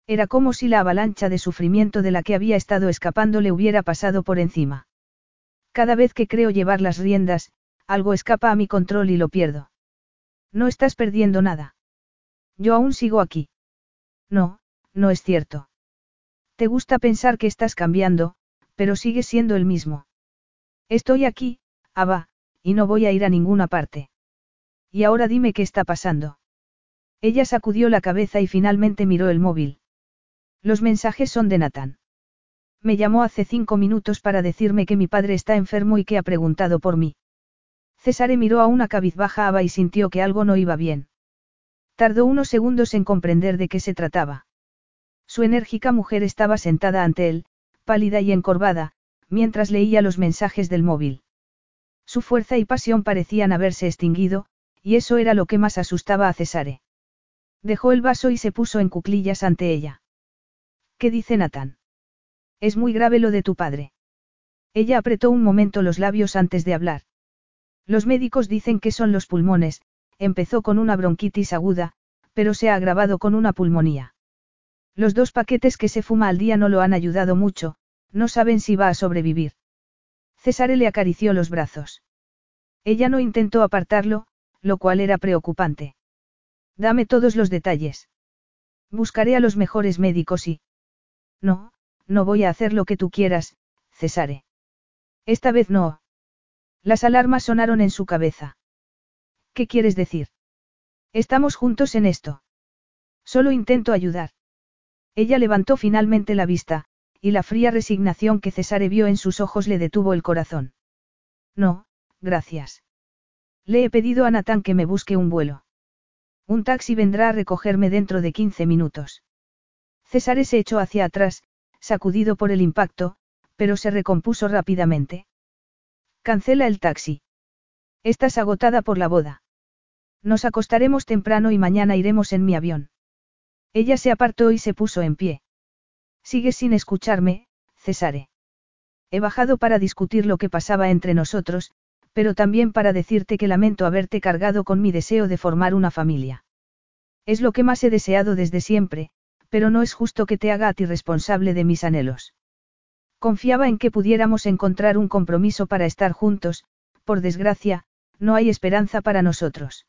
Era como si la avalancha de sufrimiento de la que había estado escapando le hubiera pasado por encima. Cada vez que creo llevar las riendas, algo escapa a mi control y lo pierdo. No estás perdiendo nada. Yo aún sigo aquí. No, no es cierto. Te gusta pensar que estás cambiando, pero sigues siendo el mismo. Estoy aquí, Ava, y no voy a ir a ninguna parte. Y ahora dime qué está pasando. Ella sacudió la cabeza y finalmente miró el móvil. Los mensajes son de Nathan. Me llamó hace cinco minutos para decirme que mi padre está enfermo y que ha preguntado por mí. César miró a una cabizbaja Ava y sintió que algo no iba bien. Tardó unos segundos en comprender de qué se trataba. Su enérgica mujer estaba sentada ante él, pálida y encorvada, mientras leía los mensajes del móvil. Su fuerza y pasión parecían haberse extinguido, y eso era lo que más asustaba a Cesare. Dejó el vaso y se puso en cuclillas ante ella. ¿Qué dice Nathan? Es muy grave lo de tu padre. Ella apretó un momento los labios antes de hablar. Los médicos dicen que son los pulmones, empezó con una bronquitis aguda, pero se ha agravado con una pulmonía. Los dos paquetes que se fuma al día no lo han ayudado mucho, no saben si va a sobrevivir. César le acarició los brazos. Ella no intentó apartarlo, lo cual era preocupante. Dame todos los detalles. Buscaré a los mejores médicos y... No, no voy a hacer lo que tú quieras, Cesare. Esta vez no. Las alarmas sonaron en su cabeza. ¿Qué quieres decir? Estamos juntos en esto. Solo intento ayudar. Ella levantó finalmente la vista, y la fría resignación que Cesare vio en sus ojos le detuvo el corazón. No, gracias. Le he pedido a Natán que me busque un vuelo. Un taxi vendrá a recogerme dentro de 15 minutos. César se echó hacia atrás, sacudido por el impacto, pero se recompuso rápidamente. Cancela el taxi. Estás agotada por la boda. Nos acostaremos temprano y mañana iremos en mi avión. Ella se apartó y se puso en pie. Sigues sin escucharme, Cesare. He bajado para discutir lo que pasaba entre nosotros, pero también para decirte que lamento haberte cargado con mi deseo de formar una familia. Es lo que más he deseado desde siempre, pero no es justo que te haga a ti responsable de mis anhelos. Confiaba en que pudiéramos encontrar un compromiso para estar juntos, por desgracia, no hay esperanza para nosotros.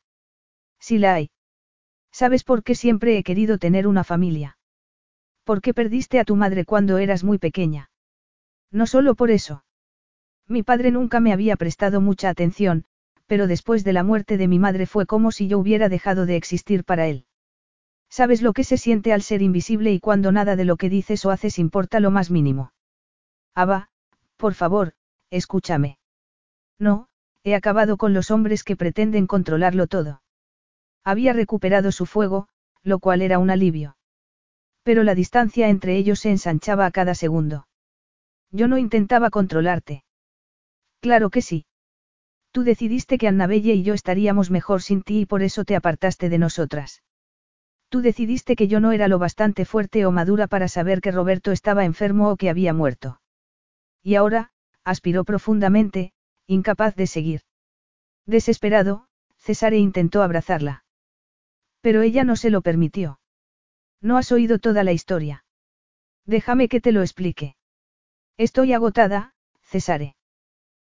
Si la hay. ¿Sabes por qué siempre he querido tener una familia? ¿Por qué perdiste a tu madre cuando eras muy pequeña? No solo por eso. Mi padre nunca me había prestado mucha atención, pero después de la muerte de mi madre fue como si yo hubiera dejado de existir para él. Sabes lo que se siente al ser invisible y cuando nada de lo que dices o haces importa lo más mínimo. Ava, por favor, escúchame. No, he acabado con los hombres que pretenden controlarlo todo. Había recuperado su fuego, lo cual era un alivio. Pero la distancia entre ellos se ensanchaba a cada segundo. Yo no intentaba controlarte. Claro que sí. Tú decidiste que Annabelle y yo estaríamos mejor sin ti y por eso te apartaste de nosotras. Tú decidiste que yo no era lo bastante fuerte o madura para saber que Roberto estaba enfermo o que había muerto. Y ahora, aspiró profundamente, incapaz de seguir. Desesperado, Cesare intentó abrazarla. Pero ella no se lo permitió. No has oído toda la historia. Déjame que te lo explique. Estoy agotada, Cesare.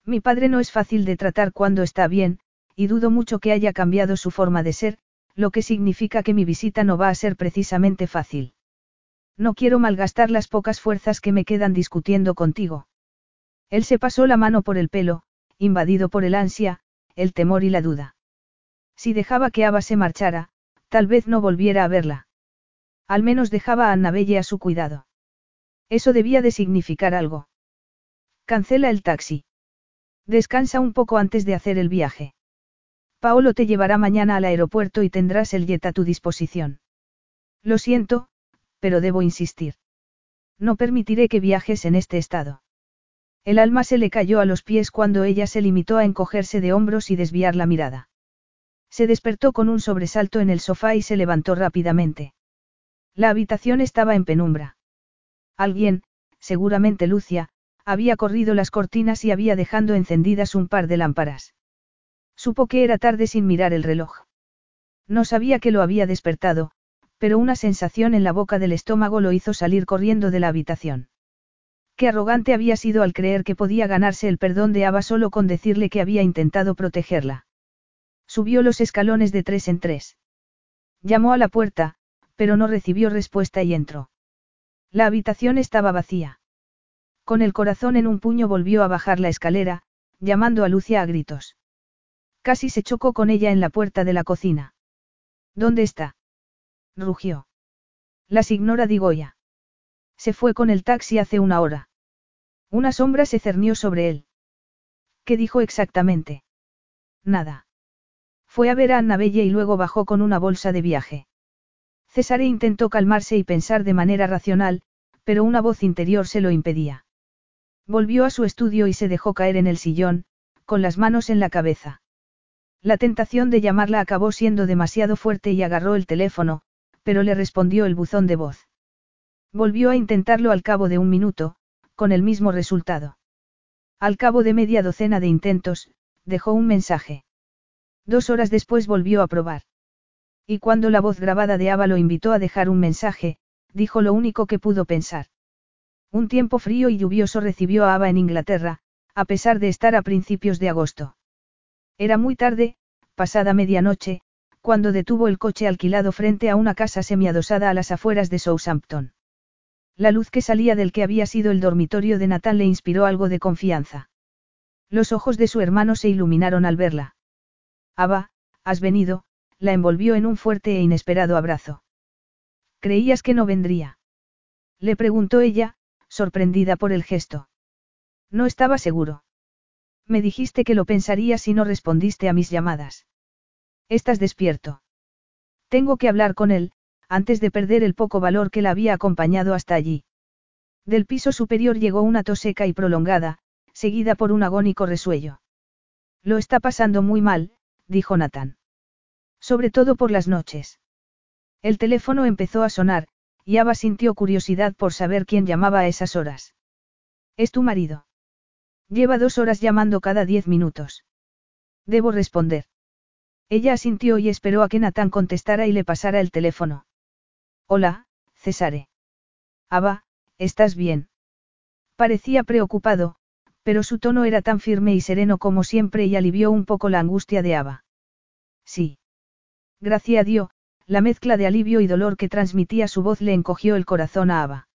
Mi padre no es fácil de tratar cuando está bien, y dudo mucho que haya cambiado su forma de ser, lo que significa que mi visita no va a ser precisamente fácil. No quiero malgastar las pocas fuerzas que me quedan discutiendo contigo. Él se pasó la mano por el pelo, invadido por el ansia, el temor y la duda. Si dejaba que Ava se marchara, tal vez no volviera a verla. Al menos dejaba a Annabelle a su cuidado. Eso debía de significar algo. Cancela el taxi. Descansa un poco antes de hacer el viaje. Paolo te llevará mañana al aeropuerto y tendrás el jet a tu disposición. Lo siento, pero debo insistir. No permitiré que viajes en este estado. El alma se le cayó a los pies cuando ella se limitó a encogerse de hombros y desviar la mirada. Se despertó con un sobresalto en el sofá y se levantó rápidamente. La habitación estaba en penumbra. Alguien, seguramente Lucia, había corrido las cortinas y había dejado encendidas un par de lámparas. Supo que era tarde sin mirar el reloj. No sabía que lo había despertado, pero una sensación en la boca del estómago lo hizo salir corriendo de la habitación. Qué arrogante había sido al creer que podía ganarse el perdón de Ava solo con decirle que había intentado protegerla. Subió los escalones de tres en tres. Llamó a la puerta, pero no recibió respuesta y entró. La habitación estaba vacía. Con el corazón en un puño volvió a bajar la escalera, llamando a Lucia a gritos. Casi se chocó con ella en la puerta de la cocina. ¿Dónde está? rugió. Las ignora Digoya. Se fue con el taxi hace una hora. Una sombra se cernió sobre él. ¿Qué dijo exactamente? Nada. Fue a ver a Annabelle y luego bajó con una bolsa de viaje. Cesare intentó calmarse y pensar de manera racional, pero una voz interior se lo impedía. Volvió a su estudio y se dejó caer en el sillón, con las manos en la cabeza. La tentación de llamarla acabó siendo demasiado fuerte y agarró el teléfono, pero le respondió el buzón de voz. Volvió a intentarlo al cabo de un minuto, con el mismo resultado. Al cabo de media docena de intentos, dejó un mensaje. Dos horas después volvió a probar. Y cuando la voz grabada de Ava lo invitó a dejar un mensaje, dijo lo único que pudo pensar. Un tiempo frío y lluvioso recibió a Ava en Inglaterra, a pesar de estar a principios de agosto. Era muy tarde, pasada medianoche, cuando detuvo el coche alquilado frente a una casa semiadosada a las afueras de Southampton. La luz que salía del que había sido el dormitorio de Nathan le inspiró algo de confianza. Los ojos de su hermano se iluminaron al verla. Ava, has venido, la envolvió en un fuerte e inesperado abrazo. ¿Creías que no vendría? Le preguntó ella, sorprendida por el gesto. No estaba seguro. Me dijiste que lo pensarías y no respondiste a mis llamadas. Estás despierto. Tengo que hablar con él, antes de perder el poco valor que la había acompañado hasta allí. Del piso superior llegó una tos seca y prolongada, seguida por un agónico resuello. Lo está pasando muy mal, dijo Nathan. Sobre todo por las noches. El teléfono empezó a sonar, y Ava sintió curiosidad por saber quién llamaba a esas horas. ¿Es tu marido? Lleva dos horas llamando cada diez minutos. Debo responder. Ella asintió y esperó a que Nathan contestara y le pasara el teléfono. Hola, Cesare. Ava, ¿estás bien? Parecía preocupado, pero su tono era tan firme y sereno como siempre y alivió un poco la angustia de Ava. Sí. Gracias a Dios, la mezcla de alivio y dolor que transmitía su voz le encogió el corazón a Ava.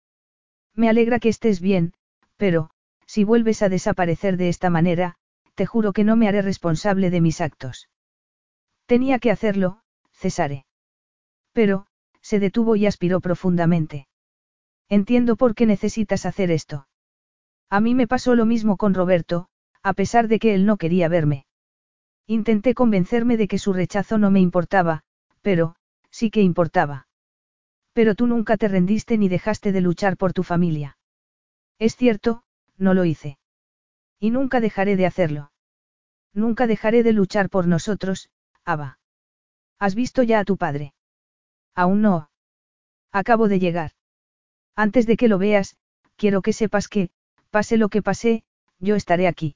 Me alegra que estés bien, pero, si vuelves a desaparecer de esta manera, te juro que no me haré responsable de mis actos. Tenía que hacerlo, Cesare. Pero, se detuvo y aspiró profundamente. Entiendo por qué necesitas hacer esto. A mí me pasó lo mismo con Roberto, a pesar de que él no quería verme. Intenté convencerme de que su rechazo no me importaba, pero, sí que importaba. Pero tú nunca te rendiste ni dejaste de luchar por tu familia. Es cierto, no lo hice. Y nunca dejaré de hacerlo. Nunca dejaré de luchar por nosotros, Ava. ¿Has visto ya a tu padre? Aún no. Acabo de llegar. Antes de que lo veas, quiero que sepas que, pase lo que pase, yo estaré aquí.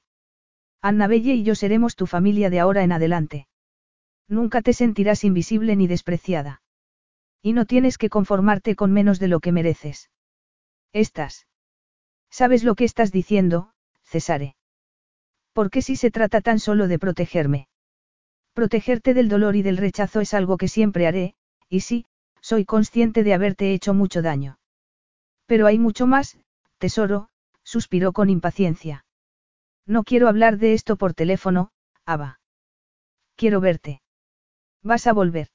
Annabelle y yo seremos tu familia de ahora en adelante. Nunca te sentirás invisible ni despreciada. Y no tienes que conformarte con menos de lo que mereces. Estás. ¿Sabes lo que estás diciendo, Cesare? Porque si se trata tan solo de protegerme? Protegerte del dolor y del rechazo es algo que siempre haré, y sí, soy consciente de haberte hecho mucho daño. Pero hay mucho más, tesoro, suspiró con impaciencia. No quiero hablar de esto por teléfono, Ava. Quiero verte. Vas a volver.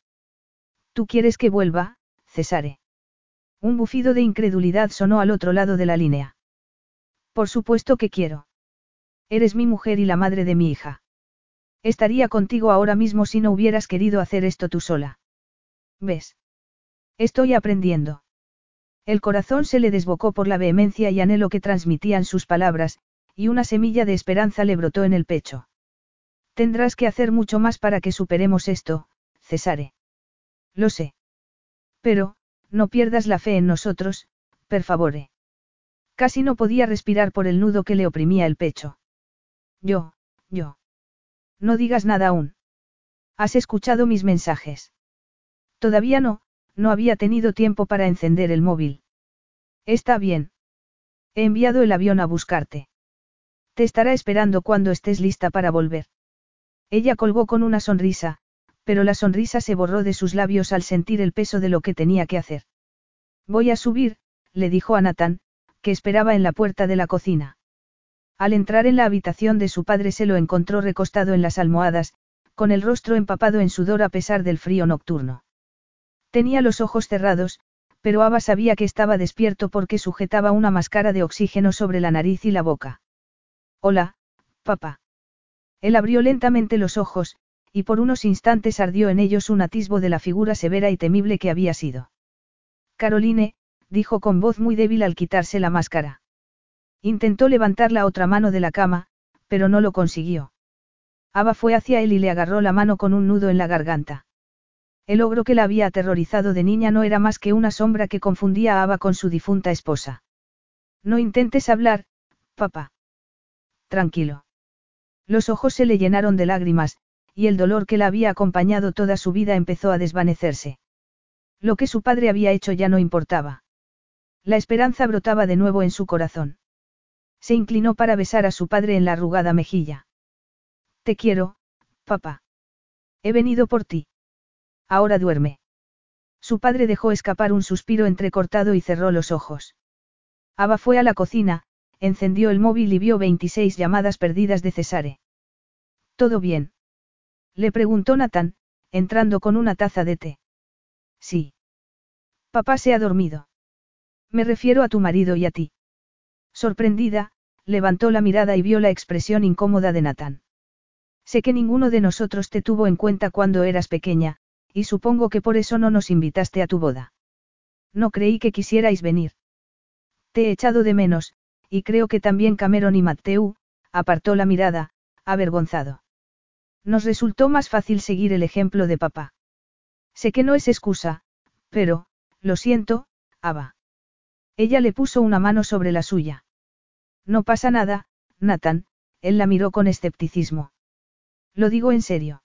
Tú quieres que vuelva, Cesare. Un bufido de incredulidad sonó al otro lado de la línea. Por supuesto que quiero. Eres mi mujer y la madre de mi hija. Estaría contigo ahora mismo si no hubieras querido hacer esto tú sola. ¿Ves? Estoy aprendiendo. El corazón se le desbocó por la vehemencia y anhelo que transmitían sus palabras, y una semilla de esperanza le brotó en el pecho. Tendrás que hacer mucho más para que superemos esto, Cesare. Lo sé. Pero, no pierdas la fe en nosotros, per favore. Casi no podía respirar por el nudo que le oprimía el pecho. Yo, yo. No digas nada aún. ¿Has escuchado mis mensajes? Todavía no, no había tenido tiempo para encender el móvil. Está bien. He enviado el avión a buscarte. Te estará esperando cuando estés lista para volver. Ella colgó con una sonrisa, pero la sonrisa se borró de sus labios al sentir el peso de lo que tenía que hacer. Voy a subir, le dijo a Nathan, que esperaba en la puerta de la cocina. Al entrar en la habitación de su padre se lo encontró recostado en las almohadas, con el rostro empapado en sudor a pesar del frío nocturno. Tenía los ojos cerrados, pero Ava sabía que estaba despierto porque sujetaba una máscara de oxígeno sobre la nariz y la boca. Hola, papá. Él abrió lentamente los ojos, y por unos instantes ardió en ellos un atisbo de la figura severa y temible que había sido. Caroline, dijo con voz muy débil al quitarse la máscara. Intentó levantar la otra mano de la cama, pero no lo consiguió. Ava fue hacia él y le agarró la mano con un nudo en la garganta. El ogro que la había aterrorizado de niña no era más que una sombra que confundía a Ava con su difunta esposa. No intentes hablar, papá. Tranquilo. Los ojos se le llenaron de lágrimas, y el dolor que la había acompañado toda su vida empezó a desvanecerse. Lo que su padre había hecho ya no importaba. La esperanza brotaba de nuevo en su corazón. Se inclinó para besar a su padre en la arrugada mejilla. Te quiero, papá. He venido por ti. Ahora duerme. Su padre dejó escapar un suspiro entrecortado y cerró los ojos. Ava fue a la cocina, encendió el móvil y vio 26 llamadas perdidas de Cesare. ¿Todo bien? Le preguntó Nathan, entrando con una taza de té. Sí. Papá se ha dormido. Me refiero a tu marido y a ti. Sorprendida, levantó la mirada y vio la expresión incómoda de Nathan. Sé que ninguno de nosotros te tuvo en cuenta cuando eras pequeña, y supongo que por eso no nos invitaste a tu boda. No creí que quisierais venir. Te he echado de menos, y creo que también Cameron y Matthew, apartó la mirada, avergonzado. Nos resultó más fácil seguir el ejemplo de papá. Sé que no es excusa, pero, lo siento, Ava. Ella le puso una mano sobre la suya. No pasa nada, Nathan, él la miró con escepticismo. Lo digo en serio.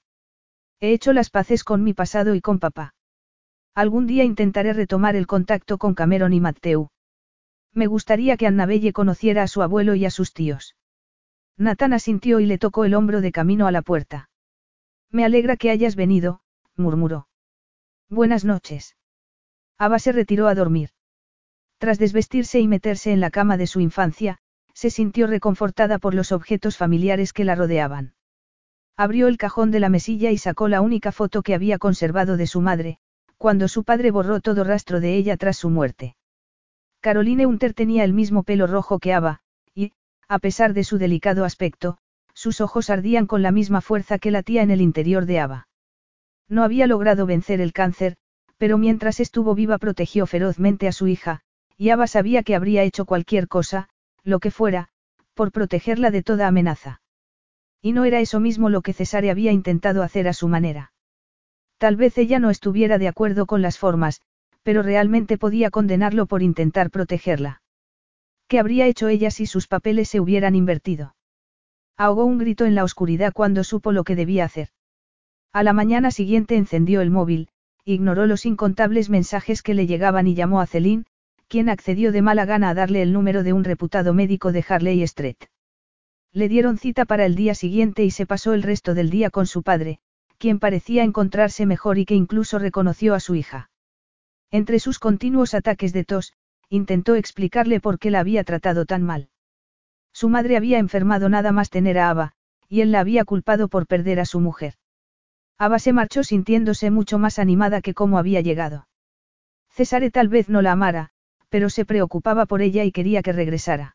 He hecho las paces con mi pasado y con papá. Algún día intentaré retomar el contacto con Cameron y Matthew. Me gustaría que Annabelle conociera a su abuelo y a sus tíos. Nathan asintió y le tocó el hombro de camino a la puerta. Me alegra que hayas venido, murmuró. Buenas noches. Ava se retiró a dormir. Tras desvestirse y meterse en la cama de su infancia, se sintió reconfortada por los objetos familiares que la rodeaban. Abrió el cajón de la mesilla y sacó la única foto que había conservado de su madre, cuando su padre borró todo rastro de ella tras su muerte. Caroline Hunter tenía el mismo pelo rojo que Ava, y, a pesar de su delicado aspecto, sus ojos ardían con la misma fuerza que latía en el interior de Ava. No había logrado vencer el cáncer, pero mientras estuvo viva protegió ferozmente a su hija, y Ava sabía que habría hecho cualquier cosa, lo que fuera, por protegerla de toda amenaza. Y no era eso mismo lo que Cesare había intentado hacer a su manera. Tal vez ella no estuviera de acuerdo con las formas, pero realmente podía condenarlo por intentar protegerla. ¿Qué habría hecho ella si sus papeles se hubieran invertido? Ahogó un grito en la oscuridad cuando supo lo que debía hacer. A la mañana siguiente encendió el móvil, ignoró los incontables mensajes que le llegaban y llamó a Celine, quien accedió de mala gana a darle el número de un reputado médico de Harley Street. Le dieron cita para el día siguiente y se pasó el resto del día con su padre, quien parecía encontrarse mejor y que incluso reconoció a su hija. Entre sus continuos ataques de tos, intentó explicarle por qué la había tratado tan mal. Su madre había enfermado nada más tener a Ava, y él la había culpado por perder a su mujer. Ava se marchó sintiéndose mucho más animada que como había llegado. Césare tal vez no la amara, pero se preocupaba por ella y quería que regresara.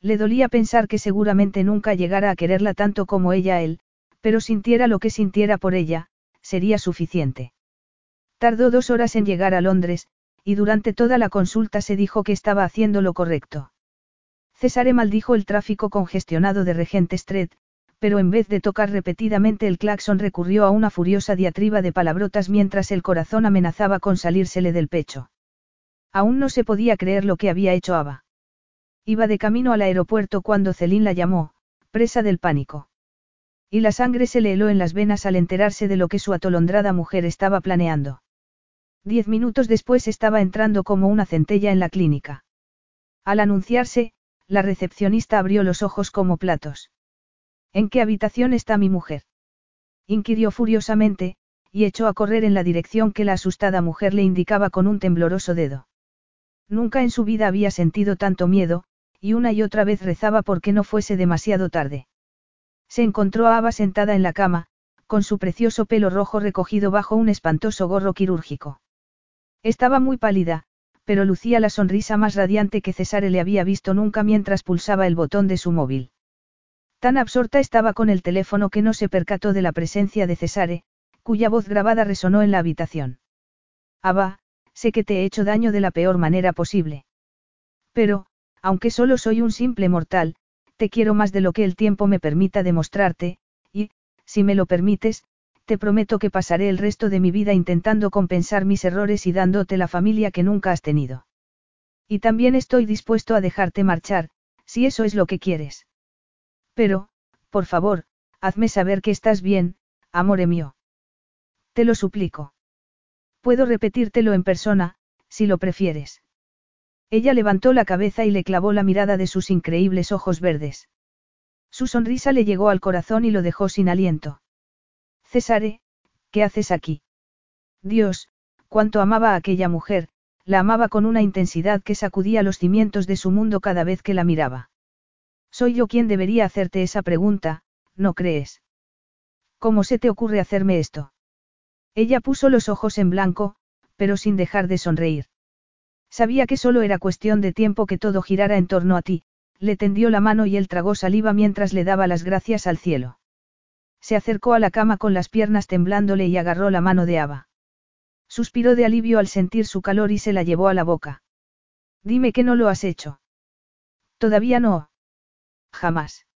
Le dolía pensar que seguramente nunca llegara a quererla tanto como ella a él, pero sintiera lo que sintiera por ella, sería suficiente. Tardó dos horas en llegar a Londres, y durante toda la consulta se dijo que estaba haciendo lo correcto. Césare maldijo el tráfico congestionado de Regent Street, pero en vez de tocar repetidamente el claxon recurrió a una furiosa diatriba de palabrotas mientras el corazón amenazaba con salírsele del pecho. Aún no se podía creer lo que había hecho Ava. Iba de camino al aeropuerto cuando Celine la llamó, presa del pánico. Y la sangre se le heló en las venas al enterarse de lo que su atolondrada mujer estaba planeando. Diez minutos después estaba entrando como una centella en la clínica. Al anunciarse, la recepcionista abrió los ojos como platos. ¿En qué habitación está mi mujer? inquirió furiosamente, y echó a correr en la dirección que la asustada mujer le indicaba con un tembloroso dedo. Nunca en su vida había sentido tanto miedo, y una y otra vez rezaba porque no fuese demasiado tarde. Se encontró a Ava sentada en la cama, con su precioso pelo rojo recogido bajo un espantoso gorro quirúrgico. Estaba muy pálida, pero lucía la sonrisa más radiante que Cesare le había visto nunca mientras pulsaba el botón de su móvil. Tan absorta estaba con el teléfono que no se percató de la presencia de Cesare, cuya voz grabada resonó en la habitación. Ava, sé que te he hecho daño de la peor manera posible. Pero, aunque solo soy un simple mortal, te quiero más de lo que el tiempo me permita demostrarte, y, si me lo permites, te prometo que pasaré el resto de mi vida intentando compensar mis errores y dándote la familia que nunca has tenido. Y también estoy dispuesto a dejarte marchar, si eso es lo que quieres. Pero, por favor, hazme saber que estás bien, amore mío. Te lo suplico. Puedo repetírtelo en persona, si lo prefieres. Ella levantó la cabeza y le clavó la mirada de sus increíbles ojos verdes. Su sonrisa le llegó al corazón y lo dejó sin aliento. Césare, ¿qué haces aquí? Dios, cuánto amaba a aquella mujer, la amaba con una intensidad que sacudía los cimientos de su mundo cada vez que la miraba. Soy yo quien debería hacerte esa pregunta, ¿no crees? ¿Cómo se te ocurre hacerme esto? Ella puso los ojos en blanco, pero sin dejar de sonreír. Sabía que solo era cuestión de tiempo que todo girara en torno a ti, le tendió la mano y él tragó saliva mientras le daba las gracias al cielo. Se acercó a la cama con las piernas temblándole y agarró la mano de Ava. Suspiró de alivio al sentir su calor y se la llevó a la boca. Dime que no lo has hecho. Todavía no. Jamás.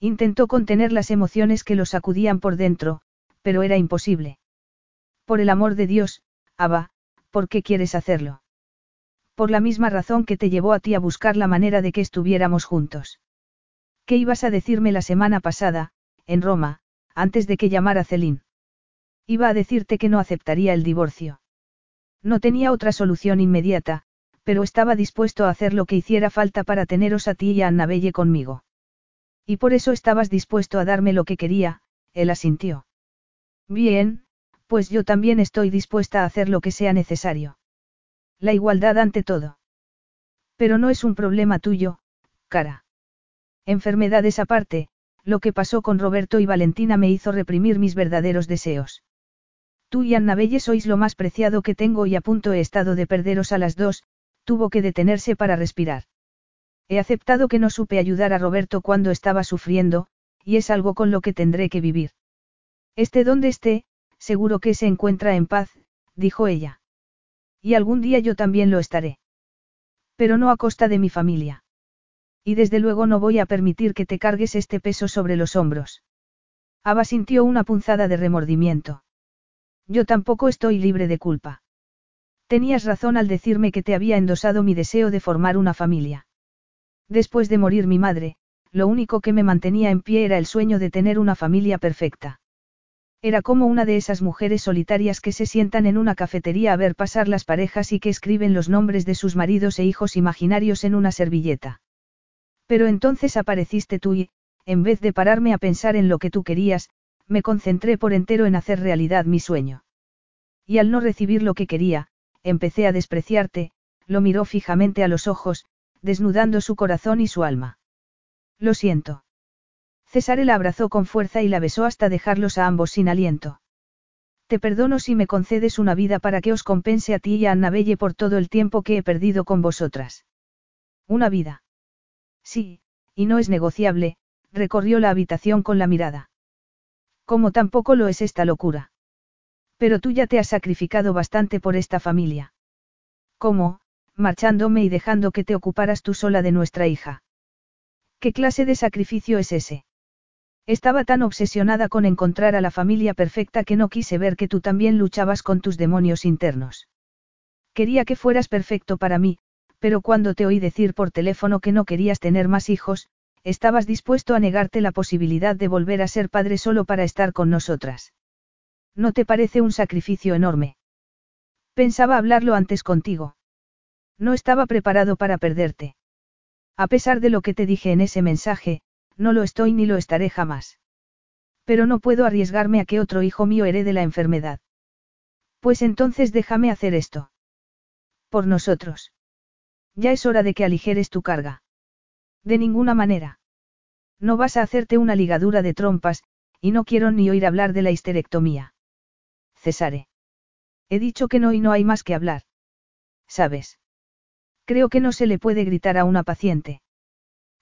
Intentó contener las emociones que lo sacudían por dentro, pero era imposible. Por el amor de Dios, Ava, ¿por qué quieres hacerlo? Por la misma razón que te llevó a ti a buscar la manera de que estuviéramos juntos. ¿Qué ibas a decirme la semana pasada, en Roma, antes de que llamara Celín? Iba a decirte que no aceptaría el divorcio. No tenía otra solución inmediata, pero estaba dispuesto a hacer lo que hiciera falta para teneros a ti y a Annabelle conmigo. Y por eso estabas dispuesto a darme lo que quería, él asintió. Bien, pues yo también estoy dispuesta a hacer lo que sea necesario. La igualdad ante todo. Pero no es un problema tuyo, cara. Enfermedades aparte, lo que pasó con Roberto y Valentina me hizo reprimir mis verdaderos deseos. Tú y Annabelle sois lo más preciado que tengo y a punto he estado de perderos a las dos, tuvo que detenerse para respirar. He aceptado que no supe ayudar a Roberto cuando estaba sufriendo, y es algo con lo que tendré que vivir. Esté donde esté, seguro que se encuentra en paz, dijo ella. Y algún día yo también lo estaré. Pero no a costa de mi familia. Y desde luego no voy a permitir que te cargues este peso sobre los hombros. Ava sintió una punzada de remordimiento. Yo tampoco estoy libre de culpa. Tenías razón al decirme que te había endosado mi deseo de formar una familia. Después de morir mi madre, lo único que me mantenía en pie era el sueño de tener una familia perfecta. Era como una de esas mujeres solitarias que se sientan en una cafetería a ver pasar las parejas y que escriben los nombres de sus maridos e hijos imaginarios en una servilleta. Pero entonces apareciste tú y, en vez de pararme a pensar en lo que tú querías, me concentré por entero en hacer realidad mi sueño. Y al no recibir lo que quería, empecé a despreciarte, lo miró fijamente a los ojos, desnudando su corazón y su alma. Lo siento. César la abrazó con fuerza y la besó hasta dejarlos a ambos sin aliento. Te perdono si me concedes una vida para que os compense a ti y a Annabelle por todo el tiempo que he perdido con vosotras. Una vida. Sí, y no es negociable, recorrió la habitación con la mirada. Como tampoco lo es esta locura. Pero tú ya te has sacrificado bastante por esta familia. ¿Cómo? Marchándome y dejando que te ocuparas tú sola de nuestra hija. ¿Qué clase de sacrificio es ese? Estaba tan obsesionada con encontrar a la familia perfecta que no quise ver que tú también luchabas con tus demonios internos. Quería que fueras perfecto para mí, pero cuando te oí decir por teléfono que no querías tener más hijos, estabas dispuesto a negarte la posibilidad de volver a ser padre solo para estar con nosotras. ¿No te parece un sacrificio enorme? Pensaba hablarlo antes contigo. No estaba preparado para perderte. A pesar de lo que te dije en ese mensaje, no lo estoy ni lo estaré jamás. Pero no puedo arriesgarme a que otro hijo mío herede la enfermedad. Pues entonces déjame hacer esto. Por nosotros. Ya es hora de que aligeres tu carga. De ninguna manera. No vas a hacerte una ligadura de trompas, y no quiero ni oír hablar de la histerectomía. Cesare. He dicho que no y no hay más que hablar. ¿Sabes? Creo que no se le puede gritar a una paciente.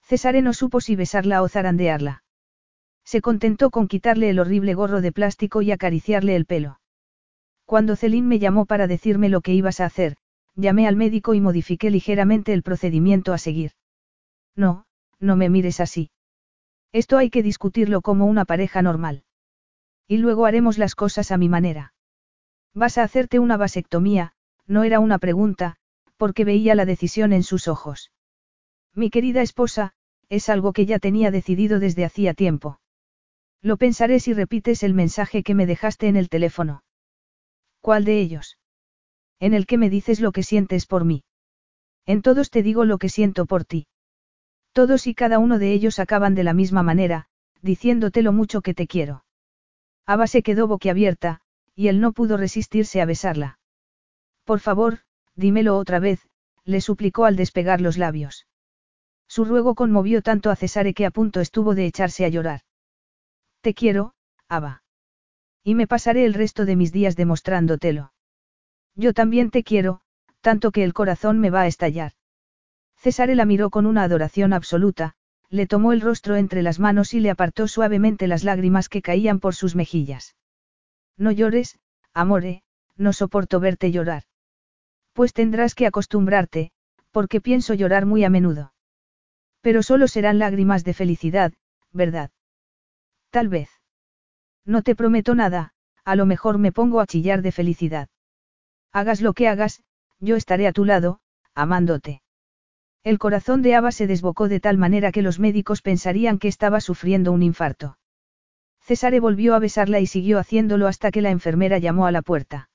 Cesare no supo si besarla o zarandearla. Se contentó con quitarle el horrible gorro de plástico y acariciarle el pelo. Cuando Celine me llamó para decirme lo que ibas a hacer, llamé al médico y modifiqué ligeramente el procedimiento a seguir. No, no me mires así. Esto hay que discutirlo como una pareja normal. Y luego haremos las cosas a mi manera. Vas a hacerte una vasectomía, no era una pregunta, porque veía la decisión en sus ojos. Mi querida esposa, es algo que ya tenía decidido desde hacía tiempo. Lo pensaré si repites el mensaje que me dejaste en el teléfono. ¿Cuál de ellos? En el que me dices lo que sientes por mí. En todos te digo lo que siento por ti. Todos y cada uno de ellos acaban de la misma manera, diciéndote lo mucho que te quiero. Ava se quedó boquiabierta, y él no pudo resistirse a besarla. Por favor, dímelo otra vez, le suplicó al despegar los labios. Su ruego conmovió tanto a Cesare que a punto estuvo de echarse a llorar. Te quiero, Ava. Y me pasaré el resto de mis días demostrándotelo. Yo también te quiero, tanto que el corazón me va a estallar. Cesare la miró con una adoración absoluta, le tomó el rostro entre las manos y le apartó suavemente las lágrimas que caían por sus mejillas. No llores, amore, no soporto verte llorar. Pues tendrás que acostumbrarte, porque pienso llorar muy a menudo. Pero solo serán lágrimas de felicidad, ¿verdad? Tal vez. No te prometo nada, a lo mejor me pongo a chillar de felicidad. Hagas lo que hagas, yo estaré a tu lado, amándote. El corazón de Ava se desbocó de tal manera que los médicos pensarían que estaba sufriendo un infarto. Cesare volvió a besarla y siguió haciéndolo hasta que la enfermera llamó a la puerta.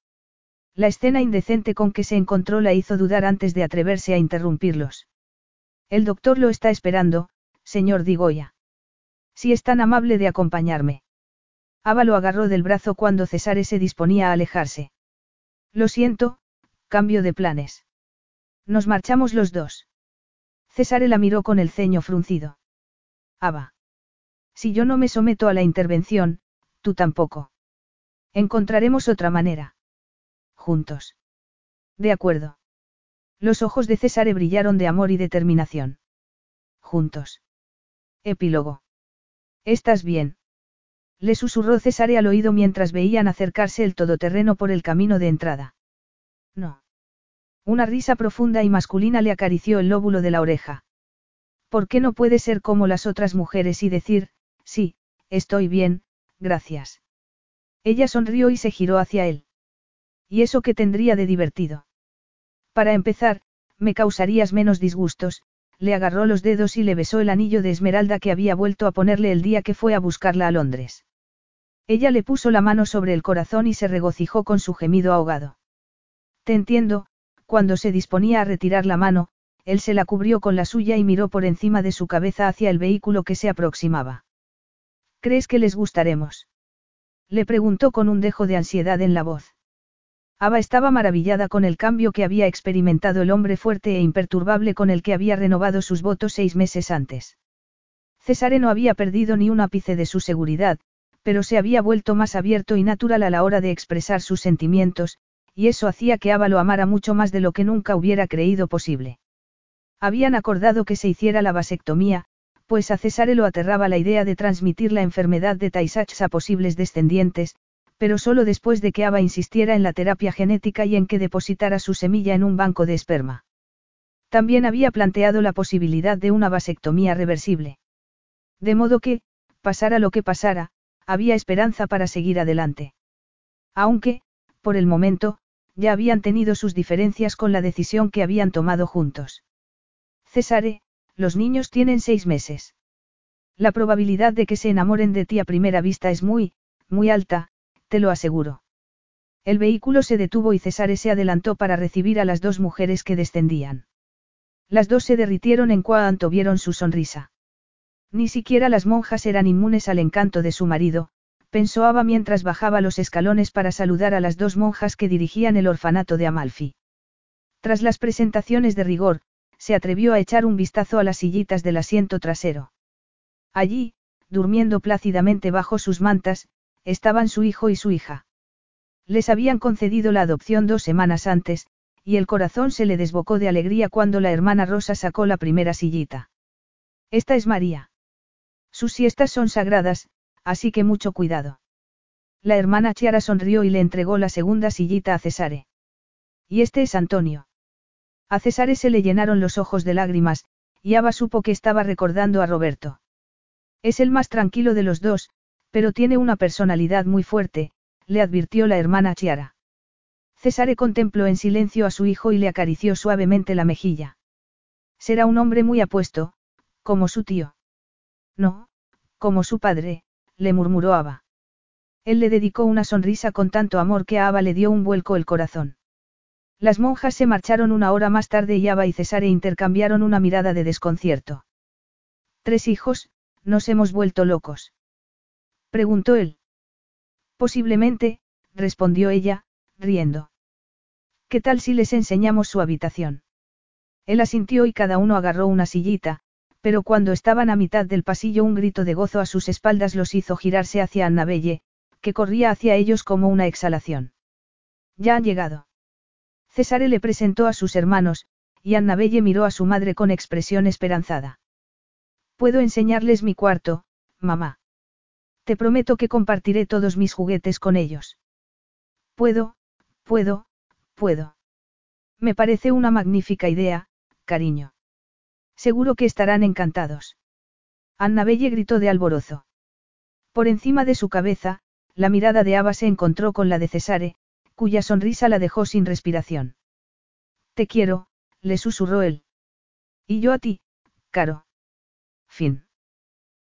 La escena indecente con que se encontró la hizo dudar antes de atreverse a interrumpirlos. El doctor lo está esperando, señor Digoya. Si es tan amable de acompañarme. Ava lo agarró del brazo cuando Cesare se disponía a alejarse. Lo siento, cambio de planes. Nos marchamos los dos. Cesare la miró con el ceño fruncido. Ava. Si yo no me someto a la intervención, tú tampoco. Encontraremos otra manera. Juntos. De acuerdo. Los ojos de César brillaron de amor y determinación. Juntos. Epílogo. ¿Estás bien? Le susurró César al oído mientras veían acercarse el todoterreno por el camino de entrada. No. Una risa profunda y masculina le acarició el lóbulo de la oreja. ¿Por qué no puede ser como las otras mujeres y decir, sí, estoy bien, gracias? Ella sonrió y se giró hacia él. ¿Y eso qué tendría de divertido? Para empezar, me causarías menos disgustos, le agarró los dedos y le besó el anillo de esmeralda que había vuelto a ponerle el día que fue a buscarla a Londres. Ella le puso la mano sobre el corazón y se regocijó con su gemido ahogado. Te entiendo, cuando se disponía a retirar la mano, él se la cubrió con la suya y miró por encima de su cabeza hacia el vehículo que se aproximaba. ¿Crees que les gustaremos? Le preguntó con un dejo de ansiedad en la voz. Ava estaba maravillada con el cambio que había experimentado el hombre fuerte e imperturbable con el que había renovado sus votos seis meses antes. Cesare no había perdido ni un ápice de su seguridad, pero se había vuelto más abierto y natural a la hora de expresar sus sentimientos, y eso hacía que Ava lo amara mucho más de lo que nunca hubiera creído posible. Habían acordado que se hiciera la vasectomía, pues a Cesare lo aterraba la idea de transmitir la enfermedad de tay a posibles descendientes, pero solo después de que Ava insistiera en la terapia genética y en que depositara su semilla en un banco de esperma. También había planteado la posibilidad de una vasectomía reversible. De modo que, pasara lo que pasara, había esperanza para seguir adelante. Aunque, por el momento, ya habían tenido sus diferencias con la decisión que habían tomado juntos. Cesare, los niños tienen seis meses. La probabilidad de que se enamoren de ti a primera vista es muy, muy alta, te lo aseguro. El vehículo se detuvo y Cesare se adelantó para recibir a las dos mujeres que descendían. Las dos se derritieron en cuanto vieron su sonrisa. Ni siquiera las monjas eran inmunes al encanto de su marido, pensó Ava mientras bajaba los escalones para saludar a las dos monjas que dirigían el orfanato de Amalfi. Tras las presentaciones de rigor, se atrevió a echar un vistazo a las sillitas del asiento trasero. Allí, durmiendo plácidamente bajo sus mantas, estaban su hijo y su hija. Les habían concedido la adopción dos semanas antes, y el corazón se le desbocó de alegría cuando la hermana Rosa sacó la primera sillita. Esta es María. Sus siestas son sagradas, así que mucho cuidado. La hermana Chiara sonrió y le entregó la segunda sillita a Cesare. Y este es Antonio. A Cesare se le llenaron los ojos de lágrimas, y Ava supo que estaba recordando a Roberto. Es el más tranquilo de los dos, pero tiene una personalidad muy fuerte, le advirtió la hermana Chiara. Cesare contempló en silencio a su hijo y le acarició suavemente la mejilla. Será un hombre muy apuesto, como su tío. No, como su padre, le murmuró Ava. Él le dedicó una sonrisa con tanto amor que a Ava le dio un vuelco el corazón. Las monjas se marcharon una hora más tarde y Ava y Cesare intercambiaron una mirada de desconcierto. Tres hijos, nos hemos vuelto locos. Preguntó él. Posiblemente, respondió ella, riendo. ¿Qué tal si les enseñamos su habitación? Él asintió y cada uno agarró una sillita, pero cuando estaban a mitad del pasillo un grito de gozo a sus espaldas los hizo girarse hacia Annabelle, que corría hacia ellos como una exhalación. Ya han llegado. Cesare le presentó a sus hermanos, y Annabelle miró a su madre con expresión esperanzada. Puedo enseñarles mi cuarto, mamá. Te prometo que compartiré todos mis juguetes con ellos. Puedo, puedo, puedo. Me parece una magnífica idea, cariño. Seguro que estarán encantados. Annabelle gritó de alborozo. Por encima de su cabeza, la mirada de Ava se encontró con la de Cesare, cuya sonrisa la dejó sin respiración. Te quiero, le susurró él. Y yo a ti, caro. Fin.